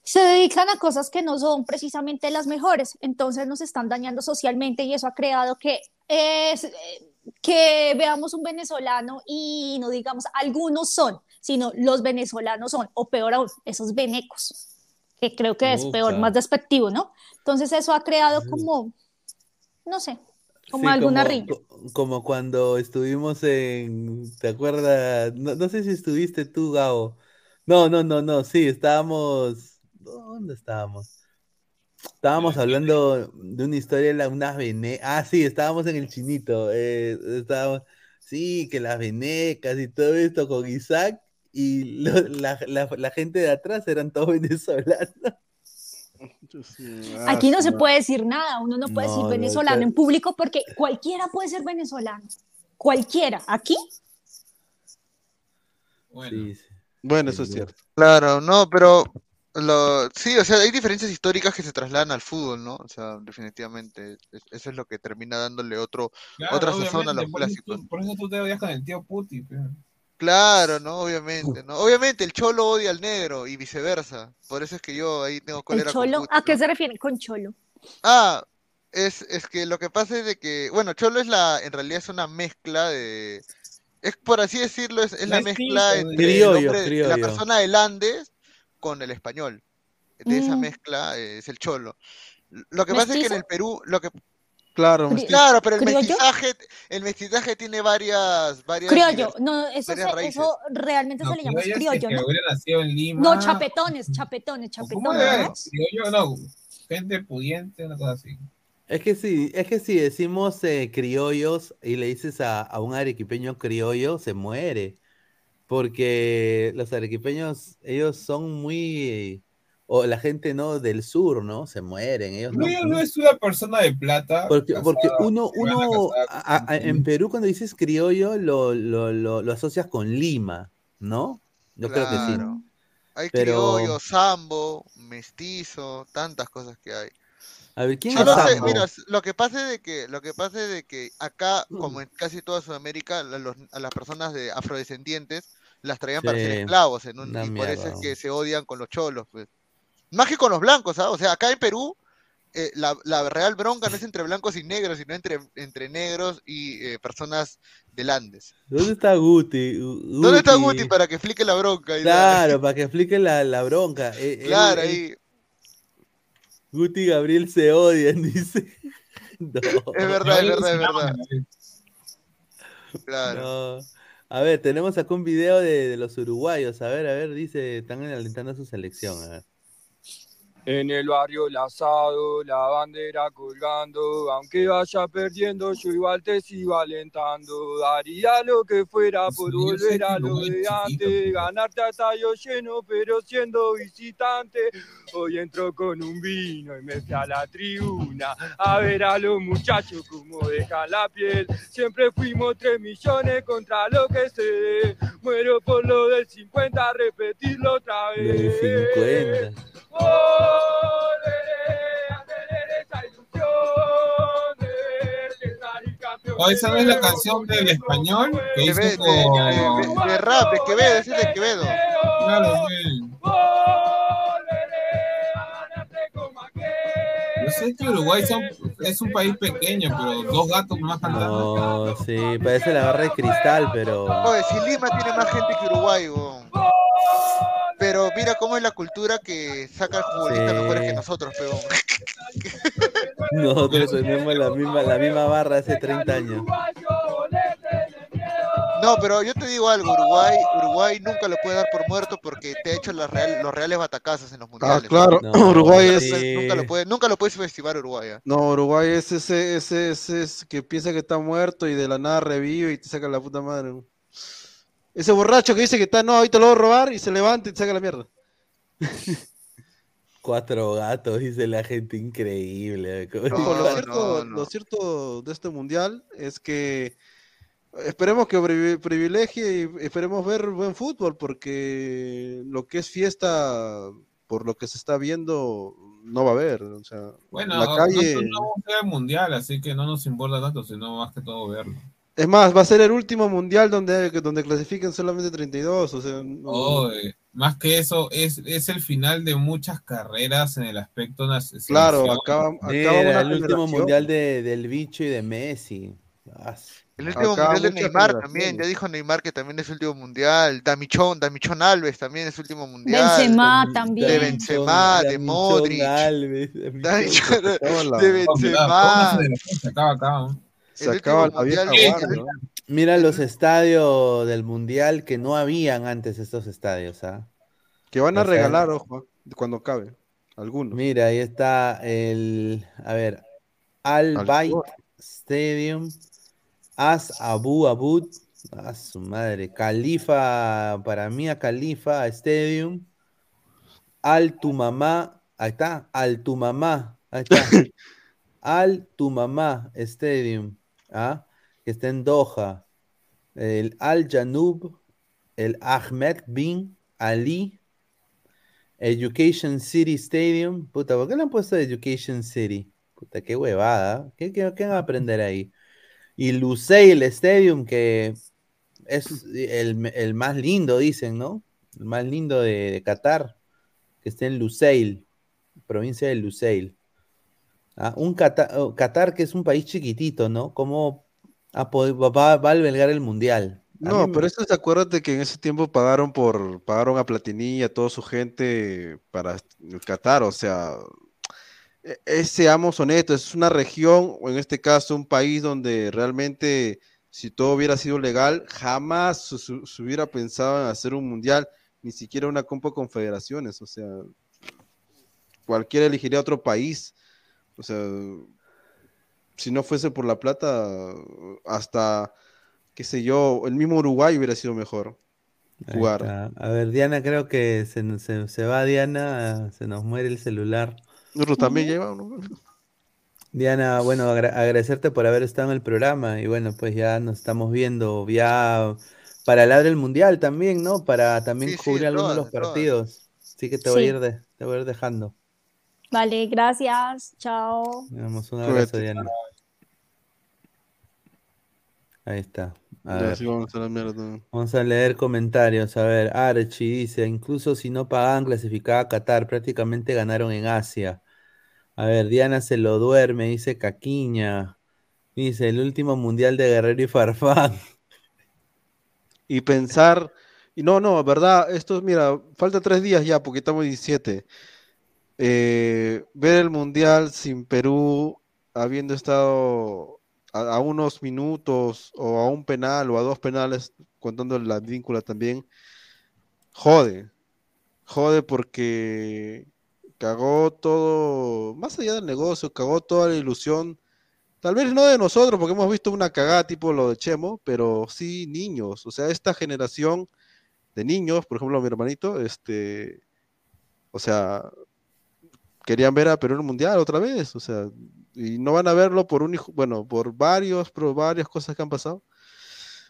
se dedican a cosas que no son precisamente las mejores, entonces nos están dañando socialmente y eso ha creado que es, que veamos un venezolano y no digamos algunos son, sino los venezolanos son, o peor aún, esos venecos, que creo que es peor, más despectivo, ¿no? Entonces eso ha creado como, no sé, como Sí, alguna como, como cuando estuvimos en, ¿te acuerdas? No, no sé si estuviste tú, Gabo. No, no, no, no, sí, estábamos, ¿dónde estábamos? Estábamos hablando de una historia de unas vene, ah, sí, estábamos en el chinito, eh, estábamos, sí, que las venecas y todo esto con Isaac y lo- la, la- la gente de atrás eran todos venezolanos. Aquí no se puede decir nada, uno no puede No, decir no, venezolano en público porque cualquiera puede ser venezolano, cualquiera. Aquí Bueno, Sí, sí. Bueno, eso es cierto. Claro, no, pero lo, sí, o sea, hay diferencias históricas que se trasladan al fútbol, ¿no? O sea, definitivamente, es- eso es lo que termina dándole otro, claro, otra sazón a los por eso clásicos. tú- Por eso tú te odias con el tío Puti. pe. Claro, ¿no? Obviamente, ¿no? Obviamente el cholo odia al negro y viceversa. Por eso es que yo ahí tengo el cólera con cholo, ¿a qué ¿no? se refieren con cholo? Ah, es, es que lo que pasa es de que, bueno, cholo es la, en realidad es una mezcla de, es por así decirlo, es, es la mezcla entre el hombre, la persona del Andes con el español. De esa Mm. mezcla eh, es el cholo. Lo que pasa es que en ¿Mestizo? el Perú, lo que, Claro, Cri- mestizo. claro, pero el mestizaje, el mestizaje tiene varias, varias Criollo, divers- no, eso, varias se- eso realmente No, se le llama criollo ¿no? hubiera nacido en Lima. No, chapetones, chapetones, ¿Cómo chapetones. Criollo, no. Gente pudiente, una cosa así. Es que sí, es que si decimos eh, criollos y le dices a, a un arequipeño criollo, se muere. Porque los arequipeños, ellos son muy, o la gente no del sur, ¿no? Se mueren, ellos no. Es una persona de plata. Porque, porque uno, uno a- en Perú cuando dices criollo lo, lo, lo, lo asocias con Lima, ¿no? Yo creo que sí. Claro. Hay Pero- criollo, sambo, mestizo, tantas cosas que hay. A ver, ¿quién Yo es no sé, mira, lo que pasa es de que, lo que pasa es de que acá, como en casi toda Sudamérica, a, los- a las personas de afrodescendientes las traían para ser esclavos, en un- una y por eso es que se odian con los cholos, pues. Más que con los blancos, ¿sabes? O sea, acá en Perú, eh, la, la real bronca no es entre blancos y negros, sino entre, entre negros y eh, personas del Andes. ¿Dónde está Guti? Gu- ¿Dónde está Guti para que explique la bronca? Claro, para que explique la, la bronca. Eh, Claro, ahí. Guti y Gabriel se odian, dice. No, Es verdad, es verdad, es verdad. Claro. no. A ver, tenemos acá un video de, de los uruguayos. A ver, a ver, dice, están alentando a su selección. A ver. En el barrio el asado, la bandera colgando, aunque vaya perdiendo, yo igual te sigo alentando. Daría lo que fuera por Sí, volver a lo de antes, ganarte a tallo lleno, pero siendo visitante. Hoy entro con un vino y me fui a la tribuna a ver a los muchachos como dejan la piel. Siempre fuimos tres millones contra lo que sé. Muero por lo del 50, repetirlo otra vez. de 50. Volveré a tener esa ilusión de que salir campeón Oh, esa no es la canción del español que hizo de, con... de, de, rap, de Quevedo, es de Quevedo. Claro. Yo sé que Uruguay son, es un país pequeño, pero dos gatos más cantando. No, sí, parece la barra de cristal, pero. Oye, si Lima tiene más gente que Uruguay, weón. Pero mira cómo es la cultura que saca futbolistas sí. mejores que nosotros, peón. Nosotros tenemos la misma, la misma barra hace 30 años. No, pero yo te digo algo, Uruguay, Uruguay nunca lo puede dar por muerto porque te ha hecho las real, los reales batacazas en los mundiales. Ah, claro, ¿no? Uruguay nunca, es... Nunca lo puede, nunca lo puede subestimar Uruguay. ¿eh? No, Uruguay es ese, ese, ese, ese, que piensa que está muerto y de la nada revive y te saca la puta madre. Ese borracho que dice que está, no, ahorita lo voy a robar y se levanta y te saca la mierda. Cuatro gatos, dice la gente increíble. No, lo, cierto, lo cierto de este mundial es que Esperemos que privilegie y esperemos ver buen fútbol, porque lo que es fiesta, por lo que se está viendo, no va a haber. O sea, bueno, la calle... no vamos a ver mundial, así que no nos importa tanto, sino más que todo verlo. Es más, va a ser el último mundial donde, donde clasifiquen solamente 32. O sea, no... oh, eh, más que eso, es, es el final de muchas carreras en el aspecto nacional. Claro, acaba, acaba Mira, el último mundial de, del bicho y de Messi. El último mundial de Neymar también, ya dijo Neymar que también es el último mundial. Damichón, Damichón Alves también es el último mundial. Benzema también. De Benzema, de Modric. Alves, Damichón, de Benzema. Acaba, acaba. Se acaba la vieja ¿no? Mira los estadios del mundial que no habían antes estos estadios, ¿ah? Que van a o sea, regalar, ojo, cuando acabe. Algunos. Mira, ahí está el, a ver, Al, Al Bayt Stadium. As Abu Abud, a su madre, Califa, para mí a Califa Stadium, Al Tu Mamá, ahí está, Al Tu Mamá, ahí está, Al Tu Mamá Stadium, ¿ah? que está en Doha, el Al Janub, el Ahmed bin Ali, Education City Stadium, puta, ¿por qué le han puesto Education City? Puta, qué huevada, ¿qué, qué, qué van a aprender ahí? y Lusail Stadium, que es el, el, más lindo, dicen, ¿no? El más lindo de, de Qatar, que está en Lusail, provincia de Lusail. Ah, un Qatar, Qatar, que es un país chiquitito, ¿no? ¿Cómo va, va a albergar el mundial? A no, pero me... esto te acuérdate que en ese tiempo pagaron por pagaron a Platini y a toda su gente para Qatar, o sea, es, seamos honestos, es una región, o en este caso un país donde realmente si todo hubiera sido legal, jamás se, se hubiera pensado en hacer un mundial, ni siquiera una Copa Confederaciones, o sea, cualquiera elegiría otro país, o sea, si no fuese por la plata, hasta, qué sé yo, el mismo Uruguay hubiera sido mejor jugar. A ver, Diana, creo que se, se, se va Diana, se nos muere el celular. Nosotros también llevamos. Diana, bueno, agra agradecerte por haber estado en el programa y bueno, pues ya nos estamos viendo ya para hablar del mundial también, ¿no? Para también sí, cubrir sí, algunos de los partidos. Así que te voy, sí. a ir de, te voy a ir dejando. Vale, gracias. Chao. Damos un abrazo, Diana. Ahí está. A ver. Vamos, a vamos, a leer comentarios. A ver, Archie dice: incluso si no pagaban, clasificaba a Qatar. Prácticamente ganaron en Asia. A ver, Diana se lo duerme, dice Caquiña. Dice, el último mundial de Guerrero y Farfán. Y pensar, y no, no, verdad, esto, mira, falta tres días ya, porque estamos 17. Eh, ver el mundial sin Perú, habiendo estado a, a, unos minutos, o a un penal, o a dos penales, contando la víncula también, jode. Jode porque cagó todo, más allá del negocio, cagó toda la ilusión. Tal vez no de nosotros, porque hemos visto una cagada tipo lo de Chemo, pero sí niños. O sea, esta generación de niños, por ejemplo, mi hermanito, este, o sea, querían ver a Perú en el Mundial otra vez, o sea, y no van a verlo por un hijo, bueno, por varios, por varias cosas que han pasado.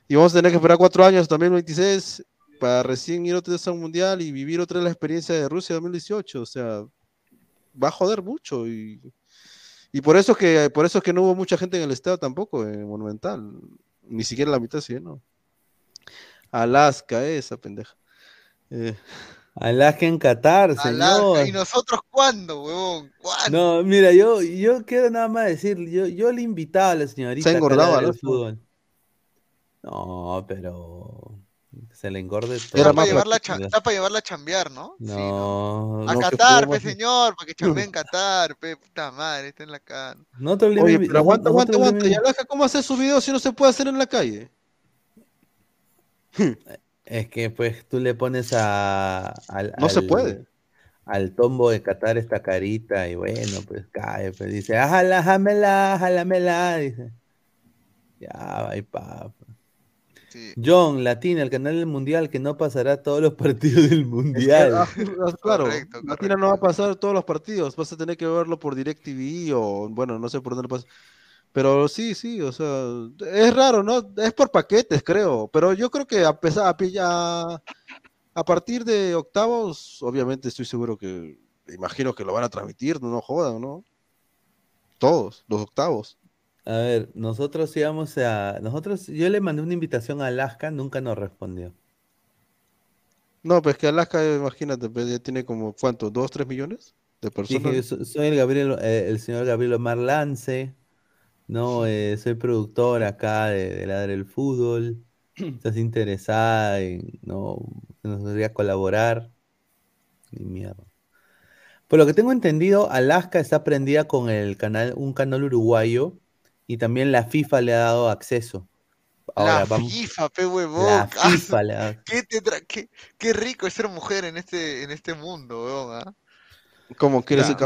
Y vamos a tener que esperar cuatro años, también 26, para recién ir otra vez a un mundial y vivir otra vez la experiencia de Rusia 2018. O sea, va a joder mucho. Y, Y por eso, que, por eso es que no hubo mucha gente en el estado tampoco, en Monumental. Ni siquiera la mitad sí, ¿no? Alaska, esa pendeja. Eh. Alaska en Qatar, señor. ¿Y nosotros cuándo, huevón? No, mira, yo, yo quiero nada más decir, yo, yo le invitaba a la señorita. Se engordaba el fútbol. No, pero se le engorde todo. Está para, llevarla está para llevarla a chambear, ¿no? No. A Qatar, pe, señor, para que chambee en Qatar, pe, puta madre, está en la cara. No te olvides. Oye, pero aguanta, aguanta, aguanta. ¿Y Alaska cómo hace su video si no se puede hacer en la calle? Es que pues tú le pones a. Al, no se puede. Al tombo de Qatar esta carita y bueno, pues cae, pues dice, ajala, jámela, jálamela, dice. Ya, va pa. John, Latina, el canal del Mundial que no pasará todos los partidos del Mundial. Ah, claro, Latina no va a pasar todos los partidos, vas a tener que verlo por DirecTV o, bueno, no sé por dónde pasa. Pero sí, sí, o sea, es raro, ¿no? Es por paquetes, creo. Pero yo creo que a pesar, a, a partir de octavos, obviamente estoy seguro que, imagino que lo van a transmitir, no, no jodan, ¿no? Todos, los octavos. A ver, nosotros íbamos a. Nosotros, yo le mandé una invitación a Alaska, nunca nos respondió. No, pues que Alaska, imagínate, pues, ya tiene como, ¿cuánto? ¿Dos, tres millones de personas? soy el, Gabriel, eh, el señor Gabriel Omar Lance. No, eh, soy productor acá de, de Ladre el Fútbol. ¿Estás interesada en, no, nos podría colaborar? Ni mierda. Por lo que tengo entendido, Alaska está prendida con el canal, un canal uruguayo, y también la FIFA le ha dado acceso. la FIFA, pe huevón. La FIFA le ha ¿Qué, qué, rico es ser mujer en este, en este mundo, weón. ¿ah? ¿Cómo quieres ser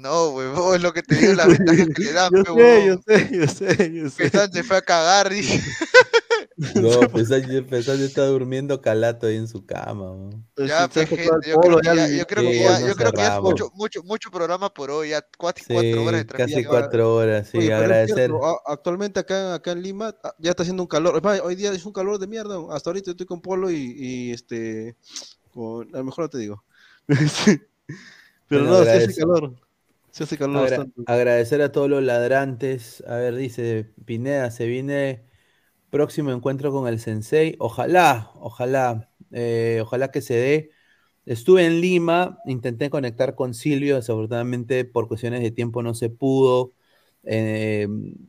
no, huevón, es lo que te digo, las ventajas que le dan, yo sé, yo sé, yo sé, yo sé. Pesán se fue a cagar. No, Pesán, Pesán está durmiendo calato ahí en su cama. Ya, pues, gente, yo, creo que ya, yo creo que ya, yo creo que ya es mucho, mucho, mucho programa por hoy, ya cuatro, sí, cuatro horas de Casi cuatro horas, sí, Oye, agradecer. actualmente acá, acá en Lima ah, ya está haciendo un calor, hoy día es un calor de mierda, hasta ahorita estoy con Polo y, y este, con, a lo mejor no te digo. Pero no, sí hace calor. Agradecer a todos los ladrantes. A ver, dice Pineda, se viene próximo encuentro con el Sensei. Ojalá, ojalá, eh, ojalá que se dé. Estuve en Lima, intenté conectar con Silvio, desafortunadamente por cuestiones de tiempo no se pudo eh,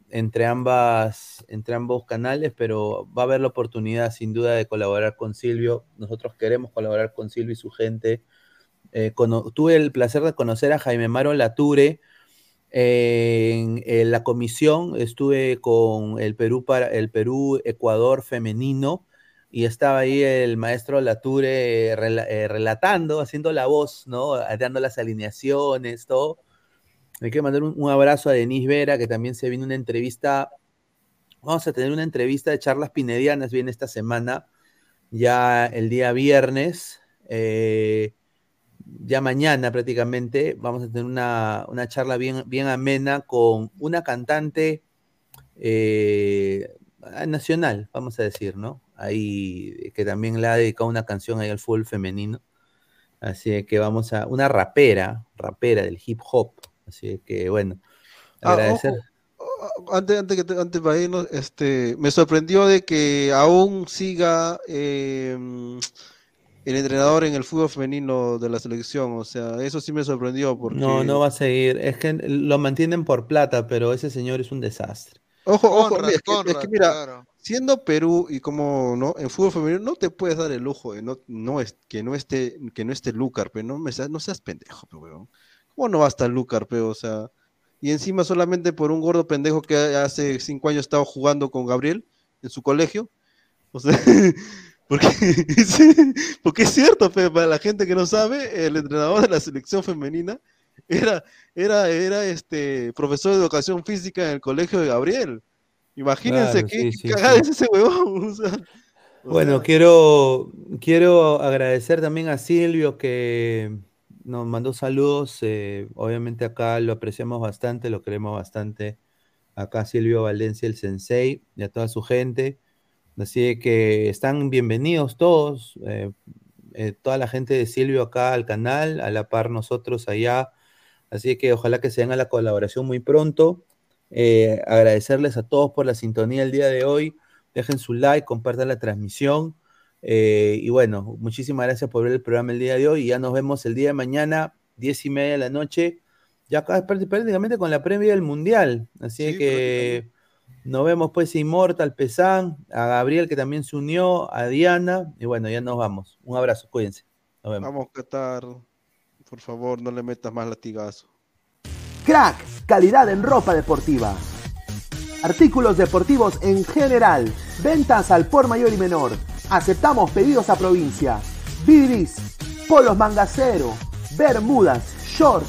entre, ambas, entre ambos canales, pero va a haber la oportunidad sin duda de colaborar con Silvio. Nosotros queremos colaborar con Silvio y su gente eh, tuve el placer de conocer a Jaime Maro Lature en, la comisión, estuve con el Perú para el Perú Ecuador femenino y estaba ahí el maestro Lature eh, relatando, haciendo la voz, ¿no? Dando las alineaciones, todo. Hay que mandar un, abrazo a Denise Vera, que también se vino una entrevista. Vamos a tener una entrevista de charlas pinedianas, bien esta semana, ya el día viernes. Eh, ya mañana prácticamente vamos a tener una, charla bien, bien amena con una cantante eh, nacional, vamos a decir, ¿no? Ahí que también le ha dedicado una canción ahí al fútbol femenino. Así que vamos a, una rapera, rapera del hip hop. Así que bueno, ah, agradecer. antes, antes, que, antes para irnos, este, me sorprendió de que aún siga eh, el entrenador en el fútbol femenino de la selección. O sea, eso sí me sorprendió. Porque... No, no va a seguir. Es que lo mantienen por plata, pero ese señor es un desastre. Ojo, ojo, es, que, mira, siendo Perú y como no en fútbol femenino no te puedes dar el lujo de no, no es, que no esté que no esté Lucar, pero no me no seas pendejo, pero ¿Cómo no va a estar Lucar, pero o sea, y encima solamente por un gordo pendejo que hace cinco años estaba jugando con Gabriel en su colegio. O sea, Porque, porque es cierto, para la gente que no sabe, el entrenador de la selección femenina era, era, era este profesor de educación física en el colegio de Gabriel. Imagínense qué, cagada es ese huevón. bueno, quiero, quiero agradecer también a Silvio que nos mandó saludos. Eh, obviamente acá lo apreciamos bastante, lo queremos bastante. Acá Silvio Valencia, el sensei, y a toda su gente. Así que están bienvenidos todos, eh, eh, toda la gente de Silvio acá al canal, a la par nosotros allá Así que ojalá que se den a la colaboración muy pronto. Eh, agradecerles a todos por la sintonía el día de hoy. Dejen su like, compartan la transmisión. Y bueno, muchísimas gracias por ver el programa el día de hoy. Y ya nos vemos el día de mañana, diez y media de la noche. Ya acá prácticamente con la previa del Mundial. Así que nos vemos pues a Immortal, Pesán, a Gabriel que también se unió, a Diana. Y bueno, ya nos vamos. Un abrazo, cuídense. Nos vemos. Vamos, Qatar. Por favor, no le metas más latigazo. Crack, calidad en ropa deportiva. Artículos deportivos en general. Ventas al por mayor y menor. Aceptamos pedidos a provincia. Bidris, polos mangacero, bermudas, shorts,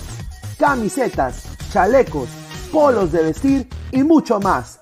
camisetas, chalecos, polos de vestir y mucho más.